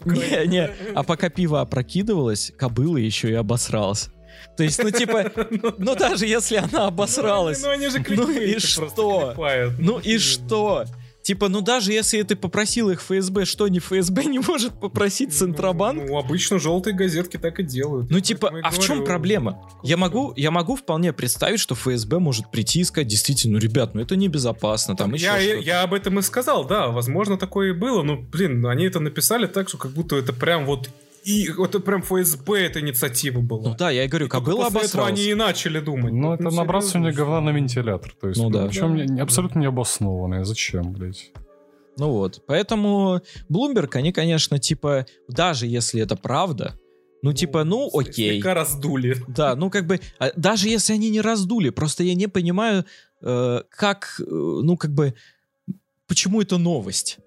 Не, не, а пока пиво опрокидывалось, кобыла еще и обосралась. То есть, ну, типа, ну, даже если она обосралась, ну, же ну и что? Ну и что? Типа, ну даже если ты попросил их ФСБ, что не ФСБ не может попросить ну, Центробанк? Ну, обычно желтые газетки так и делают. Ну типа, а в чем проблема? Я могу, я могу вполне представить, что ФСБ может прийти и сказать, действительно, ну ребят, ну это небезопасно, там еще я, я, я об этом и сказал, да, возможно такое и было, но, блин, они это написали так, что как будто это прям вот и это прям ФСБ эта инициатива была. Ну да, я и говорю, кобыла обосрался. они и начали думать. Ну, это ну, набрасывание говна на вентилятор. То есть, ну да. Причем да. абсолютно необоснованное. Зачем, блядь? Ну вот, поэтому Bloomberg, они, конечно, типа, даже если это правда, ну, ну типа, ну, окей. Слегка раздули. Да, ну, как бы, а, даже если они не раздули, просто я не понимаю, э, как, э, ну, как бы, почему это новость?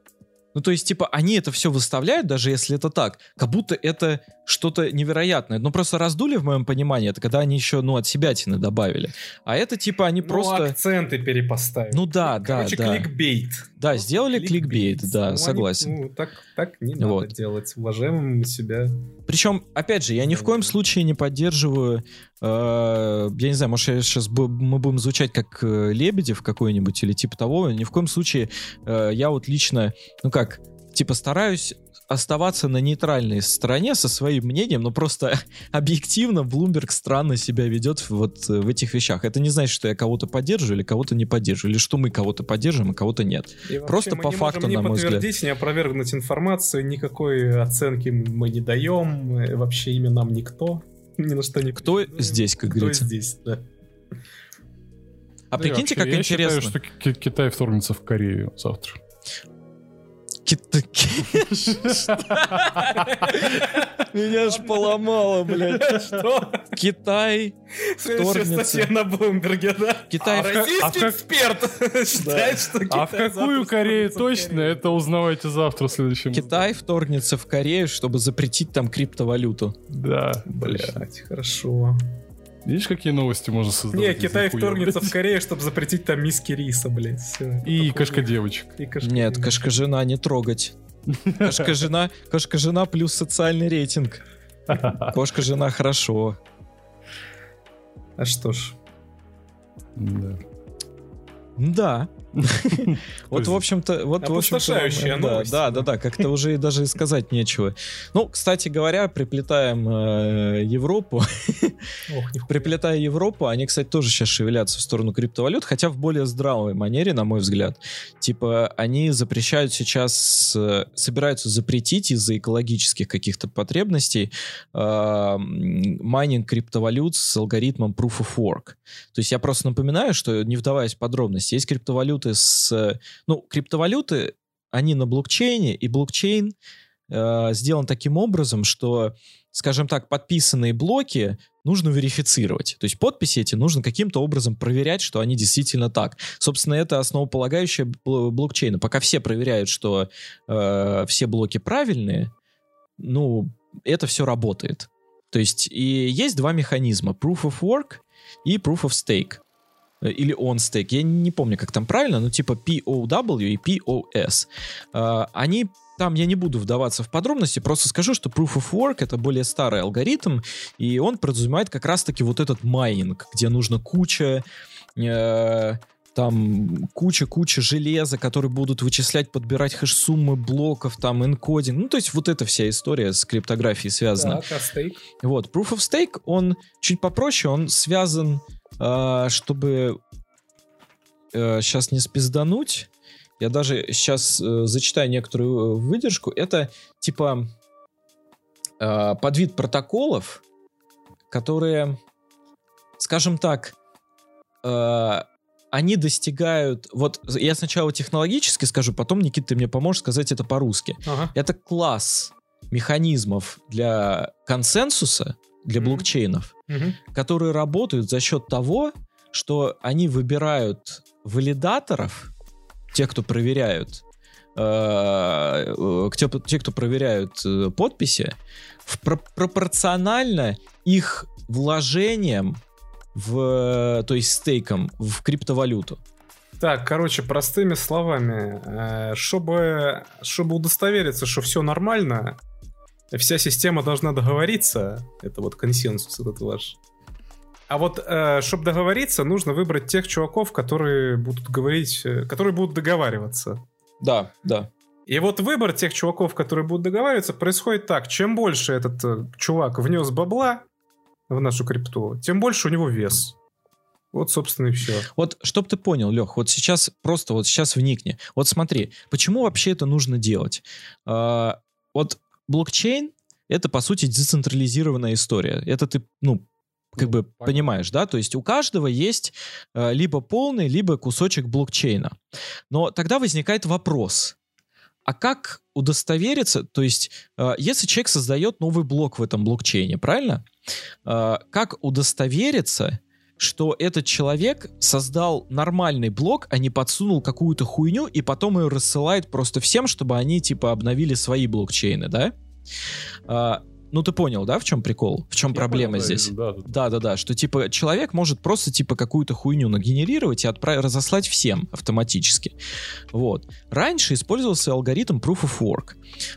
Ну, то есть, типа, они это все выставляют, даже если это так, как будто это что-то невероятное. Ну, просто раздули, в моем понимании, это когда они еще, ну, от себя тины добавили. А это, типа, они ну, просто... акценты перепоставили. Ну, да, Короче, да, да. кликбейт. Да, вот сделали кликбейт, кликбейт да, ну, согласен. Ну, так, так не надо вот. делать. Уважаем себя. Причем, опять же, я ни в коем случае не поддерживаю э, я не знаю, может, я сейчас мы будем звучать как э, Лебедев какой-нибудь или типа того. Ни в коем случае э, я вот лично, ну как, типа стараюсь оставаться на нейтральной стороне со своим мнением, но просто объективно Bloomberg странно себя ведет вот э, в этих вещах. Это не значит, что я кого-то поддерживаю или кого-то не поддерживаю, или что мы кого-то поддерживаем, а кого-то нет. И просто по факту, на мой взгляд. Не подтвердить, не опровергнуть информацию, никакой оценки мы не даем, э, вообще имя нам никто, ни на что не Кто здесь, как Кто говорится? здесь, да. А прикиньте, как я интересно. Я считаю, что Китай вторгнется в Корею завтра. Меня ж поломало, блядь. Что? Китай вторгнется. статья на Блумберге, да? Китай... А российский а эксперт считает, что А в какую Корею точно, это узнавайте завтра в следующем. Китай вторгнется в Корею, чтобы запретить там криптовалюту. Да. Блядь, хорошо. Видишь, какие новости можно создать? Не, Китай вторгнется в Корею, чтобы запретить там миски риса, блядь. Все, и кошка-девочек. Нет, кошка-жена не трогать. Кошка-жена, кошка-жена плюс социальный рейтинг. Кошка-жена хорошо. А что ж. Да. Да. Вот, в общем-то... вот в общем новость. Да, да, да, как-то уже даже сказать нечего. Ну, кстати говоря, приплетаем э, Европу. Приплетая Европу, они, кстати, тоже сейчас шевелятся в сторону криптовалют, хотя в более здравой манере, на мой взгляд. Типа, они запрещают сейчас, э, собираются запретить из-за экологических каких-то потребностей э, майнинг криптовалют с алгоритмом Proof of Work. То есть я просто напоминаю, что, не вдаваясь в подробности, есть криптовалюты, криптовалюты с... Ну, криптовалюты, они на блокчейне, и блокчейн э, сделан таким образом, что, скажем так, подписанные блоки нужно верифицировать. То есть подписи эти нужно каким-то образом проверять, что они действительно так. Собственно, это основополагающее блокчейна. Пока все проверяют, что э, все блоки правильные, ну, это все работает. То есть и есть два механизма. Proof of Work и Proof of Stake. Э, или on stake, я не помню, как там правильно, но типа POW и POS. А, они там я не буду вдаваться в подробности, просто скажу, что Proof of Work это более старый алгоритм, и он подразумевает как раз-таки вот этот майнинг, где нужно куча э, там куча-куча железа, которые будут вычислять, подбирать хэш-суммы блоков, там, энкодинг. Ну, то есть вот эта вся история с криптографией связана. Так, а stake? Вот, Proof of Stake, он чуть попроще, он связан чтобы сейчас э, не спиздануть, я даже сейчас э, зачитаю некоторую э, выдержку. Это типа подвид протоколов, которые, скажем так, они достигают... Вот я сначала технологически скажу, потом, Никита, ты мне поможешь сказать это по-русски. Ага. Это класс механизмов для консенсуса, для mm-hmm. блокчейнов, mm-hmm. которые работают за счет того, что они выбирают валидаторов, тех, кто проверяют, э, э, те, те, кто проверяют э, подписи, в, про, пропорционально их вложением в, то есть стейком в криптовалюту. Так, короче, простыми словами, э, чтобы, чтобы удостовериться, что все нормально, вся система должна договориться, это вот консенсус этот ваш. А вот, э, чтобы договориться, нужно выбрать тех чуваков, которые будут говорить, э, которые будут договариваться. Да, да. И вот выбор тех чуваков, которые будут договариваться, происходит так. Чем больше этот э, чувак внес бабла в нашу крипту, тем больше у него вес. Вот, собственно, и все. Вот, чтоб ты понял, Лех, вот сейчас просто вот сейчас вникни. Вот смотри, почему вообще это нужно делать? А, вот блокчейн — это, по сути, децентрализированная история. Это ты, ну, как ну, бы понятно. понимаешь, да? То есть у каждого есть э, либо полный, либо кусочек блокчейна. Но тогда возникает вопрос, а как удостовериться, то есть э, если человек создает новый блок в этом блокчейне, правильно? Э, как удостовериться, что этот человек создал нормальный блок, а не подсунул какую-то хуйню и потом ее рассылает просто всем, чтобы они типа обновили свои блокчейны, да? А, ну, ты понял, да, в чем прикол? В чем Я проблема понял, здесь? Да, да, да, да, что типа человек может просто типа какую-то хуйню нагенерировать и отправить, разослать всем автоматически. Вот. Раньше использовался алгоритм Proof of Work.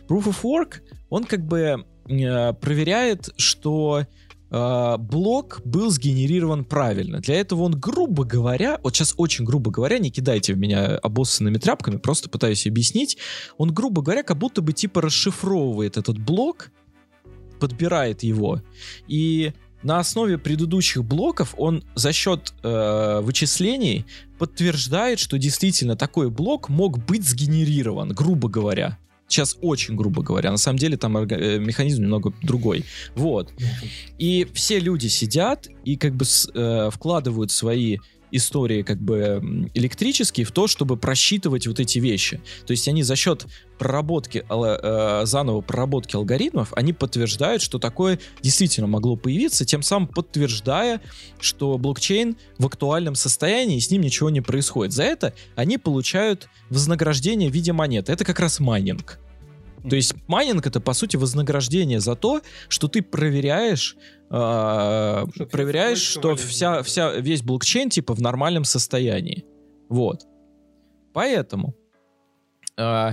Proof of Work, он как бы э, проверяет, что э, блок был сгенерирован правильно. Для этого он, грубо говоря, вот сейчас очень грубо говоря, не кидайте в меня обоссанными тряпками, просто пытаюсь объяснить, он, грубо говоря, как будто бы типа расшифровывает этот блок, подбирает его. И на основе предыдущих блоков он за счет э, вычислений подтверждает, что действительно такой блок мог быть сгенерирован, грубо говоря. Сейчас очень грубо говоря. На самом деле там э, механизм немного другой. Вот. И все люди сидят и как бы с, э, вкладывают свои истории как бы электрические в то, чтобы просчитывать вот эти вещи. То есть они за счет проработки, э, заново проработки алгоритмов, они подтверждают, что такое действительно могло появиться, тем самым подтверждая, что блокчейн в актуальном состоянии, и с ним ничего не происходит. За это они получают вознаграждение в виде монет. Это как раз майнинг. То есть майнинг это по сути вознаграждение за то, что ты проверяешь, э, что проверяешь, что вся, вся весь блокчейн типа в нормальном состоянии. Вот. Поэтому э,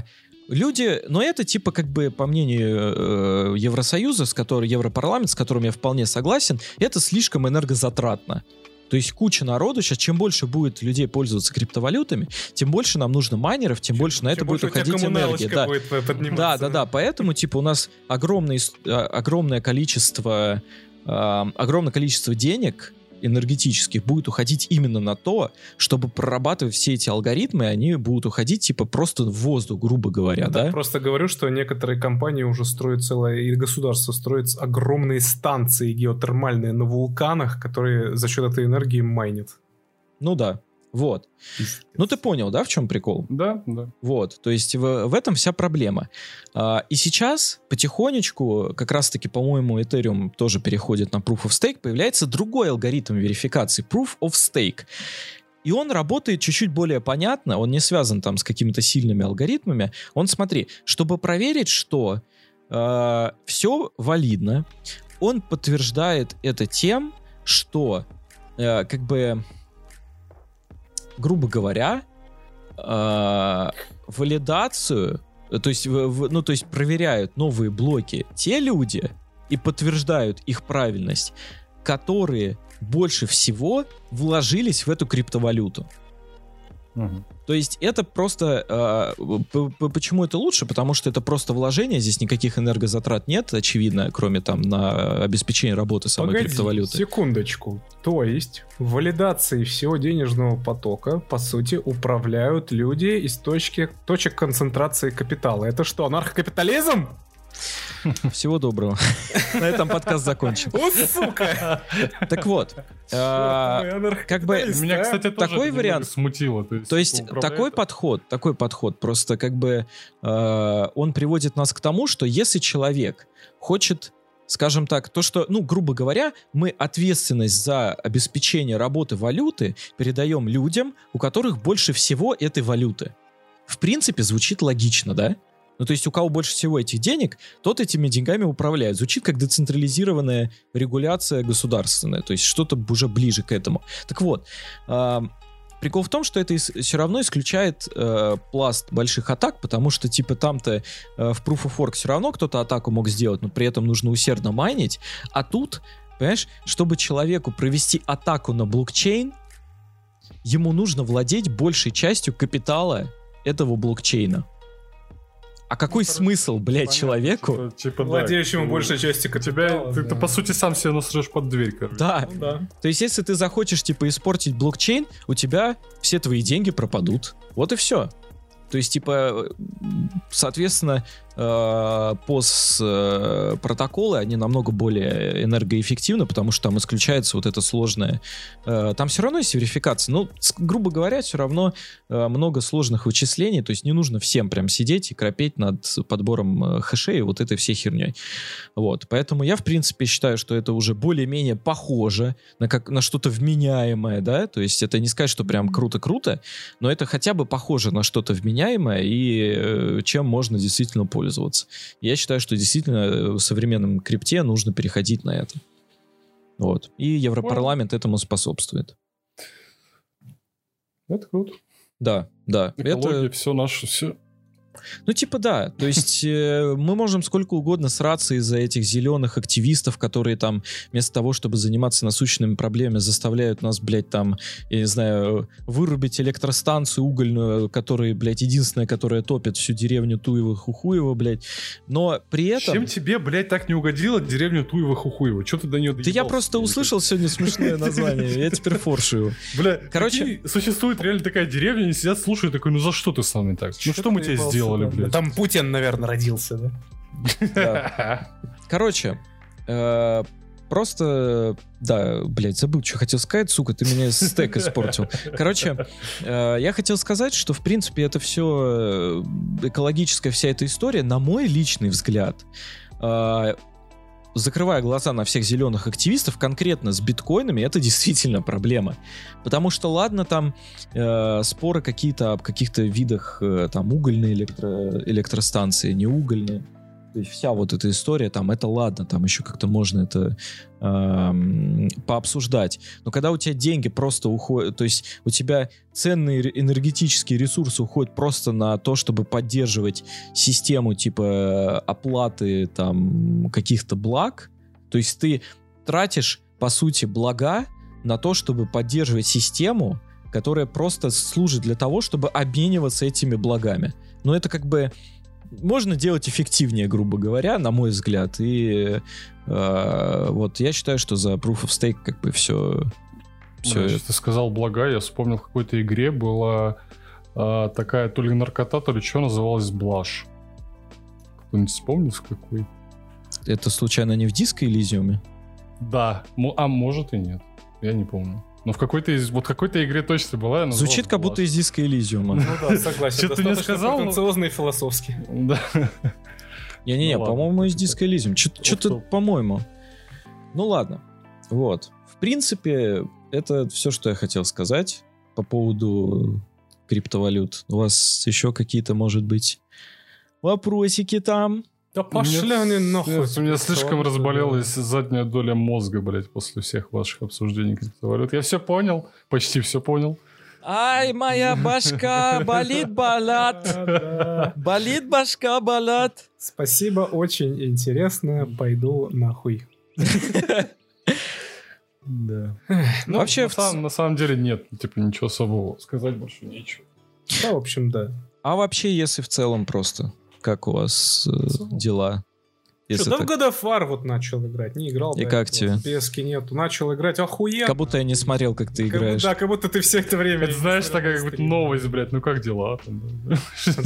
люди, но это типа как бы по мнению э, Евросоюза, с которым Европарламент, с которым я вполне согласен, это слишком энергозатратно. То есть куча народу, сейчас чем больше будет людей пользоваться криптовалютами, тем больше нам нужно майнеров, тем, тем больше на это будет уходить энергия. Да. Будет да, да, да. Поэтому, типа, у нас огромное, а, огромное количество, огромное количество денег энергетических будет уходить именно на то, чтобы прорабатывать все эти алгоритмы, они будут уходить типа просто в воздух, грубо говоря, да? да? Просто говорю, что некоторые компании уже строят целое, и государство строит огромные станции геотермальные на вулканах, которые за счет этой энергии майнят. Ну да, вот. Ну ты понял, да, в чем прикол? Да, да. Вот, то есть в, в этом вся проблема. А, и сейчас потихонечку, как раз-таки, по-моему, Ethereum тоже переходит на Proof of Stake, появляется другой алгоритм верификации, Proof of Stake. И он работает чуть-чуть более понятно, он не связан там с какими-то сильными алгоритмами. Он, смотри, чтобы проверить, что э, все валидно, он подтверждает это тем, что э, как бы грубо говоря, э, валидацию, то есть, в, ну, то есть проверяют новые блоки те люди и подтверждают их правильность, которые больше всего вложились в эту криптовалюту. Угу. То есть это просто... Э, почему это лучше? Потому что это просто вложение, здесь никаких энергозатрат нет, очевидно, кроме там на обеспечение работы самой Погоди, криптовалюты. секундочку. То есть валидацией всего денежного потока, по сути, управляют люди из точки, точек концентрации капитала. Это что, анархокапитализм? Всего доброго. На этом подкаст закончен. Вот сука! Так вот, а, как бы меня, кстати, такой вариант смутило. То есть такой подход, такой подход, просто как бы а, он приводит нас к тому, что если человек хочет скажем так, то, что, ну, грубо говоря, мы ответственность за обеспечение работы валюты передаем людям, у которых больше всего этой валюты. В принципе, звучит логично, да? Ну, то есть у кого больше всего этих денег, тот этими деньгами управляет. Звучит как децентрализированная регуляция государственная, то есть что-то уже ближе к этому. Так вот, э, прикол в том, что это все равно исключает э, пласт больших атак, потому что, типа, там-то э, в Proof of Work все равно кто-то атаку мог сделать, но при этом нужно усердно майнить, а тут, понимаешь, чтобы человеку провести атаку на блокчейн, ему нужно владеть большей частью капитала этого блокчейна. А какой ну, смысл, блядь, понятно, человеку? Типа, типа, Владеющему да, большей части капитала. Тебя, да. ты, ты, по сути, сам себе насрешь под дверь, короче. Да. Ну, да. То есть, если ты захочешь, типа, испортить блокчейн, у тебя все твои деньги пропадут. Вот и все. То есть, типа, соответственно, POS э, э, протоколы, они намного более энергоэффективны, потому что там исключается вот это сложное. Э, там все равно есть верификация. Ну, грубо говоря, все равно много сложных вычислений, то есть не нужно всем прям сидеть и кропеть над подбором хэшей и вот этой всей херней. Вот. Поэтому я, в принципе, считаю, что это уже более-менее похоже на, как, на что-то вменяемое, да, то есть это не сказать, что прям круто-круто, но это хотя бы похоже на что-то вменяемое и чем можно действительно пользоваться пользоваться. Я считаю, что действительно э, в современном крипте нужно переходить на это. Вот. И Европарламент этому способствует. Это круто. Да, да. Экология, это все наше, все, ну, типа, да. То есть э, мы можем сколько угодно сраться из-за этих зеленых активистов, которые там вместо того, чтобы заниматься насущными проблемами, заставляют нас, блядь, там, я не знаю, вырубить электростанцию угольную, которая, блядь, единственная, которая топит всю деревню Туева-Хухуева, блядь. Но при этом... Чем тебе, блядь, так не угодило деревню Туева-Хухуева? Что ты до нее Да я просто услышал сегодня смешное название, я теперь форшую. Бля, короче... Существует реально такая деревня, они сидят, слушают, такой, ну за что ты с нами так? Ну что мы тебе сделали? Сделали, блядь. Там Путин, наверное, родился, да? Короче, э, просто, да, блядь, забыл, что хотел сказать, сука, ты меня стек испортил. Короче, э, я хотел сказать, что, в принципе, это все э, экологическая вся эта история, на мой личный взгляд, закрывая глаза на всех зеленых активистов, конкретно с биткоинами, это действительно проблема. Потому что, ладно, там э, споры какие-то об каких-то видах, э, там, угольные электро, электростанции, не угольные. То есть вся вот эта история, там, это ладно, там еще как-то можно это э, пообсуждать. Но когда у тебя деньги просто уходят, то есть у тебя ценные энергетические ресурсы уходят просто на то, чтобы поддерживать систему типа оплаты там каких-то благ, то есть ты тратишь, по сути, блага на то, чтобы поддерживать систему, которая просто служит для того, чтобы обмениваться этими благами. Но это как бы можно делать эффективнее, грубо говоря, на мой взгляд. И э, вот я считаю, что за Proof of Stake как бы все... все... Да, ты сказал блага, я вспомнил, в какой-то игре была э, такая то ли наркота, то ли что называлась Блаш. Кто-нибудь вспомнил, с какой? Это случайно не в диско Элизиуме? Да, а может и нет. Я не помню. Но в какой-то из вот какой-то игре точно была. Звучит как будто из диска Элизиума. Ну да, согласен. Что ты не сказал? Претенциозно и философски. Да. Не-не-не, ну по-моему, из диска Элизиум. Что-то, по-моему. Ну ладно. Вот. В принципе, это все, что я хотел сказать по поводу криптовалют. У вас еще какие-то, может быть, вопросики там? Да пошли они нахуй. У меня слишком разболелась задняя доля мозга, блядь, после всех ваших обсуждений криптовалют. Я все понял, почти все понял. Ай, моя башка, болит балат. Болит башка балат. Спасибо, очень интересно. Пойду нахуй. Да. Ну, Вообще, на, в... сам, на самом деле нет, типа ничего особого сказать больше нечего. Да, в общем, да. А вообще, если в целом просто как у вас э, дела? Что, да так... в God of War вот начал играть, не играл. И как тебе? Пески нету, начал играть, охуенно. Как будто я не смотрел, как ты как играешь. да, как будто ты все это время... Это знаешь, такая как новость, блядь, ну как дела?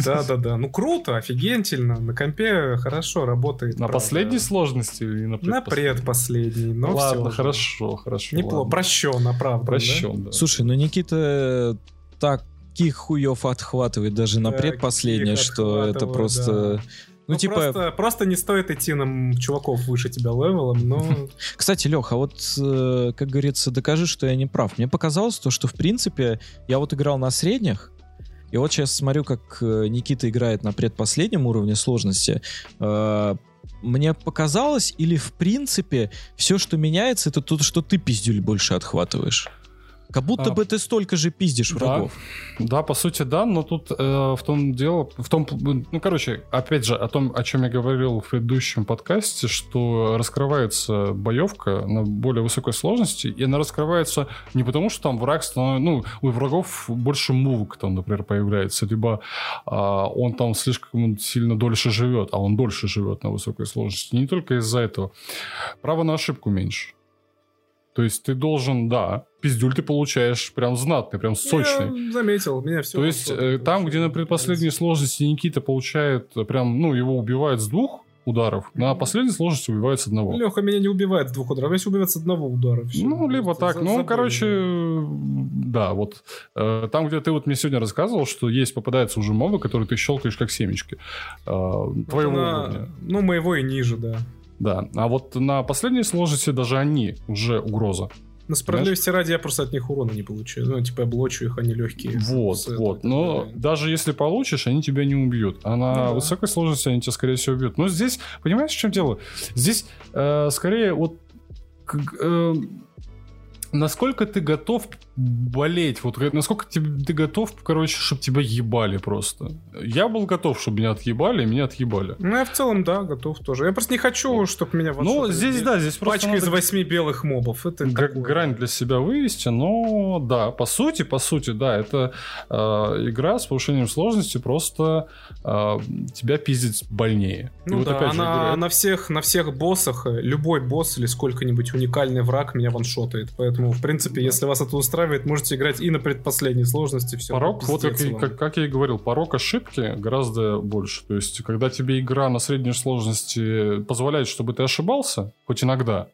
Да-да-да, ну круто, офигентельно, на компе хорошо работает. На последней сложности или на предпоследней? На предпоследней, но Ладно, хорошо, хорошо. Неплохо, прощен, правда. Прощен, да. Слушай, ну Никита так таких хуев отхватывает даже на предпоследнее, что это просто... Да. Ну, ну, типа... Просто, просто не стоит идти на чуваков выше тебя левелом, но... Кстати, Леха, вот, э, как говорится, докажи, что я не прав. Мне показалось то, что, в принципе, я вот играл на средних, и вот сейчас смотрю, как э, Никита играет на предпоследнем уровне сложности. Э, мне показалось, или в принципе, все, что меняется, это то, что ты пиздюль больше отхватываешь. Как будто а, бы ты столько же пиздишь врагов. Да, по сути, да, но тут э, в том дело, в том, ну, короче, опять же, о том, о чем я говорил в предыдущем подкасте, что раскрывается боевка на более высокой сложности, и она раскрывается не потому, что там враг становится, ну, у врагов больше мувок там, например, появляется, либо э, он там слишком сильно дольше живет, а он дольше живет на высокой сложности. Не только из-за этого. Право на ошибку меньше. То есть ты должен, да, пиздюль ты получаешь прям знатный, прям сочный. Я заметил, меня все... То есть э, там, где на предпоследней сложности Никита получает прям, ну, его убивают с двух ударов, на последней сложности убивает с одного. Леха меня не убивает с двух ударов, если убивает с одного удара. Все. Ну, либо так. За, ну, забыли. короче, да, вот. Э, там, где ты вот мне сегодня рассказывал, что есть, попадаются уже мобы, которые ты щелкаешь как семечки. Э, твоего на, уровня. Ну, моего и ниже, да. Да, а вот на последней сложности даже они уже угроза. На справедливости Знаешь? ради я просто от них урона не получаю. Ну, типа я блочу их, они легкие. Вот, вот. Но далее. даже если получишь, они тебя не убьют. А на ну, высокой сложности они тебя, скорее всего, убьют. Но здесь, понимаешь, в чем дело? Здесь э, скорее вот... Э, насколько ты готов болеть? Вот насколько ты, ты готов, короче, чтобы тебя ебали просто? Я был готов, чтобы меня отъебали, меня отъебали. Ну, я в целом, да, готов тоже. Я просто не хочу, чтобы меня... Ну, здесь, да, здесь просто... Пачка из восьми белых мобов. Это г- грань для себя вывести, но да, по сути, по сути, да, это э, игра с повышением сложности просто э, тебя пиздить больнее. Ну и да, вот, она, говорю, на, всех, на всех боссах, э, любой босс или сколько-нибудь уникальный враг меня ваншотает, поэтому, в принципе, если вас это устраивает, устраивает, можете играть и на предпоследней сложности. Все, порог, вот как, как, как я и говорил, порог ошибки гораздо больше. То есть, когда тебе игра на средней сложности позволяет, чтобы ты ошибался, хоть иногда,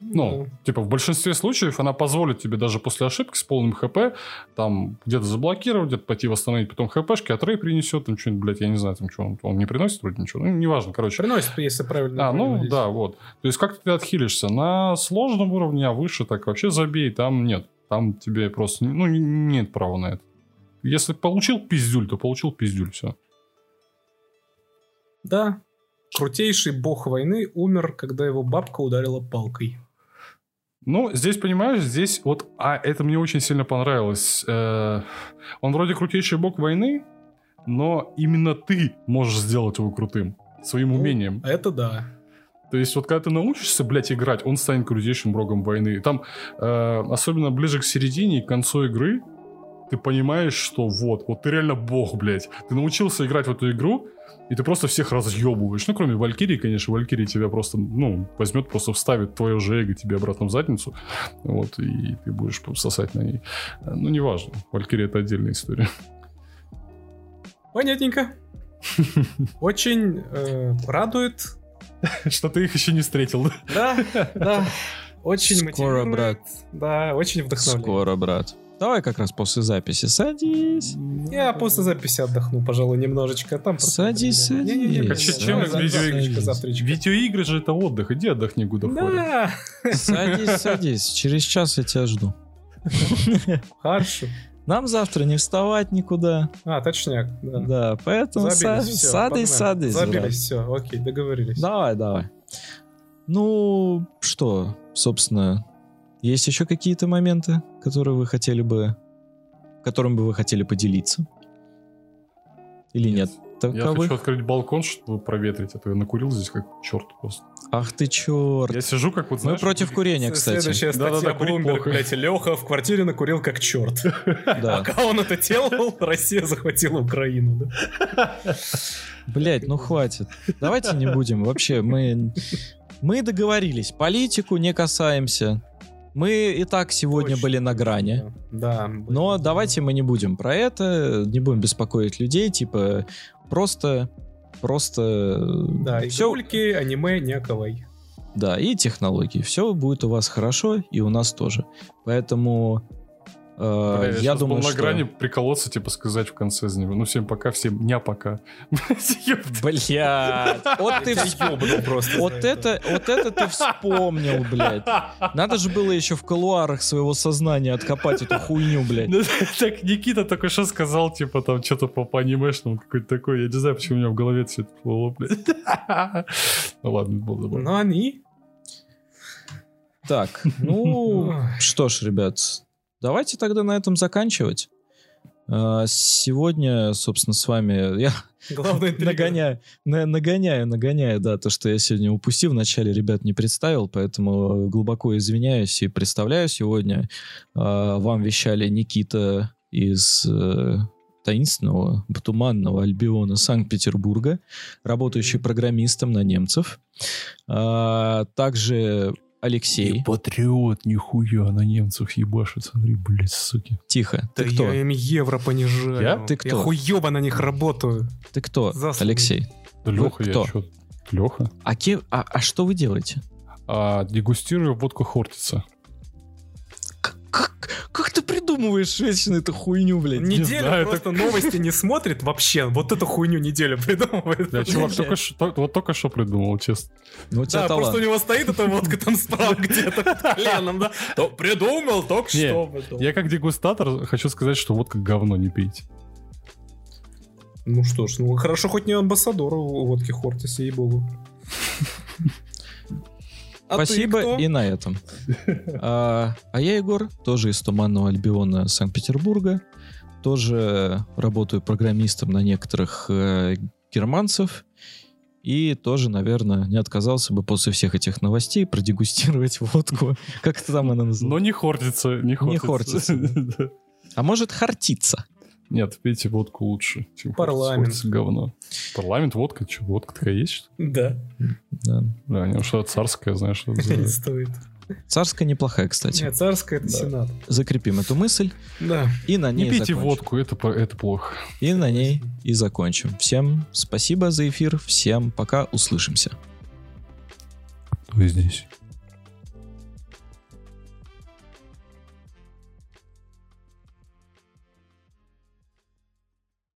ну, mm. типа, в большинстве случаев она позволит тебе даже после ошибки с полным хп, там, где-то заблокировать, где-то пойти восстановить потом хпшки, а трей принесет, там, что-нибудь, блядь, я не знаю, там, что он, он не приносит вроде ничего, ну, неважно, короче. Приносит, если правильно. А, ну, да, вот. То есть, как ты отхилишься? На сложном уровне, а выше так вообще забей, там нет. Там тебе просто ну, нет права на это. Если получил пиздюль, то получил пиздюль, все. Да. Крутейший бог войны умер, когда его бабка ударила палкой. Ну, здесь, понимаешь, здесь вот... А это мне очень сильно понравилось. Э, он вроде крутейший бог войны, но именно ты можешь сделать его крутым. Своим ну, умением. Это да. То есть вот когда ты научишься, блядь, играть, он станет крутейшим богом войны. Там, э, особенно ближе к середине и к концу игры, ты понимаешь, что вот, вот ты реально бог, блядь. Ты научился играть в эту игру, и ты просто всех разъебываешь. Ну, кроме Валькирии, конечно, Валькирия тебя просто, ну, возьмет, просто вставит твое же эго тебе обратно в задницу. Вот, и ты будешь сосать на ней. Ну, неважно. Валькирия это отдельная история. Понятненько. Очень э, радует Что ты их еще не встретил. Да, да. Очень Скоро, брат. Да, очень вдохновляет. Скоро, брат. Давай как раз после записи садись. Я после записи отдохну, пожалуй, немножечко. Там садись, садись. Не, не, не, чем видеоигры? Видеоигры же это отдых. Иди отдохни, Гудофоре. Да. Садись, садись. Через час я тебя жду. Хорошо. Нам завтра не вставать никуда. А, точняк, да. Да, поэтому Забились, са- садись, садись. Забились, брат. все, окей, договорились. Давай, давай. Ну, что, собственно, есть еще какие-то моменты, которые вы хотели бы, которым бы вы хотели поделиться? Или нет? нет? Таковых. Я хочу открыть балкон, чтобы проветрить, а то я накурил здесь как черт просто. Ах ты черт. Я сижу как вот, знаешь... Мы против курения, кстати. Следующая статья да, да, да, Bloomberg, блядь, Леха в квартире накурил как черт. Да. Пока он это делал, Россия захватила Украину, да? Блять, ну хватит. Давайте не будем. Вообще, мы... Мы договорились. Политику не касаемся. Мы и так сегодня Точно. были на грани. Да. Но давайте мы не будем про это, не будем беспокоить людей, типа просто, просто. Да, и все... игрульки, аниме, не кавай. Да, и технологии. Все будет у вас хорошо, и у нас тоже. Поэтому Бля, я, я думаю, был на что... грани приколоться, типа сказать в конце за него. Ну, всем пока, всем дня пока. Блядь. Вот ты вспомнил просто. Вот это, вот это ты вспомнил, блядь. Надо же было еще в колуарах своего сознания откопать эту хуйню, блядь. Ну, так Никита только что сказал, типа, там, что-то по, по анимешному какой-то такой. Я не знаю, почему у меня в голове все это плыло, блядь. Ну ладно, был забавно. Ну, они... Так, ну, что ж, ребят, давайте тогда на этом заканчивать. А, сегодня, собственно, с вами я нагоняю, нагоняю, нагоняю, да, то, что я сегодня упустил. Вначале ребят не представил, поэтому глубоко извиняюсь и представляю сегодня. А, вам вещали Никита из э, таинственного, туманного Альбиона Санкт-Петербурга, работающий программистом на немцев. А, также Алексей. Не патриот, нихуя, на немцев ебашит, смотри, блядь, суки. Тихо. Да Ты кто? я им евро понижаю. Я? Ты кто? Я хуёво на них работаю. Ты кто, Заслуги. Алексей? Да Леха, я кто? чё? Леха? А, ке- а, а что вы делаете? А, дегустирую водку Хортица. Как, как, ты придумываешь вечно эту хуйню, блядь? Неделю знаю, просто новости не смотрит вообще. Вот эту хуйню неделю придумывает. Да, чувак только что, вот только что придумал, честно. Ну, Да, талант. просто у него стоит эта водка там справа где-то под коленом, да? То Придумал только Не, что. придумал. Я как дегустатор хочу сказать, что водка говно не пейте. Ну что ж, ну хорошо, хоть не амбассадор у водки Хортис, ей-богу. А Спасибо и на этом. А, а я Егор, тоже из Туманного Альбиона Санкт-Петербурга. Тоже работаю программистом на некоторых э, германцев. И тоже, наверное, не отказался бы после всех этих новостей продегустировать водку. Как это там она Но называется? не Хортица, не Хортица. Хортица. Да. А может, хартица? Нет, пейте водку лучше, чем Парламент. Говно. Парламент, водка, что, водка такая есть, что? Да, Да. Да, не, что царская, знаешь, что это не стоит. Царская неплохая, кстати. Нет, царская это Да. сенат. Закрепим эту мысль Да. и на ней Не пейте закончим. водку, это, это плохо. И на ней и закончим. Всем спасибо за эфир. Всем пока. Услышимся. Кто здесь?